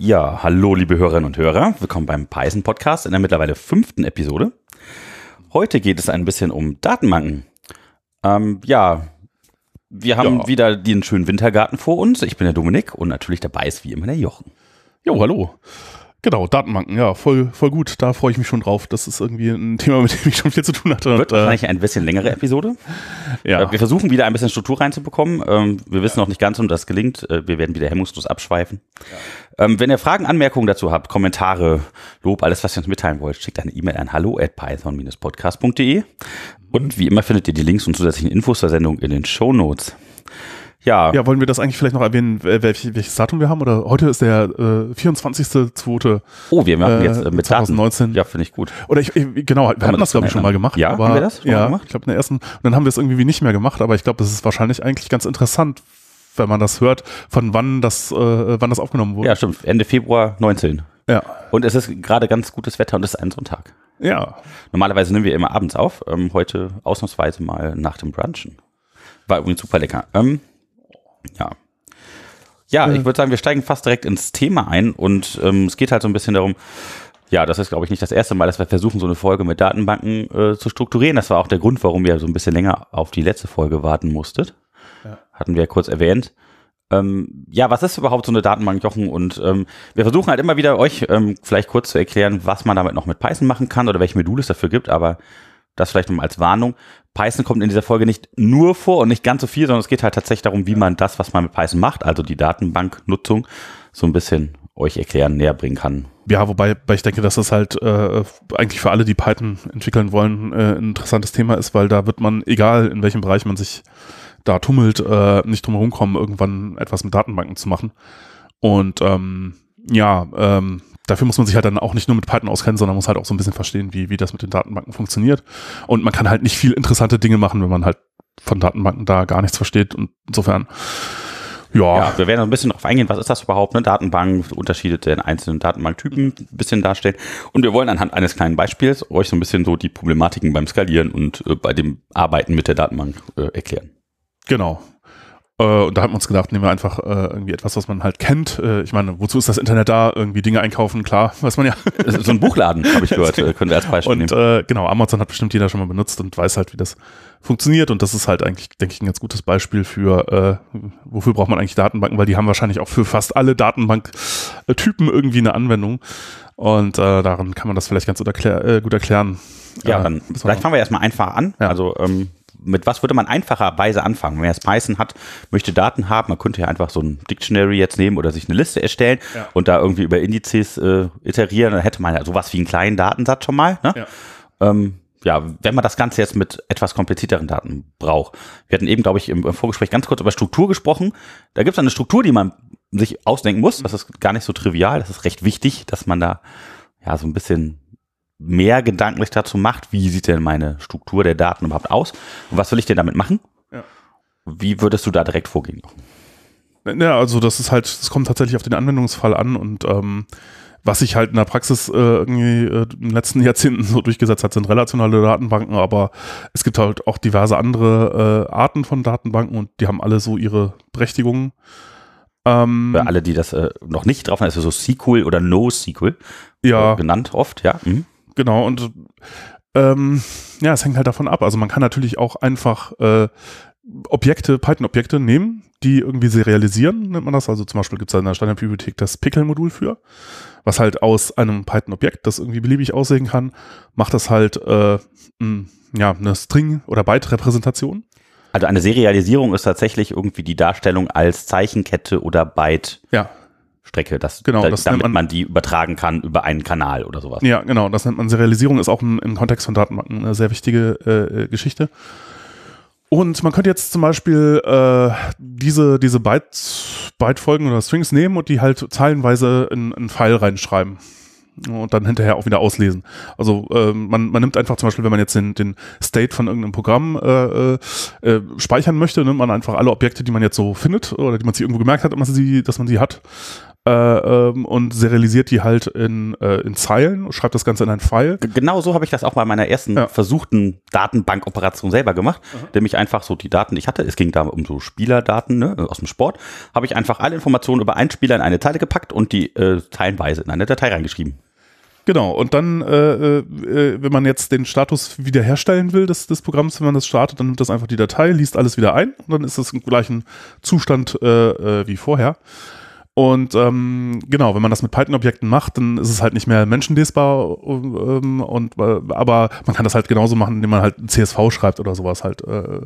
Ja, hallo liebe Hörerinnen und Hörer. Willkommen beim Python Podcast in der mittlerweile fünften Episode. Heute geht es ein bisschen um Datenbanken. Ähm, ja, wir haben Ja. wieder den schönen Wintergarten vor uns. Ich bin der Dominik und natürlich dabei ist wie immer der Jochen. Jo, hallo. Genau, Datenbanken, ja, voll, voll gut. Da freue ich mich schon drauf. Das ist irgendwie ein Thema, mit dem ich schon viel zu tun hatte. Wird äh, wahrscheinlich ein bisschen längere Episode. ja, Äh, Wir versuchen wieder ein bisschen Struktur reinzubekommen. Ähm, wir wissen noch nicht ganz, ob das gelingt. Äh, wir werden wieder hemmungslos abschweifen. Ähm, wenn ihr Fragen, Anmerkungen dazu habt, Kommentare, Lob, alles, was ihr uns mitteilen wollt, schickt eine E-Mail an hallo at python-podcast.de. Und wie immer findet ihr die Links und zusätzlichen Infos zur Sendung in den Show Notes. Ja, ja, wollen wir das eigentlich vielleicht noch erwähnen, wel- welch, welches Datum wir haben? Oder heute ist der äh, 24.2. oh, wir machen äh, jetzt äh, mit 2019. Daten. Ja, finde ich gut. Oder ich, ich genau, wir wir hatten das glaube ich, schon mal gemacht. Ja, aber, haben wir das schon mal ja, gemacht? ich glaube, in der ersten. Und dann haben wir es irgendwie nicht mehr gemacht, aber ich glaube, das ist wahrscheinlich eigentlich ganz interessant, wenn man das hört, von wann das, äh, wann das aufgenommen wurde. Ja, stimmt. Ende Februar 19. Ja. Und es ist gerade ganz gutes Wetter und es ist ein Sonntag. Ja. Normalerweise nehmen wir immer abends auf. Ähm, heute ausnahmsweise mal nach dem Brunchen. War übrigens super lecker. Ähm, ja. Ja, ich würde sagen, wir steigen fast direkt ins Thema ein und ähm, es geht halt so ein bisschen darum, ja, das ist, glaube ich, nicht das erste Mal, dass wir versuchen, so eine Folge mit Datenbanken äh, zu strukturieren. Das war auch der Grund, warum ihr so ein bisschen länger auf die letzte Folge warten musstet. Ja. Hatten wir ja kurz erwähnt. Ähm, ja, was ist überhaupt so eine Datenbank, Jochen? Und ähm, wir versuchen halt immer wieder euch ähm, vielleicht kurz zu erklären, was man damit noch mit Python machen kann oder welche Module es dafür gibt, aber das vielleicht mal als Warnung. Python kommt in dieser Folge nicht nur vor und nicht ganz so viel, sondern es geht halt tatsächlich darum, wie man das, was man mit Python macht, also die Datenbanknutzung, so ein bisschen euch erklären, näher bringen kann. Ja, wobei, ich denke, dass das halt äh, eigentlich für alle, die Python entwickeln wollen, äh, ein interessantes Thema ist, weil da wird man, egal in welchem Bereich man sich da tummelt, äh, nicht drum herum kommen, irgendwann etwas mit Datenbanken zu machen. Und ähm, ja, ähm, dafür muss man sich halt dann auch nicht nur mit Python auskennen, sondern muss halt auch so ein bisschen verstehen, wie, wie das mit den Datenbanken funktioniert. Und man kann halt nicht viel interessante Dinge machen, wenn man halt von Datenbanken da gar nichts versteht. Und insofern, ja, Ja, wir werden ein bisschen darauf eingehen, was ist das überhaupt, eine Datenbank, Unterschiede der einzelnen Datenbanktypen ein bisschen darstellen. Und wir wollen anhand eines kleinen Beispiels euch so ein bisschen so die Problematiken beim Skalieren und äh, bei dem Arbeiten mit der Datenbank äh, erklären. Genau. Äh, und da haben wir uns gedacht, nehmen wir einfach äh, irgendwie etwas, was man halt kennt. Äh, ich meine, wozu ist das Internet da? Irgendwie Dinge einkaufen, klar, weiß man ja. Ist so ein Buchladen, habe ich gehört, äh, können wir als Beispiel Und nehmen. äh, genau, Amazon hat bestimmt jeder schon mal benutzt und weiß halt, wie das funktioniert. Und das ist halt eigentlich, denke ich, ein ganz gutes Beispiel für, äh, wofür braucht man eigentlich Datenbanken, weil die haben wahrscheinlich auch für fast alle Datenbanktypen irgendwie eine Anwendung. Und äh, daran kann man das vielleicht ganz erklär, äh, gut erklären. Ja, Äh, dann vielleicht fangen wir erstmal einfach an. Ja. Also ähm, mit was würde man einfacherweise anfangen? Wenn man jetzt Python hat, möchte Daten haben, man könnte ja einfach so ein Dictionary jetzt nehmen oder sich eine Liste erstellen Ja. und da irgendwie über Indizes äh, iterieren, dann hätte man ja sowas wie einen kleinen Datensatz schon mal. Ne? Ja. Ähm, ja, wenn man das Ganze jetzt mit etwas komplizierteren Daten braucht. Wir hatten eben, glaube ich, im, im Vorgespräch ganz kurz über Struktur gesprochen. Da gibt es eine Struktur, die man sich ausdenken muss. Das ist gar nicht so trivial. Das ist recht wichtig, dass man da ja so ein bisschen mehr gedanklich dazu macht, wie sieht denn meine Struktur der Daten überhaupt aus und was will ich denn damit machen? Ja. Wie würdest du da direkt vorgehen? Ja, also das ist halt, das kommt tatsächlich auf den Anwendungsfall an und ähm, was sich halt in der Praxis äh, irgendwie äh, in den letzten Jahrzehnten so durchgesetzt hat, sind relationale Datenbanken, aber es gibt halt auch diverse andere äh, Arten von Datenbanken und die haben alle so ihre Berechtigungen. Ähm, Für alle, die das äh, noch nicht drauf haben, ist es so SQL oder NoSQL ja, genannt oft, ja. Mhm. Genau. Und ähm, ja, es hängt halt davon ab. Also man kann natürlich auch einfach äh, Objekte, Python-Objekte nehmen, die irgendwie serialisieren, nennt man das. Also zum Beispiel gibt es da in der Standardbibliothek das Pickle-Modul für, was halt aus einem Python-Objekt, das irgendwie beliebig aussehen kann, macht das halt äh, m, ja, eine String- oder Byte-Repräsentation. Also eine Serialisierung ist tatsächlich irgendwie die Darstellung als Zeichenkette oder Byte-Strecke, Ja, das, Genau, da, das damit man, man- die übertragen kann über einen Kanal oder sowas. ja, genau. Das nennt man Serialisierung, ist auch im, im Kontext von Datenbanken eine sehr wichtige äh, äh, Geschichte. Und man könnte jetzt zum Beispiel äh, diese, diese Byte, Byte-Folgen oder Strings nehmen und die halt zeilenweise in einen File reinschreiben. Und dann hinterher auch wieder auslesen. Also ähm, man, man nimmt einfach zum Beispiel, wenn man jetzt den, den State von irgendeinem Programm äh, äh, äh, speichern möchte, nimmt man einfach alle Objekte, die man jetzt so findet oder die man sich irgendwo gemerkt hat, dass man sie, dass man sie hat, äh, ähm, und serialisiert die halt in, äh, in Zeilen, schreibt das Ganze in ein File. Genau so habe ich das auch bei meiner ersten ja. versuchten Datenbankoperation selber gemacht, mhm. nämlich einfach so die Daten, die ich hatte, es ging da um so Spielerdaten ne, aus dem Sport, habe ich einfach alle Informationen über einen Spieler in eine Zeile gepackt und die äh, teilenweise in eine Datei reingeschrieben. Genau, und dann, äh, äh, wenn man jetzt den Status wiederherstellen will des, des Programms, wenn man das startet, dann nimmt das einfach die Datei, liest alles wieder ein und dann ist es im gleichen Zustand äh, äh, wie vorher. Und ähm, genau, wenn man das mit Python-Objekten macht, dann ist es halt nicht mehr menschenlesbar, ähm, und, äh, aber man kann das halt genauso machen, indem man halt CSV schreibt oder sowas halt. Äh,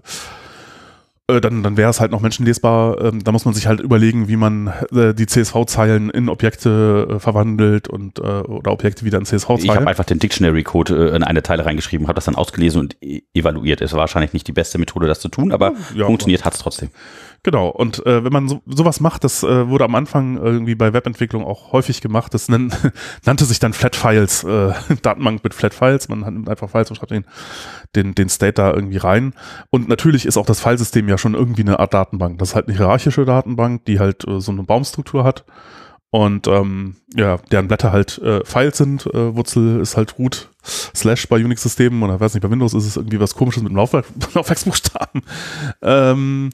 äh, dann, dann wäre es halt noch menschenlesbar. Ähm, da muss man sich halt überlegen, wie man äh, die CSV-Zeilen in Objekte äh, verwandelt und äh, oder Objekte wieder in CSV-Zeilen. Ich habe einfach den Dictionary-Code in eine Teile reingeschrieben, habe das dann ausgelesen und e evaluiert. Es war wahrscheinlich nicht die beste Methode, das zu tun, aber ja, funktioniert hat es trotzdem. Genau, und äh, wenn man so, sowas macht, das äh, wurde am Anfang irgendwie bei Webentwicklung auch häufig gemacht, das nen, nannte sich dann Flat Files, äh, Datenbank mit Flat Files, man nimmt einfach Files und schreibt den, den, den State da irgendwie rein. Und natürlich ist auch das Filesystem ja schon irgendwie eine Art Datenbank. Das ist halt eine hierarchische Datenbank, die halt äh, so eine Baumstruktur hat und ähm, ja, deren Blätter halt äh, Files sind. Äh, Wurzel ist halt Root Slash bei Unix-Systemen oder weiß nicht, bei Windows ist es irgendwie was komisches mit dem Laufwerk, Laufwerksbuchstaben. Ähm,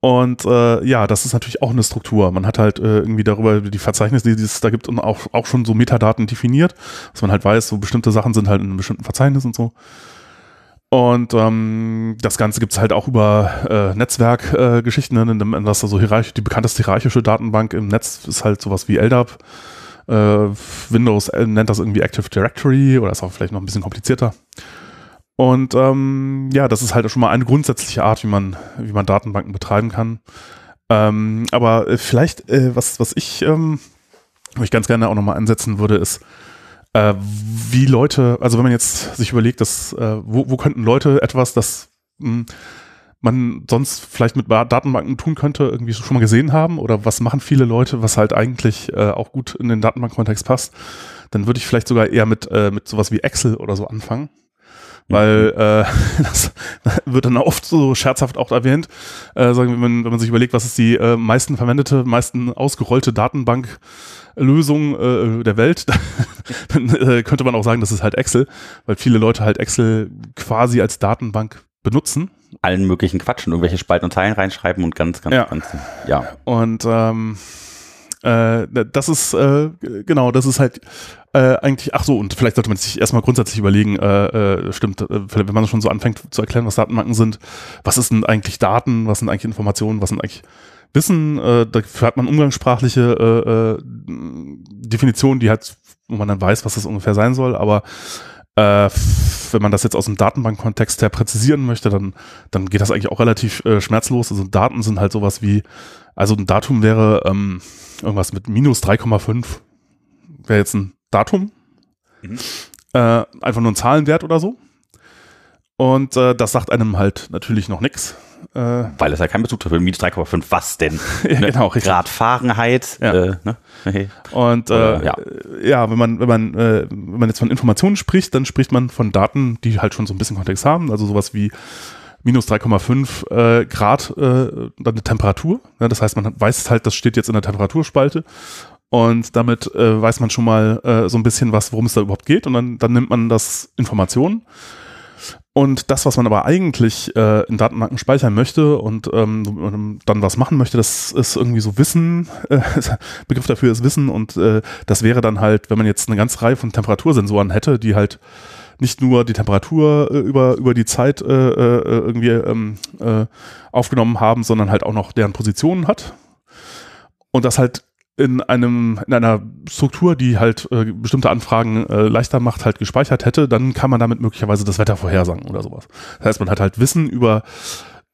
und äh, ja, das ist natürlich auch eine Struktur. Man hat halt äh, irgendwie darüber die Verzeichnisse, die es da gibt, und auch, auch schon so Metadaten definiert, dass man halt weiß, so bestimmte Sachen sind halt in einem bestimmten Verzeichnis und so. Und ähm, das Ganze gibt's halt auch über äh, Netzwerkgeschichten, äh, ne? das also hierarchisch, die bekannteste hierarchische Datenbank im Netz ist halt sowas wie LDAP. Äh, Windows nennt das irgendwie Active Directory oder ist auch vielleicht noch ein bisschen komplizierter. Und ähm, ja, das ist halt schon mal eine grundsätzliche Art, wie man, wie man Datenbanken betreiben kann. Ähm, aber äh, vielleicht, äh, was, was ich, ähm, wo ganz gerne auch nochmal ansetzen würde, ist, äh, wie Leute, also wenn man jetzt sich überlegt, dass, äh, wo, wo könnten Leute etwas, das mh, hm, man sonst vielleicht mit Datenbanken tun könnte, irgendwie schon mal gesehen haben? Oder was machen viele Leute, was halt eigentlich äh, auch gut in den Datenbankkontext passt, dann würde ich vielleicht sogar eher mit, äh, mit sowas wie Excel oder so anfangen weil äh, das wird dann oft so scherzhaft auch erwähnt, äh, sagen, wenn, man, wenn man sich überlegt, was ist die äh, meisten verwendete, meisten ausgerollte Datenbanklösung äh, der Welt, dann äh, könnte man auch sagen, das ist halt Excel, weil viele Leute halt Excel quasi als Datenbank benutzen. Allen möglichen Quatschen, irgendwelche Spalten und Zeilen reinschreiben und ganz, ganz, ja. ganz, ja. Und ähm, äh, das ist, äh, genau, das ist halt äh, eigentlich, ach so, und vielleicht sollte man sich erstmal grundsätzlich überlegen, äh, äh, stimmt, äh, wenn man schon so anfängt zu erklären, was Datenbanken sind, was ist denn eigentlich Daten, was sind eigentlich Informationen, was sind eigentlich Wissen, äh, dafür hat man umgangssprachliche äh, Definitionen, die halt, wo man dann weiß, was das ungefähr sein soll, aber wenn man das jetzt aus dem Datenbankkontext her präzisieren möchte, dann, dann geht das eigentlich auch relativ schmerzlos. Also Daten sind halt sowas wie, also ein Datum wäre ähm, irgendwas mit minus 3,5 wäre jetzt ein Datum. Mhm. Äh, einfach nur ein Zahlenwert oder so. Und äh, das sagt einem halt natürlich noch nichts. Äh, Weil es ja kein Bezug dafür minus 3,5, was denn? ja, ne? genau, Grad Fahrenheit. Ja. Äh, ne? Und äh, ja. ja, wenn man, wenn man, äh, wenn man jetzt von Informationen spricht, dann spricht man von Daten, die halt schon so ein bisschen Kontext haben, also sowas wie minus 3,5 äh, Grad, äh, dann eine Temperatur. Ja, das heißt, man weiß halt, das steht jetzt in der Temperaturspalte und damit äh, weiß man schon mal äh, so ein bisschen was, worum es da überhaupt geht. Und dann, dann nimmt man das Informationen. Und das, was man aber eigentlich äh, in Datenbanken speichern möchte und ähm, dann was machen möchte, das ist irgendwie so Wissen. Äh, Begriff dafür ist Wissen. Und äh, das wäre dann halt, wenn man jetzt eine ganze Reihe von Temperatursensoren hätte, die halt nicht nur die Temperatur äh, über, über die Zeit äh, äh, irgendwie ähm, äh, aufgenommen haben, sondern halt auch noch deren Positionen hat. Und das halt in einem in einer Struktur, die halt äh, bestimmte Anfragen äh, leichter macht, halt gespeichert hätte, dann kann man damit möglicherweise das Wetter vorhersagen oder sowas. Das heißt, man hat halt Wissen über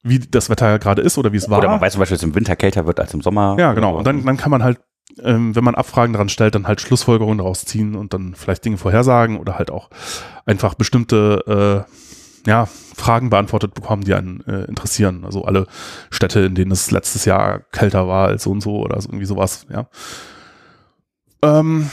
wie das Wetter gerade ist oder wie es war. Oder man weiß zum Beispiel, dass es im Winter kälter wird als im Sommer. Ja, genau. Und dann, dann kann man halt, ähm, wenn man Abfragen daran stellt, dann halt Schlussfolgerungen daraus ziehen und dann vielleicht Dinge vorhersagen oder halt auch einfach bestimmte äh, ja, Fragen beantwortet bekommen, die einen äh, interessieren. Also alle Städte, in denen es letztes Jahr kälter war als so und so oder so, irgendwie sowas, ja. Ähm,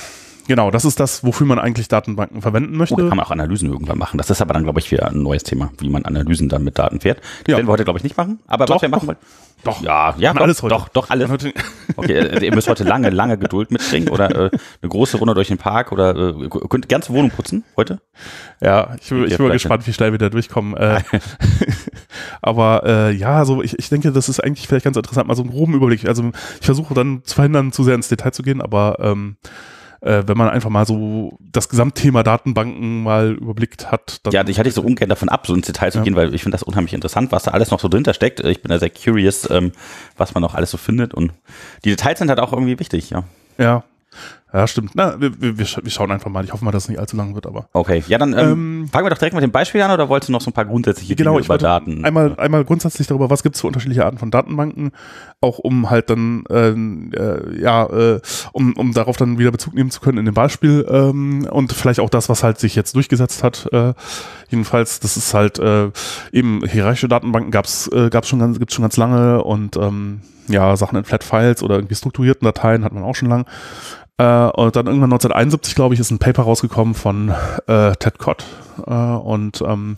genau, das ist das, wofür man eigentlich Datenbanken verwenden möchte. Da kann man auch Analysen irgendwann machen. Das ist aber dann, glaube ich, wieder ein neues Thema, wie man Analysen dann mit Daten fährt. Das Ja. werden wir heute, glaube ich, nicht machen. Aber Doch, was wir machen doch. wollen. Doch. Ja, ja, doch, alles heute. doch, doch, alles. Heute- Okay, äh, ihr müsst heute lange, lange Geduld mitbringen oder äh, eine große Runde durch den Park oder äh, könnt ganze Wohnung putzen heute? Ja, ich, bin- ich bin mal gespannt, wie schnell wir da durchkommen. Äh, aber äh, ja, also ich, ich denke, das ist eigentlich vielleicht ganz interessant, mal so einen groben Überblick. Also ich versuche dann zu verhindern, zu sehr ins Detail zu gehen, aber ähm, äh, wenn man einfach mal so das Gesamtthema Datenbanken mal überblickt hat, dann Ja, ich hatte dich so ungern davon ab, so ins Detail zu Ja. gehen, weil ich finde das unheimlich interessant, was da alles noch so drinter steckt. Ich bin da sehr curious, ähm, was man noch alles so findet und die Details sind halt auch irgendwie wichtig, ja. ja. Ja, stimmt. Na, wir, wir, wir scha- wir schauen einfach mal. Ich hoffe mal, dass es nicht allzu lang wird, aber. Okay, ja, dann ähm, Ähm, fangen wir doch direkt mit dem Beispiel an oder wolltest du noch so ein paar grundsätzliche Genau, Dinge über Daten? einmal, einmal grundsätzlich darüber, was gibt es für unterschiedliche Arten von Datenbanken, auch um halt dann, ähm, äh, ja, äh, um, um darauf dann wieder Bezug nehmen zu können in dem Beispiel ähm, und vielleicht auch das, was halt sich jetzt durchgesetzt hat. Äh, jedenfalls, das ist halt äh, eben hierarchische Datenbanken gab's äh, gab's schon ganz, gibt's schon ganz lange und ähm, ja, Sachen in Flat Files oder irgendwie strukturierten Dateien hat man auch schon lang. Äh, und dann irgendwann 1971, glaube ich, ist ein Paper rausgekommen von äh, Ted Cott äh, und ähm,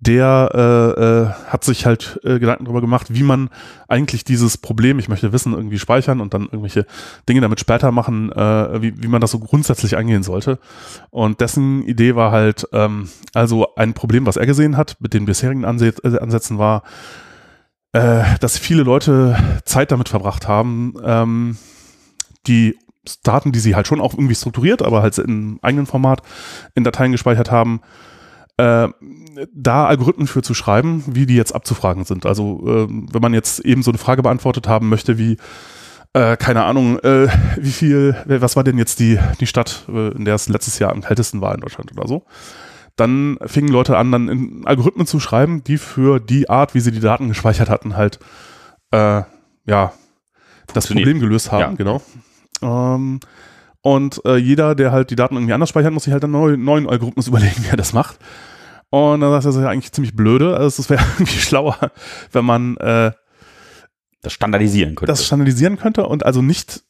der äh, äh, hat sich halt äh, Gedanken darüber gemacht, wie man eigentlich dieses Problem, ich möchte Wissen irgendwie speichern und dann irgendwelche Dinge damit später machen, wie, wie man das so grundsätzlich angehen sollte. Und dessen Idee war halt, ähm, also ein Problem, was er gesehen hat mit den bisherigen Anse äh, Ansätzen war, dass viele Leute Zeit damit verbracht haben, ähm, die Daten, die sie halt schon auch irgendwie strukturiert, aber halt im eigenen Format in Dateien gespeichert haben, äh, da Algorithmen für zu schreiben, wie die jetzt abzufragen sind. Also ähm, wenn man jetzt eben so eine Frage beantwortet haben möchte, wie äh, keine Ahnung, äh, wie viel, was war denn jetzt die, die Stadt, äh, in der es letztes Jahr am kältesten war in Deutschland oder so, dann fingen Leute an, dann in Algorithmen zu schreiben, die für die Art, wie sie die Daten gespeichert hatten, halt äh, ja das. Problem gelöst haben, Ja. genau. Ähm, und äh, jeder, der halt die Daten irgendwie anders speichert, muss sich halt einen neuen, neuen Algorithmus überlegen, wie er das macht. Und dann sagt er, das ist ja eigentlich ziemlich blöde. Also es wäre irgendwie schlauer, wenn man äh, das standardisieren könnte. das standardisieren könnte und also nicht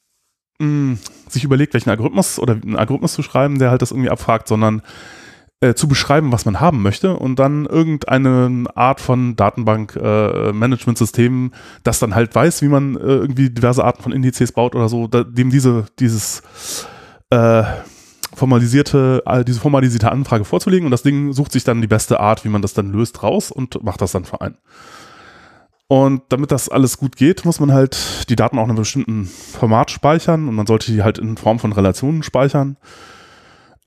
mh, sich überlegt, welchen Algorithmus oder einen Algorithmus zu schreiben, der halt das irgendwie abfragt, sondern äh, zu beschreiben, was man haben möchte und dann irgendeine Art von Datenbank-Management-System, das dann halt weiß, wie man äh, irgendwie diverse Arten von Indizes baut oder so, da, dem diese dieses äh, formalisierte, äh, diese formalisierte Anfrage vorzulegen und das Ding sucht sich dann die beste Art, wie man das dann löst, raus und macht das dann für einen. Und damit das alles gut geht, muss man halt die Daten auch in einem bestimmten Format speichern und man sollte die halt in Form von Relationen speichern.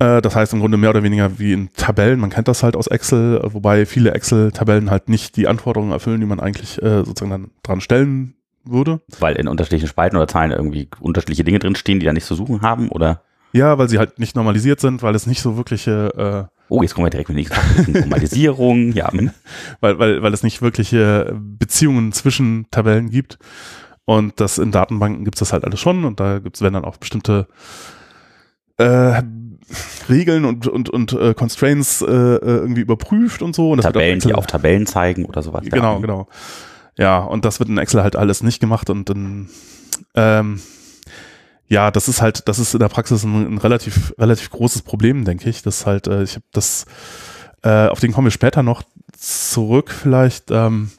Äh, Das heißt im Grunde mehr oder weniger wie in Tabellen. Man kennt das halt aus Excel, äh, wobei viele Excel-Tabellen halt nicht die Anforderungen erfüllen, die man eigentlich äh, sozusagen dann dran stellen würde. Weil in unterschiedlichen Spalten oder Zeilen irgendwie unterschiedliche Dinge drinstehen, die da nichts zu suchen haben oder Ja, weil sie halt nicht normalisiert sind, weil es nicht so wirkliche, Oh, jetzt kommen wir direkt mit nächsten. Normalisierung, ja. hm. äh, weil, weil, weil es nicht wirkliche Beziehungen zwischen Tabellen gibt. Und das in Datenbanken gibt es das halt alles schon und da gibt's werden dann auch bestimmte äh, Regeln und, und, und äh, Constraints äh, äh, irgendwie überprüft und so. Und Tabellen, die auf Tabellen zeigen oder sowas. Genau, genau. Ja, und das wird in Excel halt alles nicht gemacht und dann, ähm, ja, das ist halt, das ist in der Praxis ein, ein relativ, relativ großes Problem, denke ich. Das halt, äh, ich habe das, äh, auf den kommen wir später noch zurück, vielleicht. Ähm,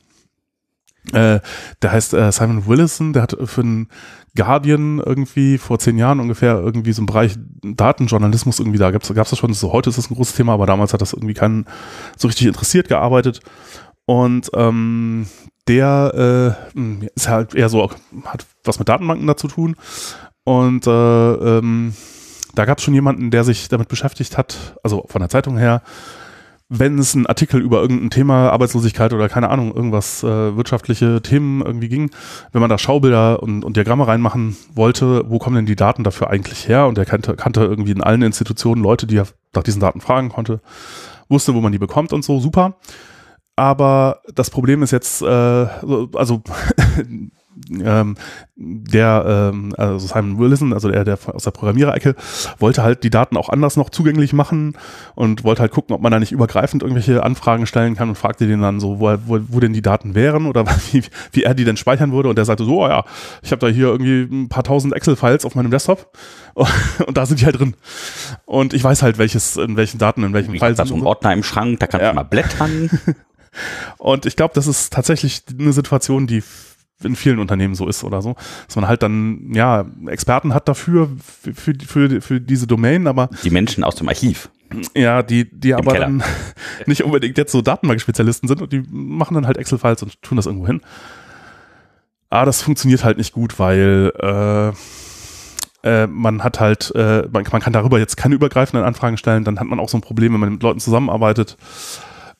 äh, der heißt äh, Simon Willison, der hat für den Guardian irgendwie vor zehn Jahren ungefähr irgendwie so einen Bereich Datenjournalismus irgendwie da gab es das schon so heute ist das ein großes Thema aber damals hat das irgendwie keinen so richtig interessiert gearbeitet und ähm, der äh, mh, ist halt eher so, hat was mit Datenbanken da zu tun. Und äh, ähm, da gab es schon jemanden, der sich damit beschäftigt hat, also von der Zeitung her, wenn es einen Artikel über irgendein Thema, Arbeitslosigkeit oder keine Ahnung, irgendwas äh, wirtschaftliche Themen irgendwie ging, wenn man da Schaubilder und, und Diagramme reinmachen wollte, wo kommen denn die Daten dafür eigentlich her? Und er kannte, kannte irgendwie in allen Institutionen Leute, die er nach diesen Daten fragen konnte, wusste, wo man die bekommt und so, super. Aber das Problem ist jetzt, äh, so- also ähm, der, ähm, also Simon Willison, also der, der aus der Programmiererecke, wollte halt die Daten auch anders noch zugänglich machen und wollte halt gucken, ob man da nicht übergreifend irgendwelche Anfragen stellen kann und fragte den dann so, wo, wo, wo denn die Daten wären oder wie, wie er die denn speichern würde und der sagte so, oh ja, ich habe da hier irgendwie ein paar tausend Excel-Files auf meinem Desktop und da sind die halt drin. Und ich weiß halt, welches, in welchen Daten, in welchem Ich Fall habe da so einen Ordner im Schrank, da kannst Ja. du mal blättern. Und ich glaube, das ist tatsächlich eine Situation, die in vielen Unternehmen so ist oder so, dass man halt dann ja Experten hat dafür für, für, für, diese Domain, aber Die Menschen aus dem Archiv. ja, die die aber Keller. dann nicht unbedingt jetzt so Datenbankspezialisten sind und die machen dann halt Excel-Files und tun das irgendwo hin. Aber das funktioniert halt nicht gut, weil äh, äh, man hat halt, äh, man, man kann darüber jetzt keine übergreifenden Anfragen stellen, dann hat man auch so ein Problem, wenn man mit Leuten zusammenarbeitet.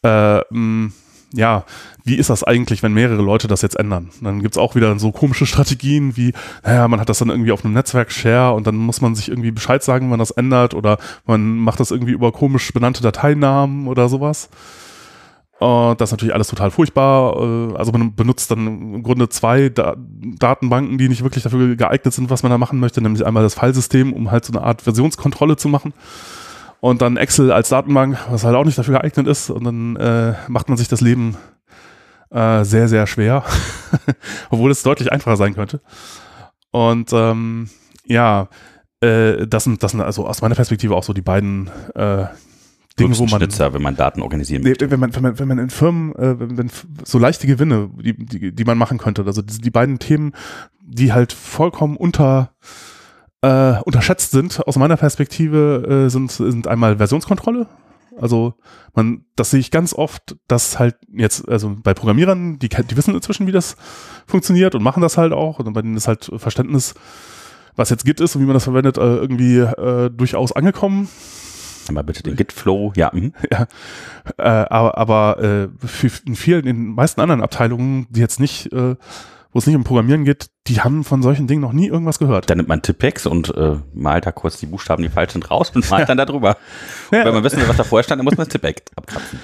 Äh, mh, ja, wie ist das eigentlich, wenn mehrere Leute das jetzt ändern? Dann gibt's auch wieder so komische Strategien wie, naja, man hat das dann irgendwie auf einem Netzwerk-Share und dann muss man sich irgendwie Bescheid sagen, wenn man das ändert oder man macht das irgendwie über komisch benannte Dateinamen oder sowas. Das ist natürlich alles total furchtbar. Äh, Also man benutzt dann im Grunde zwei da Datenbanken, die nicht wirklich dafür geeignet sind, was man da machen möchte, nämlich einmal das Filesystem, um halt so eine Art Versionskontrolle zu machen. Und dann Excel als Datenbank, was halt auch nicht dafür geeignet ist. Und dann äh, macht man sich das Leben äh, sehr, sehr schwer. Obwohl es deutlich einfacher sein könnte. Und ähm, ja, äh, das sind, das sind also aus meiner Perspektive auch so die beiden äh, Dinge, wo man. Schnitzer, wenn man Daten organisieren möchte. wenn man, wenn man, wenn man in Firmen, äh, wenn, wenn so leichte Gewinne, die, die, die man machen könnte, also die, die beiden Themen, die halt vollkommen unter, äh, unterschätzt sind, aus meiner Perspektive, äh, sind, sind einmal Versionskontrolle. Also man, das sehe ich ganz oft, dass halt jetzt, also bei Programmierern, die, die wissen inzwischen, wie das funktioniert und machen das halt auch. Und bei denen ist halt Verständnis, was jetzt Git ist und wie man das verwendet, äh, irgendwie äh, durchaus angekommen. Mal bitte den Git-Flow. Ja, mhm. Ja, äh, aber, aber äh, für, in vielen, in den meisten anderen Abteilungen, die jetzt nicht, äh, wo es nicht um Programmieren geht, die haben von solchen Dingen noch nie irgendwas gehört. Dann nimmt man Tippex und äh, malt da kurz die Buchstaben, die falsch sind, raus und malt dann da drüber. Ja, Wenn man wissen will, was da vorher stand, dann muss man das Tippex abkratzen.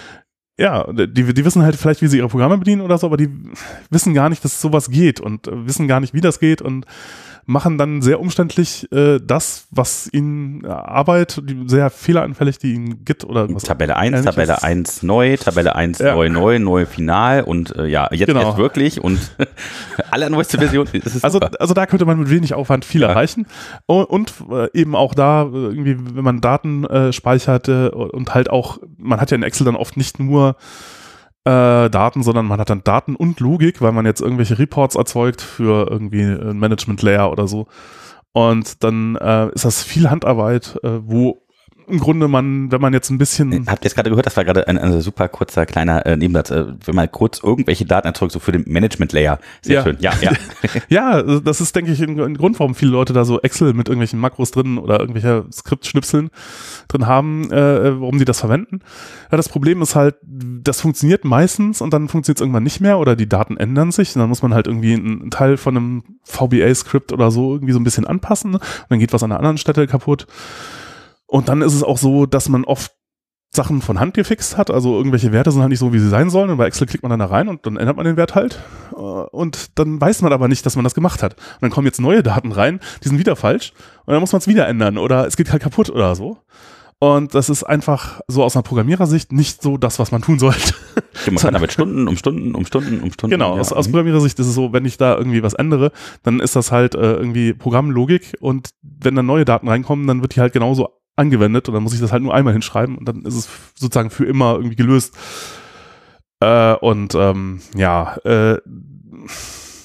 ja die, die wissen halt vielleicht, wie sie ihre Programme bedienen oder so, aber die wissen gar nicht, dass sowas geht und äh, wissen gar nicht, wie das geht und machen dann sehr umständlich äh, das, was ihnen äh, Arbeit, die sehr fehleranfällig, die ihnen Git oder was Tabelle 1, Ähnliches. Tabelle 1 neu, Tabelle 1 Ja. neu, neu, neu final und äh, ja, jetzt, Genau. jetzt wirklich und allerneueste Version. Das ist Also, super. also da könnte man mit wenig Aufwand viel Ja. erreichen. Und, und äh, eben auch da, äh, irgendwie, wenn man Daten äh, speichert und halt auch, man hat ja in Excel dann oft nicht nur äh, Daten, sondern man hat dann Daten und Logik, weil man jetzt irgendwelche Reports erzeugt für irgendwie ein Management-Layer oder so. Und dann äh, ist das viel Handarbeit, äh, wo im Grunde man, wenn man jetzt ein bisschen Habt ihr jetzt gerade gehört, das war gerade ein, ein super kurzer kleiner äh, Nebensatz. Äh, wenn man kurz irgendwelche Daten erzeugt, so für den Management-Layer. Sehr Ja. schön. Ja, ja. Ja, das ist, denke ich, ein, ein Grund, warum viele Leute da so Excel mit irgendwelchen Makros drin oder irgendwelche Skriptschnipseln drin haben, äh, warum die das verwenden. Ja, das Problem ist halt, das funktioniert meistens und dann funktioniert es irgendwann nicht mehr oder die Daten ändern sich und dann muss man halt irgendwie einen Teil von einem VBA-Skript oder so irgendwie so ein bisschen anpassen und dann geht was an einer anderen Stelle kaputt. Und dann ist es auch so, dass man oft Sachen von Hand gefixt hat, also irgendwelche Werte sind halt nicht so, wie sie sein sollen. Und bei Excel klickt man dann da rein und dann ändert man den Wert halt. Äh, Und dann weiß man aber nicht, dass man das gemacht hat. Und dann kommen jetzt neue Daten rein, die sind wieder falsch. Und dann muss man es wieder ändern oder es geht halt kaputt oder so. Und das ist einfach so aus einer Programmierersicht nicht so das, was man tun sollte. Man kann damit Stunden um Stunden um Stunden um Stunden. Genau, ja. aus, aus Programmierersicht ist es so, wenn ich da irgendwie was ändere, dann ist das halt äh, irgendwie Programmlogik und wenn dann neue Daten reinkommen, dann wird die halt genauso angewendet und dann muss ich das halt nur einmal hinschreiben und dann ist es sozusagen für immer irgendwie gelöst. Äh, und ähm, ja, äh,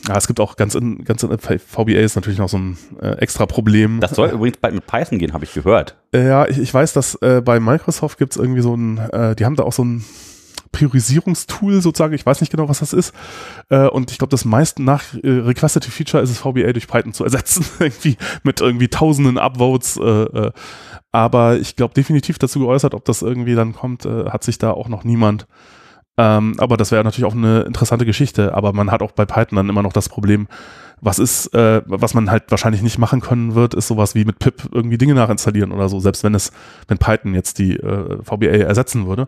ja, es gibt auch ganz in, ganz in VBA ist natürlich noch so ein äh, extra Problem. Das soll übrigens bald mit Python gehen, habe ich gehört. Äh, Ja, ich, ich weiß, dass äh, bei Microsoft gibt's irgendwie so ein, äh, die haben da auch so ein Priorisierungstool sozusagen, ich weiß nicht genau, was das ist. Äh, und ich glaube, das meiste nach äh, Requested Feature ist es VBA durch Python zu ersetzen, irgendwie mit irgendwie tausenden Upvotes. Äh, äh. Aber ich glaube definitiv dazu geäußert, ob das irgendwie dann kommt, äh, hat sich da auch noch niemand. Ähm, aber das wäre natürlich auch eine interessante Geschichte. Aber man hat auch bei Python dann immer noch das Problem, was ist, äh, was man halt wahrscheinlich nicht machen können wird, ist sowas wie mit pip irgendwie Dinge nachinstallieren oder so, selbst wenn es, wenn Python jetzt die äh, VBA ersetzen würde.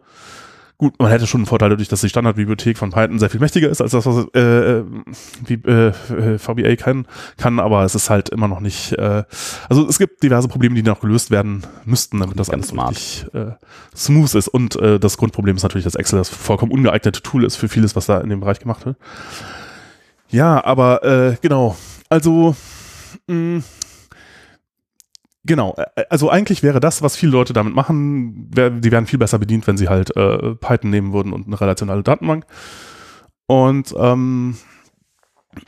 Gut, man hätte schon einen Vorteil dadurch, dass die Standardbibliothek von Python sehr viel mächtiger ist als das, was äh, wie, äh, äh VBA kann, kann, aber es ist halt immer noch nicht, äh, also es gibt diverse Probleme, die noch gelöst werden müssten, damit das alles wirklich äh, smooth ist. Und äh, das Grundproblem ist natürlich, dass Excel das vollkommen ungeeignete Tool ist für vieles, was da in dem Bereich gemacht wird. Ja, aber äh, genau, also mh, Genau, also eigentlich wäre das, was viele Leute damit machen, wär, die wären viel besser bedient, wenn sie halt äh, Python nehmen würden und eine relationale Datenbank. Und ähm,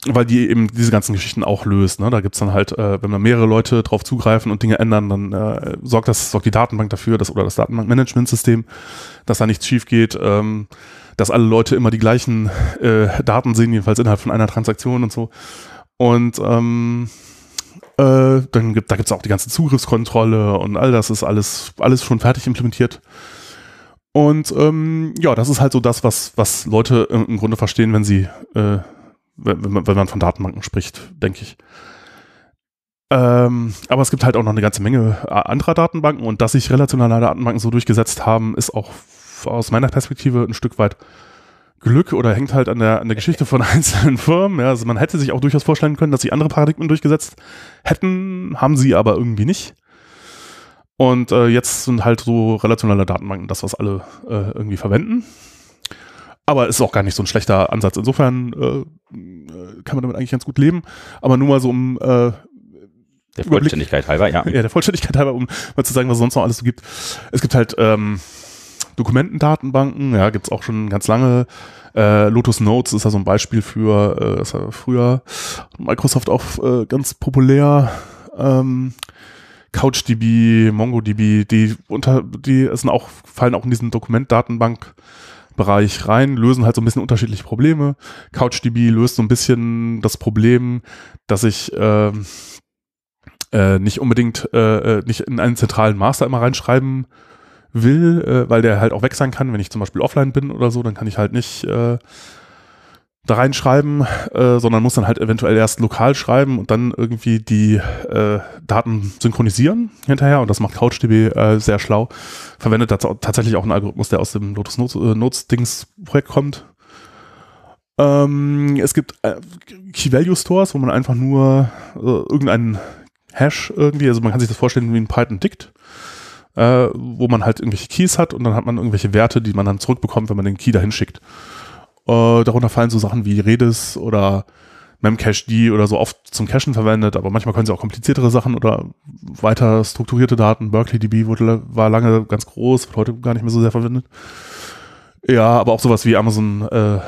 weil die eben diese ganzen Geschichten auch löst. Ne? Da gibt's dann halt, äh, wenn da mehrere Leute drauf zugreifen und Dinge ändern, dann äh, sorgt das, sorgt die Datenbank dafür, dass, oder das Datenbankmanagementsystem, dass da nichts schief geht, ähm, dass alle Leute immer die gleichen äh, Daten sehen, jedenfalls innerhalb von einer Transaktion und so. Und ähm, äh, dann gibt, da gibt's auch die ganze Zugriffskontrolle und all das ist alles, alles schon fertig implementiert. Und ähm, ja, das ist halt so das, was, was Leute im Grunde verstehen, wenn sie, äh, wenn, man, wenn man von Datenbanken spricht, denke ich. Ähm, aber es gibt halt auch noch eine ganze Menge äh, anderer Datenbanken und dass sich relationale Datenbanken so durchgesetzt haben, ist auch aus meiner Perspektive ein Stück weit Glück oder hängt halt an der, an der Geschichte von einzelnen Firmen. Ja, also man hätte sich auch durchaus vorstellen können, dass sie andere Paradigmen durchgesetzt hätten, haben sie aber irgendwie nicht. Und äh, jetzt sind halt so relationale Datenbanken das, was alle äh, irgendwie verwenden. Aber ist auch gar nicht so ein schlechter Ansatz. Insofern äh, kann man damit eigentlich ganz gut leben. Aber nur mal so um äh, der Vollständigkeit halber, ja. Ja, der Vollständigkeit halber, um mal zu sagen, was es sonst noch alles so gibt. Es gibt halt ähm, Dokumentendatenbanken, ja, gibt's auch schon ganz lange. Äh, Lotus Notes ist da so ein Beispiel für, äh, ist ja früher Microsoft auch äh, ganz populär. Ähm, CouchDB, MongoDB, die unter, die sind auch, fallen auch in diesen Dokumentdatenbank Bereich rein, lösen halt so ein bisschen unterschiedliche Probleme. CouchDB löst so ein bisschen das Problem, dass ich äh, äh, nicht unbedingt äh, äh nicht in einen zentralen Master immer reinschreiben will, äh, weil der halt auch weg sein kann, wenn ich zum Beispiel offline bin oder so, dann kann ich halt nicht äh, da reinschreiben, äh, sondern muss dann halt eventuell erst lokal schreiben und dann irgendwie die äh, Daten synchronisieren hinterher und das macht CouchDB äh, sehr schlau. Verwendet tatsächlich auch einen Algorithmus, der aus dem Lotus Notes, äh, Notes Dings Projekt kommt. Ähm, es gibt äh, Key Value Stores, wo man einfach nur äh, irgendeinen Hash irgendwie, also man kann sich das vorstellen wie ein Python Dict äh, wo man halt irgendwelche Keys hat und dann hat man irgendwelche Werte, die man dann zurückbekommt, wenn man den Key dahin schickt. Äh, darunter fallen so Sachen wie Redis oder Memcached oder so oft zum Cachen verwendet, aber manchmal können sie auch kompliziertere Sachen oder weiter strukturierte Daten. BerkeleyDB wurde, war lange ganz groß, wird heute gar nicht mehr so sehr verwendet. Ja, aber auch sowas wie Amazon äh,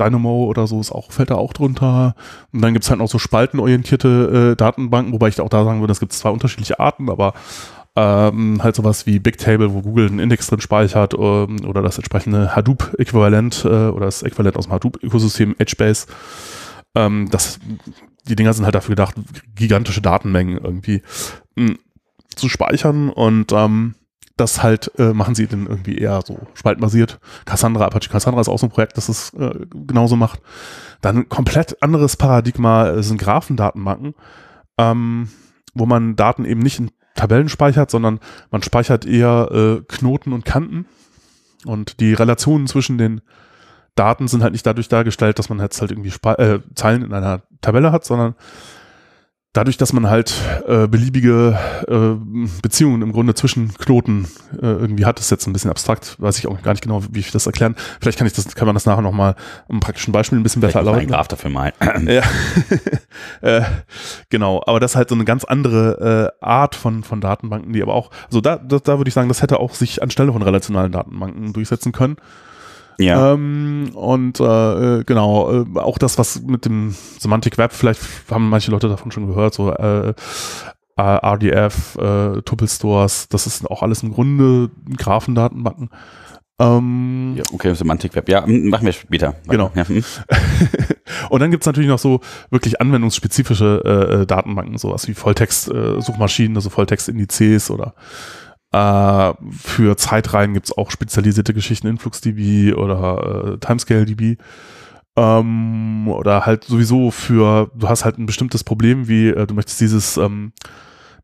Dynamo oder so ist auch, fällt da auch drunter. Und dann gibt's halt noch so spaltenorientierte äh, Datenbanken, wobei ich auch da sagen würde, es gibt zwei unterschiedliche Arten, aber ähm, halt sowas wie Bigtable, wo Google einen Index drin speichert ähm, oder das entsprechende Hadoop-Äquivalent äh, oder das Äquivalent aus dem Hadoop-Ökosystem HBase. Ähm, das, die Dinger sind halt dafür gedacht, gigantische Datenmengen irgendwie mh, hm, zu speichern und ähm, das halt äh, machen sie dann irgendwie eher so spaltbasiert. Cassandra, Apache Cassandra ist auch so ein Projekt, das es äh, genauso macht. Dann komplett anderes Paradigma äh, sind Graphendatenbanken, ähm, wo man Daten eben nicht in Tabellen speichert, sondern man speichert eher äh, Knoten und Kanten. Und die Relationen zwischen den Daten sind halt nicht dadurch dargestellt, dass man jetzt halt irgendwie Spe äh, Zeilen in einer Tabelle hat, sondern dadurch, dass man halt äh, beliebige äh, Beziehungen im Grunde zwischen Knoten äh, irgendwie hat, ist jetzt ein bisschen abstrakt, weiß ich auch gar nicht genau, wie ich das erklären. Vielleicht kann ich das, kann man das nachher nochmal am praktischen Beispiel ein bisschen besser erläutern. Einen Graph dafür mal. ja. äh, genau, aber das ist halt so eine ganz andere äh, Art von, von Datenbanken, die aber auch, also da, da, da würde ich sagen, das hätte auch sich anstelle von relationalen Datenbanken durchsetzen können. Ja. Ähm, und äh, genau, äh, auch das, was mit dem Semantic Web, vielleicht haben manche Leute davon schon gehört, so äh, äh RDF, äh, Tuple Stores, das ist auch alles im Grunde Graphendatenbanken. Ähm, ja, okay, Semantic Web, ja, machen wir später. Genau. Ja. Hm. und dann gibt's natürlich noch so wirklich anwendungsspezifische äh, äh Datenbanken, sowas wie Volltext-Suchmaschinen, äh, also Volltext-Indizes oder äh, für Zeitreihen gibt's auch spezialisierte Geschichten, InfluxDB oder äh, TimescaleDB. Ähm, oder halt sowieso für, du hast halt ein bestimmtes Problem, wie äh, du möchtest dieses ähm,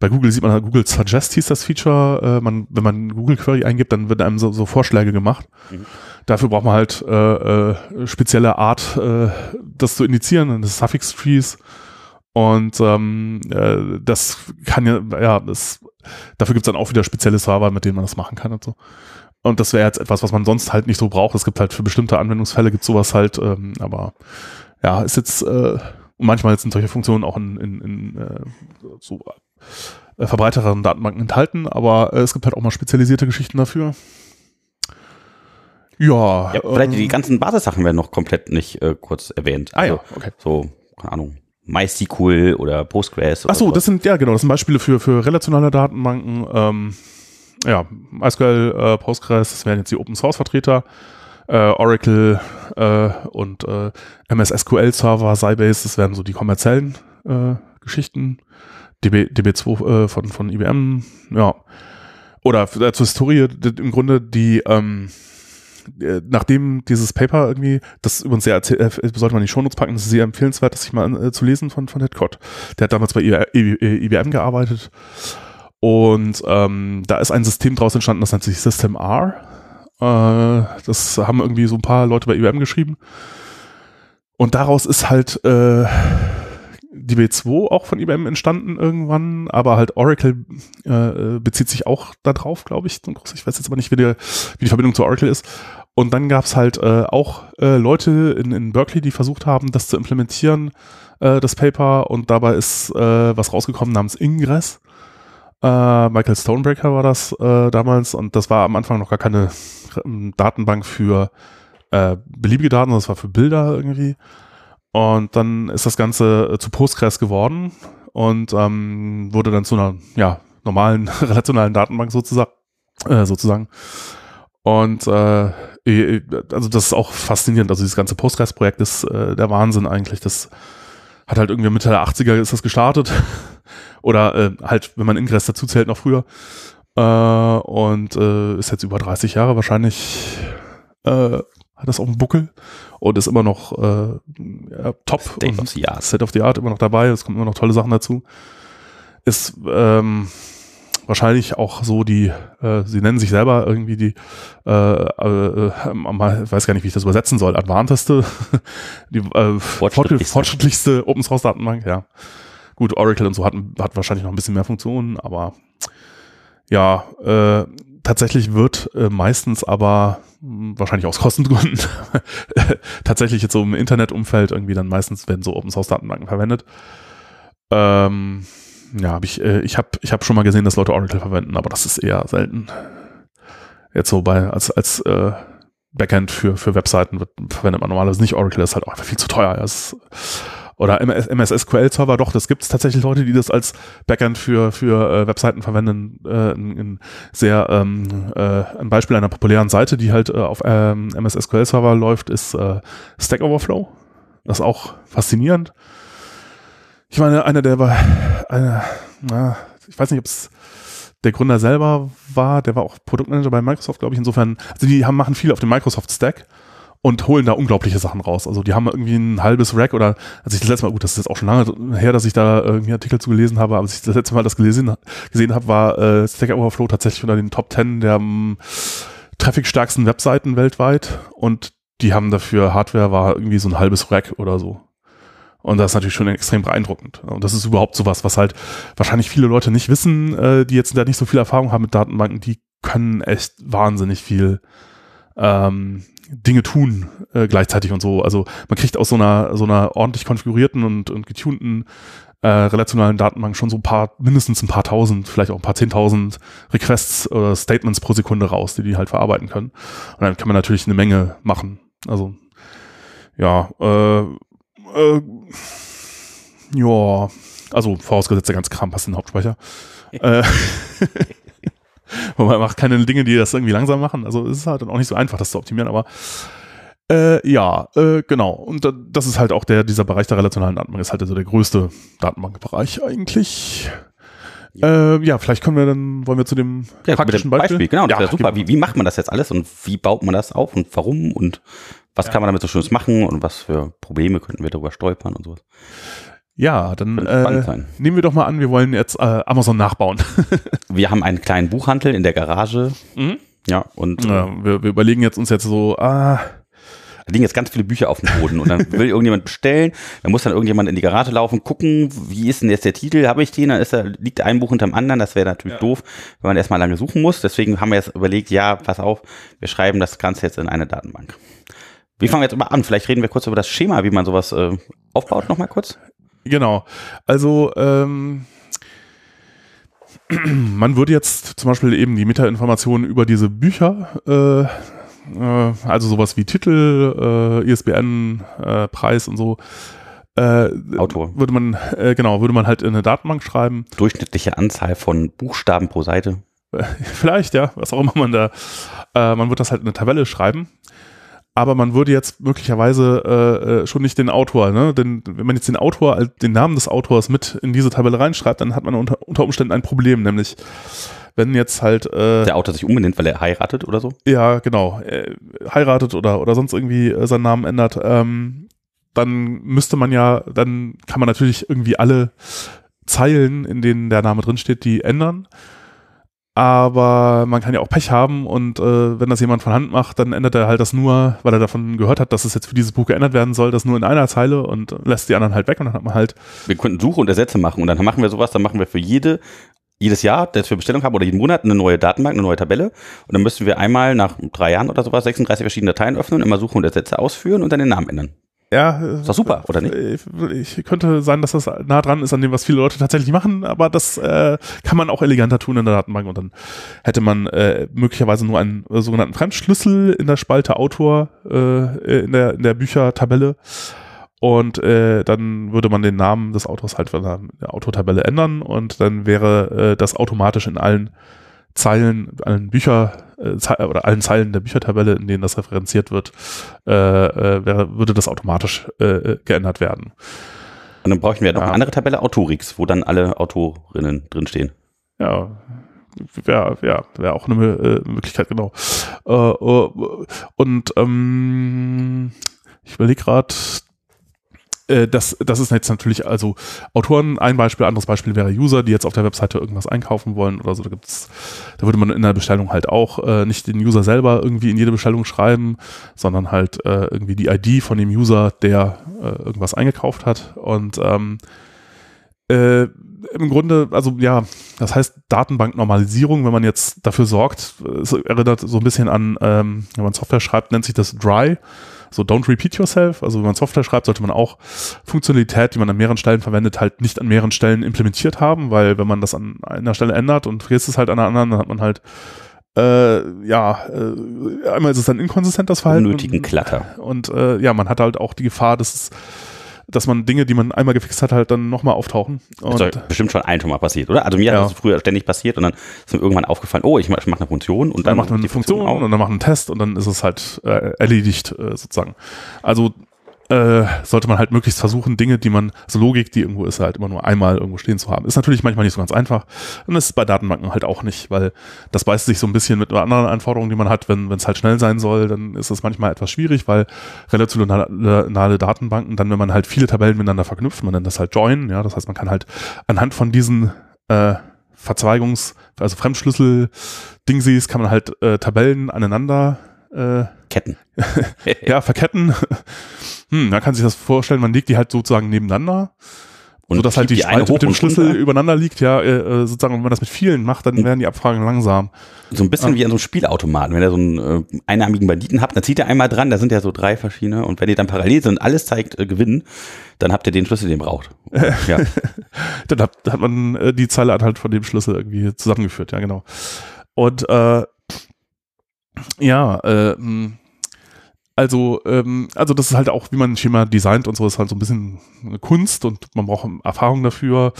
bei Google sieht man, Google Suggest hieß das Feature. Äh, man, wenn man Google Query eingibt, dann wird einem so, so Vorschläge gemacht. Mhm. Dafür braucht man halt äh, äh, spezielle Art, äh, das zu indizieren, das Suffix Trees. Und ähm, äh, das kann ja, ja, das, dafür gibt's dann auch wieder spezielle Server, mit denen man das machen kann und so. Und das wäre jetzt etwas, was man sonst halt nicht so braucht. Es gibt halt für bestimmte Anwendungsfälle gibt sowas halt, ähm, aber ja, ist jetzt äh, manchmal sind solche Funktionen auch in, in, in äh, so äh, verbreiteren Datenbanken enthalten, aber äh, es gibt halt auch mal spezialisierte Geschichten dafür. Ja. ja vielleicht ähm, die ganzen Basissachen werden noch komplett nicht äh, kurz erwähnt. Ah ja, okay. So, keine Ahnung. MySQL oder Postgres. Ach so, das sind ja genau, das sind Beispiele für für relationale Datenbanken. Ähm, ja, MySQL, äh, Postgres, das wären jetzt die Open Source Vertreter. Äh, Oracle äh, und äh, MS SQL Server, Sybase, das wären so die kommerziellen äh, Geschichten. DB, DB2 äh, von, von IBM, ja. Oder äh, zur Historie, im Grunde die, ähm, äh, nachdem dieses Paper irgendwie, das übrigens sehr, äh, sollte man in die Shownotes packen, das ist sehr empfehlenswert, das sich mal äh, zu lesen von, von Ted Cott. Der hat damals bei IBM gearbeitet und ähm, da ist ein System draus entstanden, das nennt sich System R. Äh, das haben irgendwie so ein paar Leute bei IBM geschrieben. Und daraus ist halt äh, die B2 auch von IBM entstanden irgendwann, aber halt Oracle äh, bezieht sich auch darauf, glaube ich. Ich weiß jetzt aber nicht, wie, der, wie die Verbindung zu Oracle ist. Und dann gab es halt äh, auch äh, Leute in, in Berkeley, die versucht haben, das zu implementieren, äh, das Paper. Und dabei ist äh, was rausgekommen namens Ingress. Äh, Michael Stonebreaker war das äh, damals und das war am Anfang noch gar keine ähm, Datenbank für äh, beliebige Daten, das war für Bilder irgendwie. Und dann ist das Ganze äh, zu Postgres geworden und ähm, wurde dann zu einer ja, normalen relationalen Datenbank sozusagen. Äh, sozusagen. Und äh, also das ist auch faszinierend. Also dieses ganze Postgres-Projekt ist äh, der Wahnsinn eigentlich. Das hat halt irgendwie Mitte der 80er ist das gestartet. Oder äh, halt, wenn man Ingress dazu zählt, noch früher. Äh, und äh, ist jetzt über 30 Jahre wahrscheinlich äh, hat das auf dem Buckel und ist immer noch äh, top. State of the Art. State of the Art immer noch dabei. Es kommen immer noch tolle Sachen dazu. Ist ähm, wahrscheinlich auch so die, äh, sie nennen sich selber irgendwie die, äh, äh, äh, weiß gar nicht, wie ich das übersetzen soll, advanteste, die äh, fortschrittlichste. fortschrittlichste Open Source Datenbank, ja. Gut, Oracle und so hat, hat wahrscheinlich noch ein bisschen mehr Funktionen, aber ja, äh, tatsächlich wird äh, meistens aber mh, wahrscheinlich aus Kostengründen tatsächlich jetzt so im Internetumfeld irgendwie dann meistens werden so Open Source Datenbanken verwendet. Ähm, ja, hab ich äh, ich habe ich habe schon mal gesehen, dass Leute Oracle verwenden, aber das ist eher selten. Jetzt so bei als als äh, Backend für für Webseiten wird, verwendet man normalerweise nicht Oracle, das ist halt auch einfach viel zu teuer. Das oder MS, MS SQL Server, doch, das gibt es tatsächlich Leute, die das als Backend für, für äh, Webseiten verwenden. Äh, in, in sehr ähm, äh, ein Beispiel einer populären Seite, die halt äh, auf ähm, MS SQL Server läuft, ist äh, Stack Overflow. Das ist auch faszinierend. Ich meine, einer der war, einer, na, ich weiß nicht, ob es der Gründer selber war, der war auch Produktmanager bei Microsoft, glaube ich. Insofern, also die haben, machen viel auf dem Microsoft Stack und holen da unglaubliche Sachen raus. Also die haben irgendwie ein halbes Rack oder, als ich das letzte Mal, gut, das ist jetzt auch schon lange her, dass ich da irgendwie Artikel zu gelesen habe, aber als ich das letzte Mal das gelesen, gesehen habe, war äh, Stack Overflow tatsächlich unter den Top 10 der um, trafficstärksten Webseiten weltweit und die haben dafür Hardware war irgendwie so ein halbes Rack oder so. Und das ist natürlich schon extrem beeindruckend. Und das ist überhaupt sowas, was halt wahrscheinlich viele Leute nicht wissen, äh, die jetzt da nicht so viel Erfahrung haben mit Datenbanken, die können echt wahnsinnig viel ähm, Dinge tun äh, gleichzeitig und so. Also man kriegt aus so einer so einer ordentlich konfigurierten und, und getunten äh, relationalen Datenbank schon so ein paar, mindestens ein paar tausend, vielleicht auch ein paar zehntausend Requests oder Statements pro Sekunde raus, die die halt verarbeiten können. Und dann kann man natürlich eine Menge machen. Also ja, äh, äh, ja, also vorausgesetzt der ganze Kram passt in den Hauptspeicher. äh, Und man macht keine Dinge, die das irgendwie langsam machen. Also es ist halt dann auch nicht so einfach, das zu optimieren, aber äh, ja, äh, genau. Und das ist halt auch der, dieser Bereich der relationalen Datenbank ist halt also der größte Datenbankbereich eigentlich. Ja. Äh, ja, vielleicht können wir dann, wollen wir zu dem ja, praktischen Beispiel? Beispiel? Genau, das ja, super. Wie, wie macht man das jetzt alles und wie baut man das auf und warum und was ja. kann man damit so Schönes machen und was für Probleme könnten wir darüber stolpern und sowas? Ja, dann äh, nehmen wir doch mal an, wir wollen jetzt äh, Amazon nachbauen. Wir haben einen kleinen Buchhandel in der Garage. Mhm. Ja, und äh, ja, wir, wir überlegen jetzt uns jetzt so, ah, da liegen jetzt ganz viele Bücher auf dem Boden und dann will irgendjemand bestellen, dann muss dann irgendjemand in die Garage laufen, gucken, wie ist denn jetzt der Titel, habe ich den, dann ist da, liegt ein Buch hinterm anderen, das wäre natürlich Ja. doof, wenn man erstmal lange suchen muss, deswegen haben wir jetzt überlegt, ja, pass auf, wir schreiben das Ganze jetzt in eine Datenbank. Wir fangen jetzt mal an, vielleicht reden wir kurz über das Schema, wie man sowas äh, aufbaut, nochmal kurz. Genau. Also ähm, man würde jetzt zum Beispiel eben die Metainformationen über diese Bücher, äh, äh, also sowas wie Titel, äh, ISBN, äh, Preis und so, äh, Autor. würde man äh, genau würde man halt in eine Datenbank schreiben. Durchschnittliche Anzahl von Buchstaben pro Seite. Vielleicht ja, was auch immer man da, man wird das halt in eine Tabelle schreiben. Aber man würde jetzt möglicherweise äh, äh, schon nicht den Autor, ne? Denn wenn man jetzt den Autor, als- den Namen des Autors mit in diese Tabelle reinschreibt, dann hat man unter, unter Umständen ein Problem, nämlich wenn jetzt halt äh, Der Autor sich umbenennt, weil er heiratet oder so. ja genau äh, heiratet oder oder sonst irgendwie äh, seinen Namen ändert, ähm, dann müsste man ja, dann kann man natürlich irgendwie alle Zeilen, in denen der Name drinsteht, die ändern. Aber man kann ja auch Pech haben und äh, wenn das jemand von Hand macht, dann ändert er halt das nur, weil er davon gehört hat, dass es jetzt für dieses Buch geändert werden soll, das nur in einer Zeile und lässt die anderen halt weg und dann hat man halt, Wir könnten Suche und Ersätze machen und dann machen wir sowas, dann machen wir für jede, jedes Jahr, das wir Bestellung haben oder jeden Monat eine neue Datenbank, eine neue Tabelle und dann müssen wir einmal nach drei Jahren oder sowas 36 verschiedene Dateien öffnen, immer Suche und Ersätze ausführen und dann den Namen ändern. Ja. Ist doch super, oder nicht? Ich, könnte sein, dass das nah dran ist an dem, was viele Leute tatsächlich machen, aber das äh, kann man auch eleganter tun in der Datenbank und dann hätte man äh, möglicherweise nur einen äh, sogenannten Fremdschlüssel in der Spalte Autor äh, in der in der Büchertabelle und äh, dann würde man den Namen des Autors halt in der, Autortabelle ändern und dann wäre äh, das automatisch in allen Zeilen, allen Bücher äh, oder allen Zeilen der Büchertabelle, in denen das referenziert wird, äh, äh, wäre, würde das automatisch äh, äh, geändert werden. Und dann bräuchten wir noch Ja. eine andere Tabelle, Autorix, wo dann alle Autorinnen drinstehen. Ja, wäre wär, wär auch eine äh, Möglichkeit, genau. Und ähm, ich überlege gerade, äh, das, das ist jetzt natürlich, also Autoren ein Beispiel, anderes Beispiel wäre User, die jetzt auf der Webseite irgendwas einkaufen wollen oder so. Da gibt's, da würde man in der Bestellung halt auch äh, nicht den User selber irgendwie in jede Bestellung schreiben, sondern halt äh, irgendwie die ID von dem User, der äh, irgendwas eingekauft hat. Und ähm, äh, im Grunde, also ja, das heißt Datenbanknormalisierung, wenn man jetzt dafür sorgt, es erinnert so ein bisschen an, ähm, wenn man Software schreibt, nennt sich das Dry, so don't repeat yourself. Also wenn man Software schreibt, sollte man auch Funktionalität, die man an mehreren Stellen verwendet, halt nicht an mehreren Stellen implementiert haben, weil wenn man das an einer Stelle ändert und vergisst es halt an einer anderen, dann hat man halt äh, ja, äh, einmal ist es dann inkonsistent, das Verhalten. Unnötigen Klatter. und äh, ja, man hat halt auch die Gefahr, dass es dass man Dinge, die man einmal gefixt hat, halt dann nochmal auftauchen. Das Und, ist doch bestimmt schon ein Mal passiert, oder? Also mir Ja. hat das früher ständig passiert und dann ist mir irgendwann aufgefallen, oh, ich mache mach eine Funktion und dann dann macht man eine Funktion auch. und dann macht man einen Test und dann ist es halt äh, erledigt äh, sozusagen. Also äh, sollte man halt möglichst versuchen, Dinge, die man, also Logik, die irgendwo ist, halt immer nur einmal irgendwo stehen zu haben. Ist natürlich manchmal nicht so ganz einfach und ist bei Datenbanken halt auch nicht, weil das beißt sich so ein bisschen mit anderen Anforderungen, die man hat. Wenn es halt schnell sein soll, dann ist es manchmal etwas schwierig, weil relationale Datenbanken, dann wenn man halt viele Tabellen miteinander verknüpft, man nennt das halt Join, ja, das heißt, man kann halt anhand von diesen äh, Verzweigungs-, also Fremdschlüssel-Dingsies kann man halt äh, Tabellen aneinander äh, Ketten. ja, verketten. Hm, man kann sich das vorstellen, man legt die halt sozusagen nebeneinander, Und sodass halt die, schiebt eine mit dem Schlüssel runter. übereinander liegt, ja, äh, äh, sozusagen, wenn man das mit vielen macht, dann werden die Abfragen langsam. So ein bisschen wie an so einem Spielautomaten. Wenn ihr so einen äh, einarmigen Banditen habt, dann zieht ihr einmal dran, da sind ja so drei verschiedene und wenn ihr dann parallel sind und alles zeigt äh, Gewinn, dann habt ihr den Schlüssel, den ihr braucht. ja. Dann hat, hat man äh, die Zeile anhand von dem Schlüssel irgendwie zusammengeführt, ja, genau. Und äh, ja, äh, mh, also, ähm, also das ist halt auch, wie man ein Schema designt und so, ist halt so ein bisschen eine Kunst und man braucht Erfahrung dafür.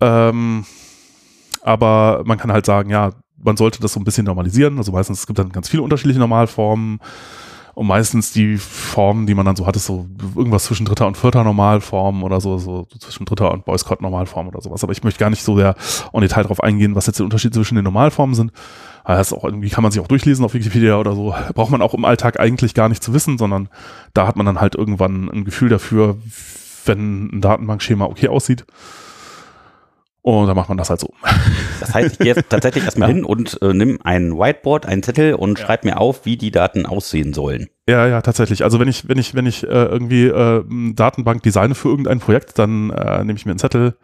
Ähm, aber man kann halt sagen, ja, man sollte das so ein bisschen normalisieren. Also meistens, es gibt dann ganz viele unterschiedliche Normalformen. Und meistens die Formen, die man dann so hat, ist so irgendwas zwischen dritter und vierter Normalform oder so, so zwischen dritter und Boycott Normalform oder sowas. Aber ich möchte gar nicht so sehr en Detail darauf eingehen, was jetzt der Unterschied zwischen den Normalformen sind. Das auch irgendwie kann man sich auch durchlesen auf Wikipedia oder so. Braucht man auch im Alltag eigentlich gar nicht zu wissen, sondern da hat man dann halt irgendwann ein Gefühl dafür, wenn ein Datenbankschema okay aussieht. Und dann macht man das halt so. Das heißt, ich gehe jetzt tatsächlich erstmal ja. hin und äh, nimm ein Whiteboard, einen Zettel und ja. schreib mir auf, wie die Daten aussehen sollen. Ja, ja, tatsächlich. Also wenn ich, wenn ich, wenn ich äh, irgendwie äh, Datenbank designe für irgendein Projekt, dann äh, nehme ich mir einen Zettel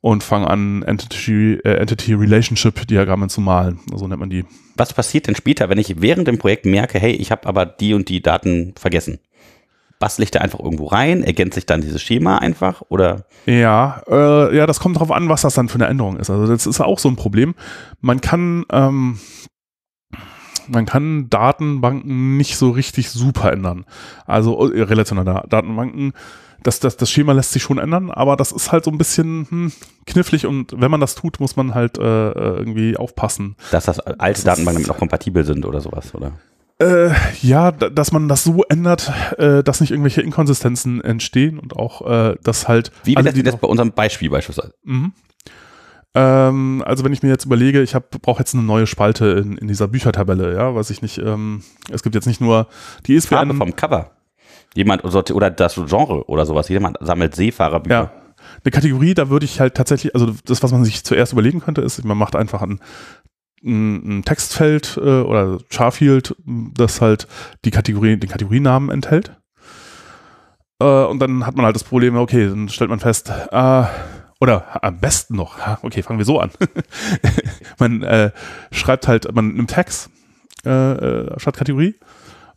und fange an, Entity, äh, Entity Relationship Diagramme zu malen. So nennt man die. Was passiert denn später, wenn ich während dem Projekt merke, hey, ich habe aber die und die Daten vergessen? bastle ich da einfach irgendwo rein? Ergänzt sich dann dieses Schema einfach? Oder? Ja, äh, ja, das kommt darauf an, was das dann für eine Änderung ist. Also das ist auch so ein Problem. Man kann, ähm, man kann Datenbanken nicht so richtig super ändern. Also äh, relationale Datenbanken. Das, das, das Schema lässt sich schon ändern, aber das ist halt so ein bisschen hm, knifflig und wenn man das tut, muss man halt äh, irgendwie aufpassen. Dass das alte Datenbanken damit noch kompatibel sind oder sowas, oder? Äh, ja, dass man das so ändert, äh, dass nicht irgendwelche Inkonsistenzen entstehen und auch, äh, dass halt. Wie wir das jetzt bei unserem Beispiel beispielsweise? Mhm. Ähm, also wenn ich mir jetzt überlege, ich brauche jetzt eine neue Spalte in, in dieser Büchertabelle, ja, weiß ich nicht. Ähm, es gibt jetzt nicht nur die ISBN. Farbe vom Cover. Jemand oder das Genre oder sowas. Jemand sammelt Seefahrerbücher. Ja. Eine Kategorie, da würde ich halt tatsächlich, also das, was man sich zuerst überlegen könnte, ist, man macht einfach ein ein, Textfeld äh, oder Charfield, das halt die Kategorie, den Kategorienamen enthält. Äh, und dann hat man halt das Problem, okay, dann stellt man fest, äh, oder am besten noch, okay, fangen wir so an. man äh, schreibt halt, man nimmt Tags äh, äh, statt Kategorie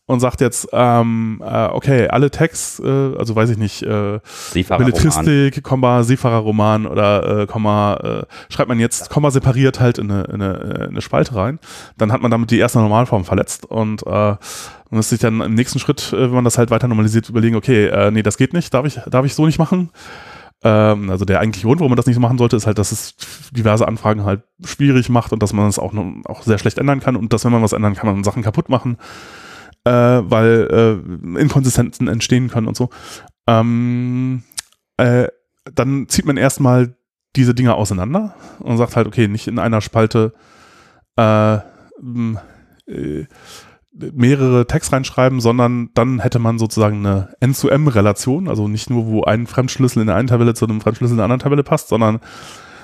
und sagt jetzt, ähm, äh, okay, alle Tags, äh, also weiß ich nicht, äh, Belletristik, Komma, Seefahrerroman oder äh, Komma, äh, schreibt man jetzt Komma separiert halt in eine, in, eine, in eine Spalte rein, dann hat man damit die erste Normalform verletzt und äh, man muss sich dann im nächsten Schritt, äh, wenn man das halt weiter normalisiert, überlegen, okay, äh, nee, das geht nicht, darf ich, darf ich so nicht machen. Ähm, also der eigentliche Grund, warum man das nicht so machen sollte, ist halt, dass es diverse Anfragen halt schwierig macht und dass man es auch, auch sehr schlecht ändern kann. Und dass, wenn man was ändern kann, man Sachen kaputt machen äh, weil äh, Inkonsistenzen entstehen können und so. Ähm, äh, dann zieht man erstmal diese Dinge auseinander und sagt halt, okay, nicht in einer Spalte äh, äh, mehrere Tags reinschreiben, sondern dann hätte man sozusagen eine N-zu-M-Relation, also nicht nur, wo ein Fremdschlüssel in der einen Tabelle zu einem Fremdschlüssel in der anderen Tabelle passt, sondern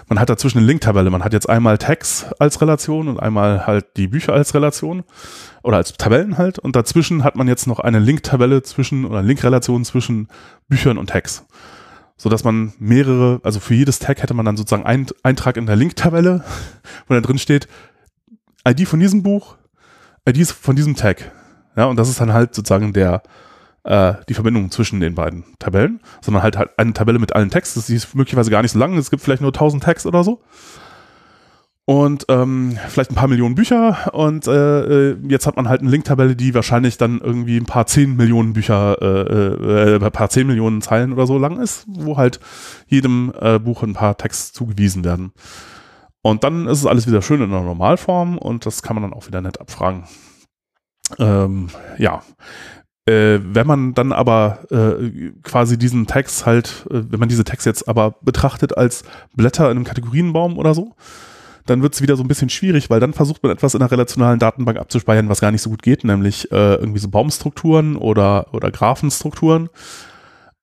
man hat dazwischen eine Link-Tabelle. Man hat jetzt einmal Tags als Relation und einmal halt die Bücher als Relation oder als Tabellen halt. Und dazwischen hat man jetzt noch eine Link-Tabelle zwischen oder Link-Relation zwischen Büchern und Tags. So dass man mehrere, also für jedes Tag hätte man dann sozusagen einen Eintrag in der Link-Tabelle, wo da drin steht, ID von diesem Buch, ID von diesem Tag. Ja, und das ist dann halt sozusagen der, äh, die Verbindung zwischen den beiden Tabellen, sondern halt, halt eine Tabelle mit allen Text. Das ist möglicherweise gar nicht so lang. Es gibt vielleicht nur 1000 Text oder so. Und ähm, vielleicht ein paar Millionen Bücher und äh, äh, jetzt hat man halt eine Linktabelle, die wahrscheinlich dann irgendwie ein paar zehn Millionen Bücher, äh, äh, ein paar zehn Millionen Zeilen oder so lang ist, wo halt jedem äh, Buch ein paar Text zugewiesen werden. Und dann ist es alles wieder schön in der Normalform und das kann man dann auch wieder nett abfragen. Ähm, ja, äh, wenn man dann aber äh, quasi diesen Text halt, äh, wenn man diese Text jetzt aber betrachtet als Blätter in einem Kategorienbaum oder so, dann wird es wieder so ein bisschen schwierig, weil dann versucht man etwas in einer relationalen Datenbank abzuspeichern, was gar nicht so gut geht, nämlich äh, irgendwie so Baumstrukturen oder, oder Graphenstrukturen.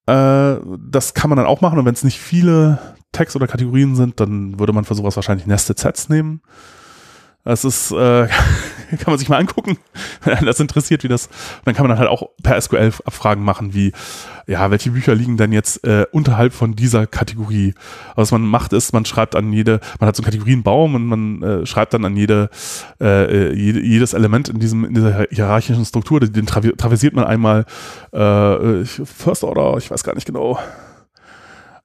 Äh, das kann man dann auch machen und wenn es nicht viele Text oder Kategorien sind, dann würde man für sowas wahrscheinlich Nested Sets nehmen. Das ist, äh, kann man sich mal angucken, wenn das interessiert, wie das. Und dann kann man dann halt auch per SQL Abfragen machen, wie, ja, welche Bücher liegen denn jetzt äh, unterhalb von dieser Kategorie? Was man macht, ist, man schreibt an jede, man hat so einen Kategorienbaum und man äh, schreibt dann an jede, äh, jede, jedes Element in diesem, in dieser hierarchischen Struktur, den traversiert man einmal äh, First Order, ich weiß gar nicht genau.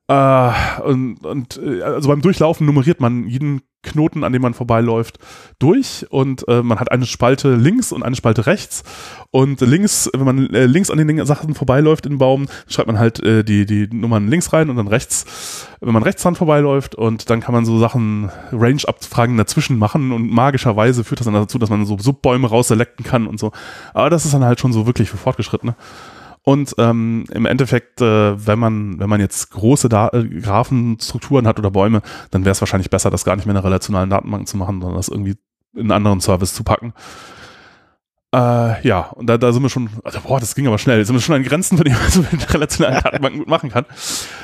Uh, und, und äh, also beim Durchlaufen nummeriert man jeden Knoten, an dem man vorbeiläuft, durch und äh, man hat eine Spalte links und eine Spalte rechts und links, wenn man äh, links an den Sachen vorbeiläuft im Baum, schreibt man halt äh, die, die Nummern links rein und dann rechts, wenn man rechts dran vorbeiläuft und dann kann man so Sachen, Range-Abfragen dazwischen machen und magischerweise führt das dann dazu, dass man so Subbäume rausselekten kann und so. Aber das ist dann halt schon so wirklich für Fortgeschrittene. Und ähm, im Endeffekt, äh, wenn man wenn man jetzt große da äh, Graphenstrukturen hat oder Bäume, dann wäre es wahrscheinlich besser, das gar nicht mehr in einer relationalen Datenbank zu machen, sondern das irgendwie in einen anderen Service zu packen. Äh, ja, und da, da sind wir schon, also, boah, das ging aber schnell, sind wir schon an Grenzen, von dem man so mit relationalen Datenbanken gut machen kann.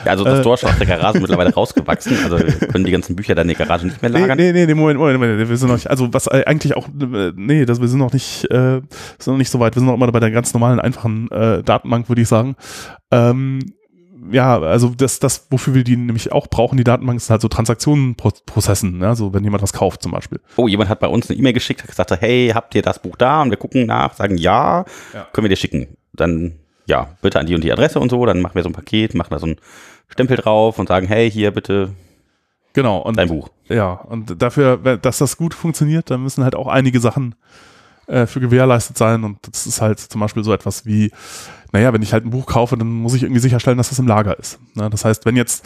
Ja, also das Äh. Ist aus der Garage mittlerweile rausgewachsen. Also können die ganzen Bücher dann in der Garage nicht mehr lagern. nee, nee, nee, Moment, Moment, Moment, wir sind noch nicht, also was eigentlich auch, äh, nee, das, wir sind noch nicht, äh, sind noch nicht so weit, wir sind noch immer bei der ganz normalen, einfachen äh, Datenbank, würde ich sagen. Ähm, ja, also das, das, wofür wir die nämlich auch brauchen, die Datenbank, ist halt so Transaktionenprozessen, ne? so wenn jemand was kauft zum Beispiel. Oh, jemand hat bei uns eine E-Mail geschickt, hat gesagt, hey, habt ihr das Buch da? Und wir gucken nach, sagen ja, Ja. können wir dir schicken. Dann, ja, bitte an die und die Adresse und so, dann machen wir so ein Paket, machen da so einen Stempel drauf und sagen, hey, hier bitte Genau, und dein Buch. Ja, und dafür, dass das gut funktioniert, dann müssen halt auch einige Sachen äh, für gewährleistet sein. Und das ist halt zum Beispiel so etwas wie, naja, wenn ich halt ein Buch kaufe, dann muss ich irgendwie sicherstellen, dass das im Lager ist. Ne? Das heißt, wenn jetzt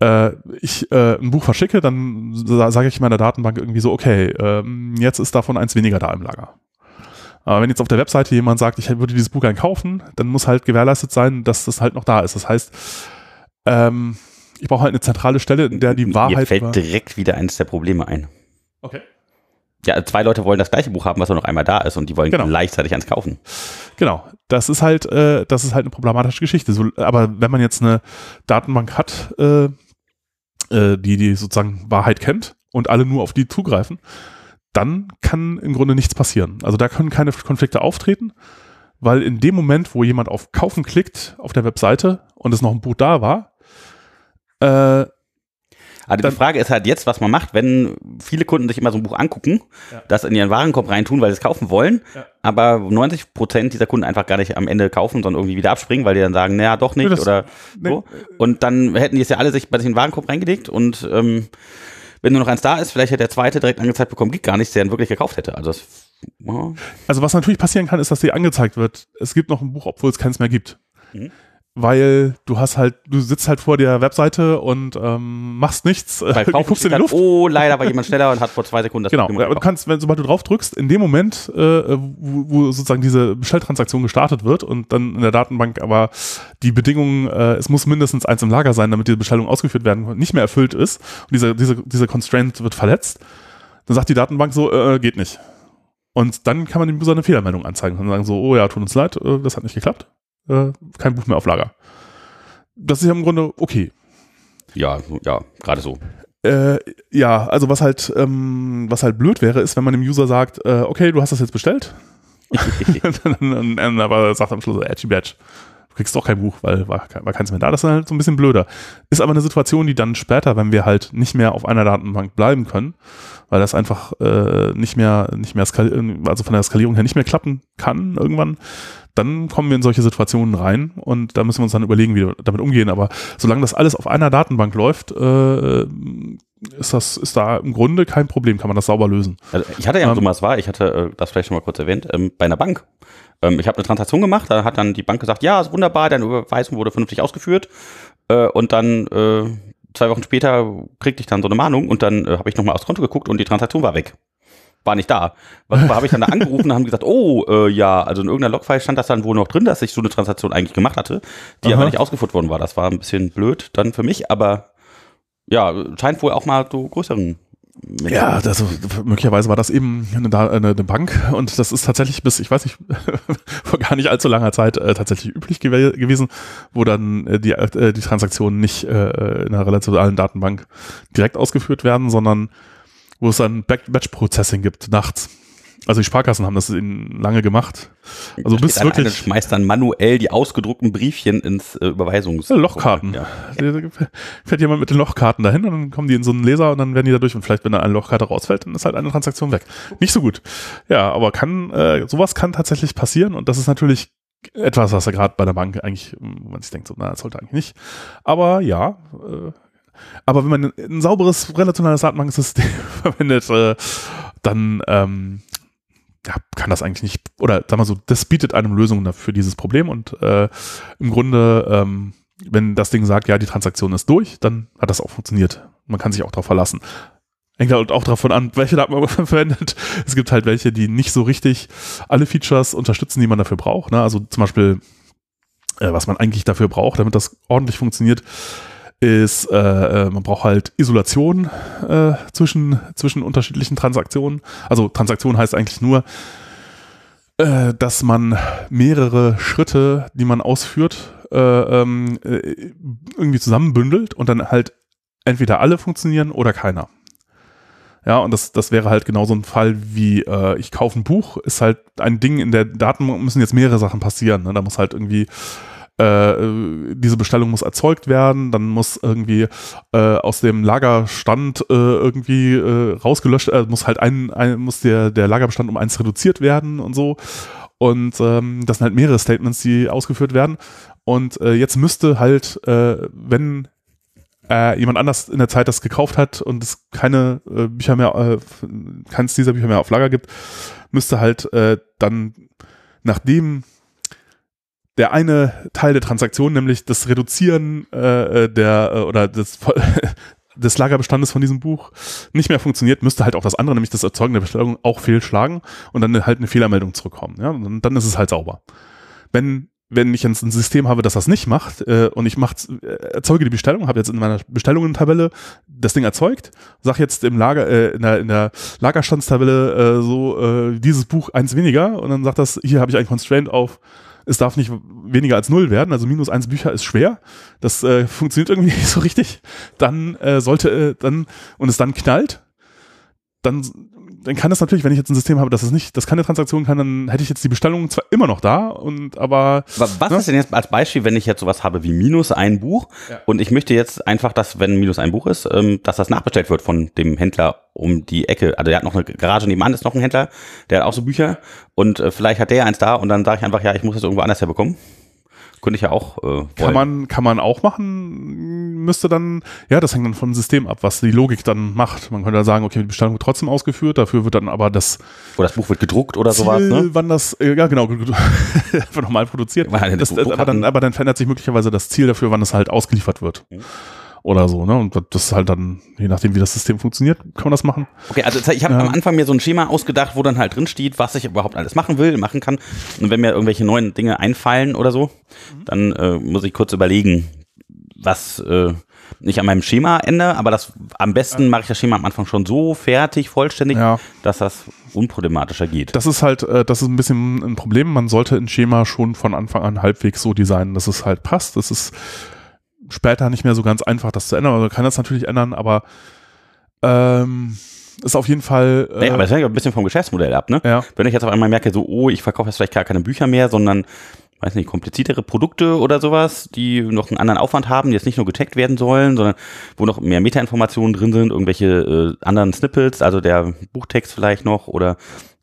äh, ich äh, ein Buch verschicke, dann sa- sage ich meiner Datenbank irgendwie so, okay, ähm, jetzt ist davon eins weniger da im Lager. Aber wenn jetzt auf der Webseite jemand sagt, ich würde dieses Buch gern kaufen, dann muss halt gewährleistet sein, dass das halt noch da ist. Das heißt, ähm, ich brauche halt eine zentrale Stelle, in der die Mir Wahrheit fällt über- direkt wieder eines der Probleme ein. Okay. Ja, zwei Leute wollen das gleiche Buch haben, was nur noch einmal da ist und die wollen Genau. gleichzeitig eins kaufen. Genau, das ist halt, äh, das ist halt eine problematische Geschichte. So, aber wenn man jetzt eine Datenbank hat, äh, äh, die die sozusagen Wahrheit kennt und alle nur auf die zugreifen, dann kann im Grunde nichts passieren. Also da können keine Konflikte auftreten, weil in dem Moment, wo jemand auf Kaufen klickt auf der Webseite und es noch ein Buch da war, äh, Also die Frage ist halt jetzt, was man macht, wenn viele Kunden sich immer so ein Buch angucken, Ja. das in ihren Warenkorb reintun, weil sie es kaufen wollen, Ja. aber 90 Prozent dieser Kunden einfach gar nicht am Ende kaufen, sondern irgendwie wieder abspringen, weil die dann sagen, naja, doch nicht das- oder nee. so. Und dann hätten die es ja alle sich bei sich in den Warenkorb reingelegt und ähm, wenn nur noch eins da ist, vielleicht hätte der zweite direkt angezeigt bekommen, geht gar nichts, der ihn wirklich gekauft hätte. Also das, ja. Also was natürlich passieren kann, ist, dass dir angezeigt wird, es gibt noch ein Buch, obwohl es keins mehr gibt. Mhm. Weil du hast halt, du sitzt halt vor der Webseite und ähm, machst nichts, bei äh, guckst in die Luft. oh, leider war jemand schneller und hat vor zwei Sekunden das Genau, ja, aber du kannst, wenn, sobald du drauf drückst, in dem Moment, äh, wo, wo sozusagen diese Bestelltransaktion gestartet wird und dann in der Datenbank aber die Bedingungen, äh, es muss mindestens eins im Lager sein, damit diese Bestellung ausgeführt werden kann, nicht mehr erfüllt ist und diese, diese, diese Constraint wird verletzt, dann sagt die Datenbank so, äh, geht nicht. Und dann kann man dem User eine Fehlermeldung anzeigen und sagen so, oh ja, tut uns leid, äh, das hat nicht geklappt, äh, kein Buch mehr auf Lager. Das ist ja im Grunde okay. Ja, ja, gerade so. Äh, ja, also was halt, ähm, was halt blöd wäre, ist, wenn man dem User sagt, äh, okay, du hast das jetzt bestellt. und, und, aber sagt am Schluss, Edgy Badge, du kriegst doch kein Buch, weil war, war keins mehr da. Das ist halt so ein bisschen blöder. Ist aber eine Situation, die dann später, wenn wir halt nicht mehr auf einer Datenbank bleiben können, weil das einfach äh, nicht mehr, nicht mehr also von der Skalierung her nicht mehr klappen kann irgendwann, dann kommen wir in solche Situationen rein und da müssen wir uns dann überlegen, wie wir damit umgehen. Aber solange das alles auf einer Datenbank läuft, äh, ist das, ist da im Grunde kein Problem, kann man das sauber lösen. Also ich hatte ja, Ähm, so was war, ich hatte äh, das vielleicht schon mal kurz erwähnt, ähm, bei einer Bank. Ähm, ich habe eine Transaktion gemacht, da hat dann die Bank gesagt, ja, ist wunderbar, deine Überweisung wurde vernünftig ausgeführt. Äh, und dann äh, zwei Wochen später kriegte ich dann so eine Mahnung und dann äh, habe ich nochmal aufs Konto geguckt und die Transaktion war weg. War nicht da. Was habe ich dann da angerufen und haben gesagt, oh, äh, ja, also in irgendeiner Logfile stand das dann wohl noch drin, dass ich so eine Transaktion eigentlich gemacht hatte, die Aha. aber nicht ausgeführt worden war. Das war ein bisschen blöd dann für mich, aber ja, scheint wohl auch mal so größeren Ja, das, möglicherweise war das eben eine, eine, Bank und das ist tatsächlich bis, ich weiß nicht, vor gar nicht allzu langer Zeit äh, tatsächlich üblich gew gewesen, wo dann äh, die, äh, die Transaktionen nicht äh, in einer relationalen Datenbank direkt ausgeführt werden, sondern wo es dann Batch-Processing gibt, nachts. Also die Sparkassen haben das in, lange gemacht. Also Da bis wirklich schmeißt dann manuell die ausgedruckten Briefchen ins äh, Überweisungs Lochkarten. Ja. fährt jemand mit den Lochkarten dahin und dann kommen die in so einen Laser und dann werden die da durch und vielleicht, wenn da eine Lochkarte rausfällt, dann ist halt eine Transaktion weg. Nicht so gut. Ja, aber kann, äh, sowas kann tatsächlich passieren und das ist natürlich etwas, was ja gerade bei der Bank eigentlich, man sich denkt, so, na, das sollte eigentlich nicht. Aber ja, äh, aber wenn man ein, ein sauberes, relationales Datenbanksystem verwendet, äh, dann ähm, ja, kann das eigentlich nicht, oder sag mal so, das bietet einem Lösungen dafür für dieses Problem und äh, im Grunde, ähm, wenn das Ding sagt, ja, die Transaktion ist durch, dann hat das auch funktioniert. Man kann sich auch darauf verlassen. Hängt halt auch davon an, welche Daten man verwendet. Es gibt halt welche, die nicht so richtig alle Features unterstützen, die man dafür braucht. Ne? Also zum Beispiel, äh, was man eigentlich dafür braucht, damit das ordentlich funktioniert, ist, äh, äh, man braucht halt Isolation äh, zwischen, zwischen unterschiedlichen Transaktionen. Also Transaktion heißt eigentlich nur, äh, dass man mehrere Schritte, die man ausführt, äh, ähm, äh, irgendwie zusammenbündelt und dann halt entweder alle funktionieren oder keiner. Ja, und das, das wäre halt genau so ein Fall wie, äh, ich kaufe ein Buch, ist halt ein Ding, in der Datenbank müssen jetzt mehrere Sachen passieren. Ne? Da muss halt irgendwie äh, diese Bestellung muss erzeugt werden, dann muss irgendwie äh, aus dem Lagerstand äh, irgendwie äh, rausgelöscht, äh, muss halt ein, ein, muss der, der Lagerbestand um eins reduziert werden und so. Und ähm, das sind halt mehrere Statements, die ausgeführt werden. Und jetzt müsste halt, wenn jemand anders in der Zeit das gekauft hat und es keine Bücher mehr, keins dieser Bücher mehr auf Lager gibt, müsste halt dann, nachdem der eine Teil der Transaktion, nämlich das Reduzieren äh, äh der äh, oder des, des Lagerbestandes von diesem Buch nicht mehr funktioniert, müsste halt auch das andere, nämlich das Erzeugen der Bestellung, auch fehlschlagen und dann halt eine Fehlermeldung zurückkommen. Ja? Und dann ist es halt sauber. Wenn wenn ich jetzt ein System habe, das das nicht macht äh, und ich mach, äh, erzeuge die Bestellung, habe jetzt in meiner Bestellungen-Tabelle das Ding erzeugt, sag jetzt im Lager äh, in, der, in der Lagerstandstabelle äh, so äh, dieses Buch eins weniger und dann sagt das, hier habe ich ein Constraint auf es darf nicht weniger als null werden, also minus eins Bücher ist schwer. Das äh, funktioniert irgendwie nicht so richtig. Dann äh, sollte äh, dann und es dann knallt, dann dann kann das natürlich, wenn ich jetzt ein System habe, dass es nicht, das keine Transaktion kann, dann hätte ich jetzt die Bestellung zwar immer noch da und aber. Was ne? ist denn jetzt als Beispiel, wenn ich jetzt sowas habe wie minus ein Buch ja. und ich möchte jetzt einfach, dass, wenn minus ein Buch ist, ähm, dass das nachbestellt wird von dem Händler um die Ecke. Also der hat noch eine Garage nebenan, ist noch ein Händler, der hat auch so Bücher und äh, vielleicht hat der eins da und dann sage ich einfach, ja, ich muss das irgendwo anders herbekommen. Könnte ich ja auch. Äh, wollen. kann man kann man auch machen. Müsste dann ja, das hängt dann vom System ab, was die Logik dann macht. Man könnte dann sagen, okay, die Bestellung wird trotzdem ausgeführt. Dafür wird dann aber das oder das Buch wird gedruckt oder Ziel, sowas. Ne? Wann das äh, ja genau einfach nochmal produziert. Das, aber dann aber dann verändert sich möglicherweise das Ziel dafür, wann es halt ausgeliefert wird. Mhm oder so, ne? Und das ist halt dann, je nachdem, wie das System funktioniert, kann man das machen. Okay, also ich habe ja. am Anfang mir so ein Schema ausgedacht, wo dann halt drin steht, was ich überhaupt alles machen will, machen kann. Und wenn mir irgendwelche neuen Dinge einfallen oder so, mhm. dann äh, muss ich kurz überlegen, was äh, nicht an meinem Schema ändere, aber das am besten mache ich das Schema am Anfang schon so fertig, vollständig, ja. dass das unproblematischer geht. Das ist halt, äh, das ist ein bisschen ein Problem. Man sollte ein Schema schon von Anfang an halbwegs so designen, dass es halt passt. Das ist später nicht mehr so ganz einfach, das zu ändern. Also kann das natürlich ändern, aber ähm, ist auf jeden Fall. Äh, nee, aber das hängt ein bisschen vom Geschäftsmodell ab, ne? Ja. Wenn ich jetzt auf einmal merke, so, oh, ich verkaufe jetzt vielleicht gar keine Bücher mehr, sondern weiß nicht, kompliziertere Produkte oder sowas, die noch einen anderen Aufwand haben, die jetzt nicht nur getaggt werden sollen, sondern wo noch mehr Metainformationen drin sind, irgendwelche äh, anderen Snippets, also der Buchtext vielleicht noch oder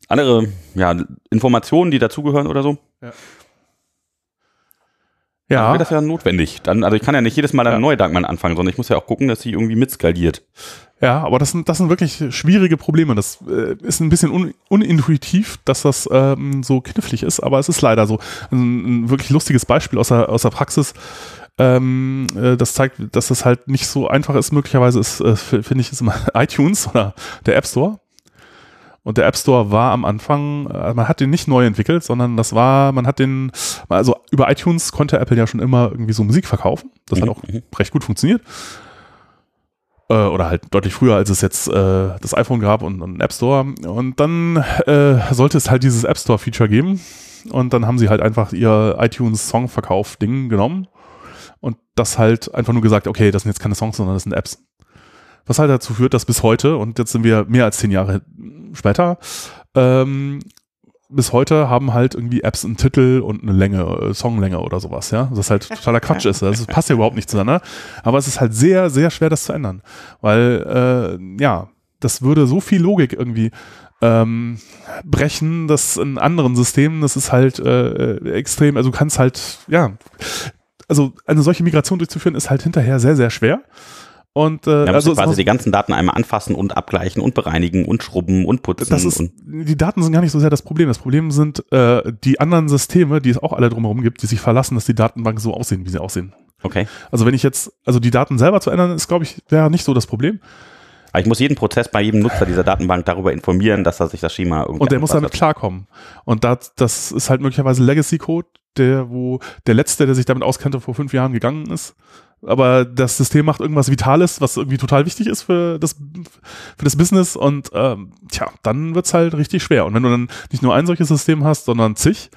andere ja, Informationen, die dazugehören oder so. Ja. Ja. Dann wäre das ja notwendig. Dann, also ich kann ja nicht jedes Mal eine ja. neue Dankmann anfangen, sondern ich muss ja auch gucken, dass sie irgendwie mitskaliert. Ja, aber das sind, das sind wirklich schwierige Probleme. Das äh, ist ein bisschen un, unintuitiv, dass das ähm, so knifflig ist, aber es ist leider so. Ein, ein wirklich lustiges Beispiel aus der, aus der Praxis. Ähm, äh, das zeigt, dass das halt nicht so einfach ist. Möglicherweise ist, äh, finde ich, ist immer iTunes oder der App Store. Und der App Store war am Anfang, äh, man hat den nicht neu entwickelt, sondern das war, man hat den, also über iTunes konnte Apple ja schon immer irgendwie so Musik verkaufen. Das mhm. hat auch recht gut funktioniert. Äh, oder halt deutlich früher, als es jetzt äh, das iPhone gab und, und App Store. Und dann äh, sollte es halt dieses App Store Feature geben. Und dann haben sie halt einfach ihr iTunes Songverkauf Ding genommen und das halt einfach nur gesagt, okay, das sind jetzt keine Songs, sondern das sind Apps. Was halt dazu führt, dass bis heute, und jetzt sind wir mehr als zehn Jahre später, ähm, bis heute haben halt irgendwie Apps einen Titel und eine Länge, äh, Songlänge oder sowas, ja. Das halt totaler Quatsch ist. Das passt ja überhaupt nicht zueinander. Aber es ist halt sehr, sehr schwer, das zu ändern. Weil, äh, ja, das würde so viel Logik irgendwie ähm, brechen, dass in anderen Systemen, das ist halt äh, extrem, also du kannst halt, ja, also eine solche Migration durchzuführen, ist halt hinterher sehr, sehr schwer. Und, äh, ja, also quasi die ganzen Daten einmal anfassen und abgleichen und bereinigen und schrubben und putzen. Das ist, die Daten sind gar nicht so sehr das Problem. Das Problem sind äh, die anderen Systeme, die es auch alle drumherum gibt, die sich verlassen, dass die Datenbanken so aussehen, wie sie aussehen. Okay. Also wenn ich jetzt, also die Daten selber zu ändern, ist, glaube ich, wäre nicht so das Problem. Aber ich muss jeden Prozess bei jedem Nutzer dieser Datenbank darüber informieren, dass er sich das Schema irgendwie. Und der muss damit klarkommen. Und das, das ist halt möglicherweise Legacy-Code, der, wo der letzte, der sich damit auskannte, vor fünf Jahren gegangen ist aber das System macht irgendwas Vitales, was irgendwie total wichtig ist für das, für das Business und ähm, tja, dann wird's halt richtig schwer. Und wenn du dann nicht nur ein solches System hast, sondern zig,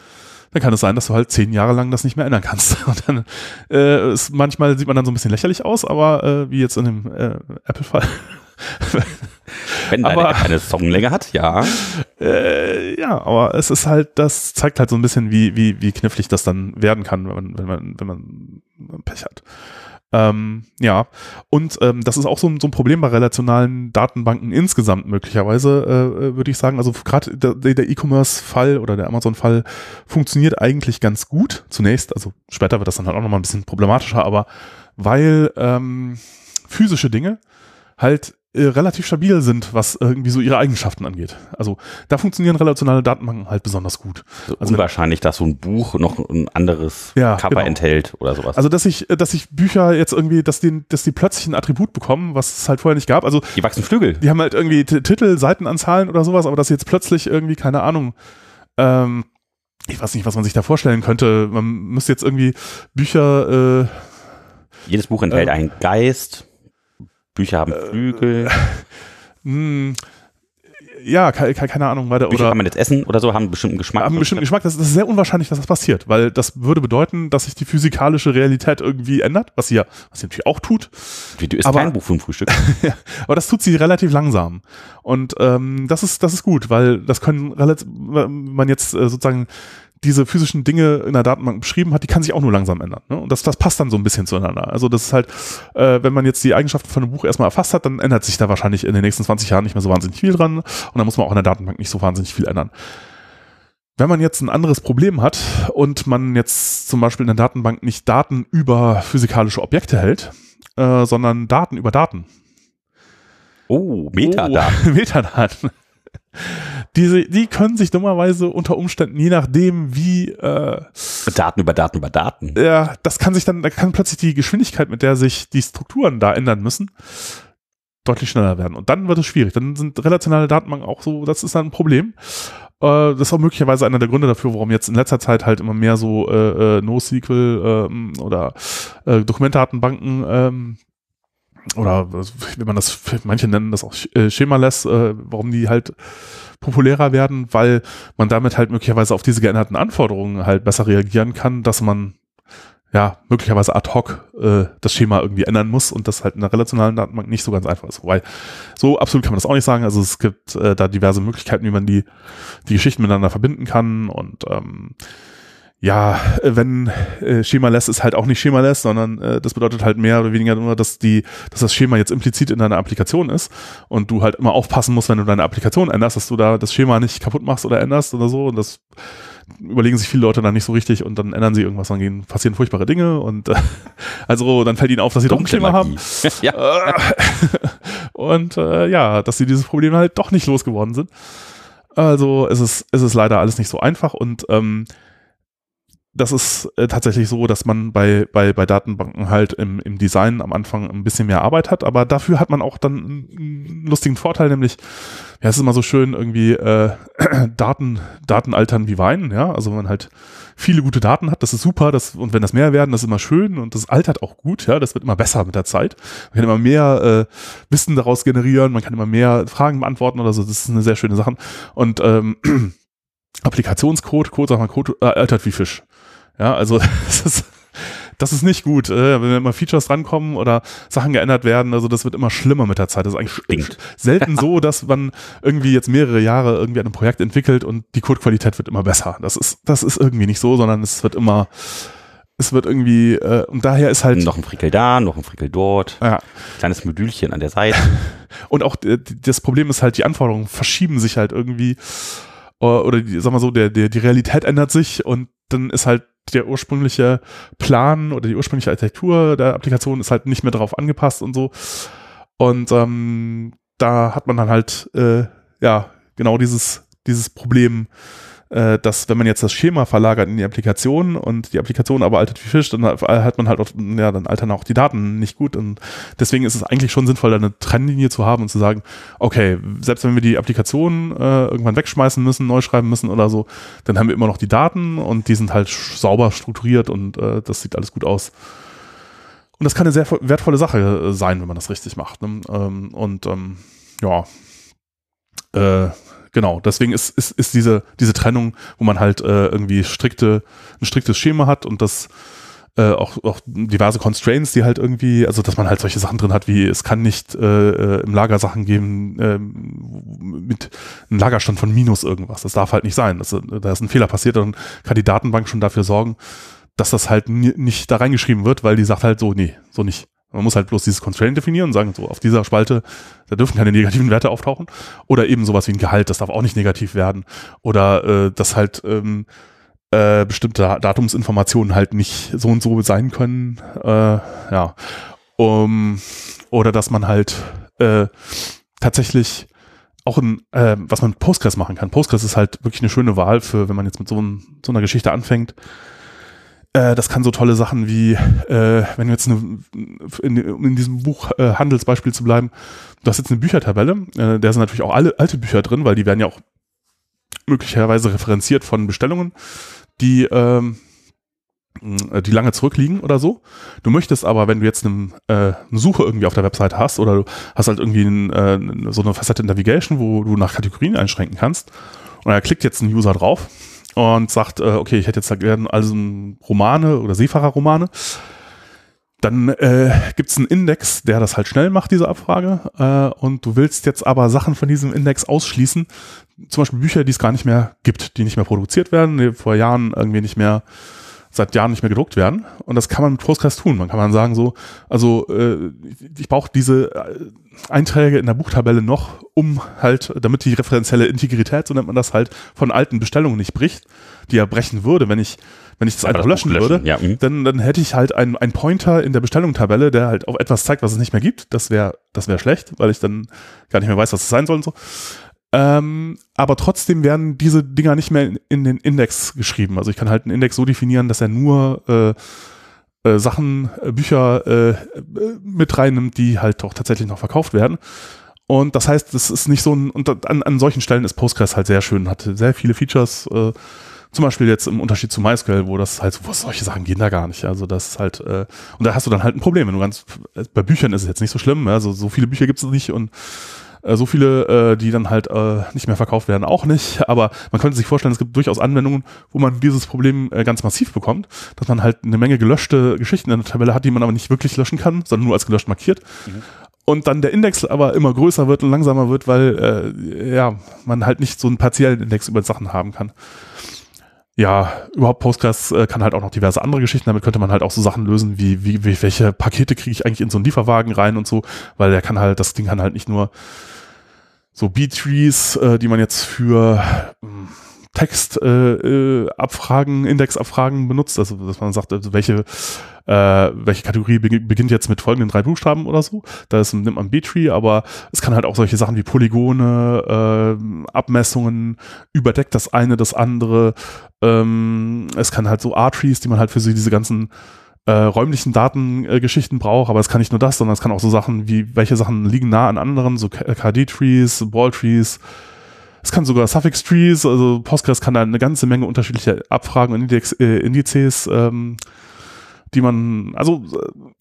dann kann es sein, dass du halt zehn Jahre lang das nicht mehr ändern kannst. Und dann äh, ist, manchmal sieht man dann so ein bisschen lächerlich aus, aber äh, wie jetzt in dem äh, Apple-Fall. Wenn deine App eine Songlänge hat, ja. Äh, ja, aber es ist halt, das zeigt halt so ein bisschen, wie, wie, wie knifflig das dann werden kann, wenn man, wenn man, wenn man Pech hat. Ähm, ja, und ähm, das ist auch so, ein, so ein Problem bei relationalen Datenbanken insgesamt möglicherweise, äh, äh würde ich sagen. Also gerade der, der E-Commerce-Fall oder der Amazon-Fall funktioniert eigentlich ganz gut. Zunächst, also später wird das dann halt auch nochmal ein bisschen problematischer, aber weil ähm, physische Dinge halt äh, relativ stabil sind, was irgendwie so ihre Eigenschaften angeht. Also da funktionieren relationale Datenbanken halt besonders gut. Also, also unwahrscheinlich, dass so ein Buch noch ein anderes ja, Cover genau. enthält oder sowas. Also dass ich, dass ich Bücher jetzt irgendwie, dass die, dass die plötzlich ein Attribut bekommen, was es halt vorher nicht gab. Also die wachsen Flügel. Die haben halt irgendwie Titel, Seitenanzahlen oder sowas, aber dass jetzt plötzlich irgendwie keine Ahnung. Ähm, ich weiß nicht, was man sich da vorstellen könnte. Man müsste jetzt irgendwie Bücher. Äh, Jedes Buch enthält äh, einen Geist. Bücher haben äh, Flügel. Äh, ja, keine, keine Ahnung. Weiter, Bücher oder, kann man jetzt essen oder so, haben einen bestimmten Geschmack. Haben einen bestimmten Geschmack. Das, das, ist sehr unwahrscheinlich, dass das passiert, weil das würde bedeuten, dass sich die physikalische Realität irgendwie ändert, was sie ja, was sie natürlich auch tut. Wie, du isst aber, kein Buch vom Frühstück. ja, aber das tut sie relativ langsam. Und ähm, das ist, das ist gut, weil das können relativ, man jetzt äh, sozusagen diese physischen Dinge in der Datenbank beschrieben hat, die kann sich auch nur langsam ändern. Ne? Und das, das passt dann so ein bisschen zueinander. Also das ist halt, äh, wenn man jetzt die Eigenschaften von einem Buch erstmal erfasst hat, dann ändert sich da wahrscheinlich in den nächsten 20 Jahren nicht mehr so wahnsinnig viel dran. Und dann muss man auch in der Datenbank nicht so wahnsinnig viel ändern. Wenn man jetzt ein anderes Problem hat und man jetzt zum Beispiel in der Datenbank nicht Daten über physikalische Objekte hält, äh, sondern Daten über Daten. Oh, Metadaten. Oh, Metadaten. Diese, die können sich dummerweise unter Umständen, je nachdem wie äh, Daten über Daten über Daten. Ja, das kann sich dann, da kann plötzlich die Geschwindigkeit, mit der sich die Strukturen da ändern müssen, deutlich schneller werden. Und dann wird es schwierig. Dann sind relationale Datenbanken auch so, das ist dann ein Problem. Äh, das ist auch möglicherweise einer der Gründe dafür, warum jetzt in letzter Zeit halt immer mehr so äh, äh NoSQL ähm, oder äh, Dokumentdatenbanken ähm, oder wenn man das, manche nennen das auch äh, Schemaless, äh, warum die halt populärer werden, weil man damit halt möglicherweise auf diese geänderten Anforderungen halt besser reagieren kann, dass man ja möglicherweise ad hoc äh, das Schema irgendwie ändern muss und das halt in der relationalen Datenbank nicht so ganz einfach ist. Wobei so absolut kann man das auch nicht sagen. Also es gibt äh, da diverse Möglichkeiten, wie man die die Geschichten miteinander verbinden kann und ähm, ja, wenn äh, Schemaless ist halt auch nicht Schemaless, sondern äh, das bedeutet halt mehr oder weniger nur, dass die, dass das Schema jetzt implizit in deiner Applikation ist und du halt immer aufpassen musst, wenn du deine Applikation änderst, dass du da das Schema nicht kaputt machst oder änderst oder so. Und das überlegen sich viele Leute dann nicht so richtig und dann ändern sie irgendwas, dann gehen, passieren furchtbare Dinge und äh, also dann fällt ihnen auf, dass sie doch ein Schema haben. ja. und äh, ja, dass sie dieses Problem halt doch nicht losgeworden sind. Also es ist, es ist leider alles nicht so einfach und ähm, das ist äh, tatsächlich so, dass man bei, bei, bei Datenbanken halt im, im Design am Anfang ein bisschen mehr Arbeit hat, aber dafür hat man auch dann einen lustigen Vorteil, nämlich, ja, es ist immer so schön, irgendwie äh, Daten, Daten altern wie Wein, ja, also wenn man halt viele gute Daten hat, das ist super, das, und wenn das mehr werden, das ist immer schön und das altert auch gut, ja, das wird immer besser mit der Zeit. Man kann immer mehr äh, Wissen daraus generieren, man kann immer mehr Fragen beantworten oder so, das ist eine sehr schöne Sache. Und ähm, Applikationscode, Code, sag mal, Code äh, altert wie Fisch. Ja, also das ist, das ist nicht gut, äh, wenn immer Features rankommen oder Sachen geändert werden. Also das wird immer schlimmer mit der Zeit. Das ist eigentlich Stinkt. selten so, dass man irgendwie jetzt mehrere Jahre irgendwie an einem Projekt entwickelt und die Codequalität wird immer besser. Das ist, das ist irgendwie nicht so, sondern es wird immer, es wird irgendwie, äh, und daher ist halt. Noch ein Frickel da, noch ein Frickel dort. Ja. Kleines Modülchen an der Seite. und auch äh, das Problem ist halt, die Anforderungen verschieben sich halt irgendwie. Oder die, sag mal so, der, der, die Realität ändert sich und dann ist halt der ursprüngliche Plan oder die ursprüngliche Architektur der Applikation ist halt nicht mehr darauf angepasst und so. Und ähm, da hat man dann halt äh, ja genau dieses dieses Problem dass wenn man jetzt das Schema verlagert in die Applikation und die Applikation aber altert wie Fisch, dann hat man halt auch, ja, dann altern auch die Daten nicht gut und deswegen ist es eigentlich schon sinnvoll, da eine Trennlinie zu haben und zu sagen, okay, selbst wenn wir die Applikation äh, irgendwann wegschmeißen müssen, neu schreiben müssen oder so, dann haben wir immer noch die Daten und die sind halt sauber strukturiert und äh, das sieht alles gut aus. Und das kann eine sehr wertvolle Sache sein, wenn man das richtig macht. Ne? Ähm, und ähm, ja, äh, genau, deswegen ist, ist, ist diese, diese Trennung, wo man halt äh, irgendwie strikte, ein striktes Schema hat und das äh, auch, auch diverse Constraints, die halt irgendwie, also dass man halt solche Sachen drin hat, wie es kann nicht äh, äh im Lager Sachen geben äh, mit einem Lagerstand von minus irgendwas. Das darf halt nicht sein. Das, da ist ein Fehler passiert, dann kann die Datenbank schon dafür sorgen, dass das halt nicht da reingeschrieben wird, weil die sagt halt so, nee, so nicht. Man muss halt bloß dieses Constraint definieren und sagen, so auf dieser Spalte, da dürfen keine negativen Werte auftauchen. Oder eben sowas wie ein Gehalt, das darf auch nicht negativ werden. Oder äh, dass halt ähm, äh, bestimmte Datumsinformationen halt nicht so und so sein können. Äh, ja. Um, oder dass man halt äh, tatsächlich auch ein, äh, was man mit Postgres machen kann. Postgres ist halt wirklich eine schöne Wahl für, wenn man jetzt mit so, ein, so einer Geschichte anfängt. Äh, das kann so tolle Sachen wie, äh, wenn du jetzt eine, in, in diesem Buch äh, Handelsbeispiel zu bleiben, du hast jetzt eine Büchertabelle, äh, da sind natürlich auch alle alte Bücher drin, weil die werden ja auch möglicherweise referenziert von Bestellungen die, ähm, äh, die lange zurückliegen oder so. Du möchtest aber, wenn du jetzt eine, äh, eine Suche irgendwie auf der Webseite hast oder du hast halt irgendwie ein, äh, so eine Facette Navigation, wo du nach Kategorien einschränken kannst und da klickt jetzt ein User drauf und sagt, äh, okay, ich hätte jetzt da gerne also Romane oder Seefahrerromane. Dann äh, gibt es einen Index, der das halt schnell macht, diese Abfrage. Äh, und du willst jetzt aber Sachen von diesem Index ausschließen, zum Beispiel Bücher, die es gar nicht mehr gibt, die nicht mehr produziert werden, die vor Jahren irgendwie nicht mehr, seit Jahren nicht mehr gedruckt werden. Und das kann man mit Postgres tun. Man kann man sagen so, also äh, ich brauche diese äh, Einträge in der Buchtabelle noch, um halt, damit die referenzielle Integrität, so nennt man das halt, von alten Bestellungen nicht bricht, die er brechen würde, wenn ich wenn ich das einfach löschen, löschen, würde, ja. Mhm. dann, dann hätte ich halt einen, einen Pointer in der Bestellungstabelle, der halt auf etwas zeigt, was es nicht mehr gibt. Das wäre das wäre schlecht, weil ich dann gar nicht mehr weiß, was es sein soll und so. Ähm, aber trotzdem werden diese Dinger nicht mehr in, den Index geschrieben. Also ich kann halt einen Index so definieren, dass er nur äh, äh, Sachen, äh, Bücher äh, mit reinnimmt, die halt auch tatsächlich noch verkauft werden. Und das heißt, das ist nicht so ein, und an, an solchen Stellen ist Postgres halt sehr schön, hat sehr viele Features, äh, zum Beispiel jetzt im Unterschied zu MySQL, wo das halt, wo solche Sachen gehen da gar nicht. Also das ist halt, äh, und da hast du dann halt ein Problem. Wenn du ganz, bei Büchern ist es jetzt nicht so schlimm, also so viele Bücher gibt es nicht und äh, so viele, äh, die dann halt äh, nicht mehr verkauft werden, auch nicht. Aber man könnte sich vorstellen, es gibt durchaus Anwendungen, wo man dieses Problem äh, ganz massiv bekommt, dass man halt eine Menge gelöschte Geschichten in der Tabelle hat, die man aber nicht wirklich löschen kann, sondern nur als gelöscht markiert. Mhm. Und dann der Index aber immer größer wird und langsamer wird, weil äh, ja man halt nicht so einen partiellen Index über Sachen haben kann ja, überhaupt Postgres äh, kann halt auch noch diverse andere Geschichten. Damit könnte man halt auch so Sachen lösen, wie, wie, wie welche Pakete kriege ich eigentlich in so einen Lieferwagen rein und so, weil der kann halt, das Ding kann halt nicht nur so B-Trees, äh, die man jetzt für ähm, Textabfragen, äh, Abfragen, Indexabfragen benutzt, also dass man sagt, also welche äh, welche Kategorie beginnt jetzt mit folgenden drei Buchstaben oder so. Da nimmt man B-Tree, aber es kann halt auch solche Sachen wie Polygone, äh, Abmessungen, überdeckt das eine das andere. Ähm, es kann halt so R-Trees, die man halt für so diese ganzen äh, räumlichen Datengeschichten äh, braucht, aber es kann nicht nur das, sondern es kann auch so Sachen wie, welche Sachen liegen nah an anderen, so KD-Trees, Ball-Trees, es kann sogar Suffix-Trees, also Postgres kann da eine ganze Menge unterschiedlicher Abfragen und äh, Indizes ähm, die man, also.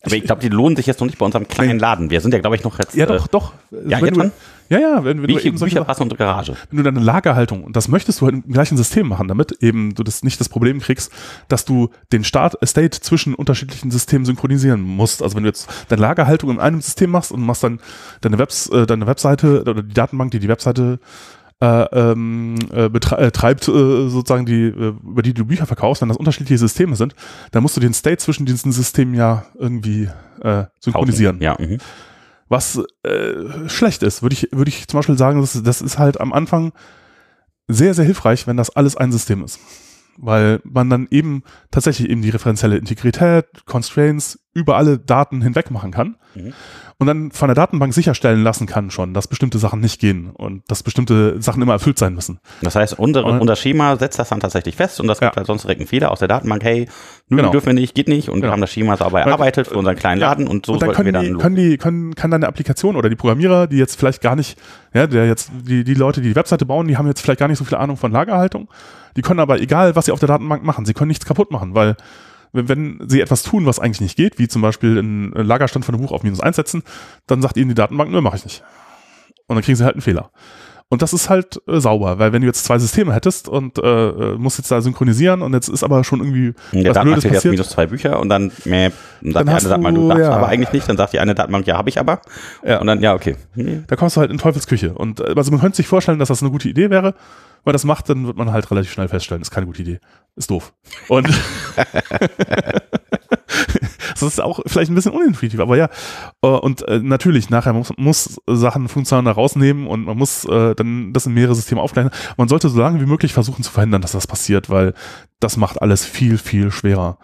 Aber ich glaube, die lohnen sich jetzt noch nicht bei unserem kleinen Laden. Wir sind ja, glaube ich, noch jetzt. Ja, doch, doch. Ja, jetzt du, schon? Ja, ja, wenn, wenn Wie du eben Bücher passen unsere Garage. Wenn du deine Lagerhaltung, und das möchtest du halt im gleichen System machen, damit eben du das nicht das Problem kriegst, dass du den Start, State zwischen unterschiedlichen Systemen synchronisieren musst. Also wenn du jetzt deine Lagerhaltung in einem System machst und machst dann deine Webs, äh, deine Webseite oder die Datenbank, die die Webseite äh, ähm, äh, betreibt, äh, sozusagen die, äh, über die du Bücher verkaufst, wenn das unterschiedliche Systeme sind, dann musst du den State zwischen diesen Systemen ja irgendwie äh, synchronisieren. Ja. Mhm. Was äh, schlecht ist, würde ich, würde ich zum Beispiel sagen, das, das ist halt am Anfang sehr, sehr hilfreich, wenn das alles ein System ist. Weil man dann eben tatsächlich eben die referenzielle Integrität, Constraints über alle Daten hinweg machen kann. Mhm und dann von der Datenbank sicherstellen lassen kann schon, dass bestimmte Sachen nicht gehen und dass bestimmte Sachen immer erfüllt sein müssen. Das heißt, unser, und, unser Schema setzt das dann tatsächlich fest und das gibt ja. halt sonst direkt einen Fehler aus der Datenbank, hey, nö, genau. dürfen wir nicht, geht nicht und genau. wir haben das Schema sauber erarbeitet für unseren kleinen Laden und so und dann können wir dann die, können die, können, kann dann eine Applikation oder die Programmierer, die jetzt vielleicht gar nicht, ja, der jetzt, die, die Leute, die die Webseite bauen, die haben jetzt vielleicht gar nicht so viel Ahnung von Lagerhaltung, die können aber egal, was sie auf der Datenbank machen, sie können nichts kaputt machen, weil wenn, sie etwas tun, was eigentlich nicht geht, wie zum Beispiel einen Lagerstand von einem Buch auf minus eins setzen, dann sagt ihnen die Datenbank, nö, mache ich nicht. Und dann kriegen sie halt einen Fehler. Und das ist halt äh, sauber, weil wenn du jetzt zwei Systeme hättest und äh, äh musst jetzt da synchronisieren und jetzt ist aber schon irgendwie der was Blödes passiert. minus zwei Bücher und dann, meh, dann sagt dann die eine Datenbank, du darfst ja. aber eigentlich nicht, dann sagt die eine Datenbank, ja, habe ich aber. Ja. Und dann, ja, okay. Da kommst du halt in Teufelsküche. Und äh, also man könnte sich vorstellen, dass das eine gute Idee wäre. Wenn man das macht, dann wird man halt relativ schnell feststellen, ist keine gute Idee. Ist doof. Und das ist auch vielleicht ein bisschen unintuitiv, aber ja. Äh, und äh, natürlich, nachher muss, muss Sachen funktional rausnehmen und man muss äh, dann das in mehrere Systeme aufgleichen. Man sollte so lange wie möglich versuchen zu verhindern, dass das passiert, weil das macht alles viel, viel schwerer.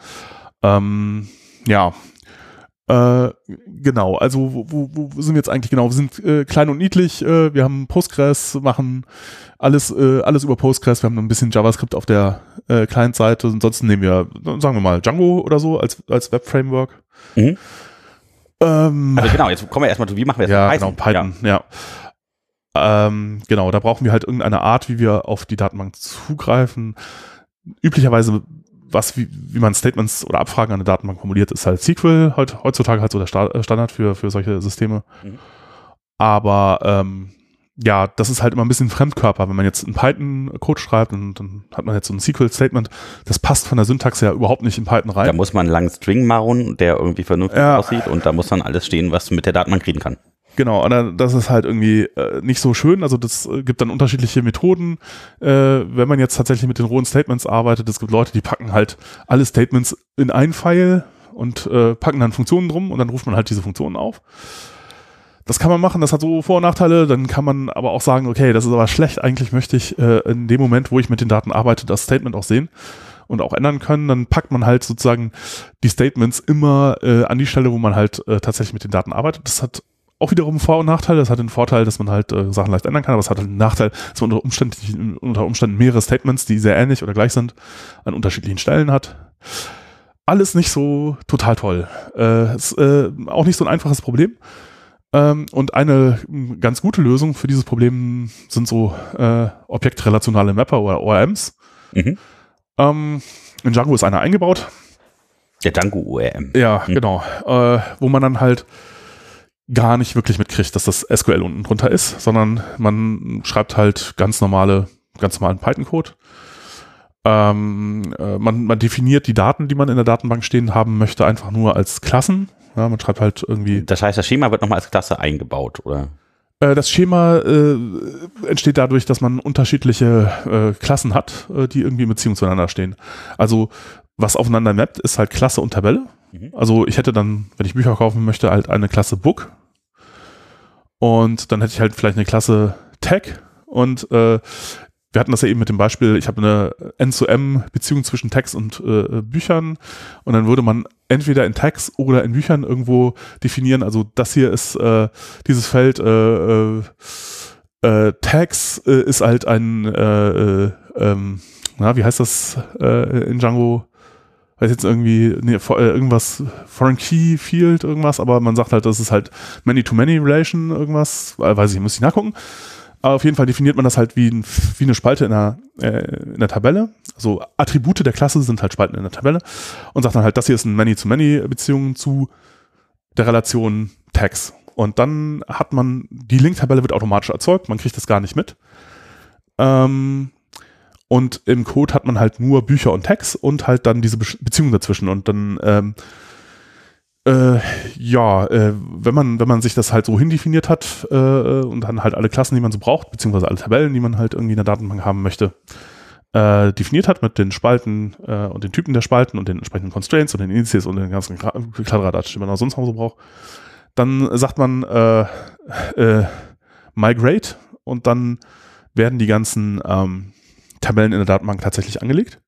Ähm, ja, äh, genau, also wo, wo, wo sind wir jetzt eigentlich genau? Wir sind äh, klein und niedlich, äh, wir haben Postgres, machen alles, äh, alles über Postgres, wir haben ein bisschen JavaScript auf der äh, Client-Seite, ansonsten nehmen wir, sagen wir mal, Django oder so als, als Web-Framework. Mhm. Ähm, also genau, jetzt kommen wir erstmal zu, wie machen wir das? Ja, Python? genau, Python, ja. ja. Ähm, genau, da brauchen wir halt irgendeine Art, wie wir auf die Datenbank zugreifen. Üblicherweise was, wie, wie man Statements oder Abfragen an eine Datenbank formuliert, ist halt SQL heut, heutzutage halt so der Sta äh, Standard für, für solche Systeme. Mhm. Aber ähm, ja, das ist halt immer ein bisschen Fremdkörper. Wenn man jetzt in Python Code schreibt und dann hat man jetzt so ein SQL-Statement, das passt von der Syntax ja überhaupt nicht in Python rein. Da muss man einen langen String machen, der irgendwie vernünftig ja. aussieht und da muss dann alles stehen, was mit der Datenbank reden kann. Genau, und das ist halt irgendwie äh, nicht so schön. Also das äh, gibt dann unterschiedliche Methoden. Äh, wenn man jetzt tatsächlich mit den rohen Statements arbeitet, es gibt Leute, die packen halt alle Statements in ein File und äh, packen dann Funktionen drum und dann ruft man halt diese Funktionen auf. Das kann man machen, das hat so Vor- und Nachteile. Dann kann man aber auch sagen, okay, das ist aber schlecht. Eigentlich möchte ich äh, in dem Moment, wo ich mit den Daten arbeite, das Statement auch sehen und auch ändern können. Dann packt man halt sozusagen die Statements immer äh, an die Stelle, wo man halt äh, tatsächlich mit den Daten arbeitet. Das hat auch wiederum Vor- und Nachteile. Das hat den Vorteil, dass man halt äh, Sachen leicht ändern kann, aber es hat halt den Nachteil, dass man unter Umständen, unter Umständen mehrere Statements, die sehr ähnlich oder gleich sind, an unterschiedlichen Stellen hat. Alles nicht so total toll. Äh, ist äh, auch nicht so ein einfaches Problem. Ähm, und eine ganz gute Lösung für dieses Problem sind so äh, objektrelationale Mapper oder ORMs. Mhm. Ähm, in Django ist einer eingebaut. Der Django ORM. Ja, mhm. genau. Äh, wo man dann halt gar nicht wirklich mitkriegt, dass das SQL unten drunter ist, sondern man schreibt halt ganz normale, ganz normalen Python-Code. Ähm, äh, man, man definiert die Daten, die man in der Datenbank stehen haben möchte, einfach nur als Klassen. Ja, man schreibt halt irgendwie. Das heißt, das Schema wird nochmal als Klasse eingebaut, oder? Äh, das Schema äh, entsteht dadurch, dass man unterschiedliche äh, Klassen hat, äh, die irgendwie in Beziehung zueinander stehen. Also was aufeinander mappt, ist halt Klasse und Tabelle. Mhm. Also ich hätte dann, wenn ich Bücher kaufen möchte, halt eine Klasse Book. Und dann hätte ich halt vielleicht eine Klasse Tag. Und äh, wir hatten das ja eben mit dem Beispiel, ich habe eine N-zu-M-Beziehung zwischen Tags und äh, Büchern. Und dann würde man entweder in Tags oder in Büchern irgendwo definieren. Also das hier ist äh, dieses Feld äh, äh, äh Tags ist halt ein äh, äh, ähm, na, wie heißt das äh, in Django? Weiß jetzt irgendwie nee, äh, irgendwas Foreign Key Field irgendwas, aber man sagt halt, das ist halt Many-to-Many Relation irgendwas, weiß ich, muss ich nachgucken. Aber auf jeden Fall definiert man das halt wie, ein, wie eine Spalte in der, äh, in der Tabelle. Also Attribute der Klasse sind halt Spalten in der Tabelle und sagt dann halt, das hier ist eine Many-to-Many-Beziehung zu der Relation Tags. Und dann hat man, die Link-Tabelle wird automatisch erzeugt, man kriegt das gar nicht mit. Ähm, und im Code hat man halt nur Bücher und Tags und halt dann diese Be Beziehung dazwischen. Und dann, ähm, äh, ja, äh, wenn man, wenn man sich das halt so hindefiniert hat äh, und dann halt alle Klassen, die man so braucht, beziehungsweise alle Tabellen, die man halt irgendwie in der Datenbank haben möchte, äh, definiert hat mit den Spalten äh, und den Typen der Spalten und den entsprechenden Constraints und den Indizes und den ganzen Kladderadatsch, die man auch sonst noch so braucht, dann sagt man äh, migrate und dann werden die ganzen ähm, Tabellen in der Datenbank tatsächlich angelegt.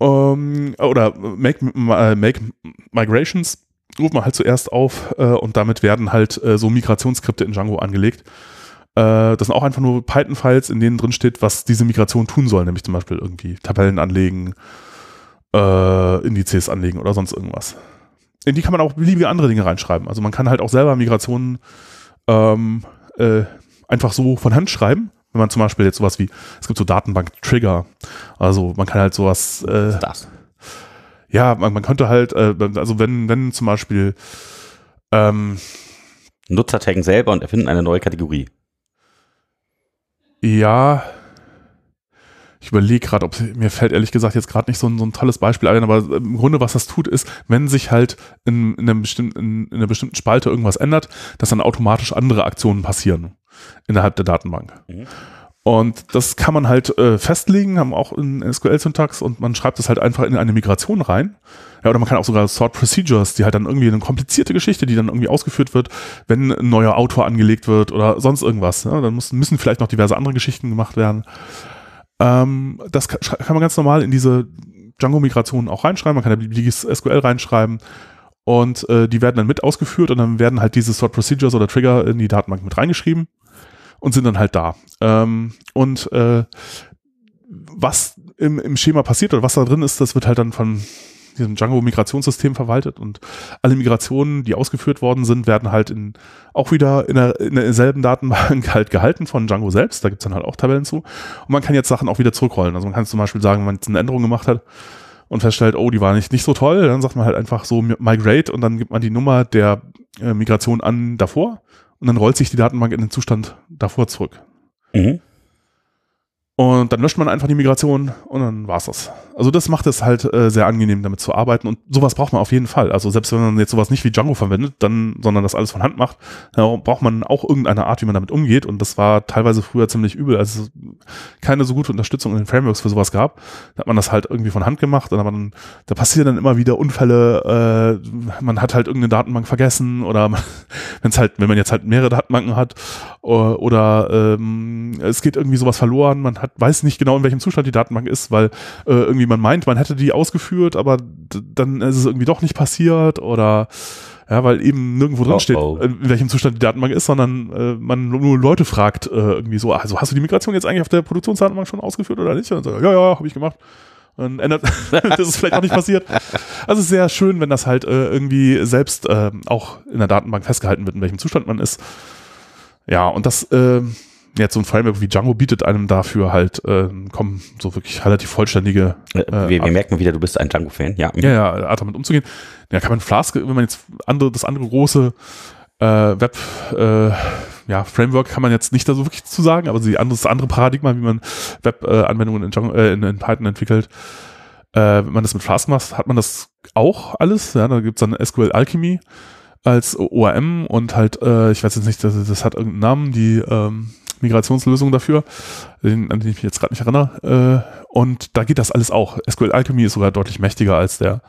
Ähm, oder make, make Migrations ruft man halt zuerst auf äh, und damit werden halt äh, so Migrationsskripte in Django angelegt. Äh, das sind auch einfach nur Python-Files, in denen drin steht, was diese Migration tun soll, nämlich zum Beispiel irgendwie Tabellen anlegen, äh, Indizes anlegen oder sonst irgendwas. In die kann man auch beliebige andere Dinge reinschreiben. Also man kann halt auch selber Migrationen ähm, äh, einfach so von Hand schreiben wenn man zum Beispiel jetzt sowas wie, es gibt so Datenbank-Trigger, also man kann halt sowas. Äh, Was ist das? ja, man, man könnte halt, äh, also wenn, wenn zum Beispiel ähm, Nutzer taggen selber und erfinden eine neue Kategorie. Ja, ich überlege gerade, ob mir fällt ehrlich gesagt jetzt gerade nicht so ein, so ein tolles Beispiel ein, aber im Grunde, was das tut, ist, wenn sich halt in, in, in einer bestimmten Spalte irgendwas ändert, dass dann automatisch andere Aktionen passieren innerhalb der Datenbank. Mhm. Und das kann man halt äh, festlegen, haben auch in SQL-Syntax und man schreibt das halt einfach in eine Migration rein. Ja, oder man kann auch sogar Sort Procedures, die halt dann irgendwie eine komplizierte Geschichte, die dann irgendwie ausgeführt wird, wenn ein neuer Autor angelegt wird oder sonst irgendwas. Ja, dann müssen, müssen vielleicht noch diverse andere Geschichten gemacht werden. Ähm, das kann, kann, man ganz normal in diese Django-Migration auch reinschreiben. Man kann da beliebiges SQL reinschreiben und äh, die werden dann mit ausgeführt und dann werden halt diese Sort Procedures oder Trigger in die Datenbank mit reingeschrieben und sind dann halt da. Ähm, und äh, was im, im Schema passiert oder was da drin ist, das wird halt dann von diesem Django-Migrationssystem verwaltet und alle Migrationen, die ausgeführt worden sind, werden halt in, auch wieder in, der, in derselben Datenbank halt gehalten von Django selbst. Da gibt's dann halt auch Tabellen zu. Und man kann jetzt Sachen auch wieder zurückrollen. Also man kann zum Beispiel sagen, wenn man jetzt eine Änderung gemacht hat und feststellt, oh, die war nicht, nicht so toll, dann sagt man halt einfach so migrate und dann gibt man die Nummer der äh, Migration an davor und dann rollt sich die Datenbank in den Zustand davor zurück. Mhm. Und dann löscht man einfach die Migration und dann war's das. Also das macht es halt äh, sehr angenehm, damit zu arbeiten. Und sowas braucht man auf jeden Fall. Also selbst wenn man jetzt sowas nicht wie Django verwendet, dann, sondern das alles von Hand macht, dann braucht man auch irgendeine Art, wie man damit umgeht. Und das war teilweise früher ziemlich übel, als es keine so gute Unterstützung in den Frameworks für sowas gab. Da hat man das halt irgendwie von Hand gemacht und dann, da passieren dann immer wieder Unfälle. Äh, man hat halt irgendeine Datenbank vergessen oder wenn es halt, wenn man jetzt halt mehrere Datenbanken hat oder, oder ähm, es geht irgendwie sowas verloren, man hat weiß nicht genau, in welchem Zustand die Datenbank ist, weil äh, irgendwie man meint, man hätte die ausgeführt, aber dann ist es irgendwie doch nicht passiert oder ja, weil eben nirgendwo drin steht, oh, oh. in welchem Zustand die Datenbank ist, sondern äh, man nur Leute fragt, äh, irgendwie so, also hast du die Migration jetzt eigentlich auf der Produktionsdatenbank schon ausgeführt oder nicht? Und dann sagt, ja, ja, habe ich gemacht. Und ändert, das ist vielleicht auch nicht passiert. Also sehr schön, wenn das halt äh, irgendwie selbst äh, auch in der Datenbank festgehalten wird, in welchem Zustand man ist. Ja, und das äh, jetzt so ein Framework wie Django bietet einem dafür halt, äh, kommen so wirklich relativ vollständige. Äh, wir, wir merken wieder, du bist ein Django-Fan, ja. Ja, ja, Art damit umzugehen. Ja, kann man Flask, wenn man jetzt andere, das andere große äh, Web, äh, ja, Framework kann man jetzt nicht da so wirklich zu sagen, aber die andere, das andere Paradigma, wie man Web-Anwendungen in, Django, äh, in, in Python entwickelt, äh, wenn man das mit Flask macht, hat man das auch alles. Ja, da gibt's dann SQL Alchemy als ORM und halt, äh, ich weiß jetzt nicht, das, das hat irgendeinen Namen, die ähm, Migrationslösung dafür, den, an den ich mich jetzt gerade nicht erinnere. Äh, und da geht das alles auch. SQL Alchemy ist sogar deutlich mächtiger als der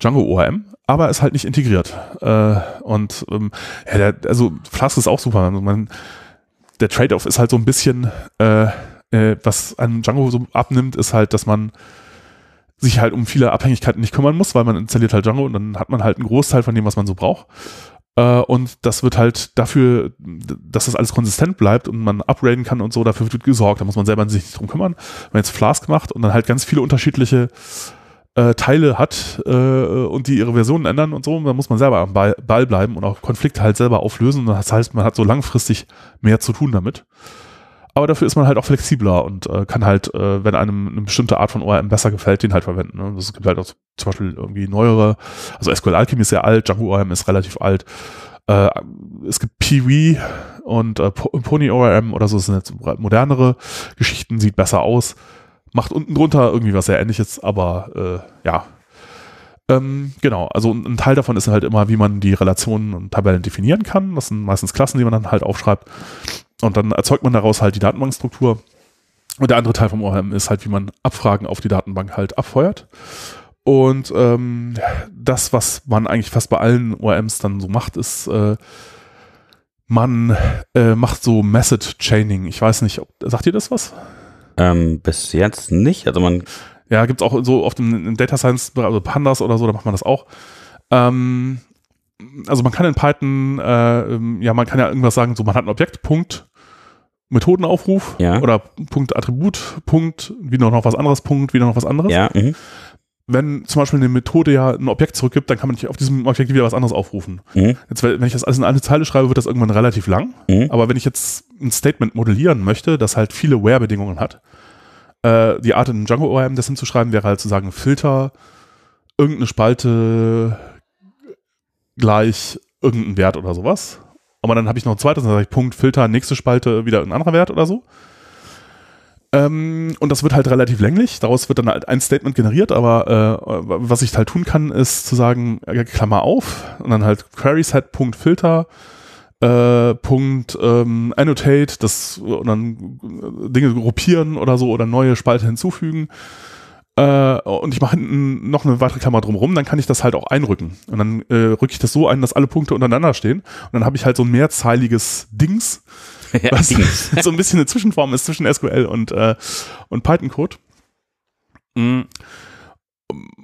Django ORM, aber ist halt nicht integriert. Äh, und ähm, ja, der, also Flask ist auch super. Also man, der Trade-off ist halt so ein bisschen, äh, äh, was an Django so abnimmt, ist halt, dass man sich halt um viele Abhängigkeiten nicht kümmern muss, weil man installiert halt Django und dann hat man halt einen Großteil von dem, was man so braucht. Äh, und das wird halt dafür, dass das alles konsistent bleibt und man upgraden kann und so, dafür wird gesorgt. Da muss man selber sich nicht drum kümmern. Wenn man jetzt Flask macht und dann halt ganz viele unterschiedliche äh, Teile hat äh, und die ihre Versionen ändern und so, dann muss man selber am Ball, bleiben und auch Konflikte halt selber auflösen. Das heißt, man hat so langfristig mehr zu tun damit. Aber dafür ist man halt auch flexibler und äh, kann halt, äh, wenn einem eine bestimmte Art von ORM besser gefällt, den halt verwenden. Ne? Es gibt halt auch zum Beispiel irgendwie neuere, also SQL Alchemy ist sehr alt, Django ORM ist relativ alt. Äh, es gibt Peewee und äh, Pony ORM oder so, das sind jetzt modernere Geschichten, sieht besser aus. Macht unten drunter irgendwie was sehr ähnliches, aber äh, ja, ähm, genau, also ein Teil davon ist halt immer, wie man die Relationen und Tabellen definieren kann. Das sind meistens Klassen, die man dann halt aufschreibt. Und dann erzeugt man daraus halt die Datenbankstruktur. Und der andere Teil vom ORM ist halt, wie man Abfragen auf die Datenbank halt abfeuert. Und ähm, das, was man eigentlich fast bei allen ORMs dann so macht, ist, äh, man äh, macht so Message Chaining. Ich weiß nicht, ob, sagt ihr das was? Ähm, bis jetzt nicht. Also man. Ja, gibt es auch so auf dem Data Science, also Pandas oder so, da macht man das auch. Ähm, also man kann in Python, äh, ähm, ja, man kann ja irgendwas sagen, so man hat ein Objekt, Punkt, Methodenaufruf ja. oder Punkt Attribut, Punkt, wieder noch was anderes, Punkt, wieder noch was anderes. Ja. Mhm. Wenn zum Beispiel eine Methode ja ein Objekt zurückgibt, dann kann man nicht auf diesem Objekt wieder was anderes aufrufen. Mhm. Jetzt, wenn ich das alles in eine Zeile schreibe, wird das irgendwann relativ lang. Mhm. Aber wenn ich jetzt ein Statement modellieren möchte, das halt viele Where-Bedingungen hat, äh, die Art in Django ORM das hinzuschreiben, wäre halt zu sagen Filter, irgendeine Spalte gleich irgendeinen Wert oder sowas. Aber dann habe ich noch ein zweites, dann sage ich Punkt, Filter, nächste Spalte, wieder ein anderer Wert oder so. Ähm, und das wird halt relativ länglich. Daraus wird dann halt ein Statement generiert, aber äh, was ich halt tun kann, ist zu sagen, Klammer auf und dann halt queryset.filter äh, Punkt ähm, annotate, das und dann Dinge gruppieren oder so oder neue Spalte hinzufügen äh, und ich mache noch eine weitere Klammer drumherum, dann kann ich das halt auch einrücken. Und dann äh, rücke ich das so ein, dass alle Punkte untereinander stehen. Und dann habe ich halt so ein mehrzeiliges Dings, ja, was Dings. so ein bisschen eine Zwischenform ist zwischen SQL und, äh, und Python-Code. Mhm.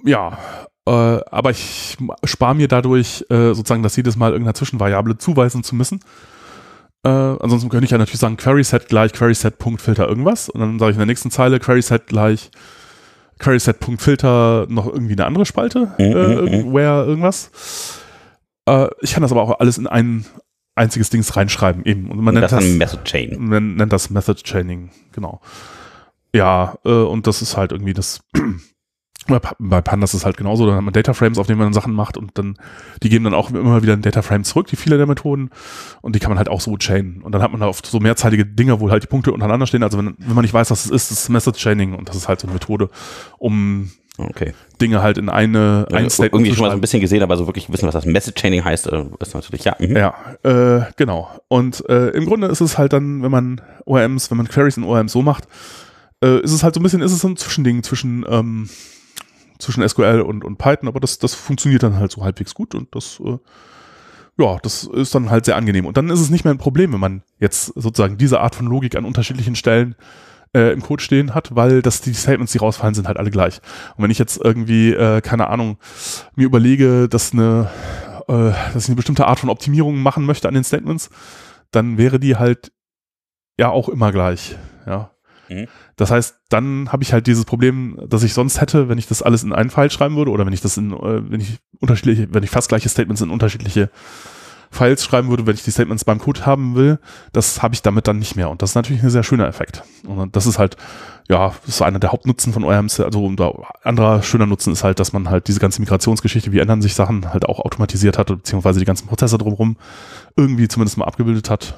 Ja, äh, aber ich spare mir dadurch äh, sozusagen das jedes Mal irgendeiner Zwischenvariable zuweisen zu müssen. Äh, ansonsten könnte ich ja natürlich sagen, QuerySet gleich QuerySet.filter irgendwas. Und dann sage ich in der nächsten Zeile QuerySet gleich QuerySet.filter noch irgendwie eine andere Spalte, mhm, äh, mhm. where irgendwas. Äh, ich kann das aber auch alles in ein einziges Dings reinschreiben eben. Und man nennt das, das Method Chain. Man nennt das Method Chaining, genau. Ja, äh, und das ist halt irgendwie das bei Pandas ist es halt genauso, dann hat man Data Frames, auf denen man dann Sachen macht und dann, die geben dann auch immer wieder ein Data Frame zurück, die viele der Methoden und die kann man halt auch so chainen und dann hat man da oft so mehrzeilige Dinge, wo halt die Punkte untereinander stehen, also wenn, wenn man nicht weiß, was es ist, das ist Method Chaining und das ist halt so eine Methode, um okay. Dinge halt in eine, ein ja, Statement Irgendwie schon mal so ein bisschen gesehen, aber so wirklich wissen, was das Message Chaining heißt, äh, ist natürlich, ja. Mhm. Ja, äh, genau. Und äh, im Grunde ist es halt dann, wenn man ORMs, wenn man Queries in ORMs so macht, äh, ist es halt so ein bisschen, ist es so ein Zwischending zwischen ähm, zwischen SQL und, und Python, aber das, das funktioniert dann halt so halbwegs gut und das, äh, ja, das ist dann halt sehr angenehm. Und dann ist es nicht mehr ein Problem, wenn man jetzt sozusagen diese Art von Logik an unterschiedlichen Stellen äh, im Code stehen hat, weil das die Statements, die rausfallen, sind halt alle gleich. Und wenn ich jetzt irgendwie, äh, keine Ahnung, mir überlege, dass eine, äh, dass ich eine bestimmte Art von Optimierung machen möchte an den Statements, dann wäre die halt ja auch immer gleich. Ja. Mhm. Das heißt, dann habe ich halt dieses Problem, das ich sonst hätte, wenn ich das alles in einen File schreiben würde oder wenn ich das in, äh, wenn ich unterschiedliche, wenn ich fast gleiche Statements in unterschiedliche Files schreiben würde, wenn ich die Statements beim Code haben will, das habe ich damit dann nicht mehr. Und das ist natürlich ein sehr schöner Effekt. Und das ist halt, ja, das ist einer der Hauptnutzen von ORMs. Also ein anderer schöner Nutzen ist halt, dass man halt diese ganze Migrationsgeschichte, wie ändern sich Sachen, halt auch automatisiert hat, beziehungsweise die ganzen Prozesse drumherum irgendwie zumindest mal abgebildet hat.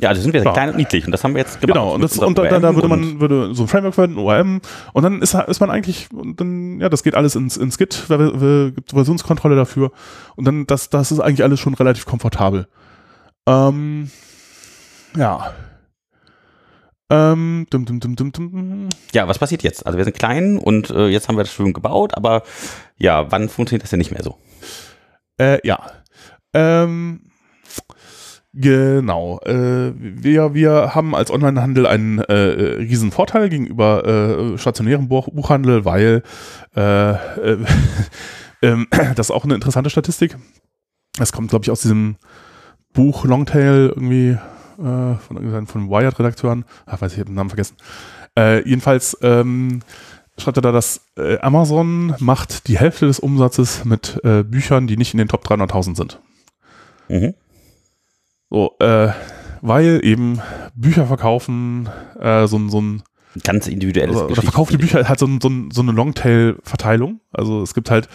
Ja, also sind wir ja. klein und niedlich und das haben wir jetzt gemacht. Genau, und, das, und da, da, würde man würde so ein Framework verwenden, ORM, und dann ist, ist man eigentlich, und dann, ja, das geht alles ins, ins Git, gibt Versionskontrolle dafür und dann, das, das ist eigentlich alles schon relativ komfortabel. Ähm, ja. Ähm, dum, dum, dum. Ja, was passiert jetzt? Also wir sind klein und äh, jetzt haben wir das schön gebaut, aber ja, wann funktioniert das denn nicht mehr so? Äh, ja. Ähm, Genau. Äh, wir, wir haben als Onlinehandel einen äh, riesen Vorteil gegenüber äh, stationärem Buch Buchhandel, weil äh, äh, äh, das ist auch eine interessante Statistik. Es kommt, glaube ich, aus diesem Buch Longtail irgendwie äh, von, von Wired-Redakteuren. Ach, weiß ich habe den Namen vergessen. Äh, jedenfalls ähm, schreibt er da, dass äh, Amazon macht die Hälfte des Umsatzes mit äh, Büchern, die nicht in den Top 300.000 sind. Mhm. So, äh, weil eben Bücher verkaufen, äh, so, so ein ganz individuelles oder, oder verkaufte Bücher hat so, so, so eine Longtail-Verteilung. Also es gibt halt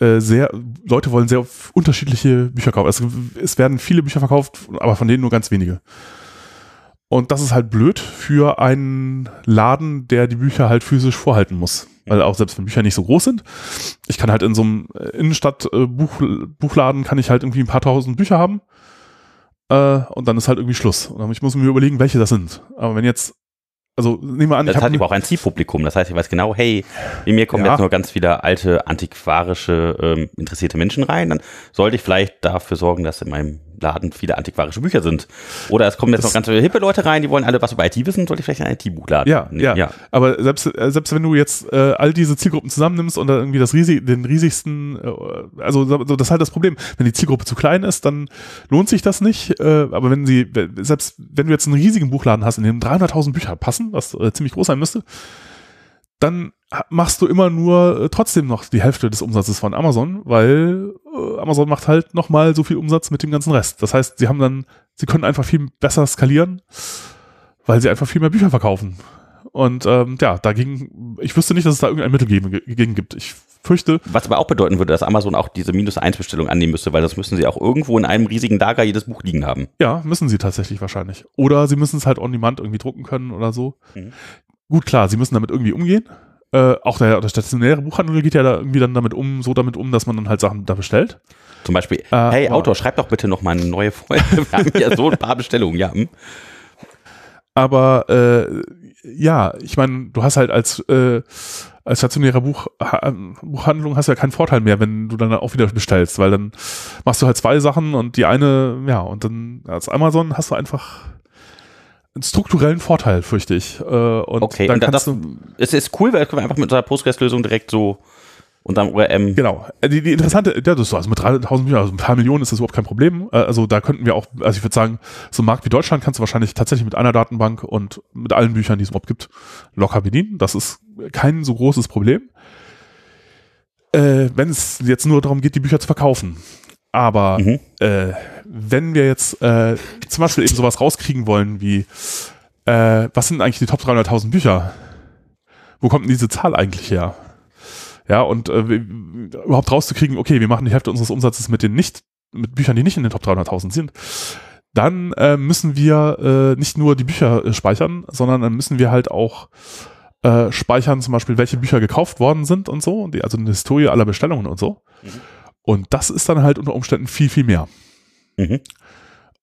äh, sehr, Leute wollen sehr unterschiedliche Bücher kaufen. Also es werden viele Bücher verkauft, aber von denen nur ganz wenige. Und das ist halt blöd für einen Laden, der die Bücher halt physisch vorhalten muss. Weil auch selbst wenn Bücher nicht so groß sind, ich kann halt in so einem Innenstadt-Buchladen äh, kann ich halt irgendwie ein paar tausend Bücher haben äh, und dann ist halt irgendwie Schluss. Und ich muss mir überlegen, welche das sind. Aber wenn jetzt, also nehmen wir an, das ich hat aber auch ein Zielpublikum. Das heißt, ich weiß genau, hey, in mir kommen ja. jetzt nur ganz viele alte, antiquarische, ähm, interessierte Menschen rein. Dann sollte ich vielleicht dafür sorgen, dass in meinem Laden viele antiquarische Bücher sind. Oder es kommen jetzt das noch ganz viele hippe Leute rein, die wollen alle was über IT wissen, sollte ich vielleicht ein IT-Buch laden. Ja, ja, ja. Aber selbst, äh, selbst wenn du jetzt äh, all diese Zielgruppen zusammennimmst und dann irgendwie das riesig, den riesigsten, äh, also das ist halt das Problem. Wenn die Zielgruppe zu klein ist, dann lohnt sich das nicht. Äh, aber wenn sie, selbst wenn du jetzt einen riesigen Buchladen hast, in dem 300.000 Bücher passen, was äh, ziemlich groß sein müsste, dann machst du immer nur äh, trotzdem noch die Hälfte des Umsatzes von Amazon, weil äh, Amazon macht halt nochmal so viel Umsatz mit dem ganzen Rest. Das heißt, sie haben dann, sie können einfach viel besser skalieren, weil sie einfach viel mehr Bücher verkaufen. Und ähm, ja, dagegen, ich wüsste nicht, dass es da irgendein Mittel gegen, gegen gibt. Ich fürchte. Was aber auch bedeuten würde, dass Amazon auch diese Minus-1-Bestellung annehmen müsste, weil das müssen sie auch irgendwo in einem riesigen Lager jedes Buch liegen haben. Ja, müssen sie tatsächlich wahrscheinlich. Oder sie müssen es halt on demand irgendwie drucken können oder so. Mhm. Gut, klar, sie müssen damit irgendwie umgehen. Äh, auch der, der stationäre Buchhandel geht ja da irgendwie dann damit um, so damit um, dass man dann halt Sachen da bestellt. Zum Beispiel, äh, hey Autor, schreib doch bitte noch mal eine neue Folge. Wir haben ja so ein paar Bestellungen, ja. Hm. Aber äh, ja, ich meine, du hast halt als, äh, als stationärer Buch, Buchhandlung hast du ja keinen Vorteil mehr, wenn du dann auch wieder bestellst, weil dann machst du halt zwei Sachen und die eine, ja, und dann als Amazon hast du einfach einen strukturellen Vorteil, fürchte ich. Äh, und okay, dann und das, du, es ist cool, weil wir einfach mit unserer Postgres-Lösung direkt so und dann ORM. Genau. Äh, die, die interessante, ja, das ist so, also mit 300.000 also ein paar Millionen ist das überhaupt kein Problem. Äh, also da könnten wir auch, also ich würde sagen, so ein Markt wie Deutschland kannst du wahrscheinlich tatsächlich mit einer Datenbank und mit allen Büchern, die es überhaupt gibt, locker bedienen. Das ist kein so großes Problem. Äh, wenn es jetzt nur darum geht, die Bücher zu verkaufen. Aber mhm. äh, wenn wir jetzt äh, zum Beispiel eben sowas rauskriegen wollen wie, äh, was sind eigentlich die Top 300.000 Bücher? Wo kommt denn diese Zahl eigentlich her? Ja, und äh, überhaupt rauszukriegen, okay, wir machen die Hälfte unseres Umsatzes mit den nicht, mit Büchern, die nicht in den Top 300.000 sind, dann äh, müssen wir äh, nicht nur die Bücher äh, speichern, sondern dann müssen wir halt auch äh, speichern, zum Beispiel, welche Bücher gekauft worden sind und so, die, also eine Historie aller Bestellungen und so. Mhm. Und das ist dann halt unter Umständen viel, viel mehr. Mhm.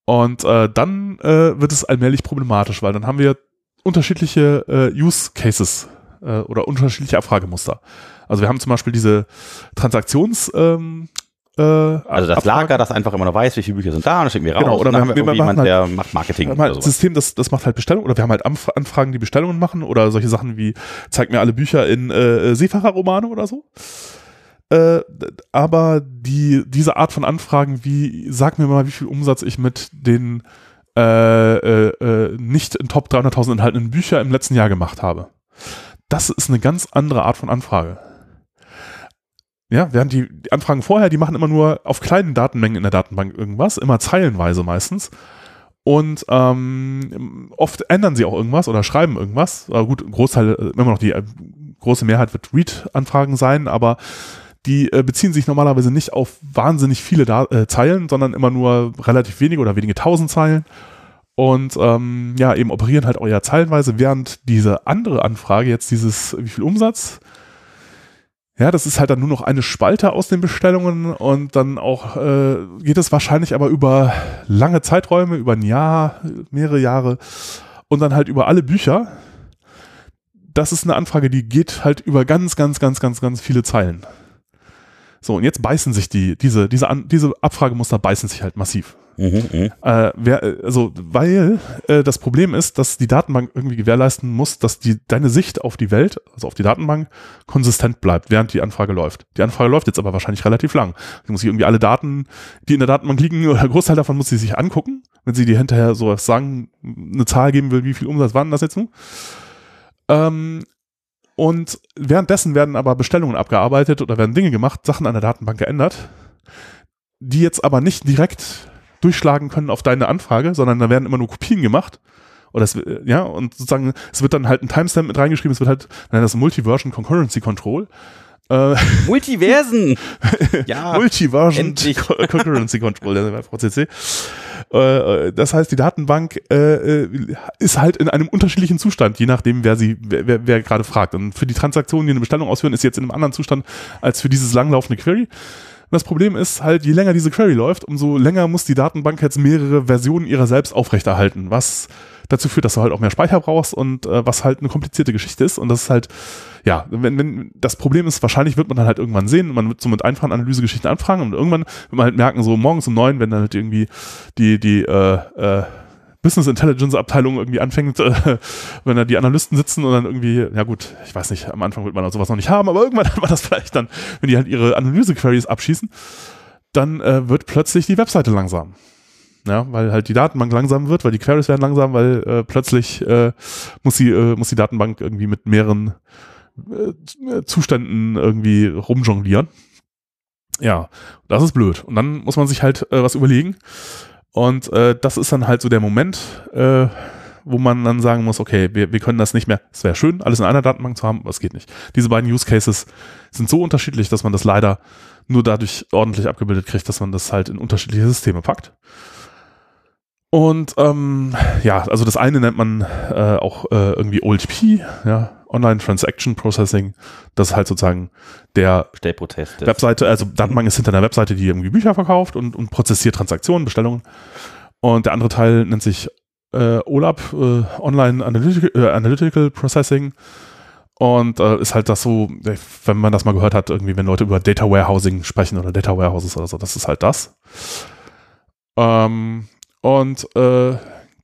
Und äh, dann äh, wird es allmählich problematisch, weil dann haben wir unterschiedliche äh, Use Cases äh, oder unterschiedliche Abfragemuster. Also wir haben zum Beispiel diese Transaktions- ähm, äh, also das Abfragen. Lager, das einfach immer noch weiß, viele Bücher sind da und schicken wir raus. Genau, oder wir haben, wir jemand, halt, der macht Marketing. Wir haben halt System, das, das macht halt Bestellungen oder wir haben halt Anfragen, die Bestellungen machen oder solche Sachen wie zeig mir alle Bücher in äh, Seefahrerromane oder so. Äh, aber die, diese Art von Anfragen wie sag mir mal, wie viel Umsatz ich mit den äh, äh, äh nicht in Top 300.000 enthaltenen Bücher im letzten Jahr gemacht habe. Das ist eine ganz andere Art von Anfrage. Ja, während die, die, Anfragen vorher, die machen immer nur auf kleinen Datenmengen in der Datenbank irgendwas, immer zeilenweise meistens. Und ähm, oft ändern sie auch irgendwas oder schreiben irgendwas. Aber gut, ein Großteil, äh, immer noch die äh, große Mehrheit wird Read-Anfragen sein, aber die äh, beziehen sich normalerweise nicht auf wahnsinnig viele da äh, Zeilen, sondern immer nur relativ wenige oder wenige tausend Zeilen und ähm, ja, eben operieren halt ja zeilenweise, während diese andere Anfrage, jetzt dieses, wie viel Umsatz, ja, das ist halt dann nur noch eine Spalte aus den Bestellungen und dann auch äh, geht es wahrscheinlich aber über lange Zeiträume, über ein Jahr, mehrere Jahre und dann halt über alle Bücher. Das ist eine Anfrage, die geht halt über ganz, ganz, ganz, ganz, ganz viele Zeilen. So, und jetzt beißen sich die, diese, diese, diese Abfragemuster beißen sich halt massiv. Mhm, mhm, äh, wer, also, weil äh, das Problem ist, dass die Datenbank irgendwie gewährleisten muss, dass die, deine Sicht auf die Welt, also auf die Datenbank, konsistent bleibt, während die Anfrage läuft. Die Anfrage läuft jetzt aber wahrscheinlich relativ lang. Sie muss sich irgendwie alle Daten, die in der Datenbank liegen, oder Großteil davon muss sie sich angucken, wenn sie dir hinterher so sagen, eine Zahl geben will, wie viel Umsatz waren das jetzt nun? Ähm, und währenddessen werden aber Bestellungen abgearbeitet oder werden Dinge gemacht, Sachen an der Datenbank geändert, die jetzt aber nicht direkt durchschlagen können auf deine Anfrage, sondern da werden immer nur Kopien gemacht. Oder es, ja, und sozusagen, es wird dann halt ein Timestamp mit reingeschrieben, es wird halt, nein, das Multiversion Concurrency Control. Äh, Multiversen! ja. Multiversion Concurrency Control, der VCC. Äh, das heißt, die Datenbank äh, ist halt in einem unterschiedlichen Zustand, je nachdem, wer sie, wer, wer, wer gerade fragt. Und für die Transaktionen, die eine Bestellung ausführen, ist sie jetzt in einem anderen Zustand als für dieses langlaufende Query das Problem ist halt, je länger diese Query läuft, umso länger muss die Datenbank jetzt mehrere Versionen ihrer selbst aufrechterhalten, was dazu führt, dass du halt auch mehr Speicher brauchst und äh, was halt eine komplizierte Geschichte ist. Und das ist halt, ja, wenn, wenn das Problem ist, wahrscheinlich wird man dann halt irgendwann sehen, man wird so mit einfachen Analysegeschichten anfragen und irgendwann wird man halt merken, so morgens um neun, wenn dann halt irgendwie die, die, äh, äh, Business Intelligence Abteilung irgendwie anfängt, äh, wenn da die Analysten sitzen und dann irgendwie, ja gut, ich weiß nicht, am Anfang wird man sowas noch nicht haben, aber irgendwann hat man das vielleicht dann, wenn die halt ihre Analyse-Queries abschießen, dann äh, wird plötzlich die Webseite langsam. Ja, weil halt die Datenbank langsam wird, weil die Queries werden langsam, weil äh, plötzlich äh, muss, die, äh, muss die Datenbank irgendwie mit mehreren äh, Zuständen irgendwie rumjonglieren. Ja, das ist blöd. Und dann muss man sich halt äh, was überlegen. Und äh, das ist dann halt so der Moment, äh, wo man dann sagen muss, okay, wir, wir können das nicht mehr, es wäre schön, alles in einer Datenbank zu haben, aber es geht nicht. Diese beiden Use Cases sind so unterschiedlich, dass man das leider nur dadurch ordentlich abgebildet kriegt, dass man das halt in unterschiedliche Systeme packt. Und ähm, ja, also das eine nennt man äh, auch äh, irgendwie OLTP, ja, Online Transaction Processing. Das ist halt sozusagen der Stellprozess. Webseite, also Datenbank ist hinter einer Webseite, die irgendwie Bücher verkauft und, und prozessiert Transaktionen, Bestellungen. Und der andere Teil nennt sich äh, OLAP, äh, Online Analytical, äh, Analytical Processing. Und äh, ist halt das so, äh, wenn man das mal gehört hat, irgendwie, wenn Leute über Data Warehousing sprechen oder Data Warehouses oder so, das ist halt das. Ähm, und äh,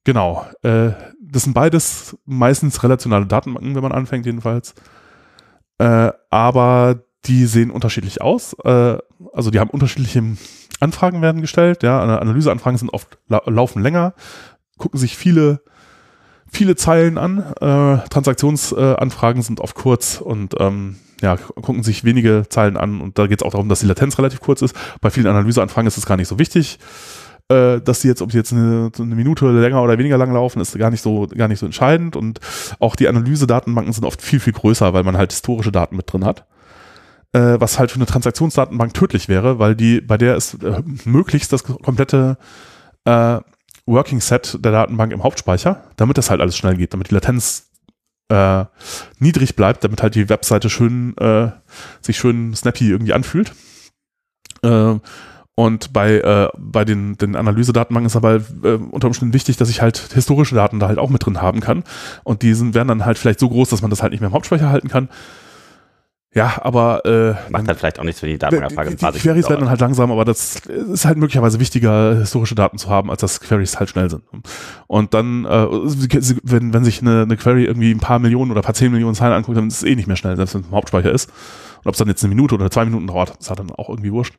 genau, äh, das sind beides meistens relationale Datenbanken, wenn man anfängt jedenfalls. Äh, aber die sehen unterschiedlich aus. Äh, also die haben unterschiedliche Anfragen werden gestellt. Ja, Ana- Analyseanfragen sind oft lau laufen länger, gucken sich viele viele Zeilen an. Äh, Transaktionsanfragen sind oft kurz und ähm, ja, gucken sich wenige Zeilen an und da geht es auch darum, dass die Latenz relativ kurz ist. Bei vielen Analyseanfragen ist es gar nicht so wichtig, äh, dass die jetzt, ob die jetzt eine, eine Minute länger oder weniger lang laufen, ist gar nicht so gar nicht so entscheidend und auch die Analysedatenbanken sind oft viel viel größer, weil man halt historische Daten mit drin hat. Äh, was halt für eine Transaktionsdatenbank tödlich wäre, weil die bei der ist äh, möglichst das komplette äh, Working Set der Datenbank im Hauptspeicher, damit das halt alles schnell geht, damit die Latenz äh, niedrig bleibt, damit halt die Webseite schön äh, sich schön snappy irgendwie anfühlt. Und bei, äh, bei den, den Analysedatenbanken ist aber äh, unter Umständen wichtig, dass ich halt historische Daten da halt auch mit drin haben kann. Und die sind, werden dann halt vielleicht so groß, dass man das halt nicht mehr im Hauptspeicher halten kann. Ja, aber äh, Macht halt vielleicht auch nichts für die Datenbankabfrage. die, die, die Queries werden dann halt langsam, aber das ist halt möglicherweise wichtiger, historische Daten zu haben, als dass Queries halt schnell sind. Und dann, äh, wenn, wenn sich eine, eine Query irgendwie ein paar Millionen oder ein paar zehn Millionen Zeilen anguckt, dann ist es eh nicht mehr schnell, selbst wenn es im Hauptspeicher ist. Und ob es dann jetzt eine Minute oder zwei Minuten dauert, ist halt dann auch irgendwie wurscht.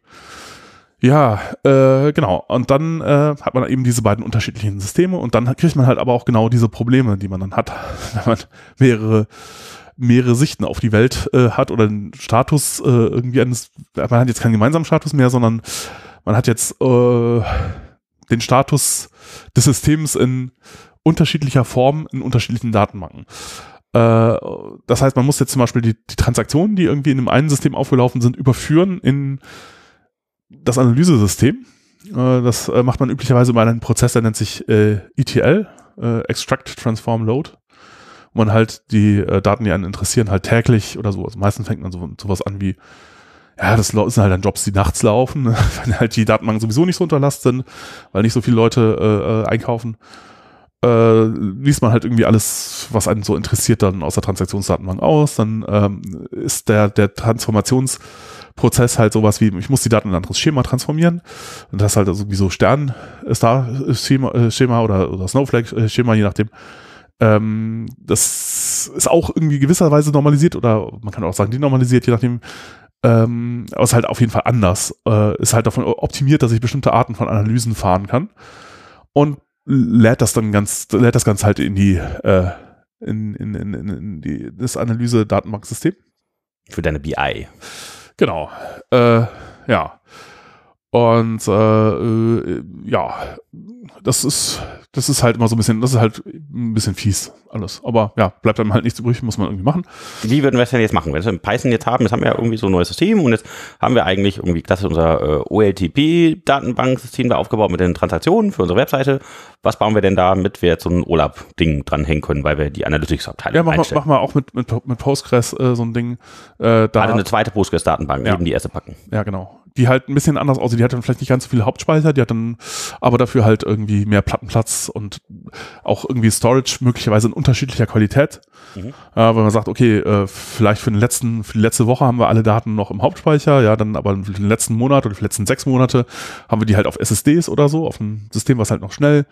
Ja, äh, genau. Und dann äh, hat man eben diese beiden unterschiedlichen Systeme und dann kriegt man halt aber auch genau diese Probleme, die man dann hat, wenn man mehrere mehrere Sichten auf die Welt äh, hat oder einen Status äh, irgendwie eines, man hat jetzt keinen gemeinsamen Status mehr, sondern man hat jetzt äh, den Status des Systems in unterschiedlicher Form in unterschiedlichen Datenbanken. Äh, das heißt, man muss jetzt zum Beispiel die, die Transaktionen, die irgendwie in dem einen System aufgelaufen sind, überführen in das Analysesystem. Äh, das äh, macht man üblicherweise über einen Prozess, der nennt sich äh, ETL, Extract, Transform, Load wo man halt die Daten, die einen interessieren, halt täglich oder so. Also meistens fängt man so, sowas an wie, ja, das sind halt dann Jobs, die nachts laufen, wenn halt die Datenbanken sowieso nicht so unter Last sind, weil nicht so viele Leute äh, einkaufen. Äh, liest man halt irgendwie alles, was einen so interessiert, dann aus der Transaktionsdatenbank aus. Dann ähm, ist der, der Transformationsprozess halt sowas wie, ich muss die Daten in ein anderes Schema transformieren. Und das ist halt also wie so Stern-Star-Schema äh, Schema oder, oder Snowflake-Schema, je nachdem. Ähm, das ist auch irgendwie gewisserweise normalisiert oder man kann auch sagen denormalisiert, je nachdem. Ähm, aber ist halt auf jeden Fall anders. Äh, ist halt davon optimiert, dass ich bestimmte Arten von Analysen fahren kann und lädt das dann ganz, lädt das Ganze halt in die, äh, in, in, in, in die, das Analyse-Datenbanksystem. Für deine BI. Genau. Äh, ja. Und äh, äh, ja, das ist, das ist halt immer so ein bisschen, das ist halt ein bisschen fies alles. Aber ja, bleibt dann halt nichts übrig, muss man irgendwie machen. Wie würden wir es denn jetzt machen? Wenn wir Python jetzt haben, jetzt haben wir ja irgendwie so ein neues System und jetzt haben wir eigentlich irgendwie, das ist unser äh, OLTP-Datenbanksystem da aufgebaut mit den Transaktionen für unsere Webseite. Was bauen wir denn da, damit wir jetzt so ein OLAP-Ding dranhängen können, weil wir die Analytics-Abteilung Ja, machen wir, wir auch mit, mit, mit Postgres äh, so ein Ding. Äh, da, Also eine zweite Postgres-Datenbank Ja. neben die erste packen. ja, genau. Die halt ein bisschen anders aussieht. Die hat dann vielleicht nicht ganz so viel Hauptspeicher, die hat dann aber dafür halt irgendwie mehr Plattenplatz und auch irgendwie Storage möglicherweise in unterschiedlicher Qualität. Mhm. Äh, wenn man sagt, okay, äh, vielleicht für den letzten, für die letzte Woche haben wir alle Daten noch im Hauptspeicher, ja, dann aber für den letzten Monat oder für die letzten sechs Monate haben wir die halt auf SSDs oder so, auf einem System, was halt noch schnell,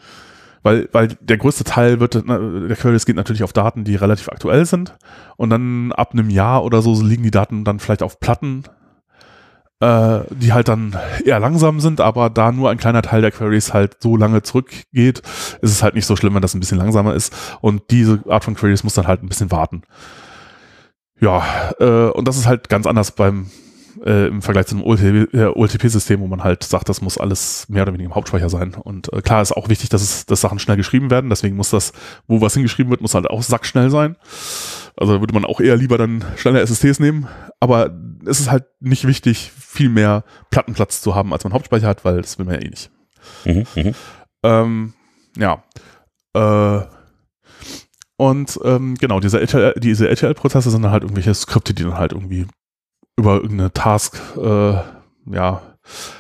weil, weil der größte Teil wird, der Queries geht natürlich auf Daten, die relativ aktuell sind und dann ab einem Jahr oder so liegen die Daten dann vielleicht auf Platten, äh, die halt dann eher langsam sind, aber da nur ein kleiner Teil der Queries halt so lange zurückgeht, ist es halt nicht so schlimm, wenn das ein bisschen langsamer ist. Und diese Art von Queries muss dann halt ein bisschen warten. Ja, äh, und das ist halt ganz anders beim äh, im Vergleich zu einem OLTP-System, wo man halt sagt, das muss alles mehr oder weniger im Hauptspeicher sein. Und äh, klar ist auch wichtig, dass es, dass Sachen schnell geschrieben werden. Deswegen muss das, wo was hingeschrieben wird, muss halt auch sackschnell sein. Also würde man auch eher lieber dann schnelle SSDs nehmen. Aber es ist halt nicht wichtig, viel mehr Plattenplatz zu haben, als man Hauptspeicher hat, weil das will man ja eh nicht. Mhm, mhm. ähm, ja. Äh, und ähm, genau, diese LTL, diese LTL-Prozesse sind dann halt irgendwelche Skripte, die dann halt irgendwie über irgendeine Task, äh, ja, ja,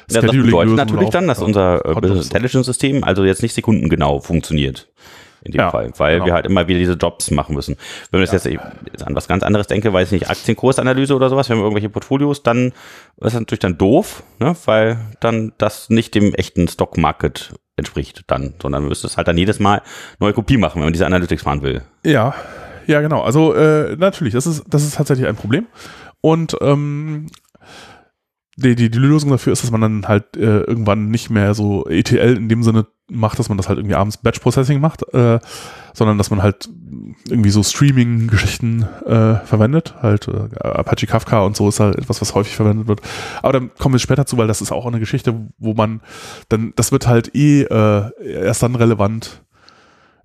das bedeutet natürlich dann, dass unser äh, Business Intelligence System also jetzt nicht sekundengenau funktioniert. In dem ja, Fall, weil genau. wir halt immer wieder diese Jobs machen müssen. Wenn wir das ja. jetzt an was ganz anderes denke, weiß ich nicht, Aktienkursanalyse oder sowas, wenn wir irgendwelche Portfolios, dann ist das natürlich dann doof, ne, weil dann das nicht dem echten Stock Market entspricht dann, sondern müsste es halt dann jedes Mal neue Kopie machen, wenn man diese Analytics fahren will. Ja, ja, genau. Also äh, natürlich, das ist, das ist tatsächlich ein Problem. Und ähm, die, die, die Lösung dafür ist, dass man dann halt äh, irgendwann nicht mehr so ETL in dem Sinne macht, dass man das halt irgendwie abends Batch Processing macht, äh, sondern dass man halt irgendwie so Streaming-Geschichten äh, verwendet. Halt äh, Apache Kafka und so ist halt etwas, was häufig verwendet wird. Aber dann kommen wir später zu, weil das ist auch eine Geschichte, wo man dann, das wird halt eh äh, erst dann relevant,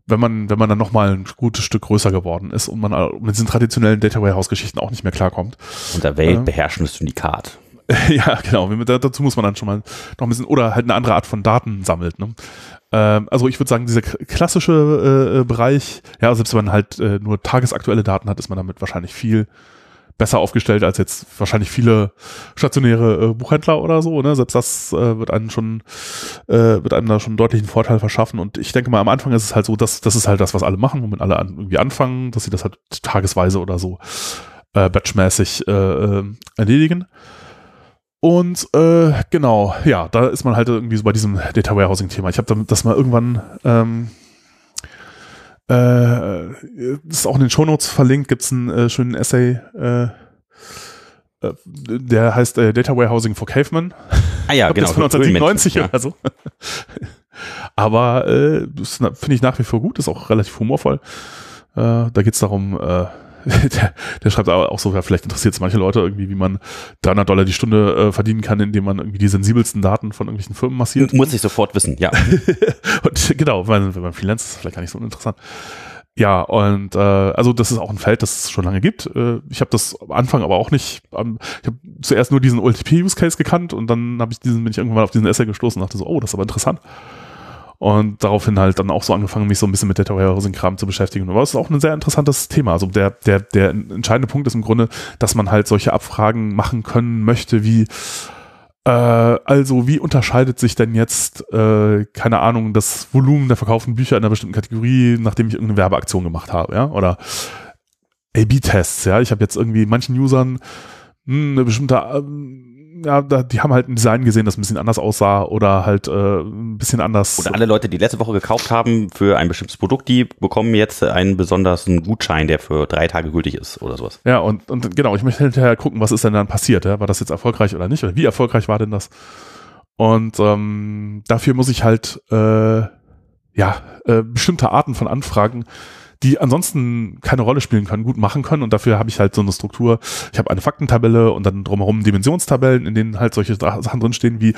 wenn man, wenn man dann nochmal ein gutes Stück größer geworden ist und man mit diesen traditionellen Data Warehouse-Geschichten auch nicht mehr klarkommt. Unter weltbeherrschendes Syndikat. ja, genau. Dazu muss man dann schon mal noch ein bisschen oder halt eine andere Art von Daten sammelt. Ne? Ähm, also ich würde sagen, dieser klassische äh, äh, Bereich, ja, selbst wenn man halt äh, nur tagesaktuelle Daten hat, ist man damit wahrscheinlich viel besser aufgestellt als jetzt wahrscheinlich viele stationäre äh, Buchhändler oder so. Ne? Selbst das äh, wird einem schon äh, wird einem da schon einen deutlichen Vorteil verschaffen. Und ich denke mal, am Anfang ist es halt so, dass das ist halt das, was alle machen, womit alle an, irgendwie anfangen, dass sie das halt tagesweise oder so äh, batchmäßig äh, äh erledigen. Und äh, genau, ja, da ist man halt irgendwie so bei diesem Data Warehousing-Thema. Ich habe das mal irgendwann, ähm, äh, ist auch in den Shownotes verlinkt, gibt es einen äh, schönen Essay, äh, äh, der heißt äh, Data Warehousing for Cavemen. Ah ja, genau. Von 1997 oder so. Aber das finde ich nach wie vor gut, ist auch relativ humorvoll. Da geht es darum, äh, der, der schreibt aber auch so, ja, vielleicht interessiert es manche Leute irgendwie, wie man 300 Dollar die Stunde äh, verdienen kann, indem man irgendwie die sensibelsten Daten von irgendwelchen Firmen massiert. Muss ich sofort wissen, ja. und genau, wenn, wenn man Freelance ist, vielleicht gar nicht so interessant. Ja, und äh, also das ist auch ein Feld, das es schon lange gibt. Äh, ich habe das am Anfang aber auch nicht, ähm, ich habe zuerst nur diesen OLTP-Use-Case gekannt und dann habe ich diesen, bin ich irgendwann auf diesen Essay gestoßen und dachte so, oh, das ist aber interessant. Und daraufhin halt dann auch so angefangen, mich so ein bisschen mit Data Warehousing-Kram zu beschäftigen. Aber es ist auch ein sehr interessantes Thema. Also der, der, der entscheidende Punkt ist im Grunde, dass man halt solche Abfragen machen können möchte, wie äh, also wie unterscheidet sich denn jetzt, äh, keine Ahnung, das Volumen der verkauften Bücher in einer bestimmten Kategorie, nachdem ich irgendeine Werbeaktion gemacht habe, ja? Oder A-B-Tests, ja. Ich habe jetzt irgendwie manchen Usern mh, hm, eine bestimmte ähm, ja, die haben halt ein Design gesehen, das ein bisschen anders aussah oder halt äh, ein bisschen anders. Oder alle Leute, die letzte Woche gekauft haben für ein bestimmtes Produkt, die bekommen jetzt einen besonderen Gutschein, der für drei Tage gültig ist oder sowas. Ja, und, und genau, ich möchte hinterher gucken, was ist denn dann passiert. Ja? War das jetzt erfolgreich oder nicht? Oder wie erfolgreich war denn das? Und ähm, dafür muss ich halt äh, ja äh, bestimmte Arten von Anfragen die ansonsten keine Rolle spielen können, gut machen können. Und dafür habe ich halt so eine Struktur. Ich habe eine Faktentabelle und dann drumherum Dimensionstabellen, in denen halt solche Sachen drinstehen wie,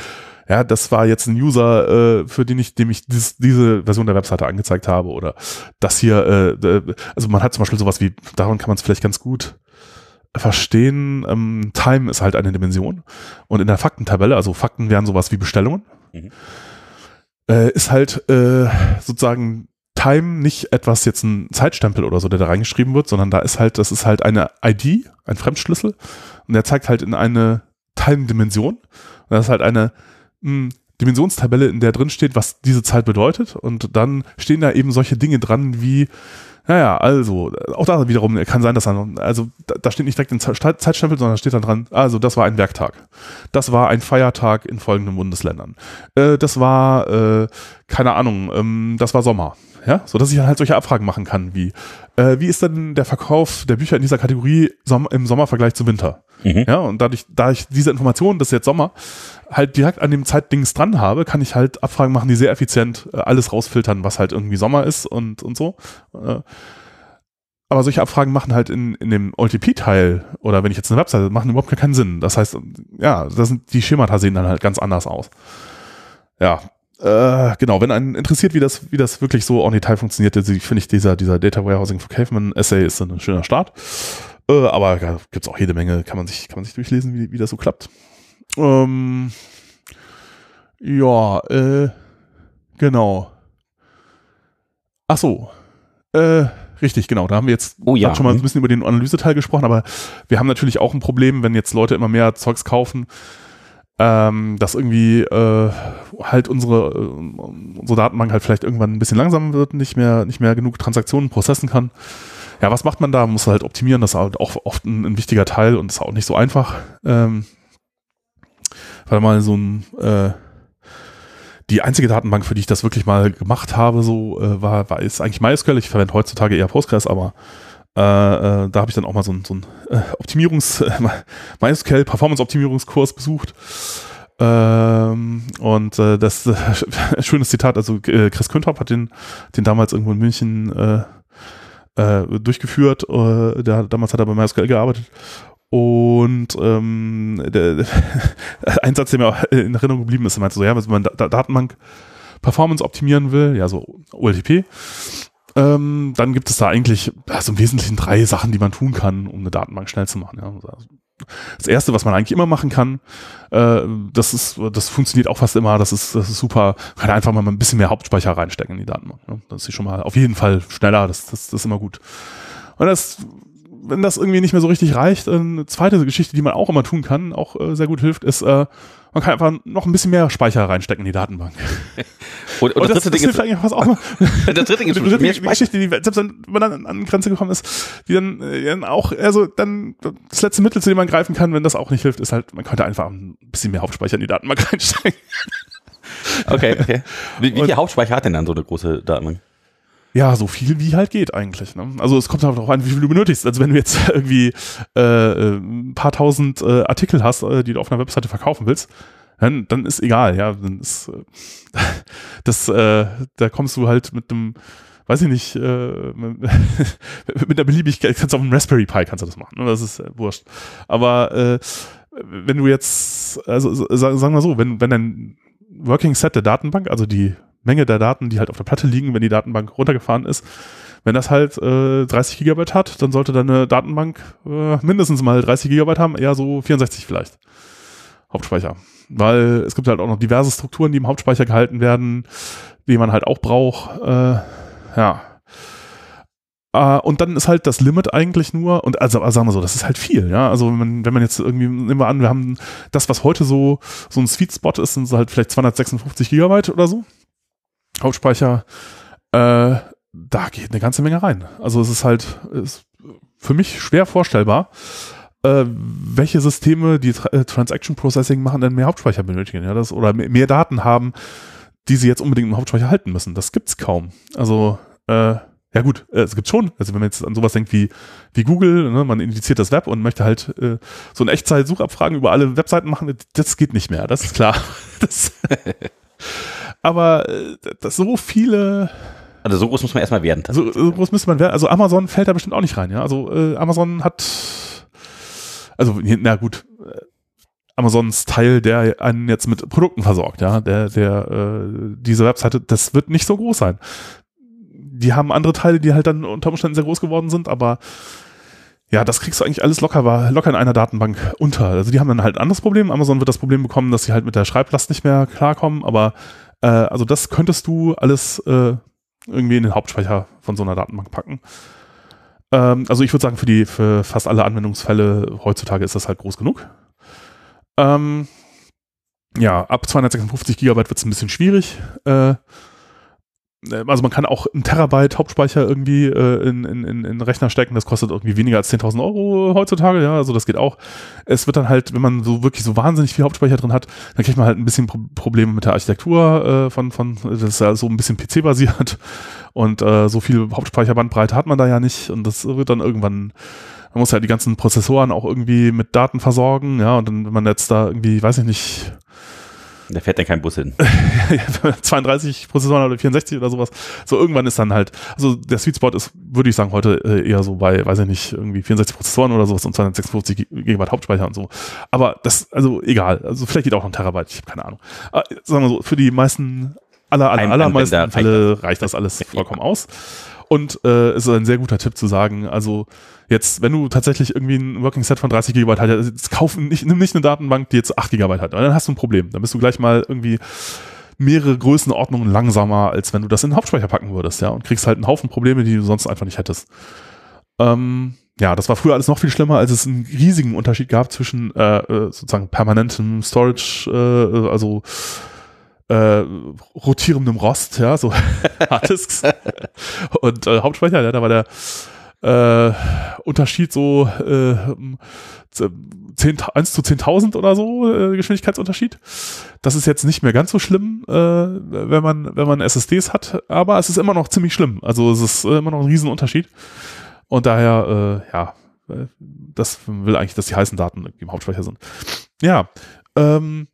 ja, das war jetzt ein User, äh, für den ich, dem ich dies, diese Version der Webseite angezeigt habe oder das hier, äh, also man hat zum Beispiel sowas wie, daran kann man es vielleicht ganz gut verstehen, ähm, Time ist halt eine Dimension. Und in der Faktentabelle, also Fakten wären sowas wie Bestellungen, mhm. äh, ist halt äh, sozusagen Time nicht etwas jetzt ein Zeitstempel oder so, der da reingeschrieben wird, sondern da ist halt, das ist halt eine ID, ein Fremdschlüssel und der zeigt halt in eine Time-Dimension. Und das ist halt eine mh, hm, Dimensionstabelle, in der drin steht, was diese Zeit bedeutet und dann stehen da eben solche Dinge dran wie naja, also, auch da wiederum kann sein, dass dann, also da, da steht nicht direkt ein Zeitstempel, sondern da steht dann dran, also das war ein Werktag. Das war ein Feiertag in folgenden Bundesländern. Äh, das war, äh, keine Ahnung, ähm, das war Sommer ja, so dass ich dann halt solche Abfragen machen kann, wie äh, wie ist denn der Verkauf der Bücher in dieser Kategorie Som im Sommervergleich zu Winter? Mhm. Ja, und dadurch, da ich diese Informationen, das ist jetzt Sommer, halt direkt an dem Zeitdings dran habe, kann ich halt Abfragen machen, die sehr effizient äh, alles rausfiltern, was halt irgendwie Sommer ist und und so. Äh, aber solche Abfragen machen halt in, in dem OLTP-Teil oder wenn ich jetzt eine Webseite machen überhaupt keinen Sinn. Das heißt, ja, das sind, die Schemata sehen dann halt ganz anders aus. Ja, äh, genau, wenn einen interessiert, wie das, wie das wirklich so on Detail funktioniert, finde ich dieser, dieser Data Warehousing for Caveman Essay ist ein schöner Start. Äh, aber ja, gibt es auch jede Menge, kann man sich, kann man sich durchlesen, wie, wie das so klappt. Ähm, ja, äh, genau. Ach so. Äh, richtig, genau. Da haben wir jetzt oh, ja. schon mal ein bisschen über den Analyseteil gesprochen, aber wir haben natürlich auch ein Problem, wenn jetzt Leute immer mehr Zeugs kaufen, ähm, dass irgendwie äh, halt unsere, äh, unsere Datenbank halt vielleicht irgendwann ein bisschen langsamer wird, nicht mehr, nicht mehr genug Transaktionen prozessen kann. Ja, was macht man da? Man muss halt optimieren, das ist halt auch oft ein, ein wichtiger Teil und ist auch nicht so einfach. Ähm, weil mal so ein äh, die einzige Datenbank, für die ich das wirklich mal gemacht habe, so äh, war, war ist eigentlich MySQL. Ich verwende heutzutage eher Postgres, aber äh, äh, da habe ich dann auch mal so, ein, so ein äh, Optimierungs MySQL Performance Optimierungskurs besucht. Ähm, und äh, das äh, schönes Zitat, also äh, Chris Küntop hat den, den damals irgendwo in München äh, äh, durchgeführt. Äh, der, damals hat er bei MySQL gearbeitet und ähm, der, ein Satz, der mir auch in Erinnerung geblieben ist, meinte so, ja, wenn man da Datenbank Performance optimieren will, ja, so OLTP, ähm, dann gibt es da eigentlich also im Wesentlichen drei Sachen, die man tun kann, um eine Datenbank schnell zu machen. Ja. Also, das erste, was man eigentlich immer machen kann, äh, das ist, das funktioniert auch fast immer, das ist, das ist super, kann einfach mal ein bisschen mehr Hauptspeicher reinstecken in die Datenbank. Ja. Das ist schon mal auf jeden Fall schneller, das, das, das ist immer gut. Und das wenn das irgendwie nicht mehr so richtig reicht, eine zweite Geschichte, die man auch immer tun kann, auch äh, sehr gut hilft, ist, äh, man kann einfach noch ein bisschen mehr Speicher reinstecken in die Datenbank. Und, und, und das, das, dritte das Ding ist, eigentlich auch mal. das dritte Ding ist, dritte mehr Geschichte, die, selbst wenn man dann an die Grenze gekommen ist, die dann, äh, dann auch, also dann das letzte Mittel, zu dem man greifen kann, wenn das auch nicht hilft, ist halt, man könnte einfach ein bisschen mehr Hauptspeicher in die Datenbank reinstecken. Okay, okay. Wie, wie viel Hauptspeicher hat denn dann so eine große Datenbank? Ja, so viel wie halt geht eigentlich. Ne? Also es kommt darauf an, wie viel du benötigst. Also wenn du jetzt irgendwie äh, äh, ein paar tausend äh, Artikel hast, äh, die du auf einer Webseite verkaufen willst, dann, dann ist egal, ja. Dann ist, äh, das, äh, da kommst du halt mit einem, weiß ich nicht, äh, mit einer Beliebigkeit, kannst du auf einem Raspberry Pi kannst du das machen. Ne? Das ist äh, wurscht. Aber äh, wenn du jetzt, also sagen wir so, wenn, wenn dein Working Set der Datenbank, also die Menge der Daten, die halt auf der Platte liegen, wenn die Datenbank runtergefahren ist. Wenn das halt äh, 30 Gigabyte hat, dann sollte deine Datenbank äh, mindestens mal 30 Gigabyte haben, eher so 64 vielleicht. Hauptspeicher. Weil es gibt halt auch noch diverse Strukturen, die im Hauptspeicher gehalten werden, die man halt auch braucht. Äh, ja. Uh, und dann ist halt das Limit eigentlich nur, und also, also sagen wir so, das ist halt viel, ja. Also wenn man, wenn man jetzt irgendwie, nehmen wir an, wir haben das, was heute so, so ein Sweet Spot ist, sind halt vielleicht 256 Gigabyte oder so. Hauptspeicher, äh, da geht eine ganze Menge rein. Also es ist halt ist für mich schwer vorstellbar, äh, welche Systeme, die Tra äh, Transaction Processing machen, denn mehr Hauptspeicher benötigen, ja, das, oder mehr Daten haben, die sie jetzt unbedingt im Hauptspeicher halten müssen. Das gibt's kaum. Also, äh, ja gut, äh, es gibt schon, also wenn man jetzt an sowas denkt wie, wie Google, ne, man indiziert das Web und möchte halt äh, so eine Echtzeit-Suchabfragen über alle Webseiten machen, das geht nicht mehr, das ist klar. Das aber äh, das so viele. Also so groß muss man erstmal werden. So, so, groß müsste man werden. Also Amazon fällt da bestimmt auch nicht rein, ja. Also äh, Amazon hat, also na gut, äh, Amazons Teil, der einen jetzt mit Produkten versorgt, ja, der, der, äh, diese Webseite, das wird nicht so groß sein. Die haben andere Teile, die halt dann unter Umständen sehr groß geworden sind, aber ja, das kriegst du eigentlich alles locker, locker in einer Datenbank unter. Also die haben dann halt ein anderes Problem. Amazon wird das Problem bekommen, dass sie halt mit der Schreiblast nicht mehr klarkommen, aber äh, also das könntest du alles äh, irgendwie in den Hauptspeicher von so einer Datenbank packen. Ähm, also ich würde sagen, für die für fast alle Anwendungsfälle heutzutage ist das halt groß genug. Ähm, ja, ab 256 Gigabyte wird es ein bisschen schwierig. Äh, also man kann auch ein Terabyte Hauptspeicher irgendwie äh, in, in, in, in Rechner stecken, das kostet irgendwie weniger als 10.000 Euro heutzutage, ja, also das geht auch. Es wird dann halt, wenn man so wirklich so wahnsinnig viel Hauptspeicher drin hat, dann kriegt man halt ein bisschen Pro Probleme mit der Architektur äh, von, von, das ist ja so ein bisschen PC-basiert und äh, so viel Hauptspeicherbandbreite hat man da ja nicht. Und das wird dann irgendwann man muss ja die ganzen Prozessoren auch irgendwie mit Daten versorgen, ja, und dann, wenn man jetzt da irgendwie, weiß ich nicht, Da fährt dann kein Bus hin. 32 Prozessoren oder 64 oder sowas. So irgendwann ist dann halt, also der Sweet Spot ist, würde ich sagen, heute äh, eher so bei, weiß ich nicht, irgendwie 64 Prozessoren oder sowas und 256 Gigabyte Hauptspeicher und so. Aber das, also egal. Also vielleicht geht auch noch ein Terabyte, ich habe keine Ahnung. Aber, sagen wir so, für die meisten, aller, aller, allermeisten Fälle reicht das alles vollkommen aus. Und äh, es ist ein sehr guter Tipp zu sagen, also jetzt, wenn du tatsächlich irgendwie ein Working Set von 30 Gigabyte hast, jetzt kauf nicht, nimm nicht eine Datenbank, die jetzt 8 Gigabyte hat, dann hast du ein Problem. Dann bist du gleich mal irgendwie mehrere Größenordnungen langsamer, als wenn du das in den Hauptspeicher packen würdest, ja, und kriegst halt einen Haufen Probleme, die du sonst einfach nicht hättest. Ähm, ja, das war früher alles noch viel schlimmer, als es einen riesigen Unterschied gab zwischen äh, äh sozusagen permanentem Storage, äh, also äh, rotierendem Rost, ja, so Harddisks und äh, Hauptspeicher, ja, da war der äh, Unterschied so äh, 10, 1 zu 10.000 oder so äh, Geschwindigkeitsunterschied. Das ist jetzt nicht mehr ganz so schlimm, äh, wenn man wenn man SSDs hat, aber es ist immer noch ziemlich schlimm. Also es ist immer noch ein Riesenunterschied und daher äh, ja, äh, das will eigentlich, dass die heißen Daten im Hauptspeicher sind. Ja, ähm,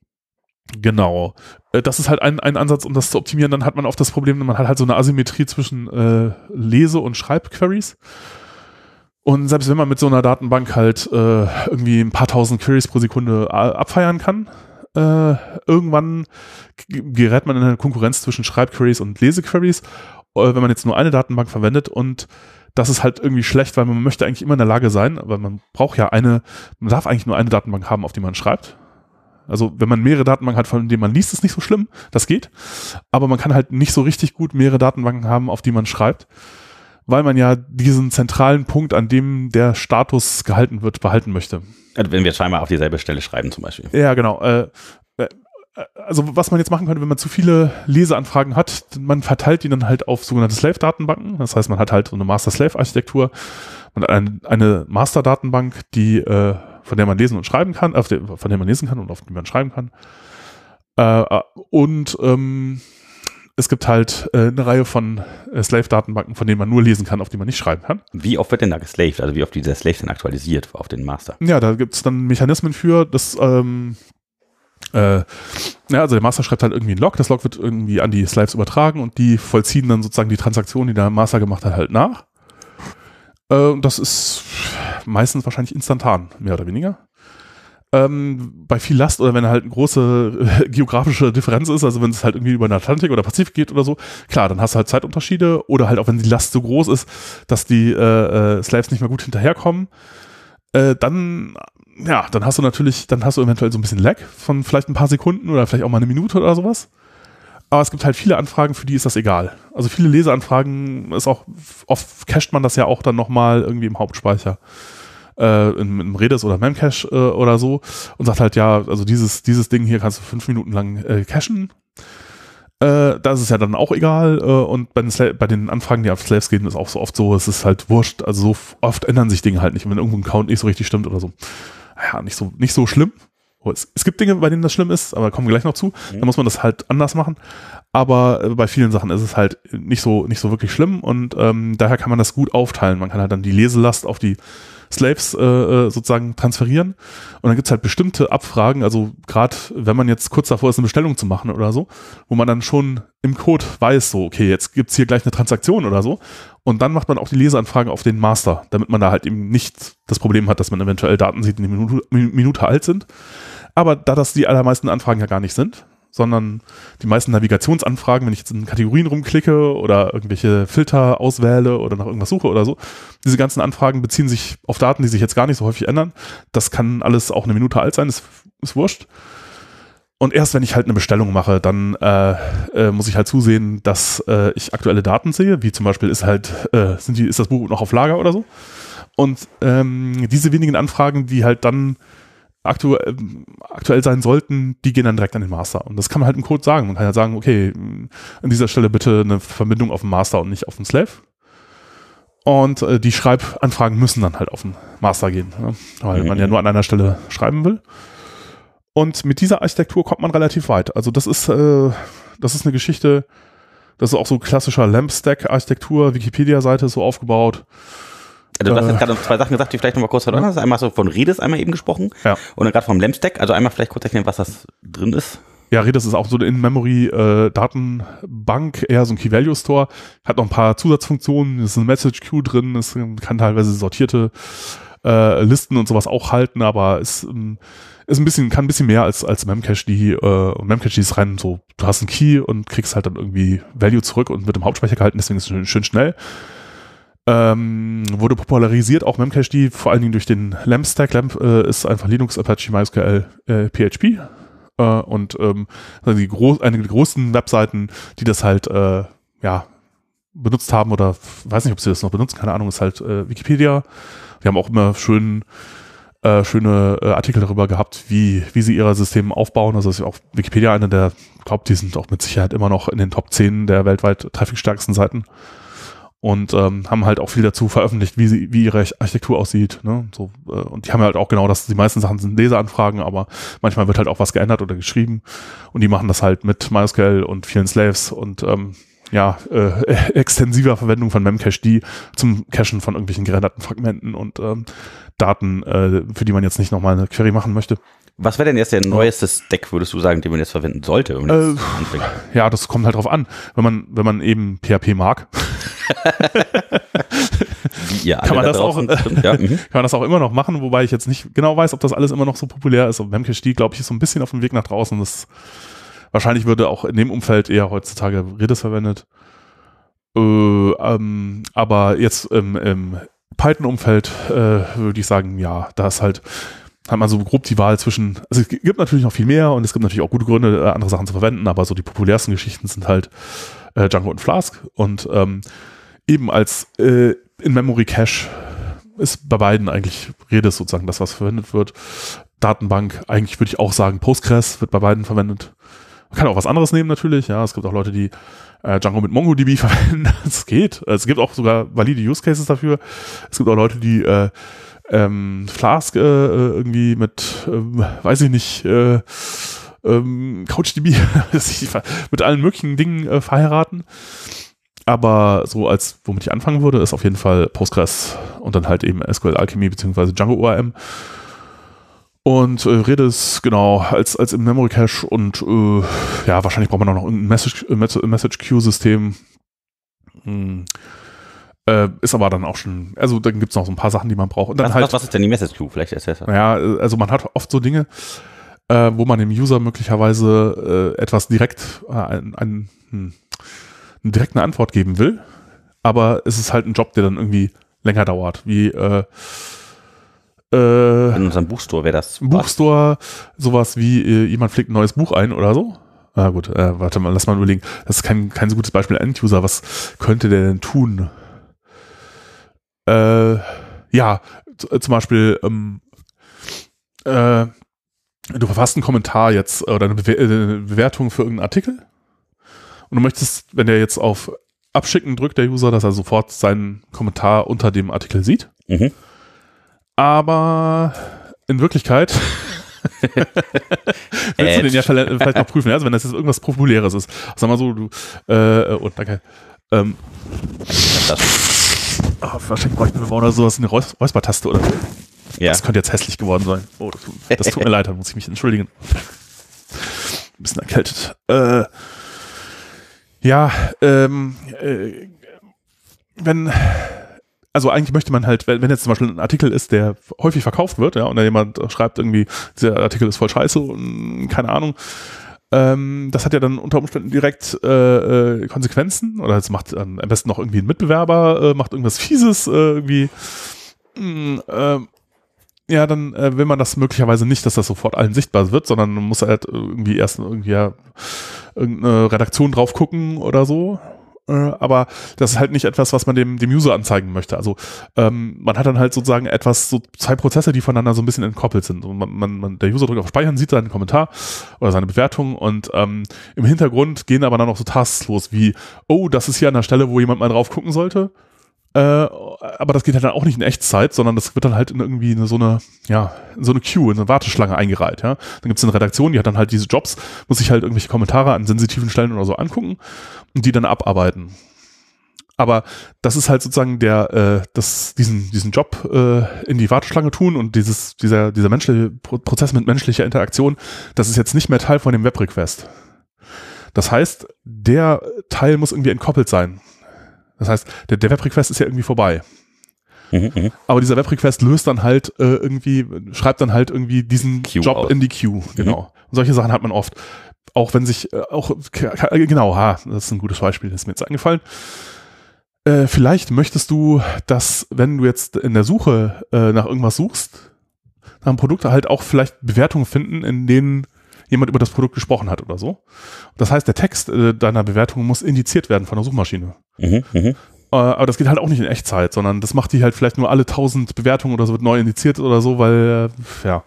Genau. Äh, das ist halt ein, ein Ansatz, um das zu optimieren. Dann hat man oft das Problem, man hat halt so eine Asymmetrie zwischen äh, Lese- und Schreibqueries. Und selbst wenn man mit so einer Datenbank halt äh, irgendwie ein paar tausend Queries pro Sekunde äh, abfeiern kann, äh, irgendwann gerät man in eine Konkurrenz zwischen Schreibqueries und Lesequeries, äh, wenn man jetzt nur eine Datenbank verwendet und das ist halt irgendwie schlecht, weil man möchte eigentlich immer in der Lage sein, aber man braucht ja eine, man darf eigentlich nur eine Datenbank haben, auf die man schreibt. Also wenn man mehrere Datenbanken hat, von denen man liest, ist nicht so schlimm, das geht. Aber man kann halt nicht so richtig gut mehrere Datenbanken haben, auf die man schreibt, weil man ja diesen zentralen Punkt, an dem der Status gehalten wird, behalten möchte. Also wenn wir scheinbar auf dieselbe Stelle schreiben zum Beispiel. Ja, genau. Äh, äh, also was man jetzt machen könnte, wenn man zu viele Leseanfragen hat, man verteilt die dann halt auf sogenannte Slave-Datenbanken. Das heißt, man hat halt so eine Master-Slave-Architektur. Man hat eine, eine Master-Datenbank, die äh, von der man lesen und schreiben kann, auf der, von der man lesen kann und auf die man schreiben kann. Äh, und ähm, es gibt halt äh, eine Reihe von äh, Slave-Datenbanken, von denen man nur lesen kann, auf die man nicht schreiben kann. Wie oft wird denn da geslaved? Also wie oft dieser Slave denn aktualisiert auf den Master? Ja, da gibt es dann Mechanismen für, das ähm, äh, ja, also der Master schreibt halt irgendwie ein Log, das Log wird irgendwie an die Slaves übertragen und die vollziehen dann sozusagen die Transaktion, die der Master gemacht hat, halt nach. Äh, das ist meistens wahrscheinlich instantan, mehr oder weniger. Ähm, bei viel Last oder wenn halt eine große äh, geografische Differenz ist, also wenn es halt irgendwie über den Atlantik oder Pazifik geht oder so, klar, dann hast du halt Zeitunterschiede oder halt auch wenn die Last so groß ist, dass die äh, äh, Slaves nicht mehr gut hinterherkommen, äh, dann ja, dann hast du natürlich, dann hast du eventuell so ein bisschen Lag von vielleicht ein paar Sekunden oder vielleicht auch mal eine Minute oder sowas. Aber es gibt halt viele Anfragen, für die ist das egal. Also viele Leseanfragen ist auch, oft cached man das ja auch dann nochmal irgendwie im Hauptspeicher. Äh, in, im Redis oder Memcache äh, oder so und sagt halt, ja, also dieses, dieses Ding hier kannst du fünf Minuten lang äh, cachen. Äh, da ist ja dann auch egal. Äh, und bei den, bei den Anfragen, die auf Slaves gehen, ist auch so oft so, es ist halt wurscht. Also so oft ändern sich Dinge halt nicht. Wenn irgendwo ein Count nicht so richtig stimmt oder so. Ja, nicht so, nicht so schlimm. Oh, es, es, gibt Dinge, bei denen das schlimm ist, aber kommen wir gleich noch zu. Mhm. Da muss man das halt anders machen. Aber äh, bei vielen Sachen ist es halt nicht so, nicht so wirklich schlimm und ähm, daher kann man das gut aufteilen. Man kann halt dann die Leselast auf die Slaves äh, äh sozusagen transferieren. Und dann gibt's halt bestimmte Abfragen, also gerade wenn man jetzt kurz davor ist, eine Bestellung zu machen oder so, wo man dann schon im Code weiß, so, okay, jetzt gibt's hier gleich eine Transaktion oder so. Und dann macht man auch die Leseanfragen auf den Master, damit man da halt eben nicht das Problem hat, dass man eventuell Daten sieht, die eine Minute, Minute alt sind. Aber da das die allermeisten Anfragen ja gar nicht sind, sondern die meisten Navigationsanfragen, wenn ich jetzt in Kategorien rumklicke oder irgendwelche Filter auswähle oder nach irgendwas suche oder so, diese ganzen Anfragen beziehen sich auf Daten, die sich jetzt gar nicht so häufig ändern. Das kann alles auch eine Minute alt sein, ist, ist wurscht. Und erst wenn ich halt eine Bestellung mache, dann äh, äh, muss ich halt zusehen, dass äh, ich aktuelle Daten sehe, wie zum Beispiel ist halt, äh, sind die, ist das Buch noch auf Lager oder so. Und ähm, diese wenigen Anfragen, die halt dann aktuell, aktuell sein sollten, die gehen dann direkt an den Master. Und das kann man halt im Code sagen. Man kann ja sagen, okay, an dieser Stelle bitte eine Verbindung auf den Master und nicht auf den Slave. Und äh, die Schreibanfragen müssen dann halt auf den Master gehen, ne? weil mhm. man ja nur an einer Stelle schreiben will. Und mit dieser Architektur kommt man relativ weit. Also das ist, äh, das ist eine Geschichte, das ist auch so klassischer Lamp-Stack-Architektur, Wikipedia-Seite ist so aufgebaut. Also du hast jetzt gerade zwei Sachen gesagt, die vielleicht nochmal kurz verloren Einmal so von Redis einmal eben gesprochen ja. und dann gerade vom LAMP-Stack. Also einmal vielleicht kurz erklären, was das drin ist. ja, Redis ist auch so eine In-Memory-Datenbank, eher so ein Key-Value-Store. Hat noch ein paar Zusatzfunktionen, es ist eine Message-Queue drin, es kann teilweise sortierte äh, Listen und sowas auch halten, aber ist, ähm, ist ein bisschen, kann ein bisschen mehr als, als Memcache, die, äh, Memcache ist rein so, du hast einen Key und kriegst halt dann irgendwie Value zurück und wird im Hauptspeicher gehalten, deswegen ist es schön, schön schnell. Ähm, wurde popularisiert, auch Memcached, vor allen Dingen durch den LAMP-Stack. LAMP äh, ist einfach Linux, Apache, MySQL, äh, PHP. Äh, und ähm, also die groß, einige der großen Webseiten, die das halt äh, ja, benutzt haben oder weiß nicht, ob sie das noch benutzen, keine Ahnung, ist halt äh, Wikipedia. Die haben auch immer schön äh, schöne äh, Artikel darüber gehabt, wie, wie sie ihre Systeme aufbauen. Also ist auch Wikipedia einer der, glaube, die sind auch mit Sicherheit immer noch in den Top 10 der weltweit trafficstärksten Seiten und ähm, haben halt auch viel dazu veröffentlicht, wie, sie, wie ihre Architektur aussieht. Ne? So, äh, und die haben halt auch genau das, die meisten Sachen sind Leseranfragen, aber manchmal wird halt auch was geändert oder geschrieben und die machen das halt mit MySQL und vielen Slaves und ähm, ja, äh, extensiver Verwendung von Memcached zum Cachen von irgendwelchen gerenderten Fragmenten und ähm, Daten, äh, für die man jetzt nicht nochmal eine Query machen möchte. Was wäre denn jetzt der neueste Stack, würdest du sagen, den man jetzt verwenden sollte? Äh, ja, das kommt halt drauf an. Wenn man, wenn man eben PHP mag, kann man da das auch, draußen, ja, mhm. kann man das auch immer noch machen, wobei ich jetzt nicht genau weiß, ob das alles immer noch so populär ist. Und Memcached, glaube ich, ist so ein bisschen auf dem Weg nach draußen. Das wahrscheinlich würde auch in dem Umfeld eher heutzutage Redis verwendet. Äh, ähm, aber jetzt im, im Python-Umfeld äh, würde ich sagen, ja, da ist halt hat man so grob die Wahl zwischen, also es gibt natürlich noch viel mehr und es gibt natürlich auch gute Gründe, äh, andere Sachen zu verwenden, aber so die populärsten Geschichten sind halt äh, Django und Flask und ähm, eben als äh, In-Memory Cache ist bei beiden eigentlich Redis sozusagen das, was verwendet wird. Datenbank, eigentlich würde ich auch sagen, Postgres wird bei beiden verwendet. Man kann auch was anderes nehmen natürlich, ja, es gibt auch Leute, die äh, Django mit MongoDB verwenden, es geht. Es gibt auch sogar valide Use Cases dafür. Es gibt auch Leute, die äh, ähm, Flask äh, äh, irgendwie mit, ähm, weiß ich nicht, äh, ähm, CouchDB mit allen möglichen Dingen äh, verheiraten. Aber so als, womit ich anfangen würde, ist auf jeden Fall Postgres und dann halt eben SQL Alchemy beziehungsweise Django ORM. Und äh, Redis, genau, als, als im Memory Cache und äh, ja, wahrscheinlich braucht man auch noch ein Message, äh, Message Queue System. Hm. Äh, ist aber dann auch schon, also dann gibt es noch so ein paar Sachen, die man braucht. Und dann was, halt, was, ist denn die Message Queue? Vielleicht das ja. Ja, also man hat oft so Dinge, äh, wo man dem User möglicherweise äh, etwas direkt, äh, ein, ein, hm, eine direkte Antwort geben will, aber es ist halt ein Job, der dann irgendwie länger dauert, wie äh, äh, in unserem Buchstore wäre das. Buchstore, sowas wie äh, jemand pflegt ein neues Buch ein oder so. Ah gut, äh, warte mal, lass mal überlegen. Das ist kein, kein so gutes Beispiel. End-User, was könnte der denn tun? Äh, ja, zum Beispiel, ähm, äh, du verfasst einen Kommentar jetzt oder eine, Bewer eine Bewertung für irgendeinen Artikel und du möchtest, wenn der jetzt auf Abschicken drückt, der User, dass er sofort seinen Kommentar unter dem Artikel sieht. Mhm. Aber in Wirklichkeit willst du den ja vielleicht noch prüfen, also wenn das jetzt irgendwas Populäres ist. Sag mal so, du, äh, oh, danke. Ähm. Oh, wahrscheinlich bräuchten wir oder sowas, eine Räus Räuspertaste oder so. Ja. Das könnte jetzt hässlich geworden sein. Oh, das, tut, das tut mir leid, da muss ich mich entschuldigen. Ein bisschen erkältet. Äh, ja, ähm, äh, wenn, also eigentlich möchte man halt, wenn, wenn jetzt zum Beispiel ein Artikel ist, der häufig verkauft wird, ja, und da jemand schreibt irgendwie, dieser Artikel ist voll scheiße und keine Ahnung, ähm, das hat ja dann unter Umständen direkt äh, äh, Konsequenzen oder es macht ähm, am besten noch irgendwie ein Mitbewerber, äh, macht irgendwas Fieses äh, irgendwie. Mh, äh, ja, dann äh, will man das möglicherweise nicht, dass das sofort allen sichtbar wird, sondern man muss halt irgendwie erst irgendwie ja, irgendeine Redaktion drauf gucken oder so. Äh, aber das ist halt nicht etwas, was man dem, dem User anzeigen möchte. Also ähm, man hat dann halt sozusagen etwas, so zwei Prozesse, die voneinander so ein bisschen entkoppelt sind. Und man, man, man, der User drückt auf Speichern, sieht seinen Kommentar oder seine Bewertung und ähm, im Hintergrund gehen aber dann noch so Tasks los wie, oh, das ist hier an der Stelle, wo jemand mal drauf gucken sollte äh, aber das geht halt dann auch nicht in Echtzeit, sondern das wird dann halt in irgendwie eine, so eine, ja, so eine Queue, in eine Warteschlange eingereiht, ja. Dann gibt es eine Redaktion, die hat dann halt diese Jobs, muss sich halt irgendwelche Kommentare an sensitiven Stellen oder so angucken und die dann abarbeiten. aber das ist halt sozusagen der, äh, das, diesen, diesen Job äh, in die Warteschlange tun und dieses, dieser, dieser menschliche Prozess mit menschlicher Interaktion, das ist jetzt nicht mehr Teil von dem Web-Request. Das heißt, der Teil muss irgendwie entkoppelt sein. Das heißt, der, der Web-Request ist ja irgendwie vorbei. Mhm, mhm. Aber dieser Web-Request löst dann halt äh, irgendwie, schreibt dann halt irgendwie diesen Queue Job aus. in die Queue. Genau. Mhm. Und solche Sachen hat man oft. Auch wenn sich, äh, auch, genau, ha, das ist ein gutes Beispiel, das ist mir jetzt eingefallen. Äh, vielleicht möchtest du, dass, wenn du jetzt in der Suche äh, nach irgendwas suchst, nach einem Produkt halt auch vielleicht Bewertungen finden, in denen jemand über das Produkt gesprochen hat oder so. Das heißt, der Text äh, deiner Bewertung muss indiziert werden von der Suchmaschine. Mhm, mh. äh, aber das geht halt auch nicht in Echtzeit, sondern das macht die halt vielleicht nur alle tausend Bewertungen oder so wird neu indiziert oder so, weil, äh, ja.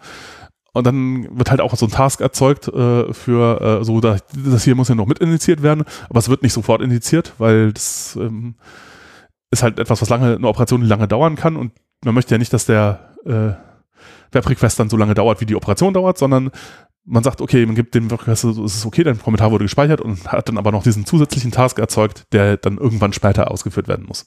Und dann wird halt auch so ein Task erzeugt äh, für äh, so, das hier muss ja noch mit indiziert werden, aber es wird nicht sofort indiziert, weil das ähm, ist halt etwas, was lange, eine Operation die lange dauern kann und man möchte ja nicht, dass der äh, Web-Request dann so lange dauert, wie die Operation dauert, sondern man sagt, okay, man gibt dem Web-Request, es ist okay, dein Kommentar wurde gespeichert und hat dann aber noch diesen zusätzlichen Task erzeugt, der dann irgendwann später ausgeführt werden muss.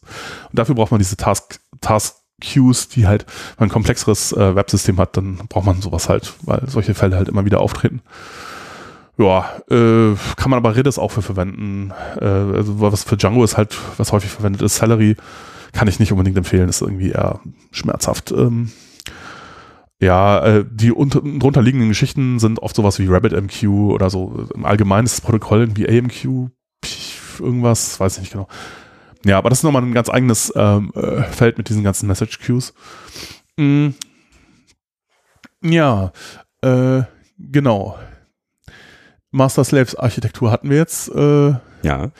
Und dafür braucht man diese Task, Task Queues, die halt, wenn man ein komplexeres äh, Websystem hat, dann braucht man sowas halt, weil solche Fälle halt immer wieder auftreten. Ja, äh, kann man aber Redis auch für verwenden. Äh, also was für Django ist halt, was häufig verwendet ist, Celery kann ich nicht unbedingt empfehlen, ist irgendwie eher schmerzhaft. Ähm, ja, äh, die unter, drunter liegenden Geschichten sind oft sowas wie RabbitMQ oder so. Im Allgemeinen ist das Protokoll irgendwie AMQ, irgendwas, weiß ich nicht genau. Ja, aber das ist nochmal ein ganz eigenes ähm, äh, Feld mit diesen ganzen Message Queues. Mm. Ja, äh, genau. Master-Slaves-Architektur hatten wir jetzt. Äh, ja.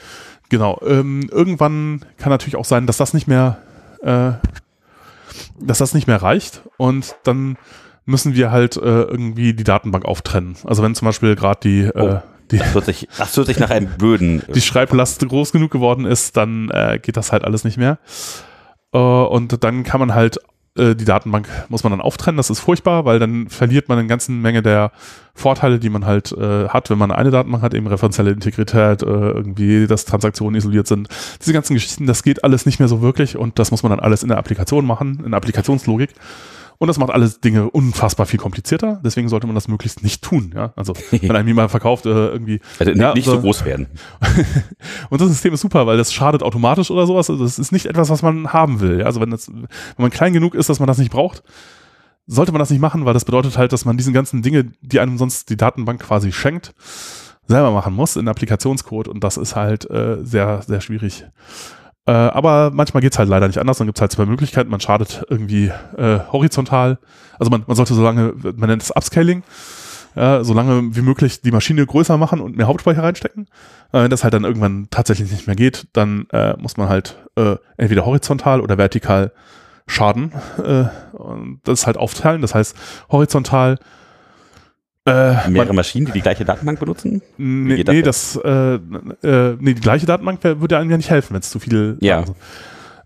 Genau. Ähm, irgendwann kann natürlich auch sein, dass das nicht mehr, äh, dass das nicht mehr reicht und dann müssen wir halt äh, irgendwie die Datenbank auftrennen. Also wenn zum Beispiel gerade die, äh, oh, die das hört, sich, das hört sich nach einem Böden. die Schreiblast groß genug geworden ist, dann äh, geht das halt alles nicht mehr. Äh, und dann kann man halt äh, die Datenbank muss man dann auftrennen. Das ist furchtbar, weil dann verliert man eine ganze Menge der Vorteile, die man halt äh, hat, wenn man eine Datenbank hat, eben referenzielle Integrität, äh, irgendwie, dass Transaktionen isoliert sind. Diese ganzen Geschichten, das geht alles nicht mehr so wirklich und das muss man dann alles in der Applikation machen, in der Applikationslogik. Und das macht alles Dinge unfassbar viel komplizierter. Deswegen sollte man das möglichst nicht tun. Ja? Also wenn einem jemand verkauft, äh, irgendwie. Also ja, nicht so, so groß werden. und das System ist super, weil das schadet automatisch oder sowas. Also das ist nicht etwas, was man haben will. Ja? Also wenn, das, wenn man klein genug ist, dass man das nicht braucht, sollte man das nicht machen, weil das bedeutet halt, dass man diesen ganzen Dinge, die einem sonst die Datenbank quasi schenkt, selber machen muss in Applikationscode und das ist halt äh, sehr, sehr schwierig. Äh, aber manchmal geht es halt leider nicht anders. Dann gibt es halt zwei Möglichkeiten. Man schadet irgendwie äh, horizontal. Also man, man sollte so lange, man nennt es Upscaling, ja, so lange wie möglich die Maschine größer machen und mehr Hauptspeicher reinstecken. Äh, wenn das halt dann irgendwann tatsächlich nicht mehr geht, dann äh, muss man halt äh, entweder horizontal oder vertikal schaden. Äh, und das halt aufteilen. Das heißt, horizontal äh, Mehrere Maschinen, die die gleiche Datenbank benutzen? Nee, das, nee, das äh, äh, nee, die gleiche Datenbank würde einem ja nicht helfen, wenn es zu viel. Ja. Also,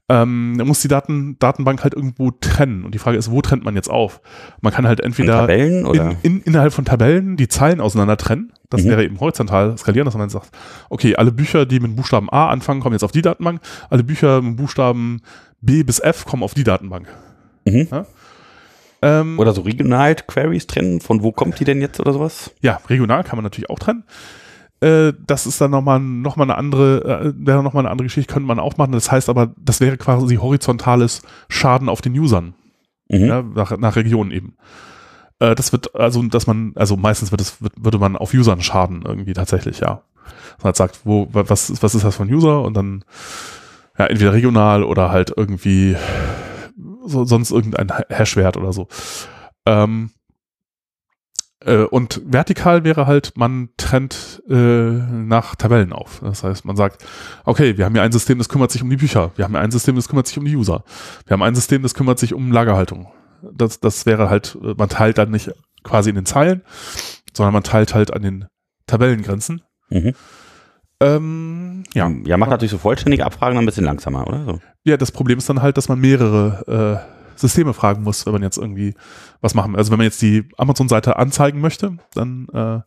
ähm, man muss die Daten, Datenbank halt irgendwo trennen. Und die Frage ist, wo trennt man jetzt auf? Man kann halt entweder oder? In, in, innerhalb von Tabellen die Zeilen auseinander trennen. Das mhm. wäre eben horizontal skalieren, dass man sagt, okay, alle Bücher, die mit Buchstaben A anfangen, kommen jetzt auf die Datenbank. Alle Bücher mit Buchstaben B bis F kommen auf die Datenbank. Mhm. Ja? Ähm, oder so regional Queries trennen, von wo kommt die denn jetzt oder sowas? Ja, regional kann man natürlich auch trennen. Äh, das ist dann nochmal noch mal eine andere, äh, wäre nochmal eine andere Geschichte, könnte man auch machen. Das heißt aber, das wäre quasi horizontales Schaden auf den Usern. Mhm. Ja, nach, nach Regionen eben. Äh, das wird, also, dass man, also meistens wird es, wird, würde man auf Usern schaden, irgendwie tatsächlich, ja. Man halt sagt, wo, was, was ist das von User und dann, ja, entweder regional oder halt irgendwie so, sonst irgendein Hashwert oder so. Ähm, äh, und vertikal wäre halt, man trennt äh, nach Tabellen auf. Das heißt, man sagt, okay, wir haben hier ein System, das kümmert sich um die Bücher. Wir haben hier ein System, das kümmert sich um die User. Wir haben ein System, das kümmert sich um Lagerhaltung. Das, das wäre halt, man teilt dann nicht quasi in den Zeilen, sondern man teilt halt an den Tabellengrenzen. Mhm. Ähm, ja. ja, macht natürlich so vollständige Abfragen ein bisschen langsamer, oder? So. Ja, das Problem ist dann halt, dass man mehrere äh, Systeme fragen muss, wenn man jetzt irgendwie was machen. Also wenn man jetzt die Amazon-Seite anzeigen möchte, dann äh,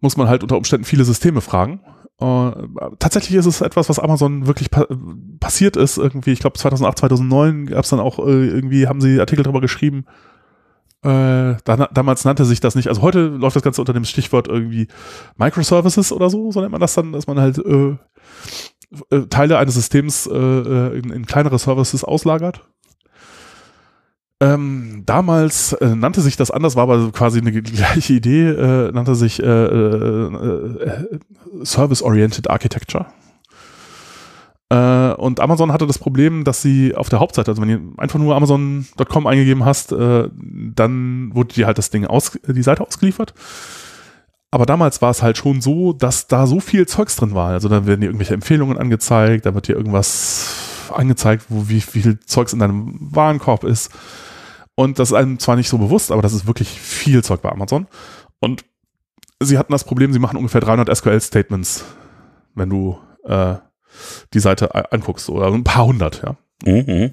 muss man halt unter Umständen viele Systeme fragen. Uh, tatsächlich ist es etwas, was Amazon wirklich pa passiert ist. Irgendwie, ich glaube 2008, 2009 gab es dann auch äh, irgendwie, haben sie Artikel darüber geschrieben. Äh, da, damals nannte sich das nicht. Also heute läuft das Ganze unter dem Stichwort irgendwie Microservices oder so, so nennt man das dann, dass man halt äh, äh Teile eines Systems äh, äh, in, in kleinere Services auslagert. Ähm, damals äh, nannte sich das anders, war aber quasi eine gleiche Idee, nannte sich Service-Oriented Architecture. Äh, und Amazon hatte das Problem, dass sie auf der Hauptseite, also wenn du einfach nur Amazon.com eingegeben hast, äh, dann wurde dir halt das Ding aus, die Seite ausgeliefert. Aber damals war es halt schon so, dass da so viel Zeugs drin war. Also dann werden dir irgendwelche Empfehlungen angezeigt, da wird dir irgendwas angezeigt, wo wie, wie viel Zeugs in deinem Warenkorb ist. Und das ist einem zwar nicht so bewusst, aber das ist wirklich viel Zeug bei Amazon. Und sie hatten das Problem, sie machen ungefähr 300 SQL-Statements, wenn du äh, die Seite anguckst, oder ein paar hundert, ja. Mhm.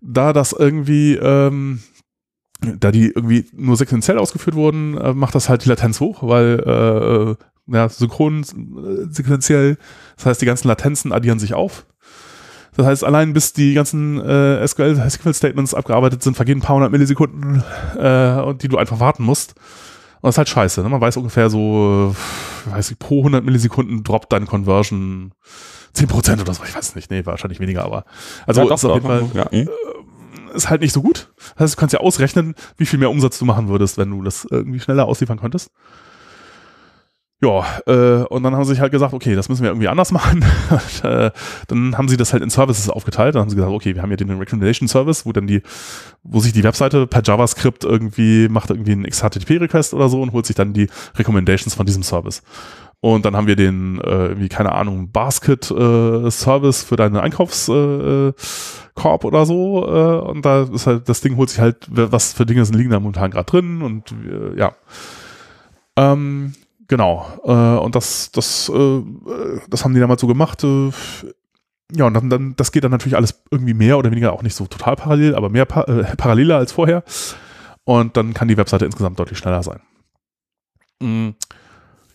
Da das irgendwie, ähm, da die irgendwie nur sequenziell ausgeführt wurden, äh, macht das halt die Latenz hoch, weil äh, ja, synchron äh, sequenziell, das heißt, die ganzen Latenzen addieren sich auf. Das heißt, allein bis die ganzen äh, SQL, SQL-Statements abgearbeitet sind, vergehen ein paar hundert Millisekunden, äh, die du einfach warten musst. Und das ist halt scheiße. Ne? Man weiß ungefähr so, weiß ich, pro 100 Millisekunden droppt deine Conversion 10% oder so. Ich weiß nicht. Nee, wahrscheinlich weniger, aber. Also ja, doch, ist auf jeden Fall, ja. äh, ist halt nicht so gut. Das heißt, du kannst ja ausrechnen, wie viel mehr Umsatz du machen würdest, wenn du das irgendwie schneller ausliefern könntest. Ja, äh, und dann haben sie sich halt gesagt, okay, das müssen wir irgendwie anders machen. und, äh, dann haben sie das halt in Services aufgeteilt. Dann haben sie gesagt, okay, wir haben hier den Recommendation Service, wo dann die, wo sich die Webseite per JavaScript irgendwie macht irgendwie einen XHTTP-Request oder so und holt sich dann die Recommendations von diesem Service. Und dann haben wir den, äh, irgendwie, keine Ahnung, Basket-Service äh, für deine Einkaufskorb äh, oder so. Äh, und da ist halt, das Ding holt sich halt, was für Dinge liegen da momentan gerade drin und äh, ja. Ähm, Genau. Äh, und das, das, äh, das haben die damals so gemacht. Äh, ja, und dann, dann, das geht dann natürlich alles irgendwie mehr oder weniger auch nicht so total parallel, aber mehr pa äh, paralleler als vorher. Und dann kann die Webseite insgesamt deutlich schneller sein. Mhm.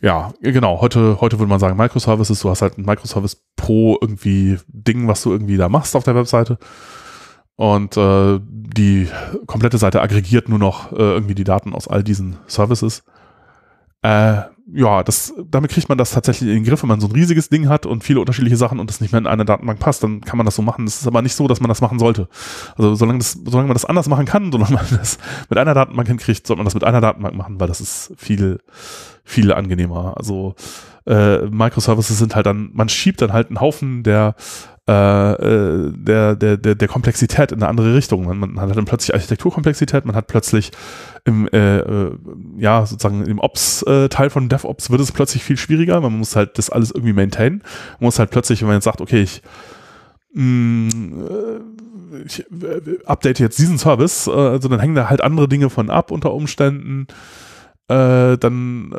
Ja, genau. Heute, heute würde man sagen Microservices. Du hast halt ein Microservice pro irgendwie Ding, was du irgendwie da machst auf der Webseite. Und äh, die komplette Seite aggregiert nur noch äh, irgendwie die Daten aus all diesen Services. Äh, ja, das, damit kriegt man das tatsächlich in den Griff, wenn man so ein riesiges Ding hat und viele unterschiedliche Sachen und das nicht mehr in eine Datenbank passt, dann kann man das so machen. Das ist aber nicht so, dass man das machen sollte. Also solange, das, solange man das anders machen kann, solange man das mit einer Datenbank hinkriegt, sollte man das mit einer Datenbank machen, weil das ist viel, viel angenehmer. Also äh, Microservices sind halt dann, man schiebt dann halt einen Haufen der der, der, der, der Komplexität in eine andere Richtung. Man, man hat dann plötzlich Architekturkomplexität, man hat plötzlich im, äh, äh, ja, sozusagen im Ops-Teil äh, von DevOps wird es plötzlich viel schwieriger. Man muss halt das alles irgendwie maintainen. Man muss halt plötzlich, wenn man jetzt sagt, okay, ich, mh, mm, ich update jetzt diesen Service, also dann hängen da halt andere Dinge von ab unter Umständen äh, dann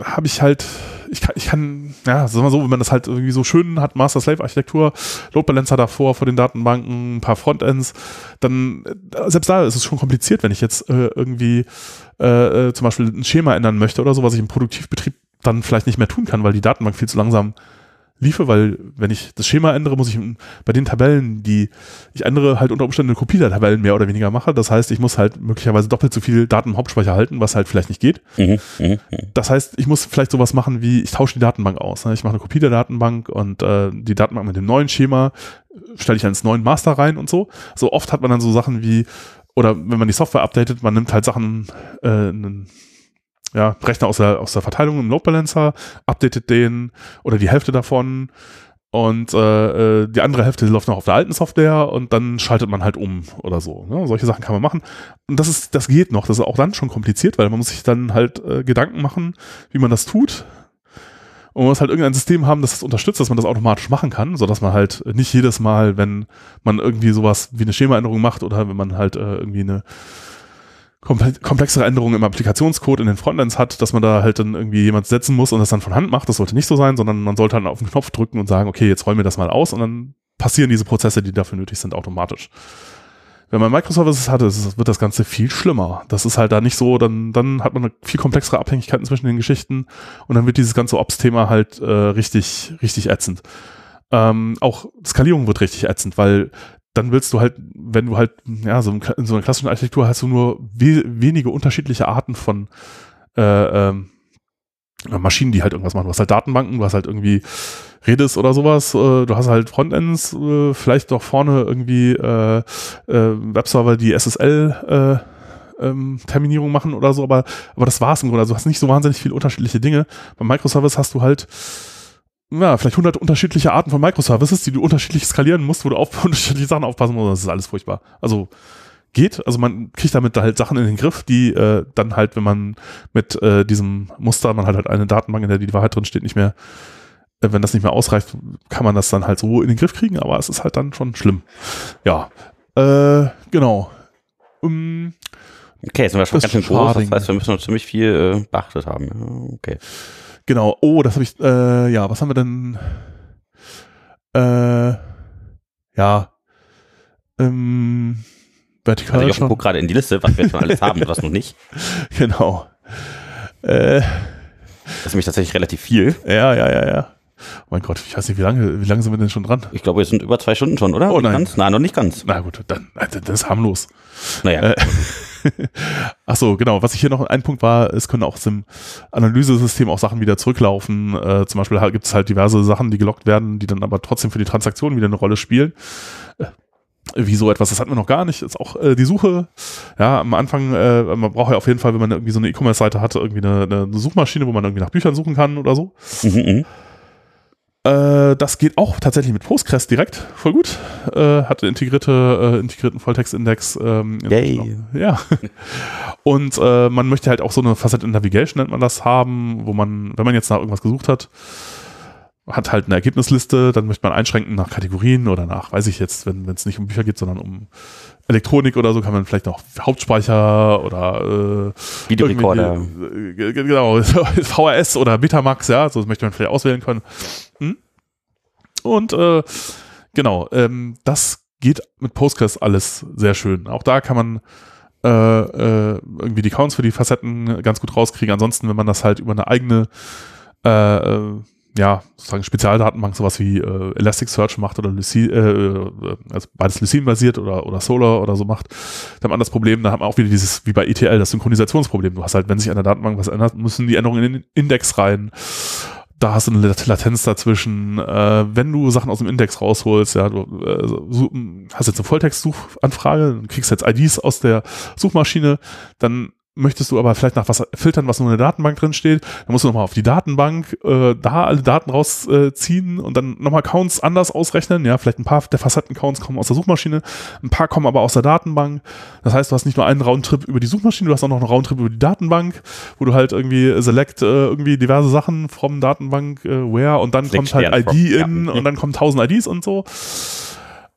äh, habe ich halt, ich kann, ich kann, ja, sagen wir so, wenn man das halt irgendwie so schön hat, Master-Slave-Architektur, Load Balancer davor vor den Datenbanken, ein paar Frontends, dann, äh, selbst da ist es schon kompliziert, wenn ich jetzt äh, irgendwie äh, äh, zum Beispiel ein Schema ändern möchte oder so, was ich im Produktivbetrieb dann vielleicht nicht mehr tun kann, weil die Datenbank viel zu langsam liefe, weil wenn ich das Schema ändere, muss ich bei den Tabellen, die ich ändere, halt unter Umständen eine Kopie der Tabellen mehr oder weniger mache. Das heißt, ich muss halt möglicherweise doppelt so viel Daten im Hauptspeicher halten, was halt vielleicht nicht geht. Mhm, mh, mh. Das heißt, ich muss vielleicht sowas machen wie, ich tausche die Datenbank aus. Ne? Ich mache eine Kopie der Datenbank und äh, die Datenbank mit dem neuen Schema stelle ich ins neuen Master rein und so. So oft hat man dann so Sachen wie, oder wenn man die Software updatet, man nimmt halt Sachen, äh, einen ja, Rechner aus der, aus der Verteilung im Load Balancer, updatet den oder die Hälfte davon und äh, äh, die andere Hälfte läuft noch auf der alten Software und dann schaltet man halt um oder so. Ne? Solche Sachen kann man machen. Und das ist, das geht noch. Das ist auch dann schon kompliziert, weil man muss sich dann halt äh, Gedanken machen, wie man das tut. Und man muss halt irgendein System haben, das das unterstützt, dass man das automatisch machen kann, so dass man halt nicht jedes Mal, wenn man irgendwie sowas wie eine Schemaänderung macht oder wenn man halt äh, irgendwie eine komplexere Änderungen im Applikationscode in den Frontends hat, dass man da halt dann irgendwie jemand setzen muss und das dann von Hand macht. Das sollte nicht so sein, sondern man sollte dann auf den Knopf drücken und sagen, okay, jetzt räume mir das mal aus und dann passieren diese Prozesse, die dafür nötig sind, automatisch. Wenn man Microservices hat, wird das Ganze viel schlimmer. Das ist halt da nicht so, dann, dann hat man eine viel komplexere Abhängigkeiten zwischen den Geschichten und dann wird dieses ganze Ops-Thema halt äh, richtig, richtig ätzend. Ähm, auch Skalierung wird richtig ätzend, weil dann willst du halt, wenn du halt, ja, so in so einer klassischen Architektur hast du nur we wenige unterschiedliche Arten von äh, ähm, Maschinen, die halt irgendwas machen. Du hast halt Datenbanken, du hast halt irgendwie Redis oder sowas, äh, du hast halt Frontends, äh, vielleicht doch vorne irgendwie äh, äh, Webserver, die SSL äh, ähm, Terminierung machen oder so, aber, aber das war's im Grunde. Also du hast nicht so wahnsinnig viele unterschiedliche Dinge. Beim Microservice hast du halt ja, vielleicht 100 unterschiedliche Arten von Microservices, die du unterschiedlich skalieren musst, wo du auf unterschiedliche Sachen aufpassen musst. Das ist alles furchtbar. Also geht, also man kriegt damit halt Sachen in den Griff, die äh, dann halt, wenn man mit äh, diesem Muster, man hat halt eine Datenbank, in der die Wahrheit drin steht, nicht mehr, äh, wenn das nicht mehr ausreicht, kann man das dann halt so in den Griff kriegen, aber es ist halt dann schon schlimm. Ja, äh, genau. Um, okay, jetzt sind wir schon ganz schön groß, das heißt, wir müssen noch ziemlich viel äh, beachtet haben. Okay. Genau. Oh, das habe ich, äh, ja, was haben wir denn? Äh, ja. Ähm, vertikal. Also Jochen guckt gerade in die Liste, was wir schon alles haben und was noch nicht. Genau. Äh, das ist nämlich tatsächlich relativ viel. Ja, ja, ja, ja. Oh mein Gott, ich weiß nicht, wie lange, wie lange sind wir denn schon dran? Ich glaube, wir sind über zwei Stunden schon, oder? Oh nein. Ganz? Nein, noch nicht ganz. Na gut, dann, das ist harmlos. Naja. Äh, Ach so, genau. Was ich hier noch ein Punkt war, es können auch im Analysesystem auch Sachen wieder zurücklaufen. Äh, zum Beispiel gibt es halt diverse Sachen, die gelockt werden, die dann aber trotzdem für die Transaktion wieder eine Rolle spielen. Äh, wie so etwas, das hatten wir noch gar nicht. Ist auch äh, die Suche. Ja, am Anfang, äh, man braucht ja auf jeden Fall, wenn man irgendwie so eine E-Commerce-Seite hat, irgendwie eine, eine, Suchmaschine, wo man irgendwie nach Büchern suchen kann oder so. Mhm, mhm. Äh, das geht auch tatsächlich mit Postgres direkt, voll gut. Äh, hat integrierte, äh, integrierten Volltextindex. Ähm, Yay. Ja. Und äh, man möchte halt auch so eine Facette in Navigation, nennt man das, haben, wo man, wenn man jetzt nach irgendwas gesucht hat, hat halt eine Ergebnisliste, dann möchte man einschränken nach Kategorien oder nach, weiß ich jetzt, wenn es nicht um Bücher geht, sondern um Elektronik oder so, kann man vielleicht noch Hauptspeicher oder äh, Videorekorder. Äh, genau, VHS oder Betamax, ja, so das möchte man vielleicht auswählen können. Hm? Und äh, genau, ähm, das geht mit Postgres alles sehr schön. Auch da kann man äh, äh, irgendwie die Counts für die Facetten ganz gut rauskriegen. Ansonsten, wenn man das halt über eine eigene äh, äh ja, sozusagen Spezialdatenbank, sowas wie äh, Elasticsearch macht oder Lucene, äh, also beides Lucene basiert oder, oder Solar oder so macht, dann hat man das Problem, da hat man auch wieder dieses, wie bei ETL, das Synchronisationsproblem. Du hast halt, wenn sich an der Datenbank was ändert, müssen die Änderungen in den Index rein. Da hast du eine Latenz dazwischen. Äh, wenn du Sachen aus dem Index rausholst, ja, du äh, hast jetzt eine Volltext-Suchanfrage, kriegst jetzt IDs aus der Suchmaschine, dann möchtest du aber vielleicht nach was filtern, was nur in der Datenbank drin steht, dann musst du nochmal auf die Datenbank, äh, da alle Daten rausziehen äh, und dann nochmal Counts anders ausrechnen. Ja, vielleicht ein paar der Facetten-Counts kommen aus der Suchmaschine, ein paar kommen aber aus der Datenbank. Das heißt, du hast nicht nur einen Roundtrip über die Suchmaschine, du hast auch noch einen Roundtrip über die Datenbank, wo du halt irgendwie select äh, irgendwie diverse Sachen vom Datenbank, äh, where und dann kommt halt ID in ja. und dann kommen tausend IDs und so.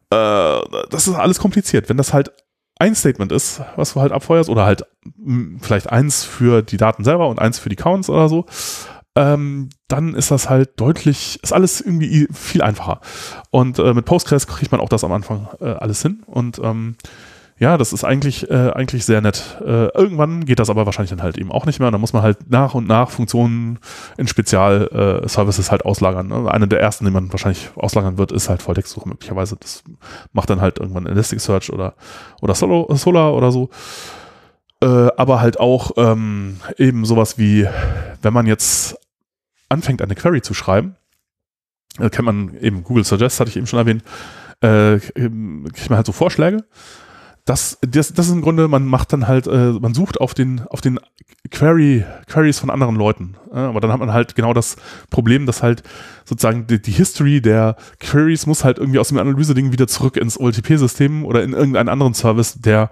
Äh, das ist alles kompliziert. Wenn das halt ein Statement ist, was du halt abfeuerst, oder halt vielleicht eins für die Daten selber und eins für die Counts oder so, ähm, dann ist das halt deutlich, ist alles irgendwie viel einfacher. Und äh, mit Postgres kriegt man auch das am Anfang äh, alles hin. Und ähm, ja, das ist eigentlich, äh, eigentlich sehr nett. Äh, irgendwann geht das aber wahrscheinlich dann halt eben auch nicht mehr. Da muss man halt nach und nach Funktionen in Spezialservices äh, halt auslagern. Ne? Eine der ersten, die man wahrscheinlich auslagern wird, ist halt Volltextsuche möglicherweise. Das macht dann halt irgendwann Elasticsearch oder, oder Solo, Solar oder so. Äh, aber halt auch ähm, eben sowas wie, wenn man jetzt anfängt, eine Query zu schreiben, äh, kennt man eben Google Suggest, hatte ich eben schon erwähnt, äh, kriegt man halt so Vorschläge das, das, das ist im Grunde, man macht dann halt, äh, man sucht auf den, auf den Query, Queries von anderen Leuten. Äh, aber dann hat man halt genau das Problem, dass halt sozusagen die, die History der Queries muss halt irgendwie aus dem Analyse-Ding wieder zurück ins OLTP-System oder in irgendeinen anderen Service, der,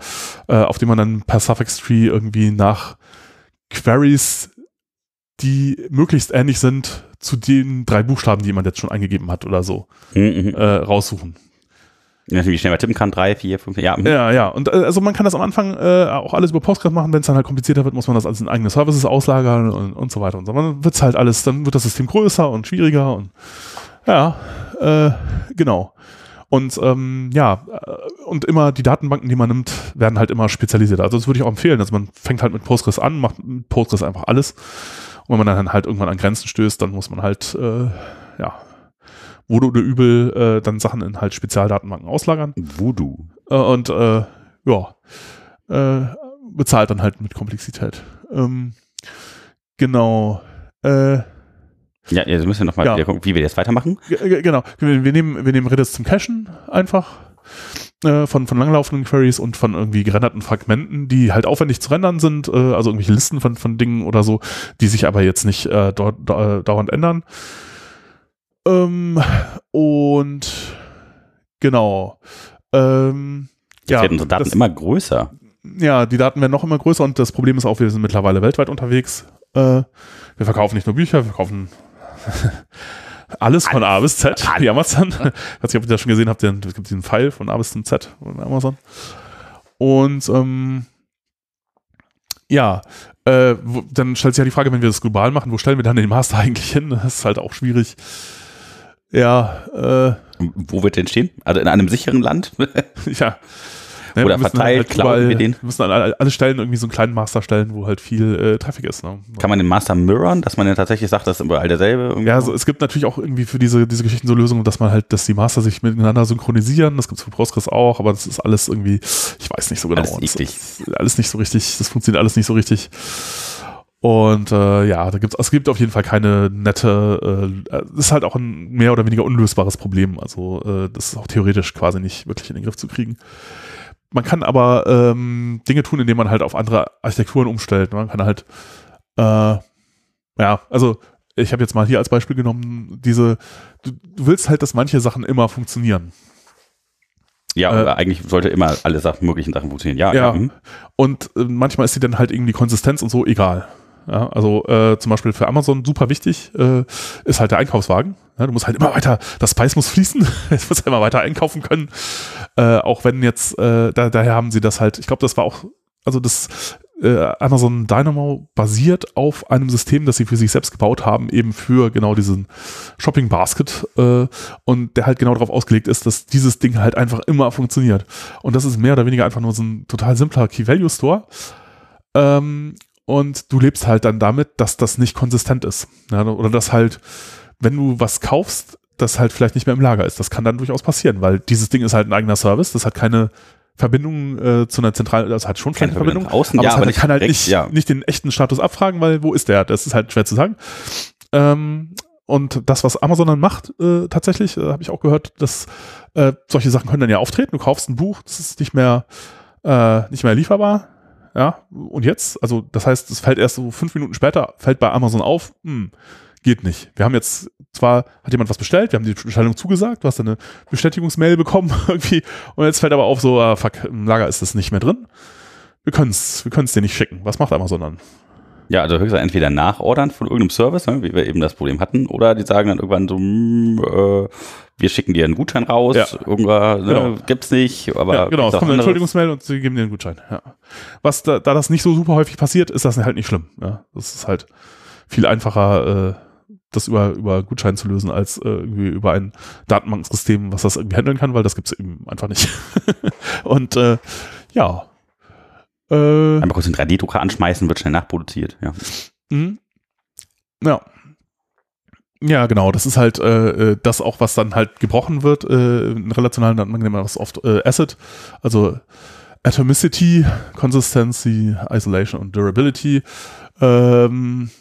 äh, auf dem man dann per Suffix Tree irgendwie nach Queries, die möglichst ähnlich sind zu den drei Buchstaben, die man jetzt schon eingegeben hat oder so, mhm. mhm. äh, raussuchen. Natürlich schnell mal tippen kann, drei, vier, fünf, ja. Ja, ja. Und äh, also man kann das am Anfang äh, auch alles über Postgres machen. Wenn es dann halt komplizierter wird, muss man das alles in eigene Services auslagern und, und so weiter und so. Dann wird's halt alles, dann wird das System größer und schwieriger und ja, äh, genau. Und ähm, ja, äh, und immer die Datenbanken, die man nimmt, werden halt immer spezialisiert. Also das würde ich auch empfehlen. Also man fängt halt mit Postgres an, macht mit Postgres einfach alles. Und wenn man dann halt irgendwann an Grenzen stößt, dann muss man halt, äh, ja, Voodoo oder übel äh, dann Sachen in halt Spezialdatenbanken auslagern. Voodoo. Äh, und äh, ja, äh, bezahlt dann halt mit Komplexität. Ähm, genau. Äh, Ja, jetzt müssen wir nochmal Ja. wieder gucken, wie wir jetzt weitermachen. G- g- Genau. Wir, nehmen, wir nehmen Redis zum Cachen einfach äh, von, von langlaufenden Queries und von irgendwie gerenderten Fragmenten, die halt aufwendig zu rendern sind, äh, also irgendwelche Listen von, von Dingen oder so, die sich aber jetzt nicht äh, dauernd ändern. Ähm, und genau. Ähm, Jetzt ja, werden unsere Daten das- immer größer. ja, die Daten werden noch immer größer und das Problem ist auch, wir sind mittlerweile weltweit unterwegs. Äh, wir verkaufen nicht nur Bücher, wir verkaufen alles von A bis Z, wie Amazon. Ich weiß nicht, ob ihr das schon gesehen habt, es gibt diesen Pfeil von A bis zum Z von Amazon. Und ähm, ja, äh, wo, dann stellt sich ja die Frage, wenn wir das global machen, wo stellen wir dann den Master eigentlich hin? Das ist halt auch schwierig. Ja, äh, Wo wird der entstehen? Also in einem sicheren Land? ja. Ne, Oder verteilt, klauen wir den? Wir müssen an alle, alle Stellen irgendwie so einen kleinen Master stellen, wo halt viel äh, Traffic ist. Ne? Kann man den Master mirrorn, dass man ja tatsächlich sagt, das ist überall derselbe? irgendwo? Ja, also es gibt natürlich auch irgendwie für diese, diese Geschichten so Lösungen, dass man halt, dass die Master sich miteinander synchronisieren. Das gibt es für Postgres auch, aber das ist alles irgendwie, ich weiß nicht so genau. Alles alles nicht so richtig, das funktioniert alles nicht so richtig. Und äh, ja, da gibt's, es gibt auf jeden Fall keine nette, äh, das ist halt auch ein mehr oder weniger unlösbares Problem. Also äh, das ist auch theoretisch quasi nicht wirklich in den Griff zu kriegen. Man kann aber ähm, Dinge tun, indem man halt auf andere Architekturen umstellt. Man kann halt, äh, ja, also ich habe jetzt mal hier als Beispiel genommen, diese, du, du willst halt, dass manche Sachen immer funktionieren. Ja, Äh, eigentlich sollte immer alle Sachen, möglichen Sachen funktionieren. Ja, Ja. hm. Und äh, manchmal ist dir dann halt irgendwie Konsistenz und so egal. Ja, also äh, zum Beispiel für Amazon super wichtig äh, ist halt der Einkaufswagen. Ja, du musst halt immer weiter, das Spice muss fließen, du musst immer weiter einkaufen können. Äh, auch wenn jetzt, äh, da, daher haben sie das halt, ich glaube, das war auch, also das äh, Amazon Dynamo basiert auf einem System, das sie für sich selbst gebaut haben, eben für genau diesen Shopping Basket äh, und der halt genau darauf ausgelegt ist, dass dieses Ding halt einfach immer funktioniert. Und das ist mehr oder weniger einfach nur so ein total simpler Key-Value-Store. Ähm, und du lebst halt dann damit, dass das nicht konsistent ist. Ja, oder dass halt, wenn du was kaufst, das halt vielleicht nicht mehr im Lager ist. Das kann dann durchaus passieren, weil dieses Ding ist halt ein eigener Service, das hat keine Verbindung äh, zu einer zentralen, das hat schon Keine Verbindung, Verbindung außen, aber ja, es aber hat, nicht kann halt direkt, nicht, ja. nicht den echten Status abfragen, weil wo ist der? Das ist halt schwer zu sagen. Ähm, und das, was Amazon dann macht, äh, tatsächlich, äh, habe ich auch gehört, dass äh, solche Sachen können dann ja auftreten. Du kaufst ein Buch, das ist nicht mehr, äh, nicht mehr lieferbar. Ja, und jetzt, also das heißt, es fällt erst so fünf Minuten später, fällt bei Amazon auf, hm, geht nicht. Wir haben jetzt zwar, hat jemand was bestellt, wir haben die Bestellung zugesagt, du hast eine Bestätigungsmail bekommen irgendwie und jetzt fällt aber auf so, ah, fuck, im Lager ist das nicht mehr drin. Wir können es wir können's dir nicht schicken. Was macht Amazon dann? Ja, also höchstens entweder nachordern von irgendeinem Service, ne, wie wir eben das Problem hatten, oder die sagen dann irgendwann so, hm, äh, wir schicken dir einen Gutschein raus, Ja. irgendwann ne, Genau. gibt's nicht, aber ja, genau, es kommt eine. Entschuldigungsmail und sie geben dir einen Gutschein. Ja. Was da, da das nicht so super häufig passiert, ist das halt nicht schlimm. Ja. Das ist halt viel einfacher, äh, das über, über Gutschein zu lösen, als äh, irgendwie über ein Datenbanksystem, was das irgendwie handeln kann, weil das gibt's eben einfach nicht. und äh, ja. Äh, Einmal kurz den 3D-Drucker anschmeißen, wird schnell nachproduziert. Ja. Mhm. Ja. Ja, genau. Das ist halt äh, äh, das auch, was dann halt gebrochen wird. Äh, in relationalen Datenbanken nennt man das oft äh, Acid. Also Atomicity, Consistency, Isolation und Durability. Ähm,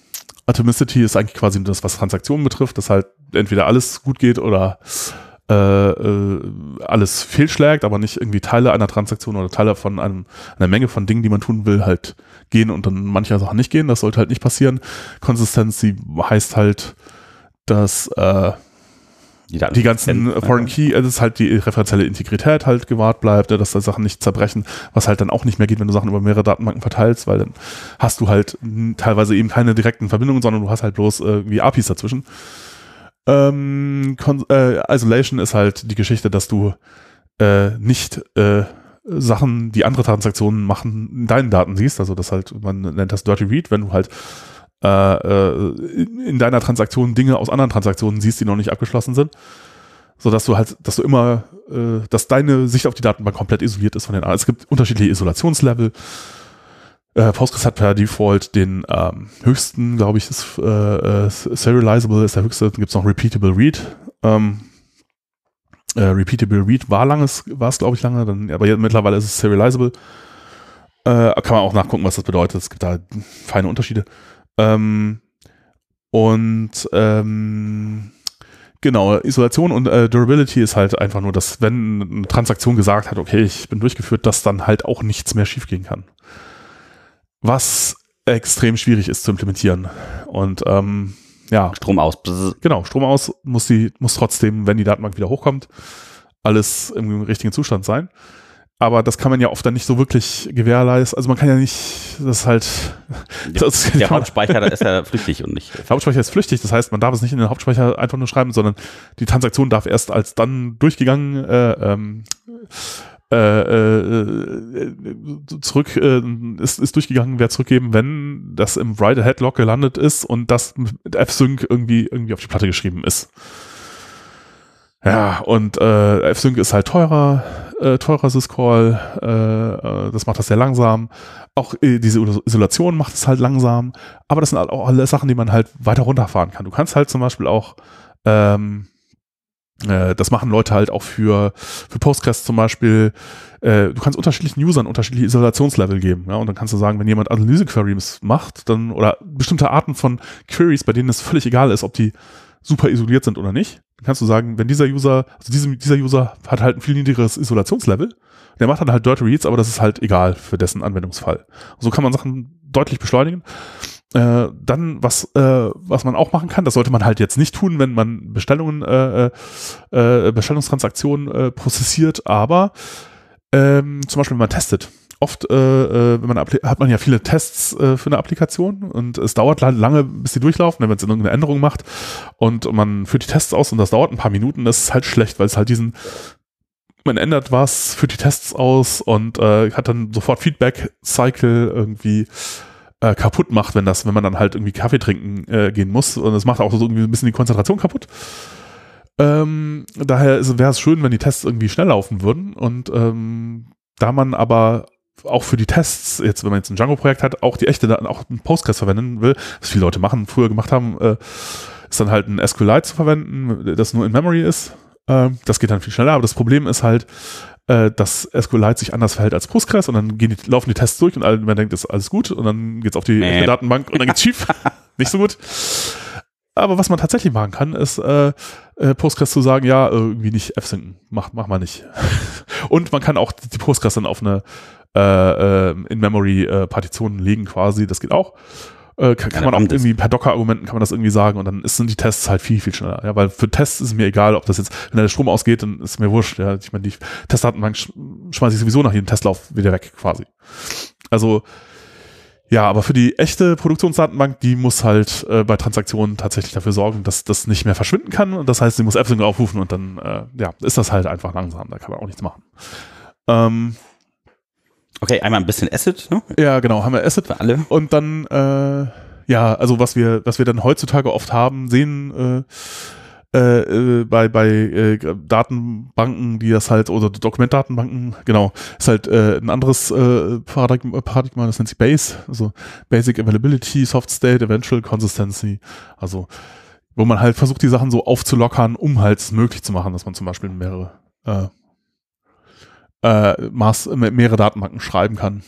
Atomicity ist eigentlich quasi das, was Transaktionen betrifft, dass halt entweder alles gut geht oder alles fehlschlägt, aber nicht irgendwie Teile einer Transaktion oder Teile von einem, einer Menge von Dingen, die man tun will, halt gehen und dann manche Sachen nicht gehen. Das sollte halt nicht passieren. Consistency heißt halt, dass äh, Daten die ganzen kennen, Foreign. Key, äh, dass halt die referenzielle Integrität halt gewahrt bleibt, äh, dass da Sachen nicht zerbrechen, was halt dann auch nicht mehr geht, wenn du Sachen über mehrere Datenbanken verteilst, weil dann hast du halt teilweise eben keine direkten Verbindungen, sondern du hast halt bloß äh, irgendwie APIs dazwischen. Ähm, äh, Isolation ist halt die Geschichte, dass du äh, nicht äh, Sachen, die andere Transaktionen machen, in deinen Daten siehst. Also das halt, man nennt das Dirty Read, wenn du halt äh, äh, in in deiner Transaktion Dinge aus anderen Transaktionen siehst, die noch nicht abgeschlossen sind. so dass du halt, dass du immer, äh, dass deine Sicht auf die Datenbank komplett isoliert ist von den anderen. Es gibt unterschiedliche Isolationslevel. Äh, Postgres hat per Default den ähm, höchsten, glaube ich, ist äh, äh, Serializable ist der höchste. Dann gibt es noch Repeatable Read. Ähm, äh, Repeatable Read war langes, war es glaube ich lange, dann, aber jetzt, mittlerweile ist es Serializable. Äh, kann man auch nachgucken, was das bedeutet. Es gibt da feine Unterschiede. Ähm, und ähm, genau, Isolation und äh, Durability ist halt einfach nur, dass wenn eine Transaktion gesagt hat, okay, ich bin durchgeführt, dass dann halt auch nichts mehr schiefgehen kann. Was extrem schwierig ist zu implementieren. Und ähm, ja. Strom aus. Genau, Strom aus muss die, muss trotzdem, wenn die Datenbank wieder hochkommt, alles im richtigen Zustand sein. Aber das kann man ja oft dann nicht so wirklich gewährleisten. Also man kann ja nicht, das ist halt. Das der Hauptspeicher ist ja flüchtig und nicht. Der Hauptspeicher ist flüchtig, das heißt, man darf es nicht in den Hauptspeicher einfach nur schreiben, sondern die Transaktion darf erst als dann durchgegangen äh, ähm, äh, äh, zurück äh, ist, ist durchgegangen, wer zurückgeben, wenn das im Write-Ahead-Log gelandet ist und das mit F-Sync irgendwie irgendwie auf die Platte geschrieben ist. Ja, und äh, F-Sync ist halt teurer, äh, teurer Syscall, äh, äh, das macht das sehr langsam. Auch äh, diese Isolation macht es halt langsam, aber das sind halt auch alle Sachen, die man halt weiter runterfahren kann. Du kannst halt zum Beispiel auch ähm, äh, das machen Leute halt auch für, für Postgres zum Beispiel. Äh, du kannst unterschiedlichen Usern unterschiedliche Isolationslevel geben. Ja? Und dann kannst du sagen, wenn jemand Analyse-Queries macht, dann oder bestimmte Arten von Queries, bei denen es völlig egal ist, ob die super isoliert sind oder nicht, dann kannst du sagen, wenn dieser User, also diese, dieser User hat halt ein viel niedrigeres Isolationslevel, der macht dann halt Dirty Reads, aber das ist halt egal für dessen Anwendungsfall. so kann man Sachen deutlich beschleunigen. Äh, dann, was, äh, was man auch machen kann, das sollte man halt jetzt nicht tun, wenn man Bestellungen, äh, äh, äh Bestellungstransaktionen äh, prozessiert, aber ähm, zum Beispiel, wenn man testet. Oft äh, äh wenn man hat man ja viele Tests äh, für eine Applikation und es dauert lange, bis die durchlaufen, wenn man jetzt irgendeine Änderung macht und man führt die Tests aus und das dauert ein paar Minuten, das ist halt schlecht, weil es halt diesen man ändert was, führt die Tests aus und äh, hat dann sofort Feedback-Cycle irgendwie äh, kaputt macht, wenn das, wenn man dann halt irgendwie Kaffee trinken äh, gehen muss und das macht auch so irgendwie ein bisschen die Konzentration kaputt. Ähm, daher wäre es schön, wenn die Tests irgendwie schnell laufen würden und ähm, da man aber auch für die Tests, jetzt wenn man jetzt ein Django-Projekt hat, auch die echte auch ein Postgres verwenden will, was viele Leute machen, früher gemacht haben, äh, ist dann halt ein SQLite zu verwenden, das nur in Memory ist. Äh, das geht dann viel schneller, aber das Problem ist halt, äh, dass SQLite sich anders verhält als Postgres und dann die, laufen die Tests durch und man denkt, das ist alles gut und dann geht's auf die äh. Datenbank und dann geht's schief. Nicht so gut. Aber was man tatsächlich machen kann, ist äh, äh, Postgres zu sagen, ja, irgendwie nicht F-Synken, mach, mach mal nicht. und man kann auch die Postgres dann auf eine äh, äh, In-Memory-Partition legen quasi, das geht auch. Äh, kann, kann man auch irgendwie per Docker-Argumenten kann man das irgendwie sagen und dann sind die Tests halt viel, viel schneller. Ja, weil für Tests ist es mir egal, ob das jetzt, wenn der Strom ausgeht, dann ist mir wurscht. Ja, ich meine, die Testdatenbank sch schmeiße ich sowieso nach jedem Testlauf wieder weg, quasi. Also, ja, aber für die echte Produktionsdatenbank, die muss halt äh, bei Transaktionen tatsächlich dafür sorgen, dass das nicht mehr verschwinden kann. Und das heißt, sie muss AppSync aufrufen und dann, äh, ja, ist das halt einfach langsam. Da kann man auch nichts machen. Ähm, Okay, einmal ein bisschen Acid, ne? Ja, genau, haben wir Acid. Für alle. Und dann, äh, ja, also was wir, was wir dann heutzutage oft haben, sehen, äh, äh, bei, bei äh, Datenbanken, die das halt, oder Dokumentdatenbanken, genau, ist halt äh, ein anderes äh, Paradigma, Paradigma, das nennt sich BASE, also Basic Availability, Soft State, Eventual Consistency, also wo man halt versucht, die Sachen so aufzulockern, um halt es möglich zu machen, dass man zum Beispiel mehrere äh, äh, Maß, mehrere Datenbanken schreiben kann.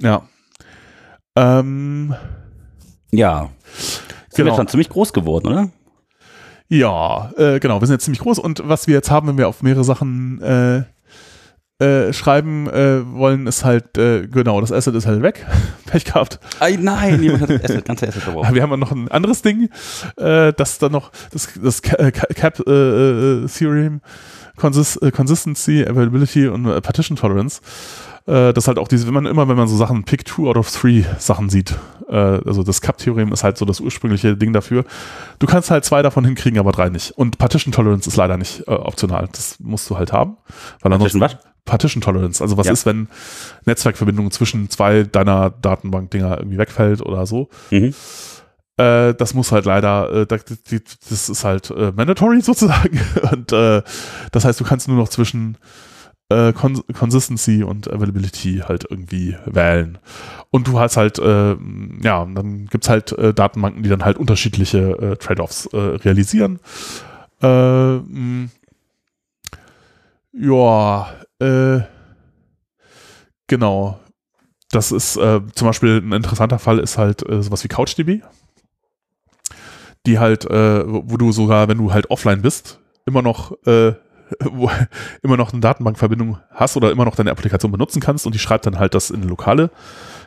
Ja. Ähm, ja. Sind genau. wir schon ziemlich groß geworden, oder? Ja, äh, genau, wir sind jetzt ziemlich groß und was wir jetzt haben, wenn wir auf mehrere Sachen äh, äh, schreiben äh, wollen, ist halt, äh, genau, das Asset ist halt weg. Pech gehabt. Ay, nein, jemand hat das Asset, ganze Asset verbraucht. Wir haben noch ein anderes Ding, äh, das dann noch, das, das Cap-Theorem Consist äh, Consistency, Availability und äh, Partition Tolerance. Äh, das halt auch diese, wenn man immer, wenn man so Sachen Pick Two out of Three Sachen sieht, äh, also das Cup-Theorem ist halt so das ursprüngliche Ding dafür. Du kannst halt zwei davon hinkriegen, aber drei nicht. Und Partition Tolerance ist leider nicht äh, optional. Das musst du halt haben. Weil Partition was? Partition Tolerance. Also was ja. ist, wenn Netzwerkverbindung zwischen zwei deiner Datenbank-Dinger irgendwie wegfällt oder so. Mhm. Äh, das muss halt leider, äh, das, das, ist halt äh, mandatory sozusagen. Und äh, das heißt, du kannst nur noch zwischen äh, Con Consistency und Availability halt irgendwie wählen. Und du hast halt, äh, ja, dann gibt's halt äh, Datenbanken, die dann halt unterschiedliche Trade-offs realisieren. Ja, genau. Das ist zum Beispiel ein interessanter Fall ist halt sowas wie CouchDB, die halt, äh, wo du sogar, wenn du halt offline bist, immer noch äh, wo immer noch eine Datenbankverbindung hast oder immer noch deine Applikation benutzen kannst und die schreibt dann halt das in eine lokale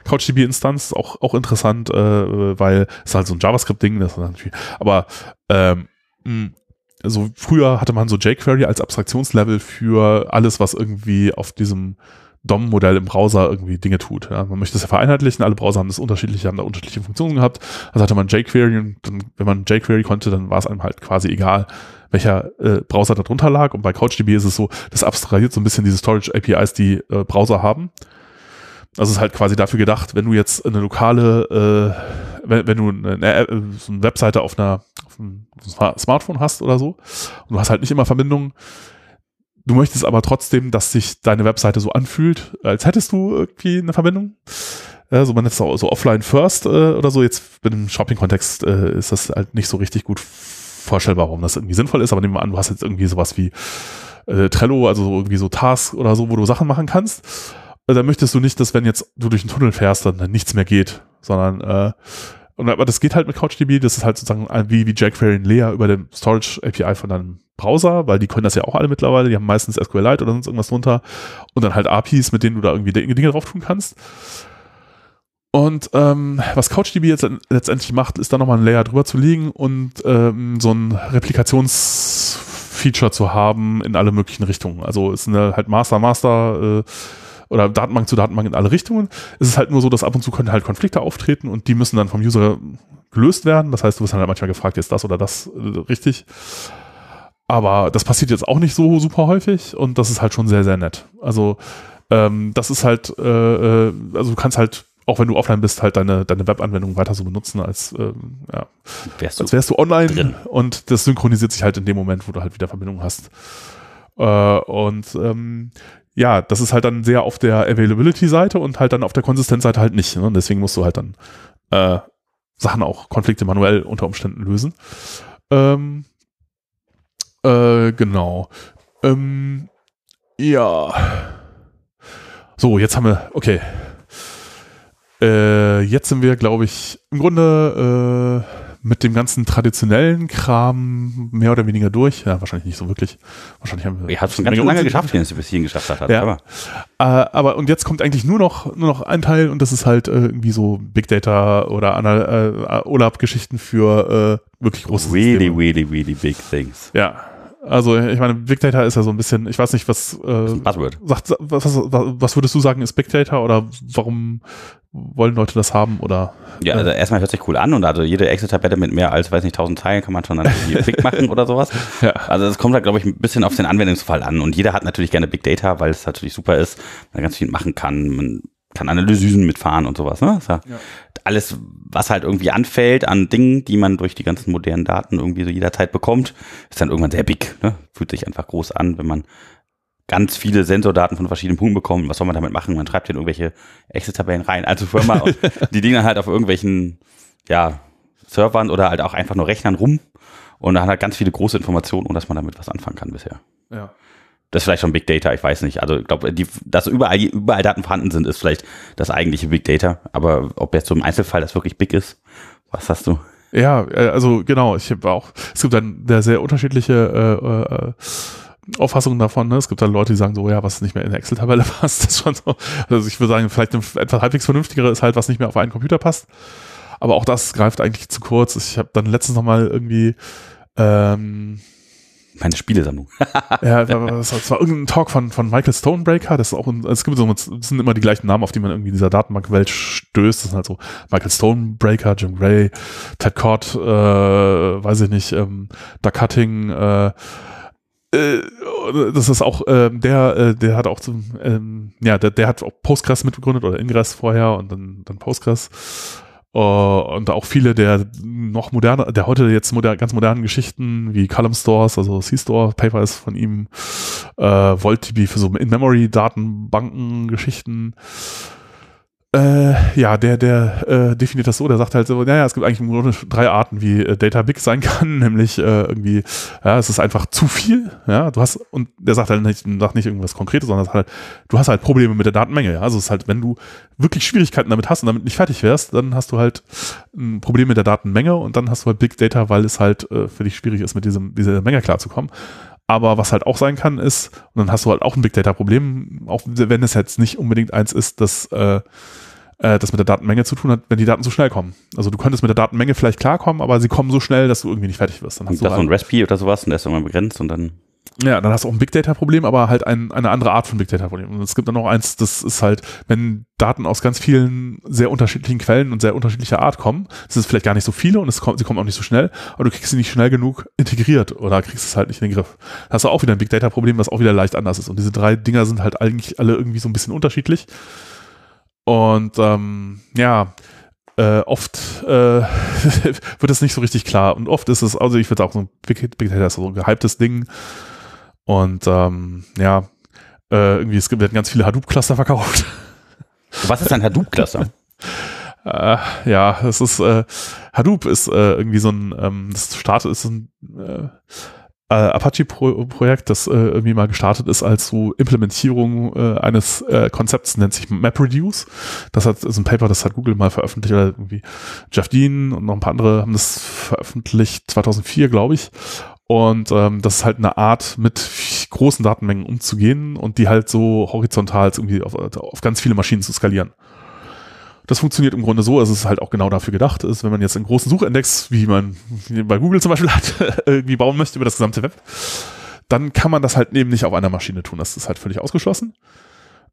CouchDB-Instanz. Auch, auch interessant, äh, weil es halt so ein JavaScript-Ding ist. Aber ähm, also früher hatte man so jQuery als Abstraktionslevel für alles, was irgendwie auf diesem DOM-Modell im Browser irgendwie Dinge tut. Ja. Man möchte es ja vereinheitlichen, alle Browser haben das unterschiedliche, haben da unterschiedliche Funktionen gehabt. Also hatte man jQuery und dann, wenn man jQuery konnte, dann war es einem halt quasi egal, welcher äh, Browser da drunter lag. Und bei CouchDB ist es so, das abstrahiert so ein bisschen diese Storage-APIs, die äh, Browser haben. Also es ist halt quasi dafür gedacht, wenn du jetzt eine lokale, äh, wenn, wenn du eine, so eine Webseite auf einer auf einem Smartphone hast oder so und du hast halt nicht immer Verbindungen, du möchtest aber trotzdem, dass sich deine Webseite so anfühlt, als hättest du irgendwie eine Verbindung. Also man ist so, so offline first äh, oder so. Jetzt einem Shopping-Kontext äh, ist das halt nicht so richtig gut vorstellbar, warum das irgendwie sinnvoll ist. Aber nehmen wir an, du hast jetzt irgendwie sowas wie äh, Trello, also irgendwie so Tasks oder so, wo du Sachen machen kannst. Äh, da möchtest du nicht, dass wenn jetzt du durch einen Tunnel fährst, dann, dann nichts mehr geht, sondern äh, und aber das geht halt mit CouchDB, das ist halt sozusagen wie, wie jQuery und Lea über den Storage API von deinem Browser, weil die können das ja auch alle mittlerweile, die haben meistens SQLite oder sonst irgendwas drunter und dann halt APIs, mit denen du da irgendwie Dinge drauf tun kannst. Und ähm, was CouchDB jetzt letztendlich macht, ist da nochmal ein Layer drüber zu liegen und ähm, so ein Replikationsfeature zu haben in alle möglichen Richtungen. Also ist eine halt Master, Master äh, oder Datenbank zu Datenbank in alle Richtungen. Es ist halt nur so, dass ab und zu können halt Konflikte auftreten und die müssen dann vom User gelöst werden. Das heißt, du wirst dann halt manchmal gefragt, ist das oder das äh, richtig? Aber das passiert jetzt auch nicht so super häufig und das ist halt schon sehr, sehr nett. Also ähm, das ist halt, äh, äh also du kannst halt auch wenn du offline bist, halt deine, deine Webanwendung weiter so benutzen, als, ähm, ja, wärst als wärst du online drin. und das synchronisiert sich halt in dem Moment, wo du halt wieder Verbindung hast. Äh, und ähm, ja, das ist halt dann sehr auf der Availability-Seite und halt dann auf der Konsistenzseite halt nicht. Ne? Und deswegen musst du halt dann äh, Sachen auch Konflikte manuell unter Umständen lösen. Ähm, äh, genau. Ähm, ja. So, jetzt haben wir, okay. Äh, jetzt sind wir, glaube ich, im Grunde äh, mit dem ganzen traditionellen Kram mehr oder weniger durch. Ja, wahrscheinlich nicht so wirklich. Wahrscheinlich haben wir. Ihr habt es ganz lange geschafft, wenn es bis hierhin geschafft hat. Ja. Aber. Äh, aber und jetzt kommt eigentlich nur noch nur noch ein Teil und das ist halt äh, irgendwie so Big Data oder äh, OLAP-Geschichten für äh, wirklich große Really, Systeme. really, really big things. Ja. Also ich meine, Big Data ist ja so ein bisschen, ich weiß nicht, was äh, Buzzword. Sagt, was, was, was würdest du sagen, ist Big Data oder warum wollen Leute das haben oder? Ja, also erstmal hört sich cool an und also jede Excel-Tabelle mit mehr als, weiß nicht, 1000 Teilen kann man schon dann irgendwie Big machen oder sowas. Ja. Also es kommt halt, glaube ich, ein bisschen auf den Anwendungsfall an und jeder hat natürlich gerne Big Data, weil es natürlich super ist, man ganz viel machen kann, man kann Analysen mitfahren und sowas. Ne? Ja ja. Alles, was halt irgendwie anfällt an Dingen, die man durch die ganzen modernen Daten irgendwie so jederzeit bekommt, ist dann irgendwann sehr big. Ne? Fühlt sich einfach groß an, wenn man ganz viele Sensordaten von verschiedenen Punkten bekommt. Was soll man damit machen? Man schreibt in irgendwelche Excel-Tabellen rein. Also Firma die Dinge halt auf irgendwelchen ja, Servern oder halt auch einfach nur Rechnern rum und dann hat ganz viele große Informationen, ohne dass man damit was anfangen kann bisher. Ja. Das ist vielleicht schon Big Data, ich weiß nicht. Also ich glaube, dass überall, überall Daten vorhanden sind, ist vielleicht das eigentliche Big Data. Aber ob jetzt so im Einzelfall das wirklich big ist, was hast du? Ja, äh, also genau, ich habe auch, es gibt dann sehr, sehr unterschiedliche äh, äh, Auffassungen davon. Ne? Es gibt dann Leute, die sagen so, ja, was nicht mehr in der Excel-Tabelle passt, das ist schon so. Also ich würde sagen, vielleicht eine etwas halbwegs vernünftigere ist halt, was nicht mehr auf einen Computer passt. Aber auch das greift eigentlich zu kurz. Ich habe dann letztens noch mal irgendwie ähm, meine Spielesammlung. ja, das war irgendein Talk von, von Michael Stonebreaker. Das ist auch, ein, es gibt so, es sind immer die gleichen Namen, auf die man irgendwie in dieser Datenbankwelt stößt. Das sind halt so Michael Stonebreaker, Jim Gray, Ted Cott, äh, weiß ich nicht, ähm, Doug Cutting, äh, äh, das ist auch äh, der, äh, der hat auch zum, ähm, ja, der, der hat auch Postgres mitbegründet oder Ingress vorher und dann, dann Postgres. Uh, und auch viele der noch moderne, der heute jetzt moder ganz modernen Geschichten wie Column Stores, also C-Store, Paper ist von ihm, äh, VoltDB für so In-Memory-Datenbanken, Geschichten, äh, ja, der, der äh, definiert das so, der sagt halt so, naja, es gibt eigentlich nur drei Arten, wie äh, Data Big sein kann, nämlich äh, irgendwie, ja, es ist einfach zu viel, ja, du hast, und der sagt halt nicht, sagt nicht irgendwas Konkretes, sondern halt, du hast halt Probleme mit der Datenmenge, ja, also es ist halt, wenn du wirklich Schwierigkeiten damit hast und damit nicht fertig wärst, dann hast du halt ein Problem mit der Datenmenge und dann hast du halt Big Data, weil es halt äh, für dich schwierig ist, mit diesem, dieser Menge klarzukommen. Aber was halt auch sein kann, ist, und dann hast du halt auch ein Big Data-Problem, auch wenn es jetzt nicht unbedingt eins ist, dass äh, äh, das mit der Datenmenge zu tun hat, wenn die Daten zu schnell kommen. Also du könntest mit der Datenmenge vielleicht klarkommen, aber sie kommen so schnell, dass du irgendwie nicht fertig wirst. Dann hast und du das halt, so ein Recipe oder sowas und der ist irgendwann begrenzt und dann ja, dann hast du auch ein Big Data Problem, aber halt ein, eine andere Art von Big Data Problem. Und es gibt dann noch eins, das ist halt, wenn Daten aus ganz vielen sehr unterschiedlichen Quellen und sehr unterschiedlicher Art kommen, das ist vielleicht gar nicht so viele und es kommt, sie kommen auch nicht so schnell, aber du kriegst sie nicht schnell genug integriert oder kriegst es halt nicht in den Griff. Da hast du auch wieder ein Big Data Problem, was auch wieder leicht anders ist. Und diese drei Dinger sind halt eigentlich alle irgendwie so ein bisschen unterschiedlich. Und ähm, ja, äh, oft äh, wird es nicht so richtig klar. Und oft ist es, also ich würde auch so ein Big, Big Data ist so ein gehyptes Ding. Und ähm, ja, äh, irgendwie, es werden ganz viele Hadoop-Cluster verkauft. Was ist ein Hadoop-Cluster? äh, ja, es ist äh, Hadoop ist äh, irgendwie so ein, ähm, das startet ist ein äh, äh, Apache-Projekt, das äh, irgendwie mal gestartet ist als so Implementierung äh, eines äh, Konzepts, nennt sich MapReduce. Das hat ist ein Paper, das hat Google mal veröffentlicht, oder irgendwie Jeff Dean und noch ein paar andere haben das veröffentlicht, 2004, glaube ich. Und ähm, das ist halt eine Art, mit großen Datenmengen umzugehen und die halt so horizontal irgendwie auf, auf ganz viele Maschinen zu skalieren. Das funktioniert im Grunde so, also es halt auch genau dafür gedacht ist, wenn man jetzt einen großen Suchindex, wie man bei Google zum Beispiel hat, irgendwie bauen möchte über das gesamte Web, dann kann man das halt eben nicht auf einer Maschine tun. Das ist halt völlig ausgeschlossen.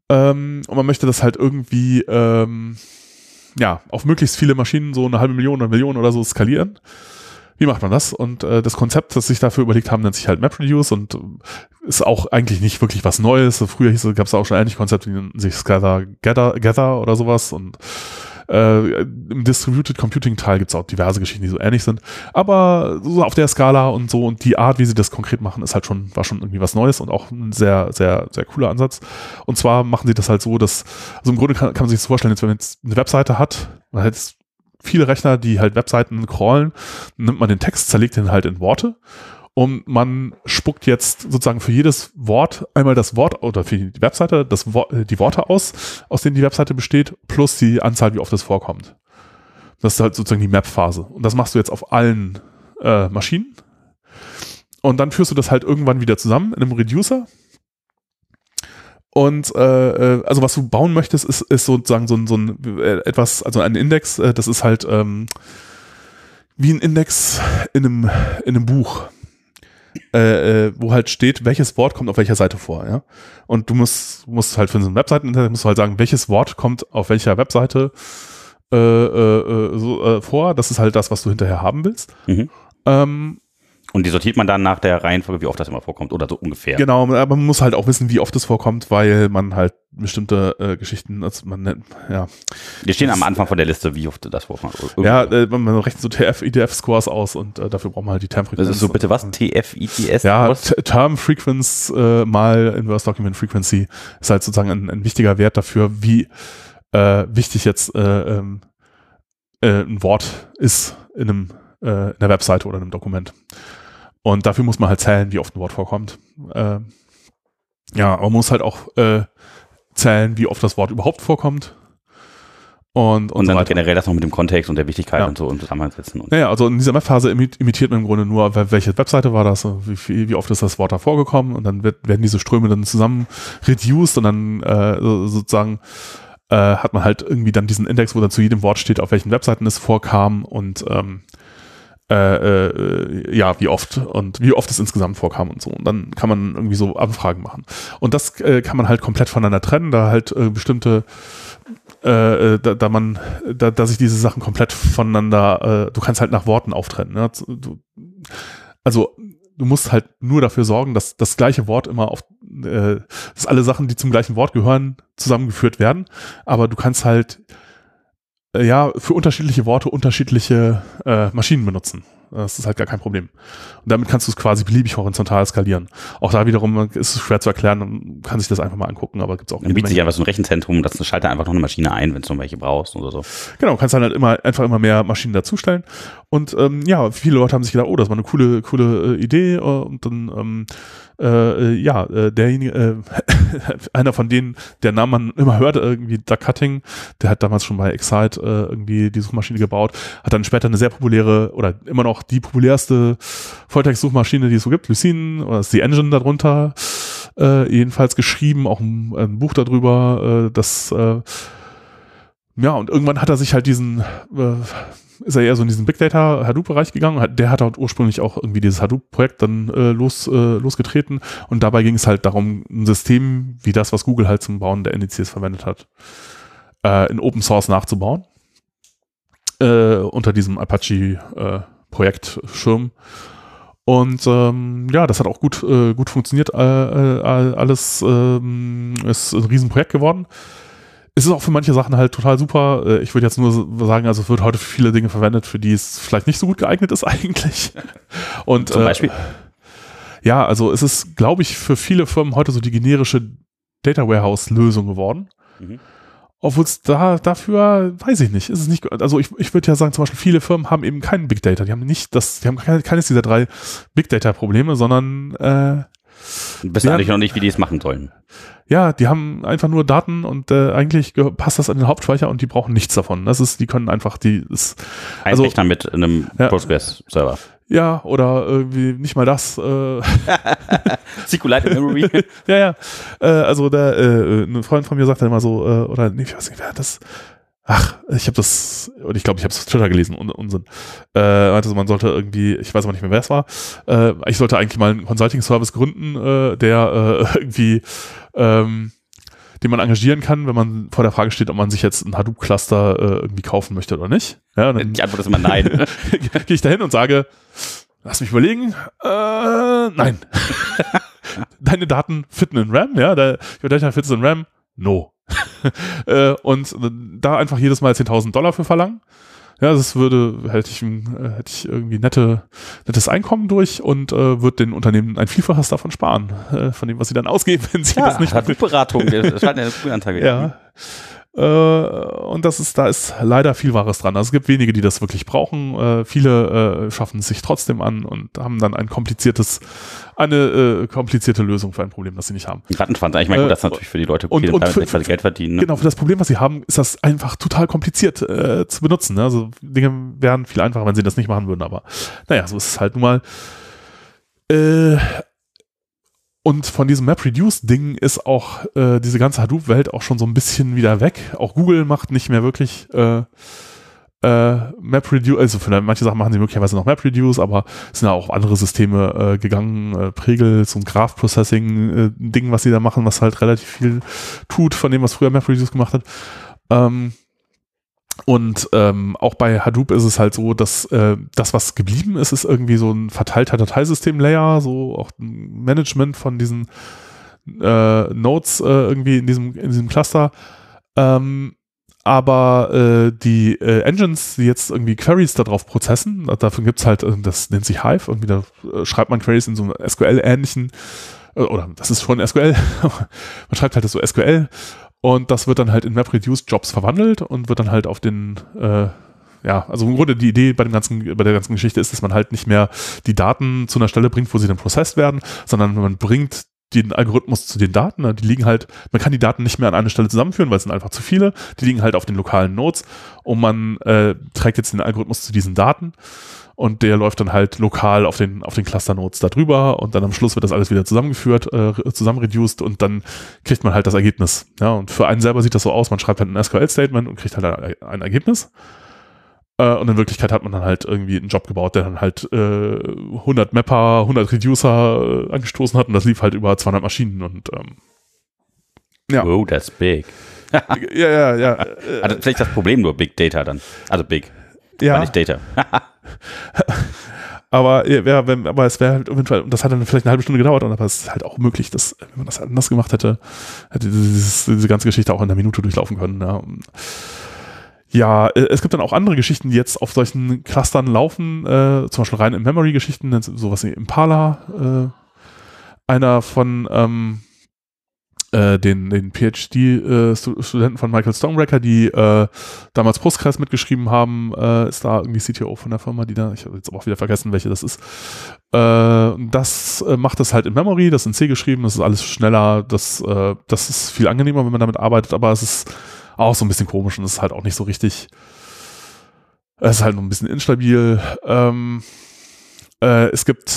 Ähm, und man möchte das halt irgendwie ähm, ja, auf möglichst viele Maschinen, so eine halbe Million oder Million oder so skalieren wie macht man das? Und äh, das Konzept, das sich dafür überlegt haben, nennt sich halt MapReduce und äh, ist auch eigentlich nicht wirklich was Neues. Früher gab es auch schon ähnliche Konzepte, die nennen sich Gather, Gather, Gather oder sowas und äh, Im Distributed Computing Teil gibt es auch diverse Geschichten, die so ähnlich sind. Aber so auf der Skala und so und die Art, wie sie das konkret machen, ist halt schon, war schon irgendwie was Neues und auch ein sehr, sehr, sehr cooler Ansatz. Und zwar machen sie das halt so, dass, also im Grunde kann, kann man sich das vorstellen, jetzt, wenn man jetzt eine Webseite hat, man hat jetzt viele Rechner, die halt Webseiten crawlen, nimmt man den Text, zerlegt den halt in Worte und man spuckt jetzt sozusagen für jedes Wort einmal das Wort oder für die Webseite das Wort, äh, die Worte aus, aus denen die Webseite besteht, plus die Anzahl, wie oft es vorkommt. Das ist halt sozusagen die Map-Phase. Und das machst du jetzt auf allen äh, Maschinen. Und dann führst du das halt irgendwann wieder zusammen in einem Reducer und äh, äh, also was du bauen möchtest, ist, ist sozusagen so ein, so ein äh, etwas, also ein Index, äh, das ist halt ähm, wie ein Index in einem, in einem Buch. Äh, äh, wo halt steht, welches Wort kommt auf welcher Seite vor, ja. Und du musst, musst halt für so eine Webseite, musst du halt sagen, welches Wort kommt auf welcher Webseite äh, äh, äh so, vor. Das ist halt das, was du hinterher haben willst. Mhm. Ähm, und die sortiert man dann nach der Reihenfolge, wie oft das immer vorkommt oder so ungefähr. Genau, aber man muss halt auch wissen, wie oft es vorkommt, weil man halt bestimmte äh, Geschichten, also man nennt, ja. Die stehen am Anfang von der Liste, wie oft das vorkommt. Ja, äh, man rechnet so TF-IDF-Scores aus und äh, dafür braucht man halt die Term-Frequenz. Das ist so bitte was? TF-IDS? Ja, Term-Frequenz äh, mal Inverse Document Frequency ist halt sozusagen ein, ein wichtiger Wert dafür, wie äh, wichtig jetzt äh, ähm, äh, ein Wort ist in einem äh, in einer Webseite oder einem Dokument. Und dafür muss man halt zählen, wie oft ein Wort vorkommt. Äh, ja, aber man muss halt auch äh, zählen, wie oft das Wort überhaupt vorkommt. Und, und, und dann so generell das noch mit dem Kontext und der Wichtigkeit ja. und so und zusammensetzen. Und naja, also in dieser Map-Phase imitiert man im Grunde nur, welche Webseite war das, wie, wie oft ist das Wort da vorgekommen und dann wird, werden diese Ströme dann zusammen reduced und dann äh, sozusagen äh, hat man halt irgendwie dann diesen Index, wo dann zu jedem Wort steht, auf welchen Webseiten es vorkam und ähm, äh, äh, ja, wie oft und wie oft es insgesamt vorkam und so. Und dann kann man irgendwie so Anfragen machen. Und das äh, kann man halt komplett voneinander trennen, da halt äh, bestimmte äh, da, da man, da, da sich diese Sachen komplett voneinander, du kannst halt nach Worten auftrennen. Ne? Du, also du musst halt nur dafür sorgen, dass das gleiche Wort immer auf, dass alle Sachen, die zum gleichen Wort gehören, zusammengeführt werden. Aber du kannst halt äh, ja, für unterschiedliche Worte unterschiedliche äh, Maschinen benutzen. Das ist halt gar kein Problem. Und damit kannst du es quasi beliebig horizontal skalieren. Auch da wiederum ist es schwer zu erklären, man kann sich das einfach mal angucken, aber gibt es auch Dann bietet sich einfach so ein Rechenzentrum, das schaltet einfach noch eine Maschine ein, wenn du noch welche brauchst oder so. Genau, kannst dann halt immer einfach immer mehr Maschinen dazustellen. Und ähm, ja, viele Leute haben sich gedacht, oh, das war eine coole, coole äh, Idee. Äh, und dann ähm, äh, äh, ja, äh, derjenige, äh, einer von denen, der Name man immer hört, irgendwie Doug Cutting, der hat damals schon bei Excite äh, irgendwie die Suchmaschine gebaut, hat dann später eine sehr populäre oder immer noch die populärste Volltext-Suchmaschine, die es so gibt, Lucene oder ist die Engine darunter, jedenfalls geschrieben, auch ein, ein Buch darüber, das ja, und irgendwann hat er sich halt diesen ist er eher so in diesen Big Data Hadoop-Bereich gegangen. Der hat halt ursprünglich auch irgendwie dieses Hadoop-Projekt dann äh, los, äh, losgetreten. Und dabei ging es halt darum, ein System wie das, was Google halt zum Bauen der Indizes verwendet hat, äh, in Open Source nachzubauen. Äh, unter diesem Apache-Projekt-Schirm. Und ähm, ja, das hat auch gut, äh, gut funktioniert. Äh, äh, alles ähm, ist ein Riesenprojekt geworden es ist auch für manche Sachen halt total super. Äh, ich würde jetzt nur sagen, also es wird heute für viele Dinge verwendet, für die es vielleicht nicht so gut geeignet ist eigentlich. Und, Zum Beispiel? Äh, ja, also es ist, glaube ich, für viele Firmen heute so die generische Data Warehouse-Lösung geworden. Mhm. Obwohl es da dafür, weiß ich nicht, ist es nicht, also ich, ich würde ja sagen, zum Beispiel viele Firmen haben eben keinen Big Data, die haben nicht das, die haben keine, keines dieser drei Big Data Probleme, sondern äh, Du wissen eigentlich noch nicht, wie die es machen sollen. Ja, die haben einfach nur Daten und äh, eigentlich passt das an den Hauptspeicher und die brauchen nichts davon. Das ist, die können einfach die ist, Ein also, Rechner mit einem ja, Postgres-Server. Ja, oder irgendwie nicht mal das. Äh. SQLite Memory. ja, ja. Äh, also der, äh, ein Freund von mir sagt dann immer so, äh, oder nee, ich weiß nicht, wer das Ach, ich habe das, und ich glaube, ich habe es auf Twitter gelesen, Un Unsinn. Äh, also man sollte irgendwie, ich weiß aber nicht mehr, wer es war, äh, ich sollte eigentlich mal einen Consulting-Service gründen, äh, der äh, irgendwie, ähm, den man engagieren kann, wenn man vor der Frage steht, ob man sich jetzt ein Hadoop-Cluster äh, irgendwie kaufen möchte oder nicht. Ja, dann Die Antwort ist immer nein. Gehe ich da hin und sage, lass mich überlegen, äh, nein. Deine Daten fitten in RAM, ja, your data fits in RAM, no. äh, und da einfach jedes Mal 10.000 Dollar für verlangen. Ja, das würde, hätte ich, hätte ich irgendwie nette, nettes Einkommen durch und äh, würde den Unternehmen ein Vielfaches davon sparen, äh, von dem, was sie dann ausgeben, wenn sie ja, das nicht hat Beratung, das scheint eine Frühantage. Ja. Äh, und das ist, da ist leider viel Wahres dran. Also es gibt wenige, die das wirklich brauchen. Äh, viele äh, schaffen es sich trotzdem an und haben dann ein kompliziertes, eine komplizierte Lösung für ein Problem, das sie nicht haben. Rattenschwanz, ich meine, gut, das ist natürlich für die Leute, die und für, für, Geld verdienen. Ne? Genau, für das Problem, was sie haben, ist das einfach total kompliziert äh, zu benutzen. Ne? Also Dinge wären viel einfacher, wenn sie das nicht machen würden, aber naja, so ist es halt nun mal. Äh, und von diesem MapReduce-Ding ist auch äh, diese ganze Hadoop-Welt auch schon so ein bisschen wieder weg. Auch Google macht nicht mehr wirklich äh, äh, MapReduce, also für manche Sachen machen sie möglicherweise noch MapReduce, aber es sind ja auch andere Systeme äh, gegangen, äh, Pregels und Graph Processing äh, was sie da machen, was halt relativ viel tut von dem, was früher MapReduce gemacht hat. Ähm, und ähm, auch bei Hadoop ist es halt so, dass äh, das, was geblieben ist, ist irgendwie so ein verteilter Dateisystem-Layer, so auch ein Management von diesen äh, Nodes äh, irgendwie in diesem, in diesem Cluster. Ähm, aber äh, die äh, Engines, die jetzt irgendwie Queries darauf prozessen, dafür gibt's halt, äh, das nennt sich Hive, irgendwie da äh, schreibt man Queries in so einem SQL-ähnlichen, äh, oder das ist schon SQL, man schreibt halt das so SQL und das wird dann halt in MapReduce-Jobs verwandelt und wird dann halt auf den, äh, ja, also im Grunde die Idee bei dem ganzen, bei der ganzen Geschichte ist, dass man halt nicht mehr die Daten zu einer Stelle bringt, wo sie dann processed werden, sondern man bringt den Algorithmus zu den Daten. Ne? Die liegen halt, man kann die Daten nicht mehr an eine Stelle zusammenführen, weil es sind einfach zu viele. Die liegen halt auf den lokalen Nodes und man äh, trägt jetzt den Algorithmus zu diesen Daten und der läuft dann halt lokal auf den, auf den Cluster-Nodes da drüber und dann am Schluss wird das alles wieder zusammengeführt, äh, zusammenreduced und dann kriegt man halt das Ergebnis. Ja, und für einen selber sieht das so aus, man schreibt halt ein SQL-Statement und kriegt halt ein Ergebnis. Äh, und in Wirklichkeit hat man dann halt irgendwie einen Job gebaut, der dann halt äh, 100 Mapper, 100 Reducer äh, angestoßen hat und das lief halt über 200 Maschinen und ähm, ja. Oh, that's big. ja, ja, ja. Also vielleicht das Problem nur Big Data dann. Also Big. Ja. Nicht Data. aber, ja, wenn, aber es wäre halt auf jeden Fall, und das hat dann vielleicht eine halbe Stunde gedauert, aber es ist halt auch möglich, dass, wenn man das anders gemacht hätte, hätte dieses, diese ganze Geschichte auch in einer Minute durchlaufen können. Ja. ja, äh, es gibt dann auch andere Geschichten, die jetzt auf solchen Clustern laufen, äh, zum Beispiel rein in Memory-Geschichten, sowas wie Impala, äh, einer von ähm, äh, den, den PhD-Studenten äh, von Michael Stonebreaker, die äh, damals Postgres mitgeschrieben haben, ist da irgendwie CTO von der Firma, die da, ich habe jetzt aber auch wieder vergessen, welche das ist. Das macht das halt in Memory, das ist in C geschrieben, das ist alles schneller, das, das ist viel angenehmer, wenn man damit arbeitet, aber es ist auch so ein bisschen komisch und es ist halt auch nicht so richtig, es ist halt noch ein bisschen instabil. Ähm, äh, es gibt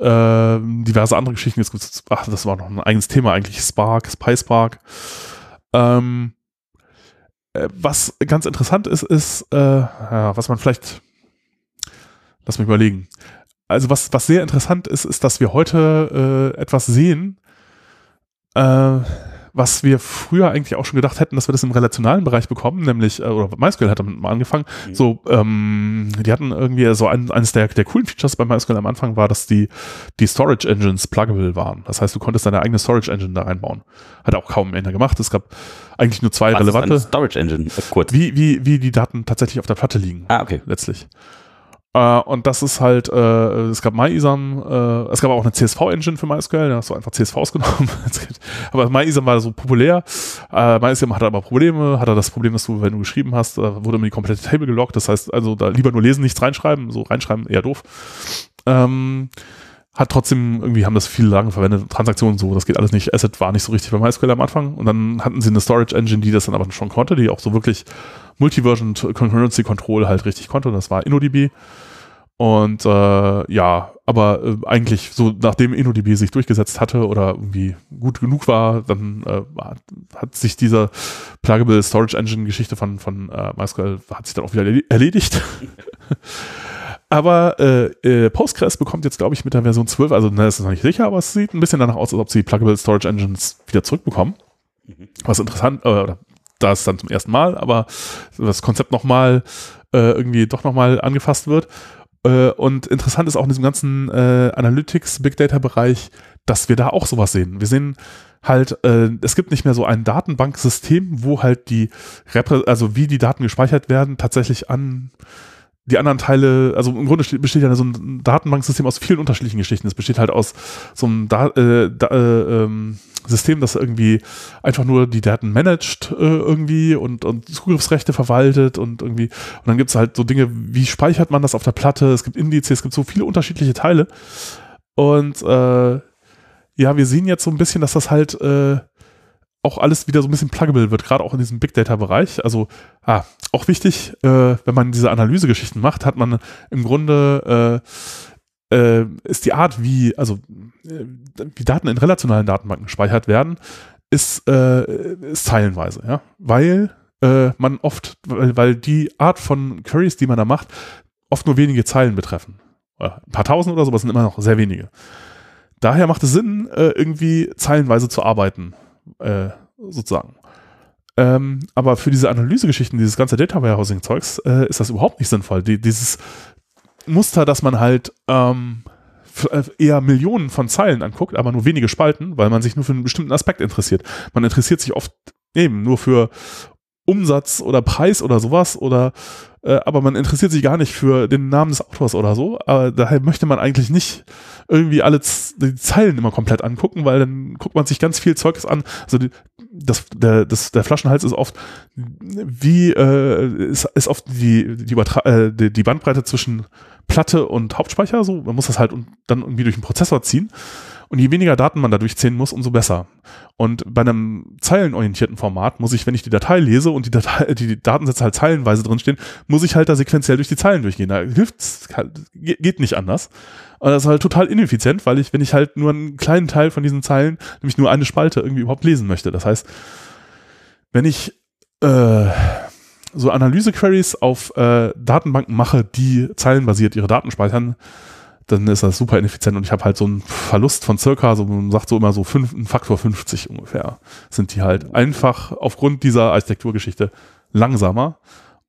äh, diverse andere Geschichten. Jetzt gibt's, ach, das war noch ein eigenes Thema eigentlich. Spark, PySpark. Ähm, äh, was ganz interessant ist, ist, äh, ja, was man vielleicht, lass mich überlegen. Also was, was sehr interessant ist, ist, dass wir heute äh, etwas sehen, äh, was wir früher eigentlich auch schon gedacht hätten, dass wir das im relationalen Bereich bekommen, nämlich, äh, oder MySQL hat damit mal angefangen, mhm. so, ähm, die hatten irgendwie so ein, eines der, der coolen Features bei MySQL am Anfang war, dass die, die Storage Engines pluggable waren. Das heißt, du konntest deine eigene Storage Engine da reinbauen. Hat auch kaum einer gemacht. Es gab eigentlich nur zwei was relevante. Storage Engine, äh, kurz. Wie, wie, wie die Daten tatsächlich auf der Platte liegen. Ah, okay. Letztlich. Uh, und das ist halt, uh, es gab MyISAM, uh, es gab auch eine CSV-Engine für MySQL, da hast du einfach CSVs genommen. aber MyISAM war so populär. Uh, MyISAM hatte aber Probleme, hatte das Problem, dass du, wenn du geschrieben hast, wurde immer die komplette Table gelockt. Das heißt, also da lieber nur lesen, nichts reinschreiben. So reinschreiben eher doof. Ähm, hat trotzdem, irgendwie haben das viele lange verwendet, Transaktionen so, das geht alles nicht. Asset war nicht so richtig bei MySQL am Anfang. Und dann hatten sie eine Storage Engine, die das dann aber schon konnte, die auch so wirklich Multiversion Concurrency Control halt richtig konnte. Und das war InnoDB. Und äh, ja, aber äh, eigentlich so, nachdem InnoDB sich durchgesetzt hatte oder irgendwie gut genug war, dann äh, hat sich diese Pluggable Storage Engine Geschichte von, von äh, MySQL hat sich dann auch wieder erledigt. aber äh, äh, Postgres bekommt jetzt, glaube ich, mit der Version 12, also ne, ist noch nicht sicher, aber es sieht ein bisschen danach aus, als ob sie Pluggable Storage Engines wieder zurückbekommen. Mhm. Was interessant, äh, oder das dann zum ersten Mal, aber das Konzept nochmal äh, irgendwie doch nochmal angefasst wird. Äh, und interessant ist auch in diesem ganzen äh, Analytics, Big Data Bereich, dass wir da auch sowas sehen. Wir sehen halt, äh, es gibt nicht mehr so ein Datenbanksystem, wo halt die, Reprä also wie die Daten gespeichert werden, tatsächlich an die anderen Teile, also im Grunde besteht ja so ein Datenbanksystem aus vielen unterschiedlichen Geschichten. Es besteht halt aus so einem da äh, da, äh, ähm, System, das irgendwie einfach nur die Daten managt äh, irgendwie und, und Zugriffsrechte verwaltet und irgendwie, und dann gibt es halt so Dinge, wie speichert man das auf der Platte, es gibt Indizes, es gibt so viele unterschiedliche Teile. Und äh, ja, wir sehen jetzt so ein bisschen, dass das halt äh, auch alles wieder so ein bisschen pluggable wird, gerade auch in diesem Big Data-Bereich. Also ah, auch wichtig, äh, wenn man diese Analysegeschichten macht, hat man im Grunde äh, äh, ist die Art, wie, also äh, wie Daten in relationalen Datenbanken gespeichert werden, ist, äh, ist zeilenweise, ja. Weil äh, man oft, weil, weil die Art von Queries, die man da macht, oft nur wenige Zeilen betreffen. Ein paar tausend oder sowas sind immer noch sehr wenige. Daher macht es Sinn, irgendwie zeilenweise zu arbeiten äh, sozusagen. Ähm, aber für diese Analysegeschichten, dieses ganze Data Warehousing-Zeugs, äh, ist das überhaupt nicht sinnvoll. Die, dieses Muster, dass man halt ähm, äh, eher Millionen von Zeilen anguckt, aber nur wenige Spalten, weil man sich nur für einen bestimmten Aspekt interessiert. Man interessiert sich oft eben nur für Umsatz oder Preis oder sowas oder äh, aber man interessiert sich gar nicht für den Namen des Autors oder so. Aber daher möchte man eigentlich nicht irgendwie alle die Zeilen immer komplett angucken, weil dann guckt man sich ganz viel Zeugs an. Also die, das, der, das, der Flaschenhals ist oft, wie äh, ist, ist oft die, die, äh, die, die Bandbreite zwischen Platte und Hauptspeicher. So, man muss das halt dann irgendwie durch den Prozessor ziehen. Und je weniger Daten man dadurch zählen muss, umso besser. Und bei einem zeilenorientierten Format muss ich, wenn ich die Datei lese und die, Datei, die Datensätze halt zeilenweise drinstehen, muss ich halt da sequenziell durch die Zeilen durchgehen. Da hilft's, geht nicht anders. Und das ist halt total ineffizient, weil ich, wenn ich halt nur einen kleinen Teil von diesen Zeilen, nämlich nur eine Spalte irgendwie überhaupt lesen möchte. Das heißt, wenn ich äh, so Analyse-Queries auf äh, Datenbanken mache, die zeilenbasiert ihre Daten speichern, dann ist das super ineffizient und ich habe halt so einen Verlust von circa, so man sagt so immer so fünf, ein Faktor 50 ungefähr, sind die halt einfach aufgrund dieser Architekturgeschichte langsamer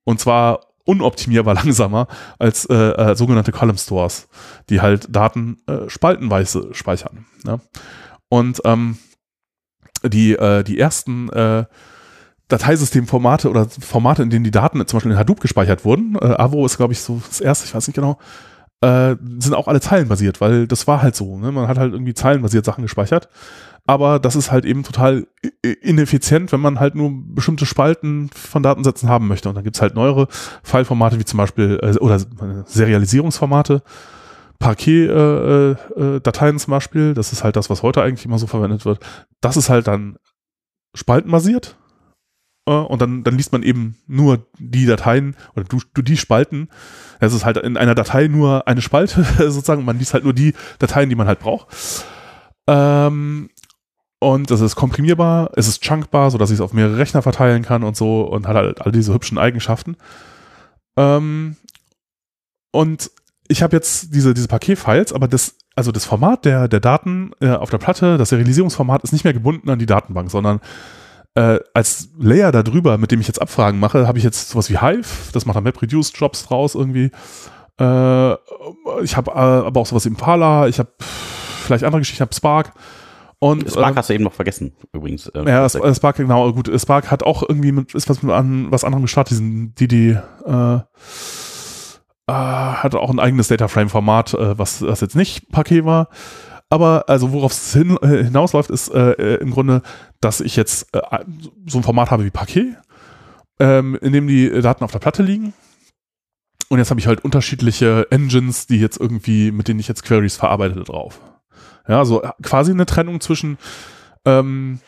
und zwar unoptimierbar langsamer als äh, äh, sogenannte Column Stores, die halt Daten äh, spaltenweise speichern. Ne? Und ähm, die, äh, die ersten äh, Dateisystemformate oder Formate, in denen die Daten zum Beispiel in Hadoop gespeichert wurden. Äh, Avo ist, glaube ich, so das erste, ich weiß nicht genau. Äh, sind auch alle zeilenbasiert, weil das war halt so. Ne? Man hat halt irgendwie zeilenbasiert Sachen gespeichert. Aber das ist halt eben total ineffizient, wenn man halt nur bestimmte Spalten von Datensätzen haben möchte. Und dann gibt's halt neuere Fileformate, wie zum Beispiel, äh, oder Serialisierungsformate, Parquet-Dateien äh, äh, zum Beispiel. Das ist halt das, was heute eigentlich immer so verwendet wird. Das ist halt dann spaltenbasiert. Äh, und dann, dann liest man eben nur die Dateien oder du, du die Spalten. Es ist halt in einer Datei nur eine Spalte sozusagen. Man liest halt nur die Dateien, die man halt braucht. Ähm, und es ist komprimierbar, es ist chunkbar, sodass ich es auf mehrere Rechner verteilen kann und so und hat halt all diese hübschen Eigenschaften. Ähm, und ich habe jetzt diese, diese Paketfiles, aber das, also das Format der, der Daten äh, auf der Platte, das Serialisierungsformat ist nicht mehr gebunden an die Datenbank, sondern äh, als Layer darüber, mit dem ich jetzt Abfragen mache, habe ich jetzt sowas wie Hive, das macht dann MapReduce-Jobs draus irgendwie. Äh, ich habe äh, aber auch sowas wie Impala, ich habe vielleicht andere Geschichten, ich habe Spark. Und, Spark ähm, hast du eben noch vergessen, übrigens. Äh, ja, Spark, genau, gut. Spark hat auch irgendwie mit, ist was mit an, was anderem gestartet, diesen äh, äh, hat auch ein eigenes Data Frame Format, äh, was das jetzt nicht Paket war. Aber also worauf es hin, äh, hinausläuft, ist äh, äh, im Grunde, dass ich jetzt äh, so ein Format habe wie Paket, ähm, in dem die Daten auf der Platte liegen. Und jetzt habe ich halt unterschiedliche Engines, die jetzt irgendwie, mit denen ich jetzt Queries verarbeite drauf. Ja, so äh, quasi eine Trennung zwischen ähm,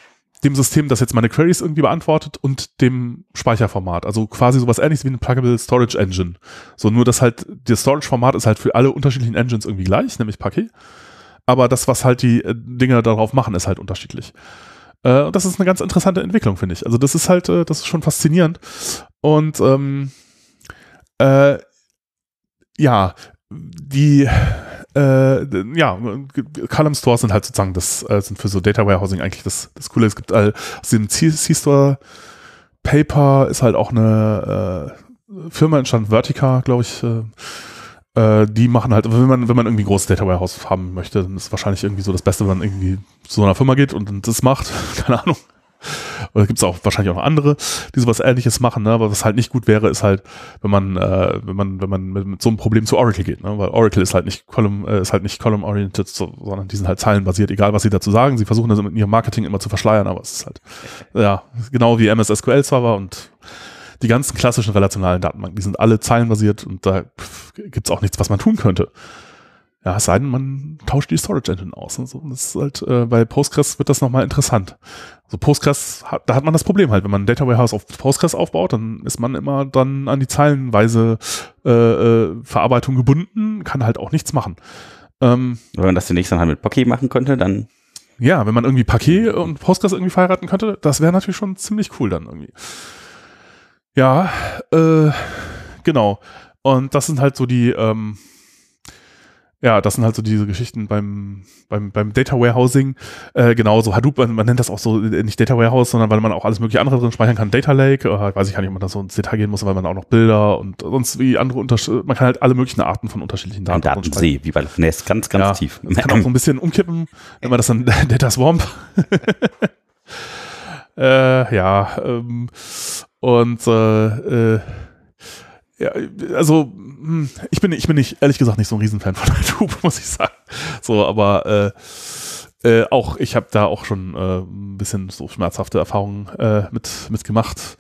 dem System, das jetzt meine Queries irgendwie beantwortet und dem Speicherformat. Also quasi sowas ähnliches wie eine Pluggable Storage Engine. So nur, dass halt das Storage-Format ist halt für alle unterschiedlichen Engines irgendwie gleich, nämlich Paket. Aber das, was halt die äh, Dinge darauf machen, ist halt unterschiedlich. Äh, und das ist eine ganz interessante Entwicklung, finde ich. Also das ist halt, äh, das ist schon faszinierend. Und ähm, äh, ja, die äh, ja, Column Stores sind halt sozusagen das, sind für so Data Warehousing eigentlich das, das Coole. Es gibt aus dem C-Store Paper ist halt auch eine äh, Firma entstanden, Vertica, glaube ich, äh, die machen halt, wenn man, wenn man irgendwie ein großes Data Warehouse haben möchte, dann ist wahrscheinlich irgendwie so das Beste, wenn man irgendwie zu so einer Firma geht und das macht. Keine Ahnung. Oder gibt es auch wahrscheinlich auch noch andere, die sowas ähnliches machen, ne? aber was halt nicht gut wäre, ist halt, wenn man, äh, wenn man, wenn man mit, mit, so einem Problem zu Oracle geht, ne? weil Oracle ist halt nicht column, äh, ist halt nicht column-oriented, so, sondern die sind halt zeilenbasiert, egal was sie dazu sagen. Sie versuchen das mit ihrem Marketing immer zu verschleiern, aber es ist halt, ja, genau wie MS SQL Server und die ganzen klassischen relationalen Datenbanken, die sind alle zeilenbasiert und da gibt es auch nichts, was man tun könnte. Ja, es sei denn, man tauscht die Storage Engine aus. Und so. Das ist halt, äh, bei Postgres wird das nochmal interessant. Also Postgres, hat, da hat man das Problem halt, wenn man ein Data Warehouse auf Postgres aufbaut, dann ist man immer dann an die zeilenweise äh, äh, Verarbeitung gebunden, kann halt auch nichts machen. Ähm, wenn man das demnächst dann halt mit Pocky machen könnte, dann ja, wenn man irgendwie Paket und Postgres irgendwie verheiraten könnte, das wäre natürlich schon ziemlich cool dann irgendwie. Ja, äh, genau. Und das sind halt so die, ähm, ja, das sind halt so diese Geschichten beim, beim, beim Data Warehousing. Äh, genau, so Hadoop, man, man nennt das auch so äh, nicht Data Warehouse, sondern weil man auch alles mögliche andere drin speichern kann. Data Lake, äh, weiß ich gar nicht, ob man da so ins Detail gehen muss, weil man auch noch Bilder und sonst wie andere Unterschiede, man kann halt alle möglichen Arten von unterschiedlichen Daten. Ein Datensee, wie bei Nest, ganz, ganz ja, tief. Man kann auch so ein bisschen umkippen, wenn man das dann Data Swamp. äh, ja, ähm, und äh, äh, ja, also hm, ich bin, ich bin nicht, ehrlich gesagt, nicht so ein Riesenfan von Hadoop, muss ich sagen. So, aber äh, äh, auch, ich habe da auch schon äh, ein bisschen so schmerzhafte Erfahrungen äh, mit, mit gemacht.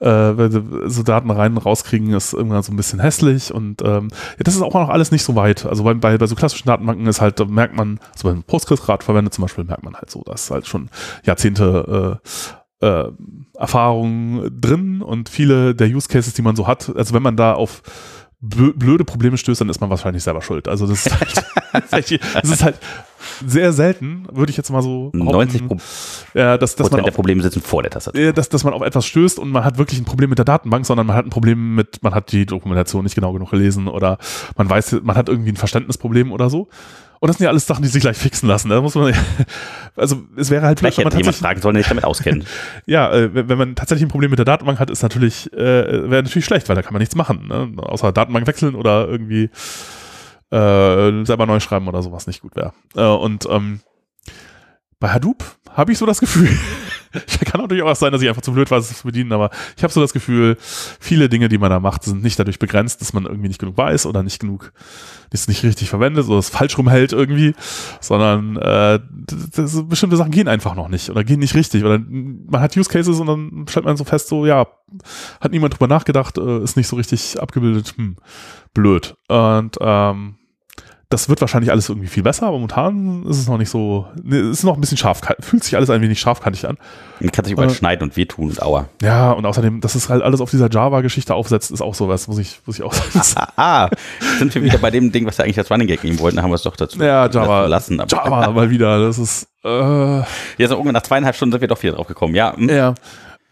Äh, so Daten rein und rauskriegen ist irgendwann so ein bisschen hässlich und ähm, ja, das ist auch noch alles nicht so weit. Also bei, bei, bei so klassischen Datenbanken ist halt, da merkt man, also wenn man Postgres gerade verwendet zum Beispiel, merkt man halt so, dass halt schon Jahrzehnte äh, äh, Erfahrungen drin und viele der Use Cases, die man so hat, also wenn man da auf blöde Probleme stößt, dann ist man wahrscheinlich selber schuld. Also das ist halt, das ist halt sehr selten, würde ich jetzt mal so 90 Pro ja, dass, dass man auf, der Probleme sitzen vor der Tastatur. Dass, dass man auf etwas stößt und man hat wirklich ein Problem mit der Datenbank, sondern man hat ein Problem mit, man hat die Dokumentation nicht genau genug gelesen oder man weiß, man hat irgendwie ein Verständnisproblem oder so. Und das sind ja alles Sachen, die sich gleich fixen lassen. Da muss man, also es wäre halt vielleicht, wenn man jemand fragen soll, der sich damit auskennt. ja, äh, wenn man tatsächlich ein Problem mit der Datenbank hat, ist natürlich, äh, wäre natürlich schlecht, weil da kann man nichts machen, ne? außer Datenbank wechseln oder irgendwie äh, selber neu schreiben oder sowas nicht gut wäre. Äh, und ähm, bei Hadoop habe ich so das Gefühl, Kann natürlich auch sein, dass ich einfach zu blöd war, es zu bedienen, aber ich habe so das Gefühl, viele Dinge, die man da macht, sind nicht dadurch begrenzt, dass man irgendwie nicht genug weiß oder nicht genug, das nicht richtig verwendet oder es falsch rumhält irgendwie, sondern äh, das, bestimmte Sachen gehen einfach noch nicht oder gehen nicht richtig. Oder man hat Use Cases und dann stellt man so fest, so ja, hat niemand drüber nachgedacht, äh, ist nicht so richtig abgebildet, hm, blöd. Und ähm, das wird wahrscheinlich alles irgendwie viel besser, aber momentan ist es noch nicht so, ne, es ist noch ein bisschen scharf, fühlt sich alles ein wenig scharfkantig an. Man kann sich überall äh, schneiden und wehtun und aua. Ja, und außerdem, dass es halt alles auf dieser Java-Geschichte aufsetzt, ist auch sowas, muss ich, muss ich auch sagen. ah, ah, sind wir wieder bei dem Ding, was wir eigentlich als Running Gag nehmen wollten, haben wir es doch dazu ja, Java, lassen. Aber Java mal wieder, das ist, äh, Ja, so irgendwann nach zweieinhalb Stunden sind wir doch wieder drauf gekommen, ja. Hm. Ja.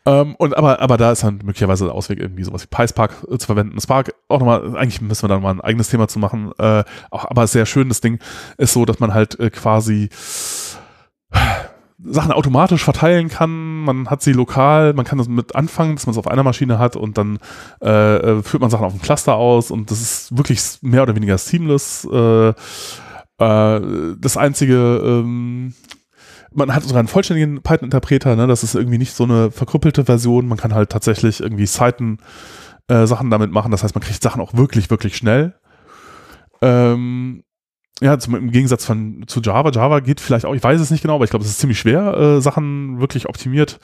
Ähm, und aber, aber da ist dann möglicherweise der Ausweg, irgendwie sowas wie PySpark äh, zu verwenden. Spark, auch nochmal, eigentlich müssen wir da mal ein eigenes Thema zu machen. Äh, auch, aber sehr schön, das Ding ist so, dass man halt äh, quasi Sachen automatisch verteilen kann. Man hat sie lokal, man kann das mit anfangen, dass man es auf einer Maschine hat und dann äh, äh führt man Sachen auf dem Cluster aus und das ist wirklich mehr oder weniger seamless. Äh, äh, das einzige ähm, man hat sogar einen vollständigen Python-Interpreter, ne? das ist irgendwie nicht so eine verkrüppelte Version, man kann halt tatsächlich irgendwie Seiten äh, Sachen damit machen, das heißt, man kriegt Sachen auch wirklich, wirklich schnell. Ähm, ja, zum, im Gegensatz von, zu Java. Java geht vielleicht auch, ich weiß es nicht genau, aber ich glaube, es ist ziemlich schwer, äh, Sachen wirklich optimiert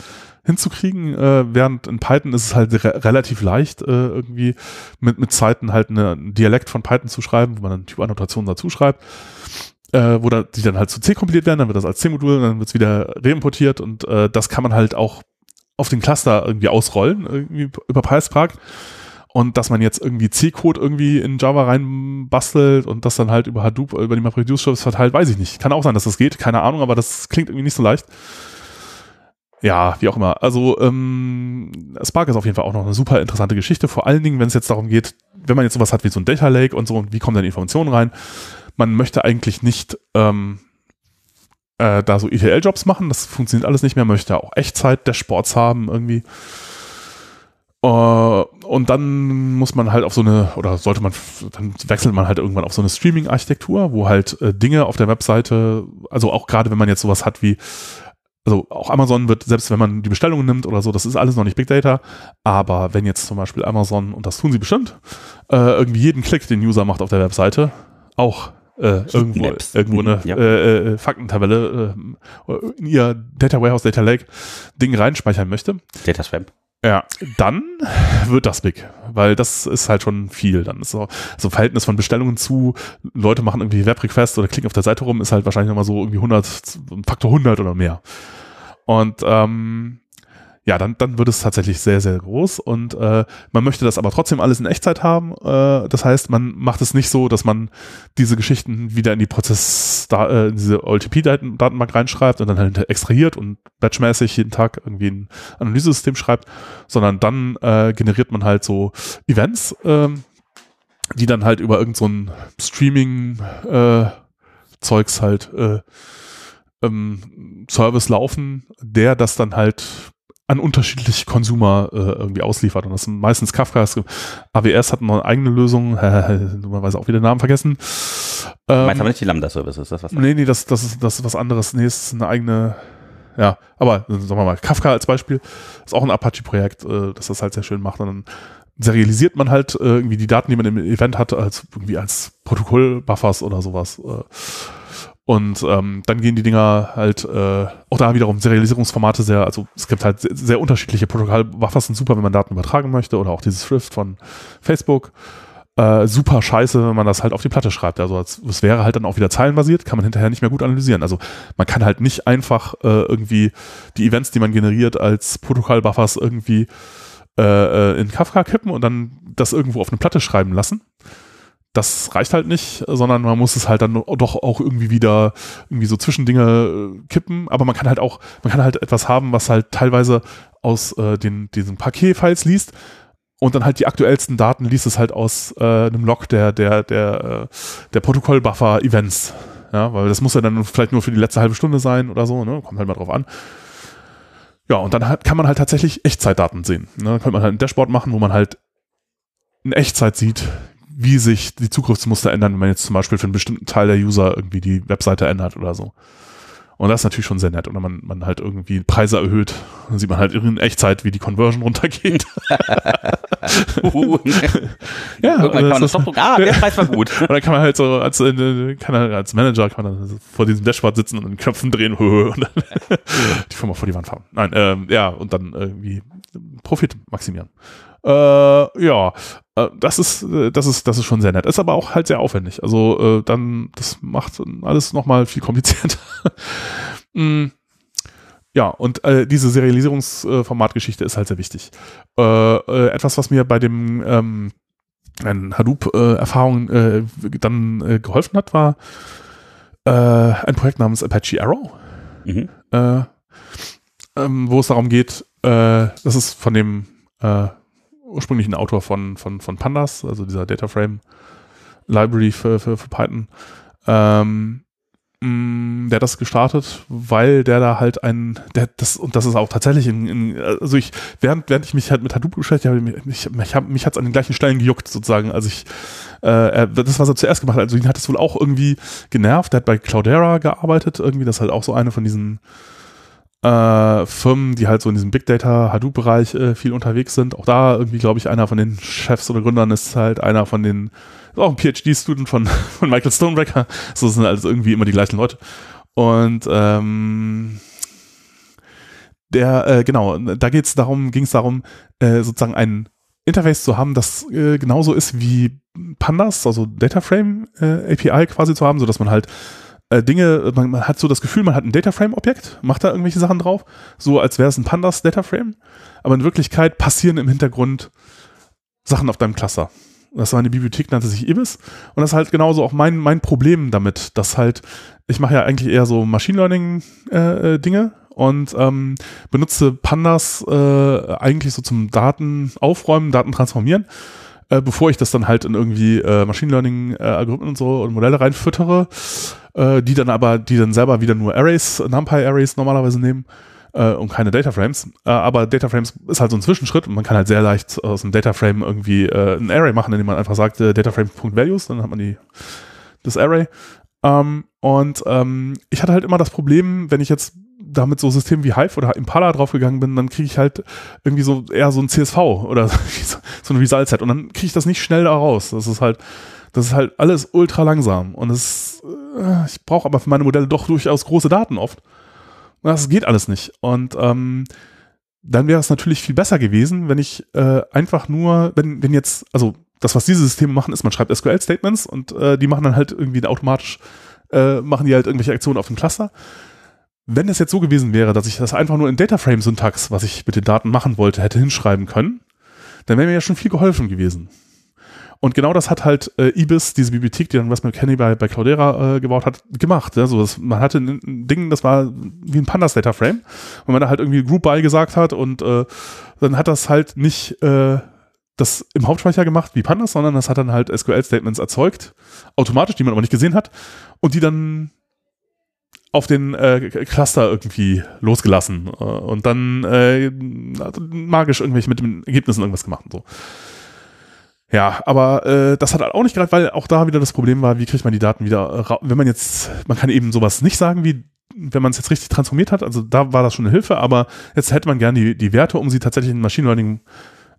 hinzukriegen, äh, während in Python ist es halt re relativ leicht, äh, irgendwie mit, mit Zeiten halt eine, einen Dialekt von Python zu schreiben, wo man eine Typannotation dazu schreibt äh, wo da, die dann halt zu C kompiliert werden, dann wird das als C-Modul, dann wird es wieder reimportiert und äh, das kann man halt auch auf den Cluster irgendwie ausrollen, irgendwie über PySpark. Und dass man jetzt irgendwie C-Code irgendwie in Java reinbastelt und das dann halt über Hadoop, über die MapReduce-Service verteilt, weiß ich nicht. Kann auch sein, dass das geht, keine Ahnung, aber das klingt irgendwie nicht so leicht. Ja, wie auch immer. Also ähm, Spark ist auf jeden Fall auch noch eine super interessante Geschichte, vor allen Dingen, wenn es jetzt darum geht, wenn man jetzt sowas hat wie so ein Data Lake und so, und wie kommen dann Informationen rein, man möchte eigentlich nicht ähm, äh, da so ETL-Jobs machen, das funktioniert alles nicht mehr, man möchte auch Echtzeit-Dashboards haben irgendwie. Uh, und dann muss man halt auf so eine, oder sollte man, dann wechselt man halt irgendwann auf so eine Streaming-Architektur, wo halt äh, Dinge auf der Webseite, also auch gerade wenn man jetzt sowas hat wie, also auch Amazon wird, selbst wenn man die Bestellungen nimmt oder so, das ist alles noch nicht Big Data, aber wenn jetzt zum Beispiel Amazon, und das tun sie bestimmt, äh, irgendwie jeden Klick den User macht auf der Webseite, auch äh, irgendwo, irgendwo eine ja. äh, äh, Faktentabelle äh, in ihr Data Warehouse, Data Lake Ding reinspeichern möchte. Data Swamp. Ja, dann wird das big, weil das ist halt schon viel. Dann ist so, so Verhältnis von Bestellungen zu, Leute machen irgendwie Web-Request oder klicken auf der Seite rum, ist halt wahrscheinlich nochmal so irgendwie 100, Faktor 100 oder mehr. Und ähm, ja, dann, dann wird es tatsächlich sehr, sehr groß und äh, man möchte das aber trotzdem alles in Echtzeit haben. Äh, das heißt, man macht es nicht so, dass man diese Geschichten wieder in die Prozess, äh, in diese OLTP-Datenbank reinschreibt und dann halt extrahiert und batchmäßig jeden Tag irgendwie ein Analysesystem schreibt, sondern dann äh, generiert man halt so Events, äh, die dann halt über irgendein so Streaming-Zeugs äh, halt äh, ähm, Service laufen, der das dann halt an unterschiedliche Konsumer äh, irgendwie ausliefert. Und das sind meistens Kafka. AWS hat noch eine eigene Lösung, äh, dummerweise auch wieder den Namen vergessen. Ähm, Meinst aber nicht die Lambda-Services? Das was nee, nee, das, das, ist, das ist was anderes. Nee, es ist eine eigene, ja, aber sagen wir mal, Kafka als Beispiel ist auch ein Apache-Projekt, äh, das das halt sehr schön macht. Und dann serialisiert man halt äh, irgendwie die Daten, die man im Event hat, als irgendwie als Protokoll-Buffers oder sowas. Äh, und ähm, dann gehen die Dinger halt, äh, auch da wiederum Serialisierungsformate sehr, also es gibt halt sehr, sehr unterschiedliche Protokollwaffen, sind super, wenn man Daten übertragen möchte oder auch dieses Thrift von Facebook. Äh, super scheiße, wenn man das halt auf die Platte schreibt. Also es wäre halt dann auch wieder zeilenbasiert, kann man hinterher nicht mehr gut analysieren. Also man kann halt nicht einfach äh, irgendwie die Events, die man generiert, als Protokollbuffers irgendwie äh, äh in Kafka kippen und dann das irgendwo auf eine Platte schreiben lassen das reicht halt nicht, sondern man muss es halt dann doch auch irgendwie wieder irgendwie so Zwischendinge äh, kippen. Aber man kann halt auch, man kann halt etwas haben, was halt teilweise aus äh, den, diesen Paket-Files liest und dann halt die aktuellsten Daten liest es halt aus äh, einem Log der, der, der, äh, der Protokoll-Buffer-Events. Ja, weil das muss ja dann vielleicht nur für die letzte halbe Stunde sein oder so, ne? Kommt halt mal drauf an. Ja, und dann halt, kann man halt tatsächlich Echtzeitdaten sehen. Ne? Dann könnte man halt ein Dashboard machen, wo man halt in Echtzeit sieht, wie sich die Zugriffsmuster ändern, wenn man jetzt zum Beispiel für einen bestimmten Teil der User irgendwie die Webseite ändert oder so. Und das ist natürlich schon sehr nett. Und wenn man, man halt irgendwie Preise erhöht, dann sieht man halt in Echtzeit, wie die Conversion runtergeht. uh. ja, und dann kann man das doch, ah, der Preis war gut. und dann kann man halt so als, äh, kann er, als Manager kann man dann vor diesem Dashboard sitzen und den Knöpfen drehen und dann die Firma vor die Wand fahren. Nein, ähm, ja, und dann irgendwie Profit maximieren. Äh, ja, äh, das ist, äh, das ist, das ist schon sehr nett. Ist aber auch halt sehr aufwendig. Also äh, dann, das macht alles nochmal viel komplizierter. mm. Ja, und äh, diese Serialisierungsformatgeschichte ist halt sehr wichtig. Äh, äh, etwas, was mir bei dem ähm, Hadoop-Erfahrungen äh, dann geholfen hat, war ein Projekt namens Apache Arrow, mhm. äh, ähm, wo es darum geht, das ist von dem äh, ursprünglichen Autor von, von, von Pandas, also dieser Data Frame Library für, für, für Python. Ähm, mh, der hat das gestartet, weil der da halt ein, der das und das ist auch tatsächlich in, in also ich während während ich mich halt mit Hadoop beschäftigt habe, mich, mich, mich hat's an den gleichen Stellen gejuckt sozusagen, als ich äh, das was er zuerst gemacht hat, also ihn hat es wohl auch irgendwie genervt. Der hat bei Cloudera gearbeitet, irgendwie das ist halt auch so eine von diesen äh, Firmen, die halt so in diesem Big Data Hadoop-Bereich äh, viel unterwegs sind. Auch da irgendwie, glaube ich, einer von den Chefs oder Gründern ist halt einer von den, ist auch ein PhD-Student von, von Michael Stonebecker. So sind also irgendwie immer die gleichen Leute. Und ähm, der, äh, genau, da geht's darum, ging es darum, äh, sozusagen ein Interface zu haben, das äh, genauso ist wie Pandas, also Data Frame äh, API quasi zu haben, so dass man halt äh, Dinge, man, man, hat so das Gefühl, man hat ein Dataframe-Objekt, macht da irgendwelche Sachen drauf, so als wäre es ein Pandas Dataframe, aber in Wirklichkeit passieren im Hintergrund Sachen auf deinem Cluster. Das war eine Bibliothek, nannte sich Ibis. Und das ist halt genauso auch mein, mein Problem damit, dass halt, ich mache ja eigentlich eher so Machine Learning-Dinge äh, äh und ähm, benutze Pandas äh, eigentlich so zum Daten aufräumen, Daten transformieren äh, bevor ich das dann halt in irgendwie äh, Machine Learning äh, Algorithmen und so und Modelle reinfüttere, äh, die dann aber, die dann selber wieder nur Arrays, NumPy Arrays normalerweise nehmen äh, und keine Data Frames. Äh, aber Data Frames ist halt so ein Zwischenschritt und man kann halt sehr leicht aus einem Data Frame irgendwie äh, ein Array machen, indem man einfach sagt äh, Dataframe.values, dann hat man die das Array. Ähm, und ähm, ich hatte halt immer das Problem, wenn ich jetzt da mit so Systemen wie Hive oder Impala draufgegangen bin, dann kriege ich halt irgendwie so eher so ein CSV oder so eine Result-Set und dann kriege ich das nicht schnell da raus. Das ist halt, das ist halt alles ultra langsam und es, äh, ich brauche aber für meine Modelle doch durchaus große Daten oft. Das geht alles nicht und ähm, dann wäre es natürlich viel besser gewesen, wenn ich äh, einfach nur, wenn, wenn jetzt, also das, was diese Systeme machen, ist, man schreibt SQL-Statements und äh, die machen dann halt irgendwie automatisch, äh, machen die halt irgendwelche Aktionen auf dem Cluster. Wenn es jetzt so gewesen wäre, dass ich das einfach nur in Dataframe-Syntax, was ich mit den Daten machen wollte, hätte hinschreiben können, dann wäre mir ja schon viel geholfen gewesen. Und genau das hat halt äh, Ibis, diese Bibliothek, die dann Wes McKenney bei, bei Cloudera äh, gebaut hat, gemacht. Ja? So, das, man hatte ein, Ding, das war wie ein Pandas Data Frame, wo man da halt irgendwie Group By gesagt hat und äh, dann hat das halt nicht äh, das im Hauptspeicher gemacht wie Pandas, sondern das hat dann halt SQL-Statements erzeugt, automatisch, die man aber nicht gesehen hat und die dann auf den äh, Cluster irgendwie losgelassen äh, und dann äh, magisch irgendwelche mit den Ergebnissen irgendwas gemacht und so. Ja, aber äh, das hat halt auch nicht gerade, weil auch da wieder das Problem war, wie kriegt man die Daten wieder, wenn man jetzt, man kann eben sowas nicht sagen, wie wenn man es jetzt richtig transformiert hat, also da war das schon eine Hilfe, aber jetzt hätte man gerne die, die Werte, um sie tatsächlich in Machine Learning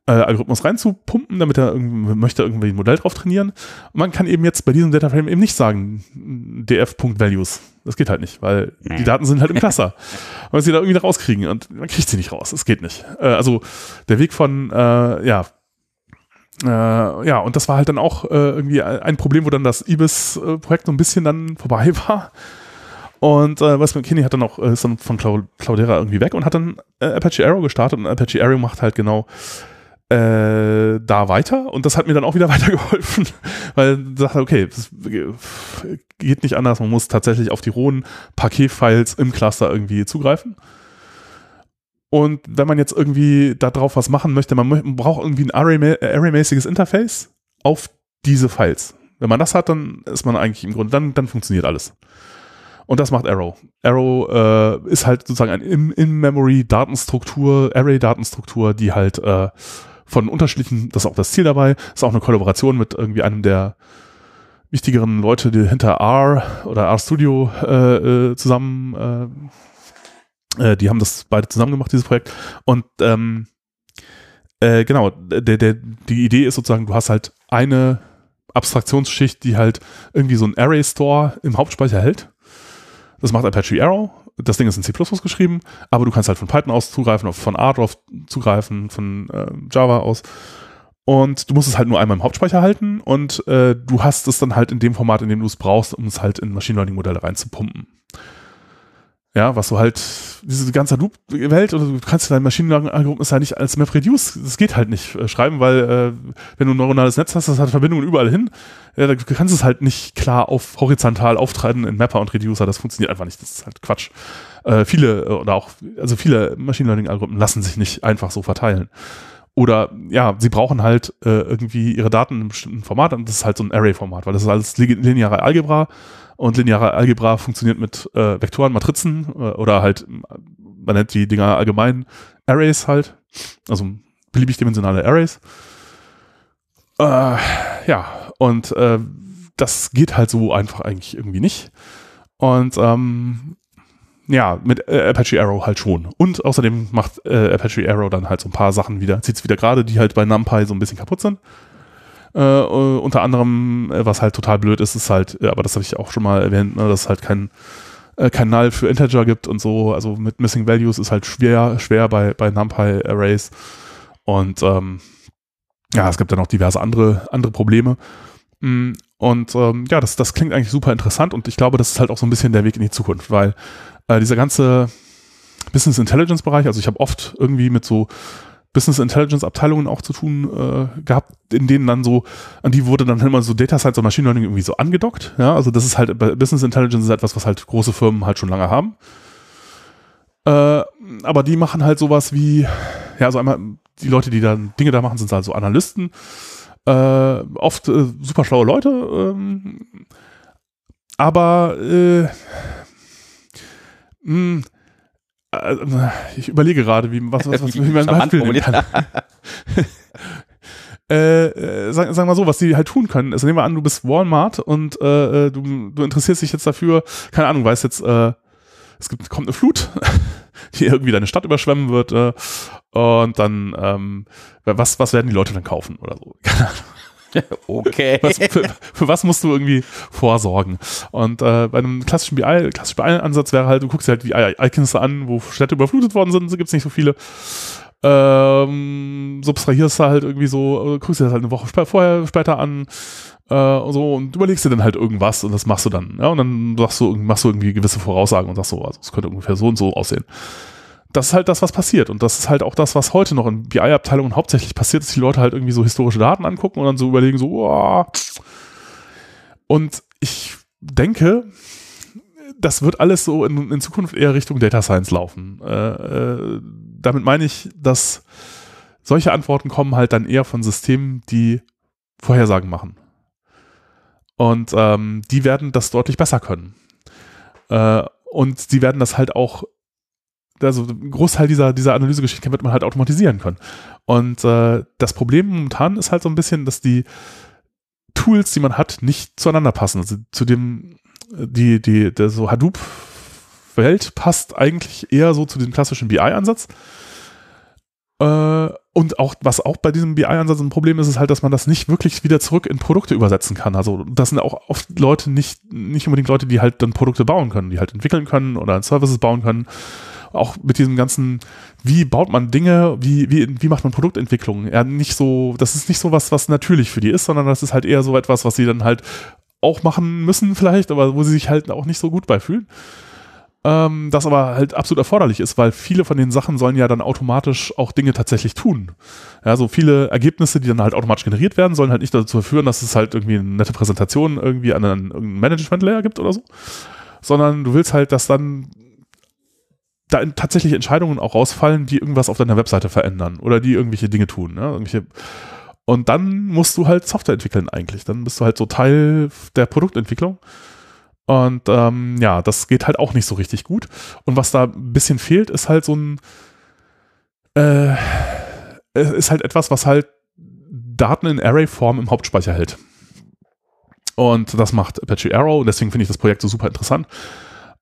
äh, Algorithmus reinzupumpen, damit er möchte irgendwie ein Modell drauf trainieren. Und man kann eben jetzt bei diesem Dataframe eben nicht sagen df.values. Das geht halt nicht, weil die Daten sind halt im Cluster. man sie da irgendwie rauskriegen und man kriegt sie nicht raus. Das geht nicht. Äh, also der Weg von, äh, ja, äh, ja, und das war halt dann auch äh, irgendwie ein Problem, wo dann das IBIS-Projekt so ein bisschen dann vorbei war. Und äh, Wes McKinney hat dann auch äh, ist dann von Cloudera irgendwie weg und hat dann äh, Apache Arrow gestartet und Apache Arrow macht halt genau äh, da weiter und das hat mir dann auch wieder weitergeholfen, weil ich dachte, okay, das geht nicht anders, man muss tatsächlich auf die rohen Paketfiles im Cluster irgendwie zugreifen. Und wenn man jetzt irgendwie da drauf was machen möchte, man braucht irgendwie ein Array-mäßiges Interface auf diese Files. Wenn man das hat, dann ist man eigentlich im Grunde, dann, dann funktioniert alles. Und das macht Arrow. Arrow äh, ist halt sozusagen eine In-Memory-Datenstruktur, Array-Datenstruktur, die halt äh, von unterschiedlichen, das ist auch das Ziel dabei, ist auch eine Kollaboration mit irgendwie einem der wichtigeren Leute die hinter R oder R Studio äh, äh, zusammen, äh, äh, die haben das beide zusammen gemacht, dieses Projekt. Und ähm, äh, genau, der, der, die Idee ist sozusagen, du hast halt eine Abstraktionsschicht, die halt irgendwie so ein Array Store im Hauptspeicher hält. Das macht Apache Arrow. Das Ding ist in C++ geschrieben, aber du kannst halt von Python aus zugreifen, von R drauf zugreifen, von äh, Java aus. Und du musst es halt nur einmal im Hauptspeicher halten und äh, du hast es dann halt in dem Format, in dem du es brauchst, um es halt in Machine Learning Modelle reinzupumpen. Ja, was du halt, diese ganze Hadoop-Welt, oder du kannst dein Machine Learning-Algorithmus halt nicht als MapReduce, das geht halt nicht äh, schreiben, weil äh, wenn du ein neuronales Netz hast, das hat Verbindungen überall hin, ja, da kannst du es halt nicht klar auf horizontal auftreiben in Mapper und Reducer, das funktioniert einfach nicht, das ist halt Quatsch. Äh, viele, äh, oder auch, also viele Machine Learning-Algorithmen lassen sich nicht einfach so verteilen. Oder ja, sie brauchen halt äh, irgendwie ihre Daten in einem bestimmten Format und das ist halt so ein Array-Format, weil das ist alles lineare Algebra und lineare Algebra funktioniert mit äh, Vektoren, Matrizen äh, oder halt, man nennt die Dinger allgemein Arrays halt. Also beliebig dimensionale Arrays. Äh, ja, und äh, das geht halt so einfach eigentlich irgendwie nicht. Und ähm, ja, mit äh, Apache Arrow halt schon. Und außerdem macht äh, Apache Arrow dann halt so ein paar Sachen wieder, zieht es wieder gerade, die halt bei NumPy so ein bisschen kaputt sind. Äh, äh, unter anderem, äh, was halt total blöd ist, ist halt, aber das habe ich auch schon mal erwähnt, ne, dass es halt kein, äh, Null für Integer gibt und so. Also mit Missing Values ist halt schwer, schwer bei, bei NumPy Arrays. Und ähm, ja, es gibt dann auch diverse andere, andere Probleme. Mm, und ähm, ja, das, das klingt eigentlich super interessant und ich glaube, das ist halt auch so ein bisschen der Weg in die Zukunft, weil äh, dieser ganze Business Intelligence Bereich, also ich habe oft irgendwie mit so Business Intelligence Abteilungen auch zu tun äh, gehabt, in denen dann so, an die wurde dann immer so Data Science und Machine Learning irgendwie so angedockt. Ja, also das ist halt, Business Intelligence ist etwas, was halt große Firmen halt schon lange haben. Äh, aber die machen halt sowas wie, ja, also einmal, die Leute, die dann Dinge da machen, sind halt so Analysten, äh, oft äh, super schlaue Leute, ähm, aber äh, mh, äh, ich überlege gerade, wie, was, was, was, wie, man Beispiel nehmen kann. äh, äh, sag, sag mal so, was die halt tun können. Also nehmen wir an, du bist Walmart und äh, äh, du, du interessierst dich jetzt dafür, keine Ahnung, weißt jetzt, äh, es gibt, kommt eine Flut, die irgendwie deine Stadt überschwemmen wird äh, und dann, ähm, was, was werden die Leute dann kaufen oder so? Keine Ahnung. Okay. Was, für, für, was musst du irgendwie vorsorgen? Und äh, bei einem klassischen BI, klassischen BI-Ansatz wäre halt, du guckst dir halt die Icons an, wo Städte überflutet worden sind, so gibt es nicht so viele. Ähm, substrahierst du halt irgendwie so, äh, guckst dir das halt eine Woche sp vorher, später an, äh, so und überlegst dir dann halt irgendwas und das machst du dann. Ja, und dann machst du, machst du irgendwie gewisse Voraussagen und sagst so, also es könnte ungefähr so und so aussehen das ist halt das, was passiert. Und das ist halt auch das, was heute noch in BI-Abteilungen hauptsächlich passiert, dass die Leute halt irgendwie so historische Daten angucken und dann so überlegen, so, oh. und ich denke, das wird alles so in, in Zukunft eher Richtung Data Science laufen. Äh, äh, damit meine ich, dass solche Antworten kommen halt dann eher von Systemen, die Vorhersagen machen. Und ähm, die werden das deutlich besser können. Äh, und sie werden das halt auch also ein Großteil dieser, dieser Analysegeschichten wird man halt automatisieren können. Und äh, das Problem momentan ist halt so ein bisschen, dass die Tools, die man hat, nicht zueinander passen. Also zu dem, die, die, der so Hadoop-Welt passt eigentlich eher so zu dem klassischen BI-Ansatz. Äh, und auch, was auch bei diesem BI-Ansatz ein Problem ist, ist halt, dass man das nicht wirklich wieder zurück in Produkte übersetzen kann. Also das sind auch oft Leute, nicht, nicht unbedingt Leute, die halt dann Produkte bauen können, die halt entwickeln können oder Services bauen können auch mit diesem ganzen, wie baut man Dinge, wie, wie, wie macht man Produktentwicklung? Ja, nicht so, das ist nicht so was, was natürlich für die ist, sondern das ist halt eher so etwas, was sie dann halt auch machen müssen vielleicht, aber wo sie sich halt auch nicht so gut bei fühlen. Ähm, das aber halt absolut erforderlich ist, weil viele von den Sachen sollen ja dann automatisch auch Dinge tatsächlich tun. Ja, so viele Ergebnisse, die dann halt automatisch generiert werden, sollen halt nicht dazu führen, dass es halt irgendwie eine nette Präsentation irgendwie an einen, einen Management-Layer gibt oder so, sondern du willst halt, dass dann da tatsächlich Entscheidungen auch rausfallen, die irgendwas auf deiner Webseite verändern oder die irgendwelche Dinge tun. Ne? Irgendwelche und dann musst du halt Software entwickeln eigentlich. Dann bist du halt so Teil der Produktentwicklung. Und ähm, ja, das geht halt auch nicht so richtig gut. Und was da ein bisschen fehlt, ist halt so ein, äh, ist halt etwas, was halt Daten in Array-Form im Hauptspeicher hält. Und das macht Apache Arrow und deswegen finde ich das Projekt so super interessant.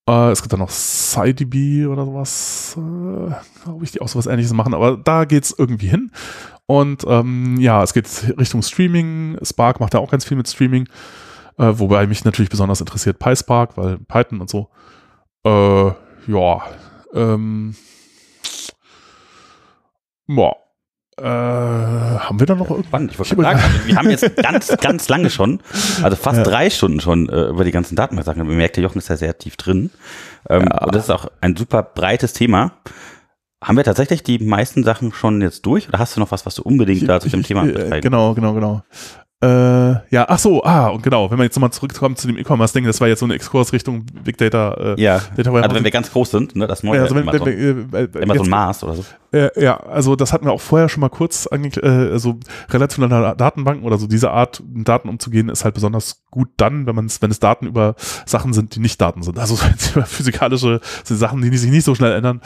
Äh, es gibt dann noch SciDB oder sowas, äh, glaube ich, die auch sowas ähnliches machen, aber da geht's irgendwie hin. Und ähm, ja, es geht Richtung Streaming. Spark macht da auch ganz viel mit Streaming. Äh, wobei mich natürlich besonders interessiert PySpark, weil Python und so. Äh, ja. Ähm, boah. Äh, haben wir da noch irgendwann? Ich wollte sagen, also wir haben jetzt ganz, ganz lange schon, also fast ja. drei Stunden schon äh, über die ganzen Datenbanksachen. Man merkt, der Jochen ist ja sehr tief drin. Ähm, ja. Und das ist auch ein super breites Thema. Haben wir tatsächlich die meisten Sachen schon jetzt durch oder hast du noch was, was du unbedingt da zu dem Thema äh, Genau, genau, genau. Äh, ja, ach so, ah, und genau, wenn wir jetzt nochmal zurückkommen zu dem E-Commerce-Ding, das war jetzt so eine Exkurs Richtung Big Data. Äh, ja, Data also wenn wir ganz groß sind, ne, das neue ja, also wenn, wenn, wenn, äh, Amazon Mars oder so. Äh, ja, also das hatten wir auch vorher schon mal kurz, eigentlich, äh, also relationale Datenbanken oder so diese Art, mit Daten umzugehen, ist halt besonders gut dann, wenn man es, wenn es Daten über Sachen sind, die nicht Daten sind. Also physikalische Sachen, die sich nicht so schnell ändern,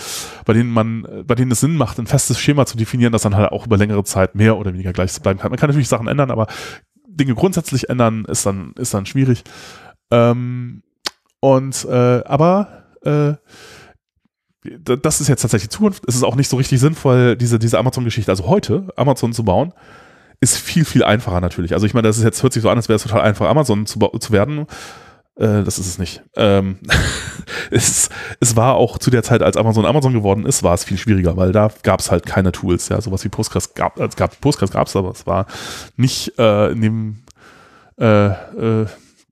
bei denen man, bei denen es Sinn macht, ein festes Schema zu definieren, das dann halt auch über längere Zeit mehr oder weniger gleich bleiben kann. Man kann natürlich Sachen ändern, aber Dinge grundsätzlich ändern, ist dann, ist dann schwierig. Ähm, und äh, aber äh, das ist jetzt tatsächlich Zukunft. Es ist auch nicht so richtig sinnvoll, diese, diese Amazon-Geschichte, also heute Amazon zu bauen, ist viel, viel einfacher natürlich. Also ich meine, das ist jetzt, hört sich so an, als wäre es total einfach, Amazon zu, zu werden. Äh, das ist es nicht. Ähm, es, es war auch zu der Zeit, als Amazon Amazon geworden ist, war es viel schwieriger, weil da gab es halt keine Tools. Ja, sowas wie Postgres gab es, gab, Postgres gab es, aber es war nicht äh, in dem äh, äh,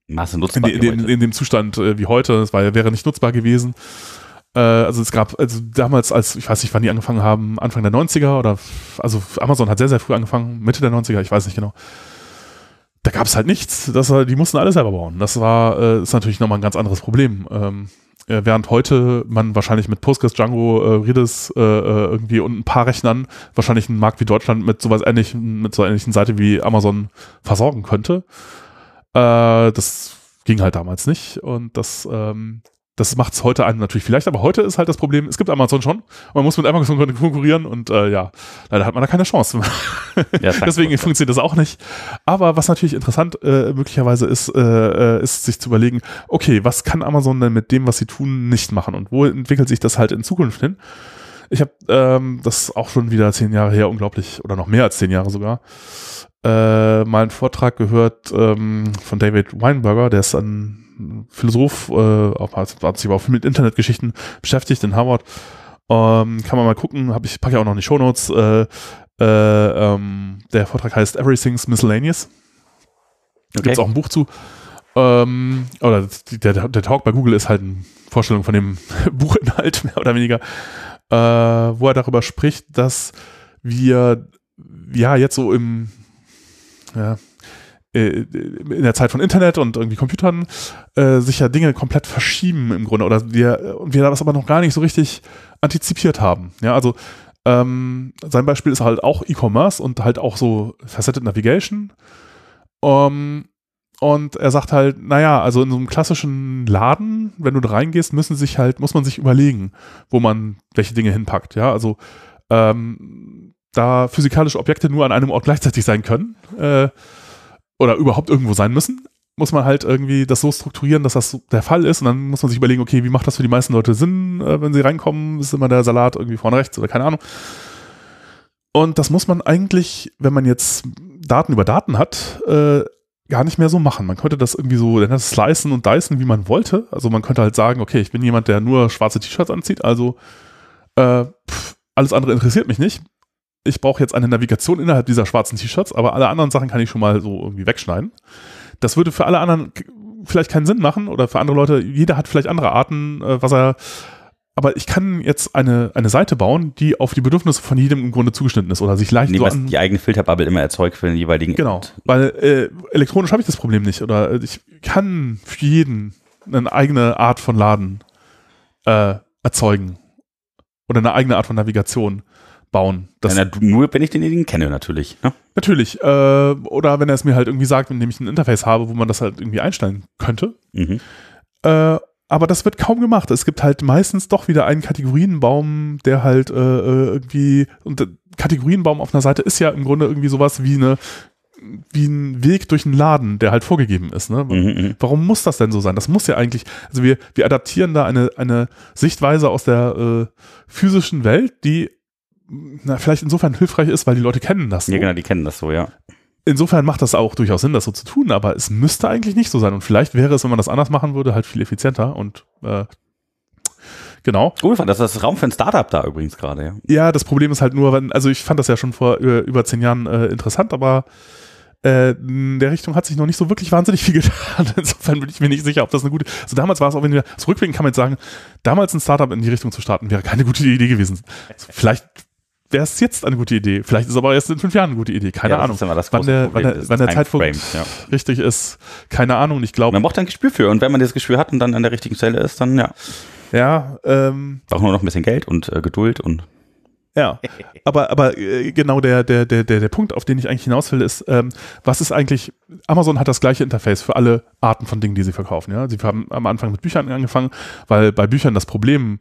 Masse nutzbar in, in, in, dem Zustand äh, wie heute. Es war, wäre nicht nutzbar gewesen. Äh, also es gab, also damals, als, ich weiß nicht, wann die angefangen haben, Anfang der 90er oder, also Amazon hat sehr, sehr früh angefangen, Mitte der 90er, ich weiß nicht genau da gab es halt nichts. Das, die mussten alles selber bauen. Das war äh, ist natürlich nochmal ein ganz anderes Problem. Ähm, äh, während heute man wahrscheinlich mit Postgres, Django, äh, Redis äh, äh, irgendwie und ein paar Rechnern wahrscheinlich einen Markt wie Deutschland mit sowas ähnlichen, mit so einer ähnlichen Seite wie Amazon versorgen könnte. Äh, das ging halt damals nicht und das ähm, das macht es heute einem natürlich vielleicht, aber heute ist halt das Problem, es gibt Amazon schon. Man muss mit Amazon konkurrieren und äh, ja, leider hat man da keine Chance. Ja, Deswegen funktioniert das auch nicht. Aber was natürlich interessant äh, möglicherweise ist, äh, äh, ist sich zu überlegen, okay, was kann Amazon denn mit dem, was sie tun, nicht machen und wo entwickelt sich das halt in Zukunft hin? Ich habe ähm, das auch schon wieder zehn Jahre her, unglaublich, oder noch mehr als zehn Jahre sogar, äh, mal einen Vortrag gehört ähm, von David Weinberger, der ist ein Philosoph, äh, hat sich aber auch viel mit Internetgeschichten beschäftigt in Harvard. Ähm, kann man mal gucken, hab ich packe ja auch noch in die Shownotes. Äh, äh, ähm, der Vortrag heißt Everything's Miscellaneous. Da okay. gibt es auch ein Buch zu. Ähm, oder der, der Talk bei Google ist halt eine Vorstellung von dem Buchinhalt, mehr oder weniger, äh, wo er darüber spricht, dass wir ja jetzt so im ja, in der Zeit von Internet und irgendwie Computern äh, sich ja Dinge komplett verschieben im Grunde oder wir und wir das aber noch gar nicht so richtig antizipiert haben. Ja, also ähm, sein Beispiel ist halt auch E-Commerce und halt auch so Faceted Navigation. Um, und er sagt halt, naja, also in so einem klassischen Laden, wenn du da reingehst, müssen sich halt, muss man sich überlegen, wo man welche Dinge hinpackt. Ja, also ähm, da physikalische Objekte nur an einem Ort gleichzeitig sein können, äh, oder überhaupt irgendwo sein müssen, muss man halt irgendwie das so strukturieren, dass das der Fall ist. Und dann muss man sich überlegen, okay, wie macht das für die meisten Leute Sinn, äh, wenn sie reinkommen? Ist immer der Salat irgendwie vorne rechts oder keine Ahnung. Und das muss man eigentlich, wenn man jetzt Daten über Daten hat, äh, gar nicht mehr so machen. Man könnte das irgendwie so das slicen und dicen, wie man wollte. Also man könnte halt sagen, okay, ich bin jemand, der nur schwarze T-Shirts anzieht, also äh, pff, alles andere interessiert mich nicht ich brauche jetzt eine Navigation innerhalb dieser schwarzen T-Shirts, aber alle anderen Sachen kann ich schon mal so irgendwie wegschneiden. Das würde für alle anderen vielleicht keinen Sinn machen oder für andere Leute, jeder hat vielleicht andere Arten, äh, was er, aber ich kann jetzt eine, eine Seite bauen, die auf die Bedürfnisse von jedem im Grunde zugeschnitten ist oder sich leicht nee, so an, die eigene Filterbubble immer erzeugt für den jeweiligen Genau, Ort. weil äh, elektronisch habe ich das Problem nicht oder ich kann für jeden eine eigene Art von Laden äh, erzeugen oder eine eigene Art von Navigation bauen. Das ja, nur wenn ich denjenigen kenne, natürlich. Ne? Natürlich. Äh, oder wenn er es mir halt irgendwie sagt, wenn ich ein Interface habe, wo man das halt irgendwie einstellen könnte. Mhm. Äh, aber das wird kaum gemacht. Es gibt halt meistens doch wieder einen Kategorienbaum, der halt äh, äh irgendwie und Kategorienbaum auf einer Seite ist ja im Grunde irgendwie sowas wie eine wie ein Weg durch einen Laden, der halt vorgegeben ist. Ne? Mhm, mhm. Warum muss das denn so sein? Das muss ja eigentlich, also wir, wir adaptieren da eine, eine Sichtweise aus der äh, physischen Welt, die na, vielleicht insofern hilfreich ist, weil die Leute kennen das. So. Ja, genau, die kennen das so, ja. Insofern macht das auch durchaus Sinn, das so zu tun, aber es müsste eigentlich nicht so sein. Und vielleicht wäre es, wenn man das anders machen würde, halt viel effizienter und äh, genau. Gut, das ist das Raum für ein Startup da übrigens gerade, ja. Ja, das Problem ist halt nur, wenn, also ich fand das ja schon vor über, über zehn Jahren äh, interessant, aber äh, in der Richtung hat sich noch nicht so wirklich wahnsinnig viel getan. Insofern bin ich mir nicht sicher, ob das eine gute. Also damals war es auch, wenn wir zurückblicken, kann man jetzt sagen, damals ein Startup in die Richtung zu starten, wäre keine gute Idee gewesen. Vielleicht wäre es jetzt eine gute Idee. Vielleicht ist es aber erst in fünf Jahren eine gute Idee. Keine Ja, Ahnung. ist wann der, Problem wann der, wann der Zeitpunkt ja. richtig ist, keine Ahnung. Ich glaube, man braucht ein Gespür für. Und wenn man das Gespür hat und dann an der richtigen Stelle ist, dann ja. ja, ähm, Braucht nur noch ein bisschen Geld und äh, Geduld und Ja, aber, aber äh, genau der, der, der, der, der Punkt, auf den ich eigentlich hinaus will, ist, ähm, was ist eigentlich, Amazon hat das gleiche Interface für alle Arten von Dingen, die sie verkaufen. Ja? Sie haben am Anfang mit Büchern angefangen, weil bei Büchern das Problem,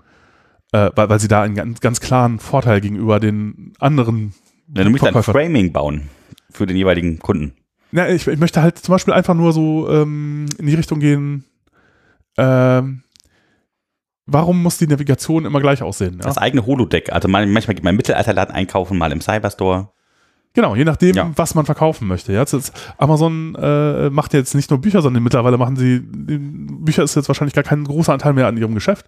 äh, weil, weil sie da einen ganz, ganz klaren Vorteil gegenüber den anderen Ja, du musst ein Framing bauen für den jeweiligen Kunden. Ja, ich, ich möchte halt zum Beispiel einfach nur so ähm, in die Richtung gehen, ähm, warum muss die Navigation immer gleich aussehen? Ja? Das eigene Holodeck. Also man, manchmal geht man im Mittelalterladen einkaufen, mal im Cyberstore. Genau, je nachdem, Ja. was man verkaufen möchte. Jetzt ist, Amazon äh, macht jetzt nicht nur Bücher, sondern mittlerweile machen sie, Bücher ist jetzt wahrscheinlich gar kein großer Anteil mehr an ihrem Geschäft.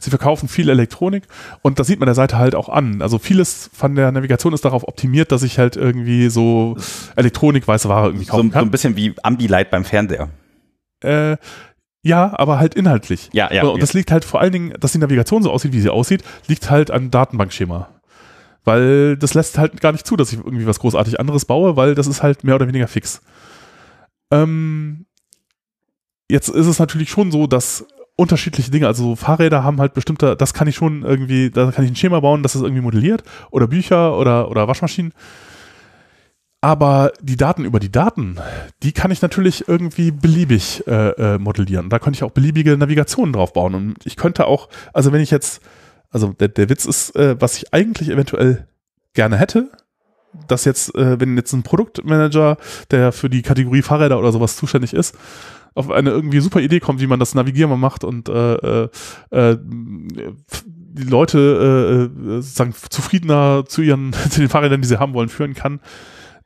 Sie verkaufen viel Elektronik und das sieht man der Seite halt auch an. Also vieles von der Navigation ist darauf optimiert, dass ich halt irgendwie so Elektronik, weiße Ware irgendwie So, kaufen so ein kann. bisschen wie Ambilight beim Fernseher. Äh, ja, aber halt inhaltlich. Ja, ja. und ja. das liegt halt vor allen Dingen, dass die Navigation so aussieht, wie sie aussieht, liegt halt an Datenbankschema. Weil das lässt halt gar nicht zu, dass ich irgendwie was großartig anderes baue, weil das ist halt mehr oder weniger fix. Ähm, jetzt ist es natürlich schon so, dass unterschiedliche Dinge, also Fahrräder haben halt bestimmte, das kann ich schon irgendwie, da kann ich ein Schema bauen, das ist irgendwie modelliert oder Bücher oder, oder Waschmaschinen. Aber die Daten über die Daten, die kann ich natürlich irgendwie beliebig äh, äh, modellieren. Da könnte ich auch beliebige Navigationen drauf bauen. Und ich könnte auch, also wenn ich jetzt, also der, der Witz ist, äh, was ich eigentlich eventuell gerne hätte, dass jetzt, äh, wenn jetzt ein Produktmanager, der für die Kategorie Fahrräder oder sowas zuständig ist, auf eine irgendwie super Idee kommt, wie man das Navigieren macht und äh, äh, äh, die Leute äh, äh, sozusagen zufriedener zu ihren zu den Fahrrädern, die sie haben wollen, führen kann,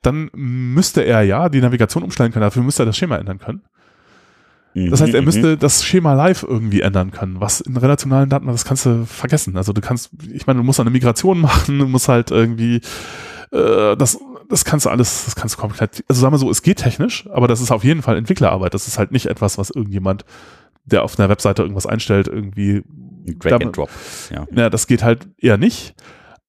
dann müsste er ja die Navigation umstellen können. Dafür müsste er das Schema ändern können. Das heißt, er Mhm, müsste das Schema live irgendwie ändern können, was in relationalen Daten, das kannst du vergessen. Also du kannst, ich meine, du musst eine Migration machen, du musst halt irgendwie, äh, das, das kannst du alles, das kannst du komplett, also sagen wir so, es geht technisch, aber das ist auf jeden Fall Entwicklerarbeit. Das ist halt nicht etwas, was irgendjemand, der auf einer Webseite irgendwas einstellt, irgendwie mhm. Drag damit- and Drop. Ja. ja, das geht halt eher nicht.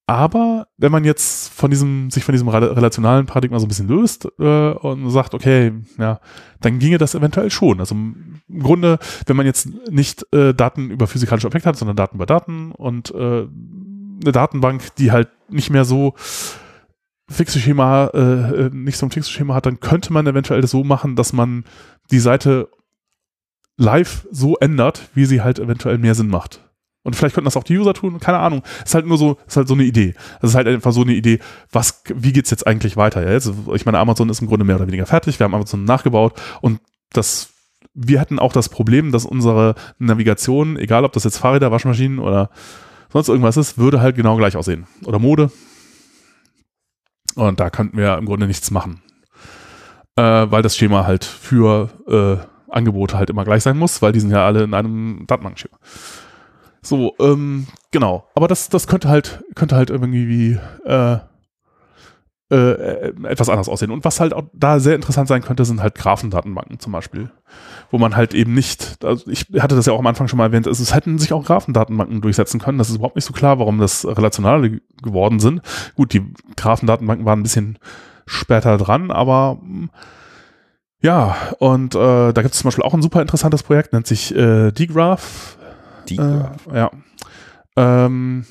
Aber wenn man jetzt von diesem, sich von diesem rela- relationalen Paradigma so ein bisschen löst äh, und sagt, okay, ja, dann ginge das eventuell schon. Also im Grunde, wenn man jetzt nicht äh, Daten über physikalische Objekte hat, sondern Daten über Daten und äh, eine Datenbank, die halt nicht mehr so fixe Schema, äh, äh, nicht so ein fixes Schema hat, dann könnte man eventuell das so machen, dass man die Seite live so ändert, wie sie halt eventuell mehr Sinn macht. Und vielleicht könnten das auch die User tun, keine Ahnung. Ist halt nur so, ist halt so eine Idee. Das ist halt einfach so eine Idee, was, wie geht's jetzt eigentlich weiter? Ja, jetzt, ich meine, Amazon ist im Grunde mehr oder weniger fertig. Wir haben Amazon nachgebaut und das, wir hätten auch das Problem, dass unsere Navigation, egal ob das jetzt Fahrräder, Waschmaschinen oder sonst irgendwas ist, würde halt genau gleich aussehen. Oder Mode. Und da könnten wir im Grunde nichts machen. Äh, weil das Schema halt für äh, Angebote halt immer gleich sein muss, weil die sind ja alle in einem Datenbankschema. So, ähm, genau. Aber das, das könnte halt, könnte halt irgendwie wie, äh, äh, etwas anders aussehen. Und was halt auch da sehr interessant sein könnte, sind halt Graphendatenbanken zum Beispiel. Wo man halt eben nicht, also ich hatte das ja auch am Anfang schon mal erwähnt, es, es hätten sich auch Graphendatenbanken durchsetzen können. Das ist überhaupt nicht so klar, warum das relationale geworden sind. Gut, die Graphendatenbanken waren ein bisschen später dran, aber ja, und äh, da gibt es zum Beispiel auch ein super interessantes Projekt, nennt sich äh, dgraph. Die, Äh, ja. Ähm,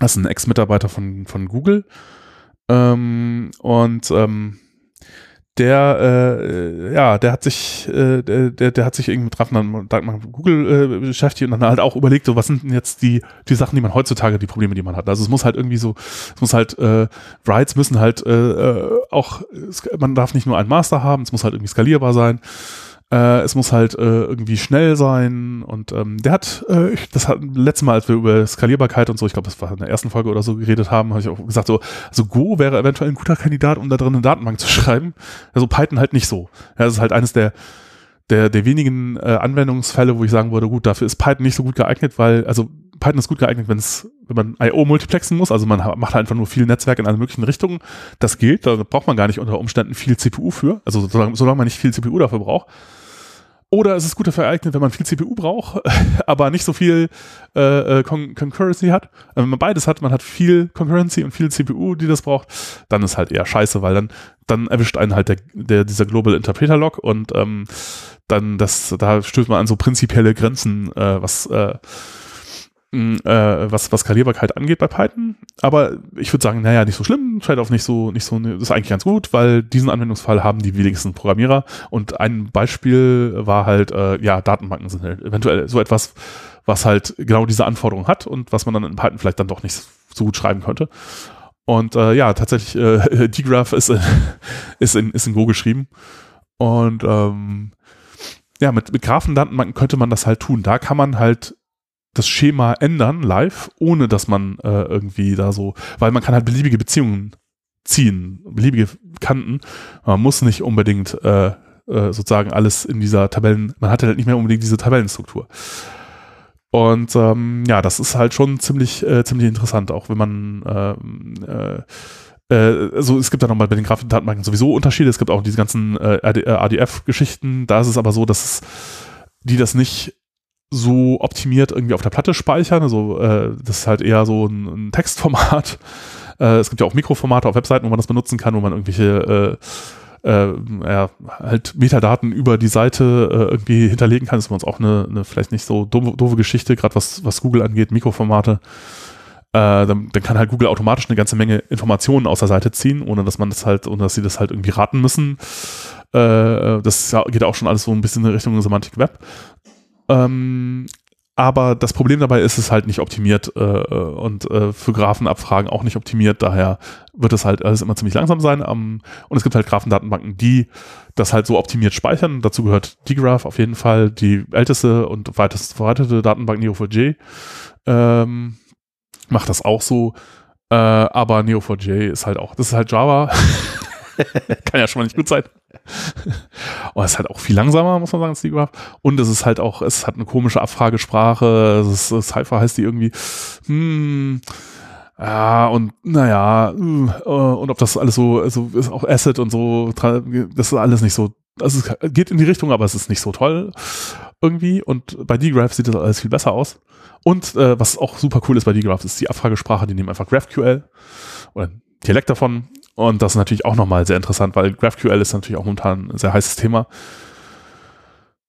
das ist ein Ex-Mitarbeiter von, von Google. Ähm, und ähm, der, äh, ja, der hat sich, äh, der, der hat sich irgendwie mit Datenbank Google äh, beschäftigt und dann halt auch überlegt, so was sind denn jetzt die, die Sachen, die man heutzutage, die Probleme, die man hat. Also es muss halt irgendwie so, es muss halt, äh, Writes müssen halt äh, äh auch, man darf nicht nur einen Master haben, es muss halt irgendwie skalierbar sein. Äh, es muss halt äh, irgendwie schnell sein und ähm, der hat, äh, das hat letztes Mal, als wir über Skalierbarkeit und so, ich glaube, das war in der ersten Folge oder so geredet haben, habe ich auch gesagt, so, also Go wäre eventuell ein guter Kandidat, um da drin eine Datenbank zu schreiben. Also Python halt nicht so. Ja, das ist halt eines der der, der wenigen äh, Anwendungsfälle, wo ich sagen würde, gut, dafür ist Python nicht so gut geeignet, weil, also Python ist gut geeignet, wenn es, wenn man I.O. multiplexen muss, also man macht halt einfach nur viel Netzwerk in alle möglichen Richtungen. Das gilt, da braucht man gar nicht unter Umständen viel CPU für, also solange, solange man nicht viel CPU dafür braucht. Oder es ist gut dafür geeignet, wenn man viel CPU braucht, aber nicht so viel äh, äh, Con Concurrency hat. Wenn man beides hat, man hat viel Concurrency und viel CPU, die das braucht, dann ist halt eher scheiße, weil dann, dann erwischt einen halt der, der, dieser Global Interpreter Lock und ähm, dann das, da stößt man an so prinzipielle Grenzen, äh, was äh, äh, was, was Skalierbarkeit angeht bei Python. Aber ich würde sagen, naja, nicht so schlimm, Trade-off nicht so, nicht so, das ist eigentlich ganz gut, weil diesen Anwendungsfall haben die wenigsten Programmierer. Und ein Beispiel war halt, äh, ja, Datenbanken sind halt eventuell so etwas, was halt genau diese Anforderungen hat und was man dann in Python vielleicht dann doch nicht so gut schreiben könnte. Und äh, ja, tatsächlich, äh, dgraph ist in, ist, in, ist in Go geschrieben. Und ähm, ja, mit, mit Graphendatenbanken könnte man das halt tun. Da kann man halt das Schema ändern live, ohne dass man äh, irgendwie da so, weil man kann halt beliebige Beziehungen ziehen, beliebige Kanten. Man muss nicht unbedingt äh, äh, sozusagen alles in dieser Tabellen, man hat halt nicht mehr unbedingt diese Tabellenstruktur. Und ähm, ja, das ist halt schon ziemlich, äh, ziemlich interessant, auch wenn man ähm, äh, äh, also es gibt da nochmal bei den Grafikdatenbanken sowieso Unterschiede. Es gibt auch diese ganzen äh, ADF-Geschichten. Da ist es aber so, dass es, die das nicht so optimiert irgendwie auf der Platte speichern. Also äh, das ist halt eher so ein, ein Textformat. Äh, es gibt ja auch Mikroformate auf Webseiten, wo man das benutzen kann, wo man irgendwelche äh, äh, ja, halt Metadaten über die Seite äh, irgendwie hinterlegen kann. Das ist uns auch eine, eine vielleicht nicht so doofe, doofe Geschichte, gerade was, was Google angeht, Mikroformate. Äh, dann, dann, kann halt Google automatisch eine ganze Menge Informationen aus der Seite ziehen, ohne dass man das halt, ohne dass sie das halt irgendwie raten müssen. Äh, das geht auch schon alles so ein bisschen in Richtung Semantik Web. Ähm, aber das Problem dabei ist, es halt nicht optimiert äh, und äh, für Graphenabfragen auch nicht optimiert. Daher wird es halt alles immer ziemlich langsam sein. Ähm, und es gibt halt Graphendatenbanken, die das halt so optimiert speichern. Dazu gehört dgraph auf jeden Fall, die älteste und weitest verbreitete Datenbank Neo4j. Ähm, macht das auch so. Äh, aber Neo4j ist halt auch, das ist halt Java. Kann ja schon mal nicht gut sein. Und es ist halt auch viel langsamer, muss man sagen, als Stegraph. Und es ist halt auch, es hat eine komische Abfragesprache. Es ist, Cypher heißt die irgendwie, hm, ja, und naja, äh, und ob das alles so, also ist auch Asset und so, das ist alles nicht so, also es geht in die Richtung, aber es ist nicht so toll irgendwie. Und bei dgraph sieht das alles viel besser aus. Und äh, was auch super cool ist bei dgraph, ist die Abfragesprache, die nehmen einfach GraphQL oder Dialekt davon und das ist natürlich auch nochmal sehr interessant, weil GraphQL ist natürlich auch momentan ein sehr heißes Thema.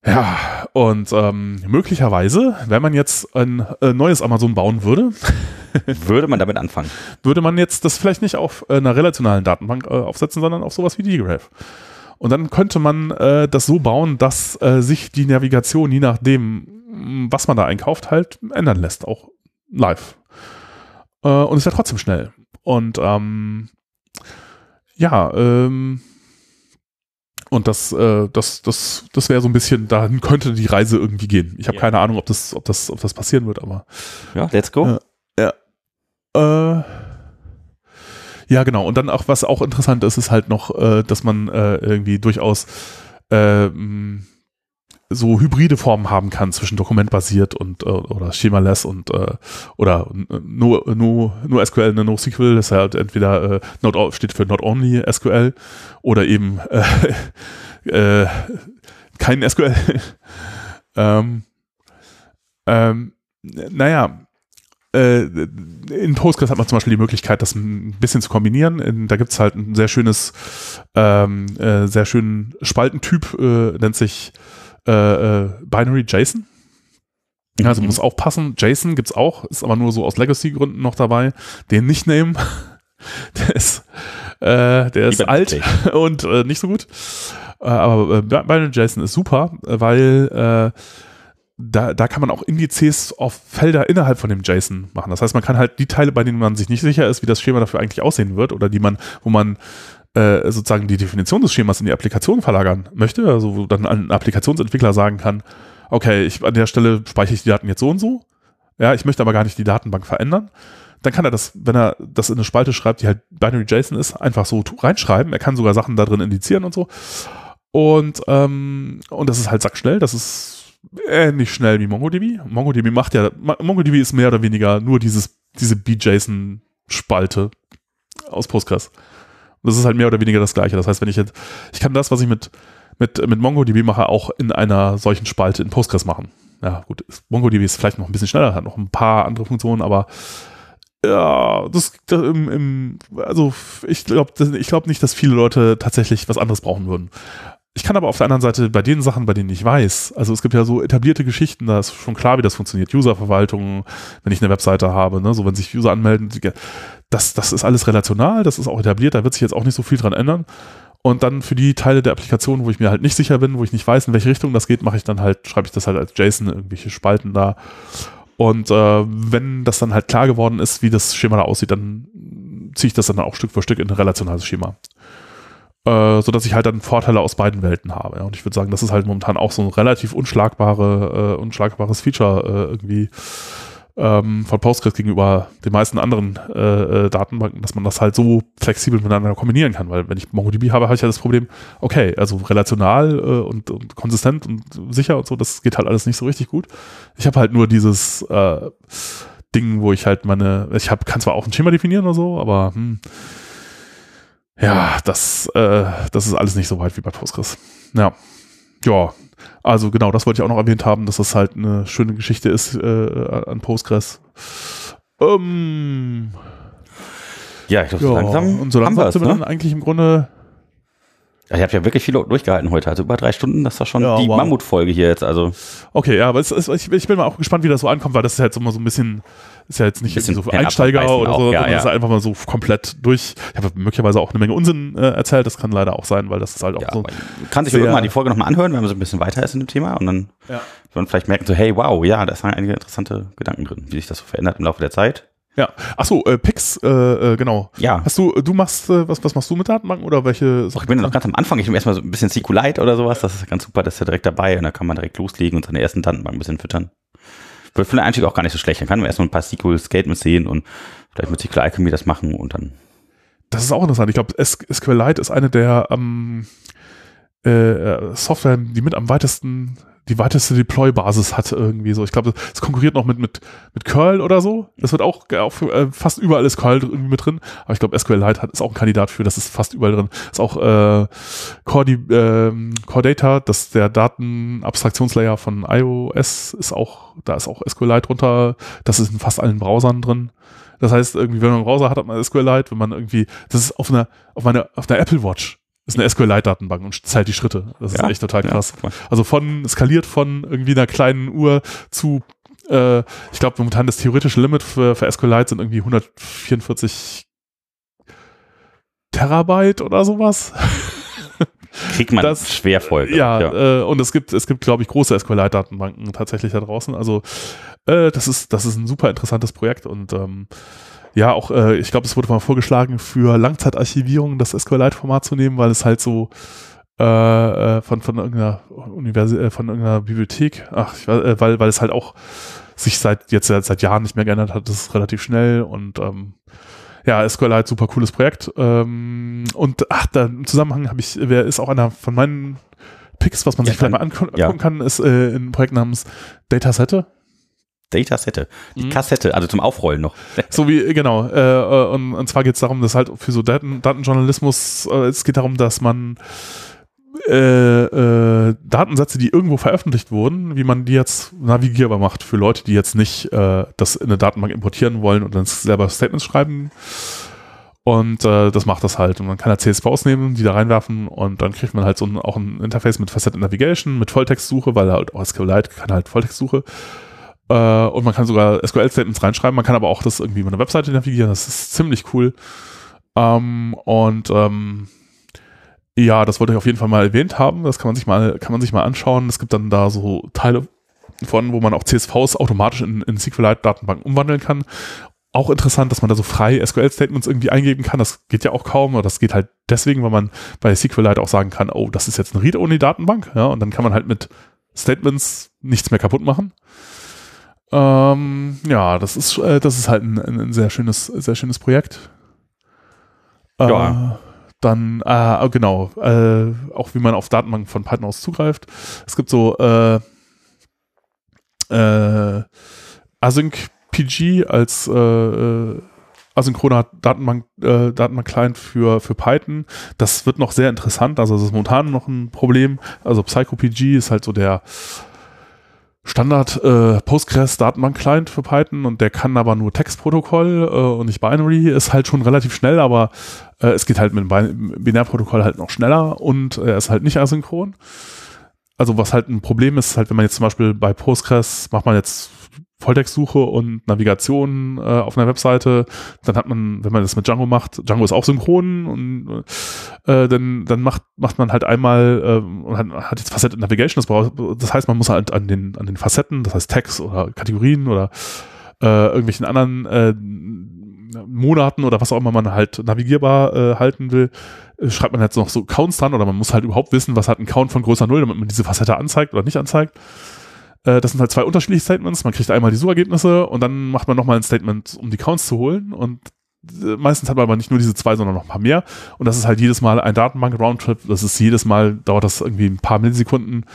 Ja, und ähm, möglicherweise, wenn man jetzt ein äh, neues Amazon bauen würde, würde man damit anfangen. Würde man jetzt das vielleicht nicht auf äh, einer relationalen Datenbank äh, aufsetzen, sondern auf sowas wie dgraph. Und dann könnte man äh, das so bauen, dass äh, sich die Navigation, je nachdem, was man da einkauft, halt ändern lässt, auch live. Äh, und es wäre trotzdem schnell. Und ähm, ja, ähm, und das, äh, das, das, das wäre so ein bisschen, dahin könnte die Reise irgendwie gehen. Ich habe ja. keine Ahnung, ob das, ob das, ob das passieren wird, aber. Ja, let's go. Äh, ja. Äh, ja, genau. Und dann auch, was auch interessant ist, ist halt noch, äh, dass man äh, irgendwie durchaus äh, so hybride Formen haben kann zwischen dokumentbasiert und äh, oder schemaless und äh, oder nur nur nur SQL eine NoSQL das ist halt entweder äh, not steht für not only SQL oder eben äh, äh, kein SQL ähm, ähm, naja äh, in Postgres hat man zum Beispiel die Möglichkeit, das ein bisschen zu kombinieren. Da gibt es halt ein sehr schönes, ähm, äh, sehr schönen Spaltentyp, äh, nennt sich äh, äh, Binary JSON. Also mhm. muss aufpassen. JSON gibt's auch, ist aber nur so aus Legacy-Gründen noch dabei. Den nicht nehmen. Der ist, äh, der ist alt und äh, nicht so gut. Äh, aber äh, Binary JSON ist super, weil äh, da, da kann man auch Indizes auf Felder innerhalb von dem JSON machen. Das heißt, man kann halt die Teile, bei denen man sich nicht sicher ist, wie das Schema dafür eigentlich aussehen wird oder die man, wo man äh, sozusagen die Definition des Schemas in die Applikation verlagern möchte, also wo dann ein Applikationsentwickler sagen kann, okay, ich, an der Stelle speichere ich die Daten jetzt so und so, ja, ich möchte aber gar nicht die Datenbank verändern, dann kann er das, wenn er das in eine Spalte schreibt, die halt Binary JSON ist, einfach so reinschreiben. Er kann sogar Sachen da drin indizieren und so. Und, ähm, und das ist halt sackschnell, das ist ähnlich schnell wie MongoDB. MongoDB macht ja, MongoDB ist mehr oder weniger nur dieses, diese BJSON-Spalte aus Postgres. Das ist halt mehr oder weniger das Gleiche. Das heißt, wenn ich jetzt, ich kann das, was ich mit, mit, mit MongoDB mache, auch in einer solchen Spalte in Postgres machen. Ja, gut, MongoDB ist vielleicht noch ein bisschen schneller, hat noch ein paar andere Funktionen, aber ja, das im, im, also ich glaube ich glaub nicht, dass viele Leute tatsächlich was anderes brauchen würden. Ich kann aber auf der anderen Seite bei den Sachen, bei denen ich weiß, also es gibt ja so etablierte Geschichten, da ist schon klar, wie das funktioniert. Userverwaltung, wenn ich eine Webseite habe, ne, so wenn sich User anmelden, das, das ist alles relational, das ist auch etabliert, da wird sich jetzt auch nicht so viel dran ändern. Und dann für die Teile der Applikation, wo ich mir halt nicht sicher bin, wo ich nicht weiß, in welche Richtung das geht, mache ich dann halt, schreibe ich das halt als JSON, irgendwelche Spalten da. Und äh, wenn das dann halt klar geworden ist, wie das Schema da aussieht, dann ziehe ich das dann auch Stück für Stück in ein relationales Schema äh, so dass ich halt dann Vorteile aus beiden Welten habe. Und ich würde sagen, das ist halt momentan auch so ein relativ unschlagbare, äh, unschlagbares Feature äh, irgendwie ähm, von Postgres gegenüber den meisten anderen äh, äh, Datenbanken, dass man das halt so flexibel miteinander kombinieren kann. Weil wenn ich MongoDB habe, habe ich ja das Problem, okay, also relational äh, und, und konsistent und sicher und so, das geht halt alles nicht so richtig gut. Ich habe halt nur dieses äh, Ding, wo ich halt meine, ich hab, kann zwar auch ein Schema definieren oder so, aber hm, ja, das, äh, das ist alles nicht so weit wie bei Postgres. Ja. Ja, also genau, das wollte ich auch noch erwähnt haben, dass das halt eine schöne Geschichte ist äh, an Postgres. Ähm, ja, ich glaube, so ja, langsam. Und so langsam sind wir ne? dann eigentlich im Grunde ich habe ja wirklich viel durchgehalten heute. Also über drei Stunden, das war schon ja, die wow. Mammutfolge hier jetzt. Also. Okay, ja, aber es, es, ich, ich, bin mal auch gespannt, wie das so ankommt, weil das ist halt so immer so ein bisschen, ist ja jetzt nicht so für Einsteiger oder so, ja, sondern ja. ist einfach mal so komplett durch. Ich habe möglicherweise auch eine Menge Unsinn äh, erzählt, das kann leider auch sein, weil das ist halt auch ja, so. Kann sich irgendwann die Folge nochmal anhören, wenn man so ein bisschen weiter ist in dem Thema und dann ja. wird man vielleicht merken, so, hey, wow, ja, da sind einige interessante Gedanken drin, wie sich das so verändert im Laufe der Zeit. Ja, achso, äh, Pix, äh, äh, genau. Ja. Hast du, du machst, äh, was, was machst du mit Datenbanken oder welche? Och, ich bin noch ganz am Anfang, ich nehme erstmal so ein bisschen SQLite oder sowas, das ist ganz super, das ist ja direkt dabei und da kann man direkt loslegen und seine ersten Datenbanken ein bisschen füttern. Wird für den Einstieg auch gar nicht so schlecht, dann kann man erstmal ein paar SQL-Statements sehen und vielleicht mit SQL Alchemy das machen und dann. Das ist auch interessant, ich glaube, SQLite ist eine der ähm, äh, Software, die mit am weitesten die weiteste Deploy-Basis hat irgendwie so. Ich glaube, es konkurriert noch mit, mit, mit Curl oder so. Das wird auch, auch äh, fast überall ist Curl irgendwie mit drin. Aber ich glaube, SQLite hat, ist auch ein Kandidat für, das ist fast überall drin. Ist auch äh, Core, äh, Core Data, das der Datenabstraktionslayer von iOS ist auch, da ist auch SQLite drunter. Das ist in fast allen Browsern drin. Das heißt, irgendwie, wenn man einen Browser hat, hat man SQLite. Wenn man irgendwie, das ist auf einer, auf einer, auf einer Apple Watch ist eine SQLite-Datenbank und zählt die Schritte. Das ist ja, echt total krass. Ja, also von, skaliert von irgendwie einer kleinen Uhr zu, äh, ich glaube, momentan das theoretische Limit für, für SQLite sind irgendwie 144 Terabyte oder sowas. Kriegt man das schwer voll. Ja, ja. Äh, und es gibt, es gibt, glaube ich, große SQLite-Datenbanken tatsächlich da draußen. Also äh, das ist, das ist ein super interessantes Projekt und ähm, ja, auch, äh, ich glaube, es wurde mal vorgeschlagen, für Langzeitarchivierung das SQLite-Format zu nehmen, weil es halt so äh, äh von, von irgendeiner Universität, äh, von irgendeiner Bibliothek, ach, ich, äh, weil, weil es halt auch sich seit jetzt seit Jahren nicht mehr geändert hat, das ist relativ schnell und ähm, ja, SQLite super cooles Projekt. Ähm, und ach, da im Zusammenhang habe ich, wer ist auch einer von meinen Picks, was man ja, sich vielleicht mal angucken ja. kann, ist äh, ein Projekt namens Datasette. Datasette. Die mhm. Kassette, also zum Aufrollen noch. So wie, genau. Äh, und, und zwar geht es darum, dass halt für so Daten, Datenjournalismus, äh, es geht darum, dass man äh, äh, Datensätze, die irgendwo veröffentlicht wurden, wie man die jetzt navigierbar macht für Leute, die jetzt nicht äh, das in eine Datenbank importieren wollen und dann selber Statements schreiben. Und äh, das macht das halt. Und man kann da CSVs nehmen, die da reinwerfen und dann kriegt man halt so ein, auch ein Interface mit Facet Navigation, mit Volltextsuche, weil halt auch SQLite kann halt Volltextsuche. Äh, und man kann sogar SQL-Statements reinschreiben. Man kann aber auch das irgendwie mit einer Webseite navigieren. Das ist ziemlich cool. Ähm, und ähm, ja, das wollte ich auf jeden Fall mal erwähnt haben. Das kann man sich mal, kann man sich mal anschauen. Es gibt dann da so Teile von, wo man auch CSVs automatisch in, in SQLite-Datenbanken umwandeln kann. Auch interessant, dass man da so frei SQL-Statements irgendwie eingeben kann. Das geht ja auch kaum, aber das geht halt deswegen, weil man bei SQLite auch sagen kann, oh, das ist jetzt eine Read-Only-Datenbank, ja, und dann kann man halt mit Statements nichts mehr kaputt machen. Ähm, ja, das ist, äh, das ist halt ein, ein, sehr schönes, sehr schönes Projekt. Äh, ja. Dann, äh, genau, äh, auch wie man auf Datenbanken von Python aus zugreift. Es gibt so äh, äh, Async PG als asynchroner Datenbank, äh, Datenbank-Client für, für Python. Das wird noch sehr interessant. Also, das ist momentan noch ein Problem. Also, PsychoPG ist halt so der Standard äh, Postgres Datenbank-Client für Python und der kann aber nur Textprotokoll äh, und nicht Binary. Ist halt schon relativ schnell, aber äh, es geht halt mit dem Binärprotokoll halt noch schneller und er ist halt nicht asynchron also was halt ein Problem ist, halt wenn man jetzt zum Beispiel bei Postgres macht man jetzt Volltextsuche und Navigation äh, auf einer Webseite, dann hat man, wenn man das mit Django macht, Django ist auch synchron und äh, dann, dann macht, macht man halt einmal äh, und hat, hat jetzt Facette Navigation, das, braucht, das heißt, man muss halt an den, an den Facetten, das heißt Tags oder Kategorien oder äh, irgendwelchen anderen äh, Monaten oder was auch immer man halt navigierbar äh, halten will, äh, schreibt man jetzt noch so Counts dran oder man muss halt überhaupt wissen, was hat ein Count von größer Null, damit man diese Facette anzeigt oder nicht anzeigt. Äh, das sind halt zwei unterschiedliche Statements. Man kriegt einmal die Suchergebnisse und dann macht man nochmal ein Statement, um die Counts zu holen und äh, meistens hat man aber nicht nur diese zwei, sondern noch ein paar mehr. Und das ist halt jedes Mal ein Datenbank-Roundtrip. Das ist jedes Mal, dauert das irgendwie ein paar Millisekunden.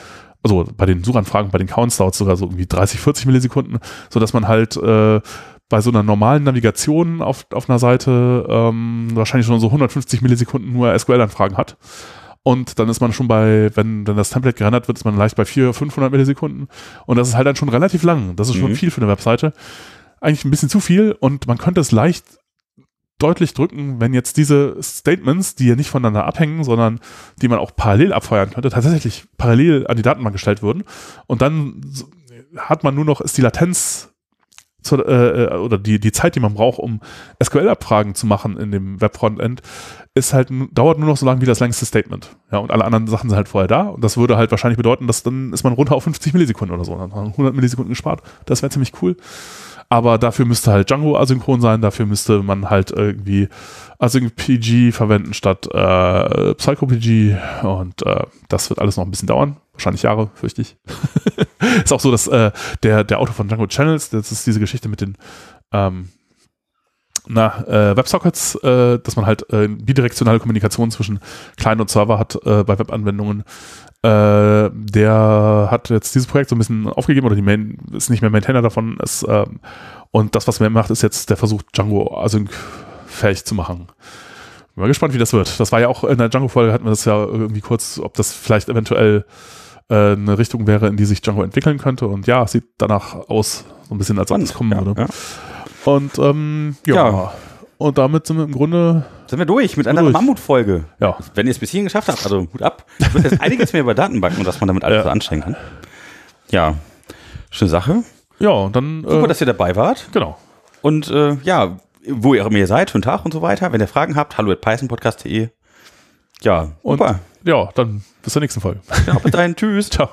Also bei den Suchanfragen, bei den Counts dauert es sogar so irgendwie 30, 40 Millisekunden, sodass man halt äh, bei so einer normalen Navigation auf, auf einer Seite ähm, wahrscheinlich schon so 150 Millisekunden nur SQL-Anfragen hat. Und dann ist man schon bei, wenn, wenn das Template gerendert wird, ist man leicht bei 400, 500 Millisekunden. Und das ist halt dann schon relativ lang. Das ist schon mhm. viel für eine Webseite. Eigentlich ein bisschen zu viel und man könnte es leicht deutlich drücken, wenn jetzt diese Statements, die ja nicht voneinander abhängen, sondern die man auch parallel abfeuern könnte, tatsächlich parallel an die Datenbank gestellt würden. Und dann hat man nur noch, ist die Latenz zu, äh, äh, oder die, die Zeit, die man braucht, um SQL-Abfragen zu machen in dem Web-Frontend, ist halt, dauert nur noch so lange wie das längste Statement. Ja, und alle anderen Sachen sind halt vorher da. Und das würde halt wahrscheinlich bedeuten, dass dann ist man runter auf 50 Millisekunden oder so. Dann 100 Millisekunden gespart. Das wäre ziemlich cool. Aber dafür müsste halt Django asynchron sein. Dafür müsste man halt irgendwie Async PG verwenden statt äh, PsychoPG. Und äh, das wird alles noch ein bisschen dauern wahrscheinlich Jahre, fürchte ich. ist auch so, dass äh, der, der Autor von Django Channels, das ist diese Geschichte mit den ähm, na, äh, WebSockets, äh, dass man halt äh, bidirektionale Kommunikation zwischen Client und Server hat äh, bei Webanwendungen. Äh, der hat jetzt dieses Projekt so ein bisschen aufgegeben oder die Main ist nicht mehr Maintainer davon. Ist, ähm, und das, was er macht, ist jetzt der Versuch, Django async fähig zu machen. Bin mal gespannt, wie das wird. Das war ja auch in der Django-Folge, hatten wir das ja irgendwie kurz, ob das vielleicht eventuell äh, eine Richtung wäre, in die sich Django entwickeln könnte. Und ja, sieht danach aus, so ein bisschen als ob es kommen ja, würde. Ja. Und ähm, ja. ja. Und damit sind wir im Grunde. Sind wir durch mit einer Mammutfolge. Ja. Wenn ihr es bis hierhin geschafft habt, also Hut ab. Ich würde jetzt einiges mehr über Datenbanken und was man damit alles ja. so anstellen kann. Ja. Schöne Sache. Ja, und dann. Super, äh, dass ihr dabei wart. Genau. Und äh, ja, wo ihr auch immer ihr seid, schönen Tag und so weiter. Wenn ihr Fragen habt, hallo at pythonpodcast.de. Ja, super. Und ja, dann bis zur nächsten Folge. Ja, bis dahin. Tschüss. Ciao.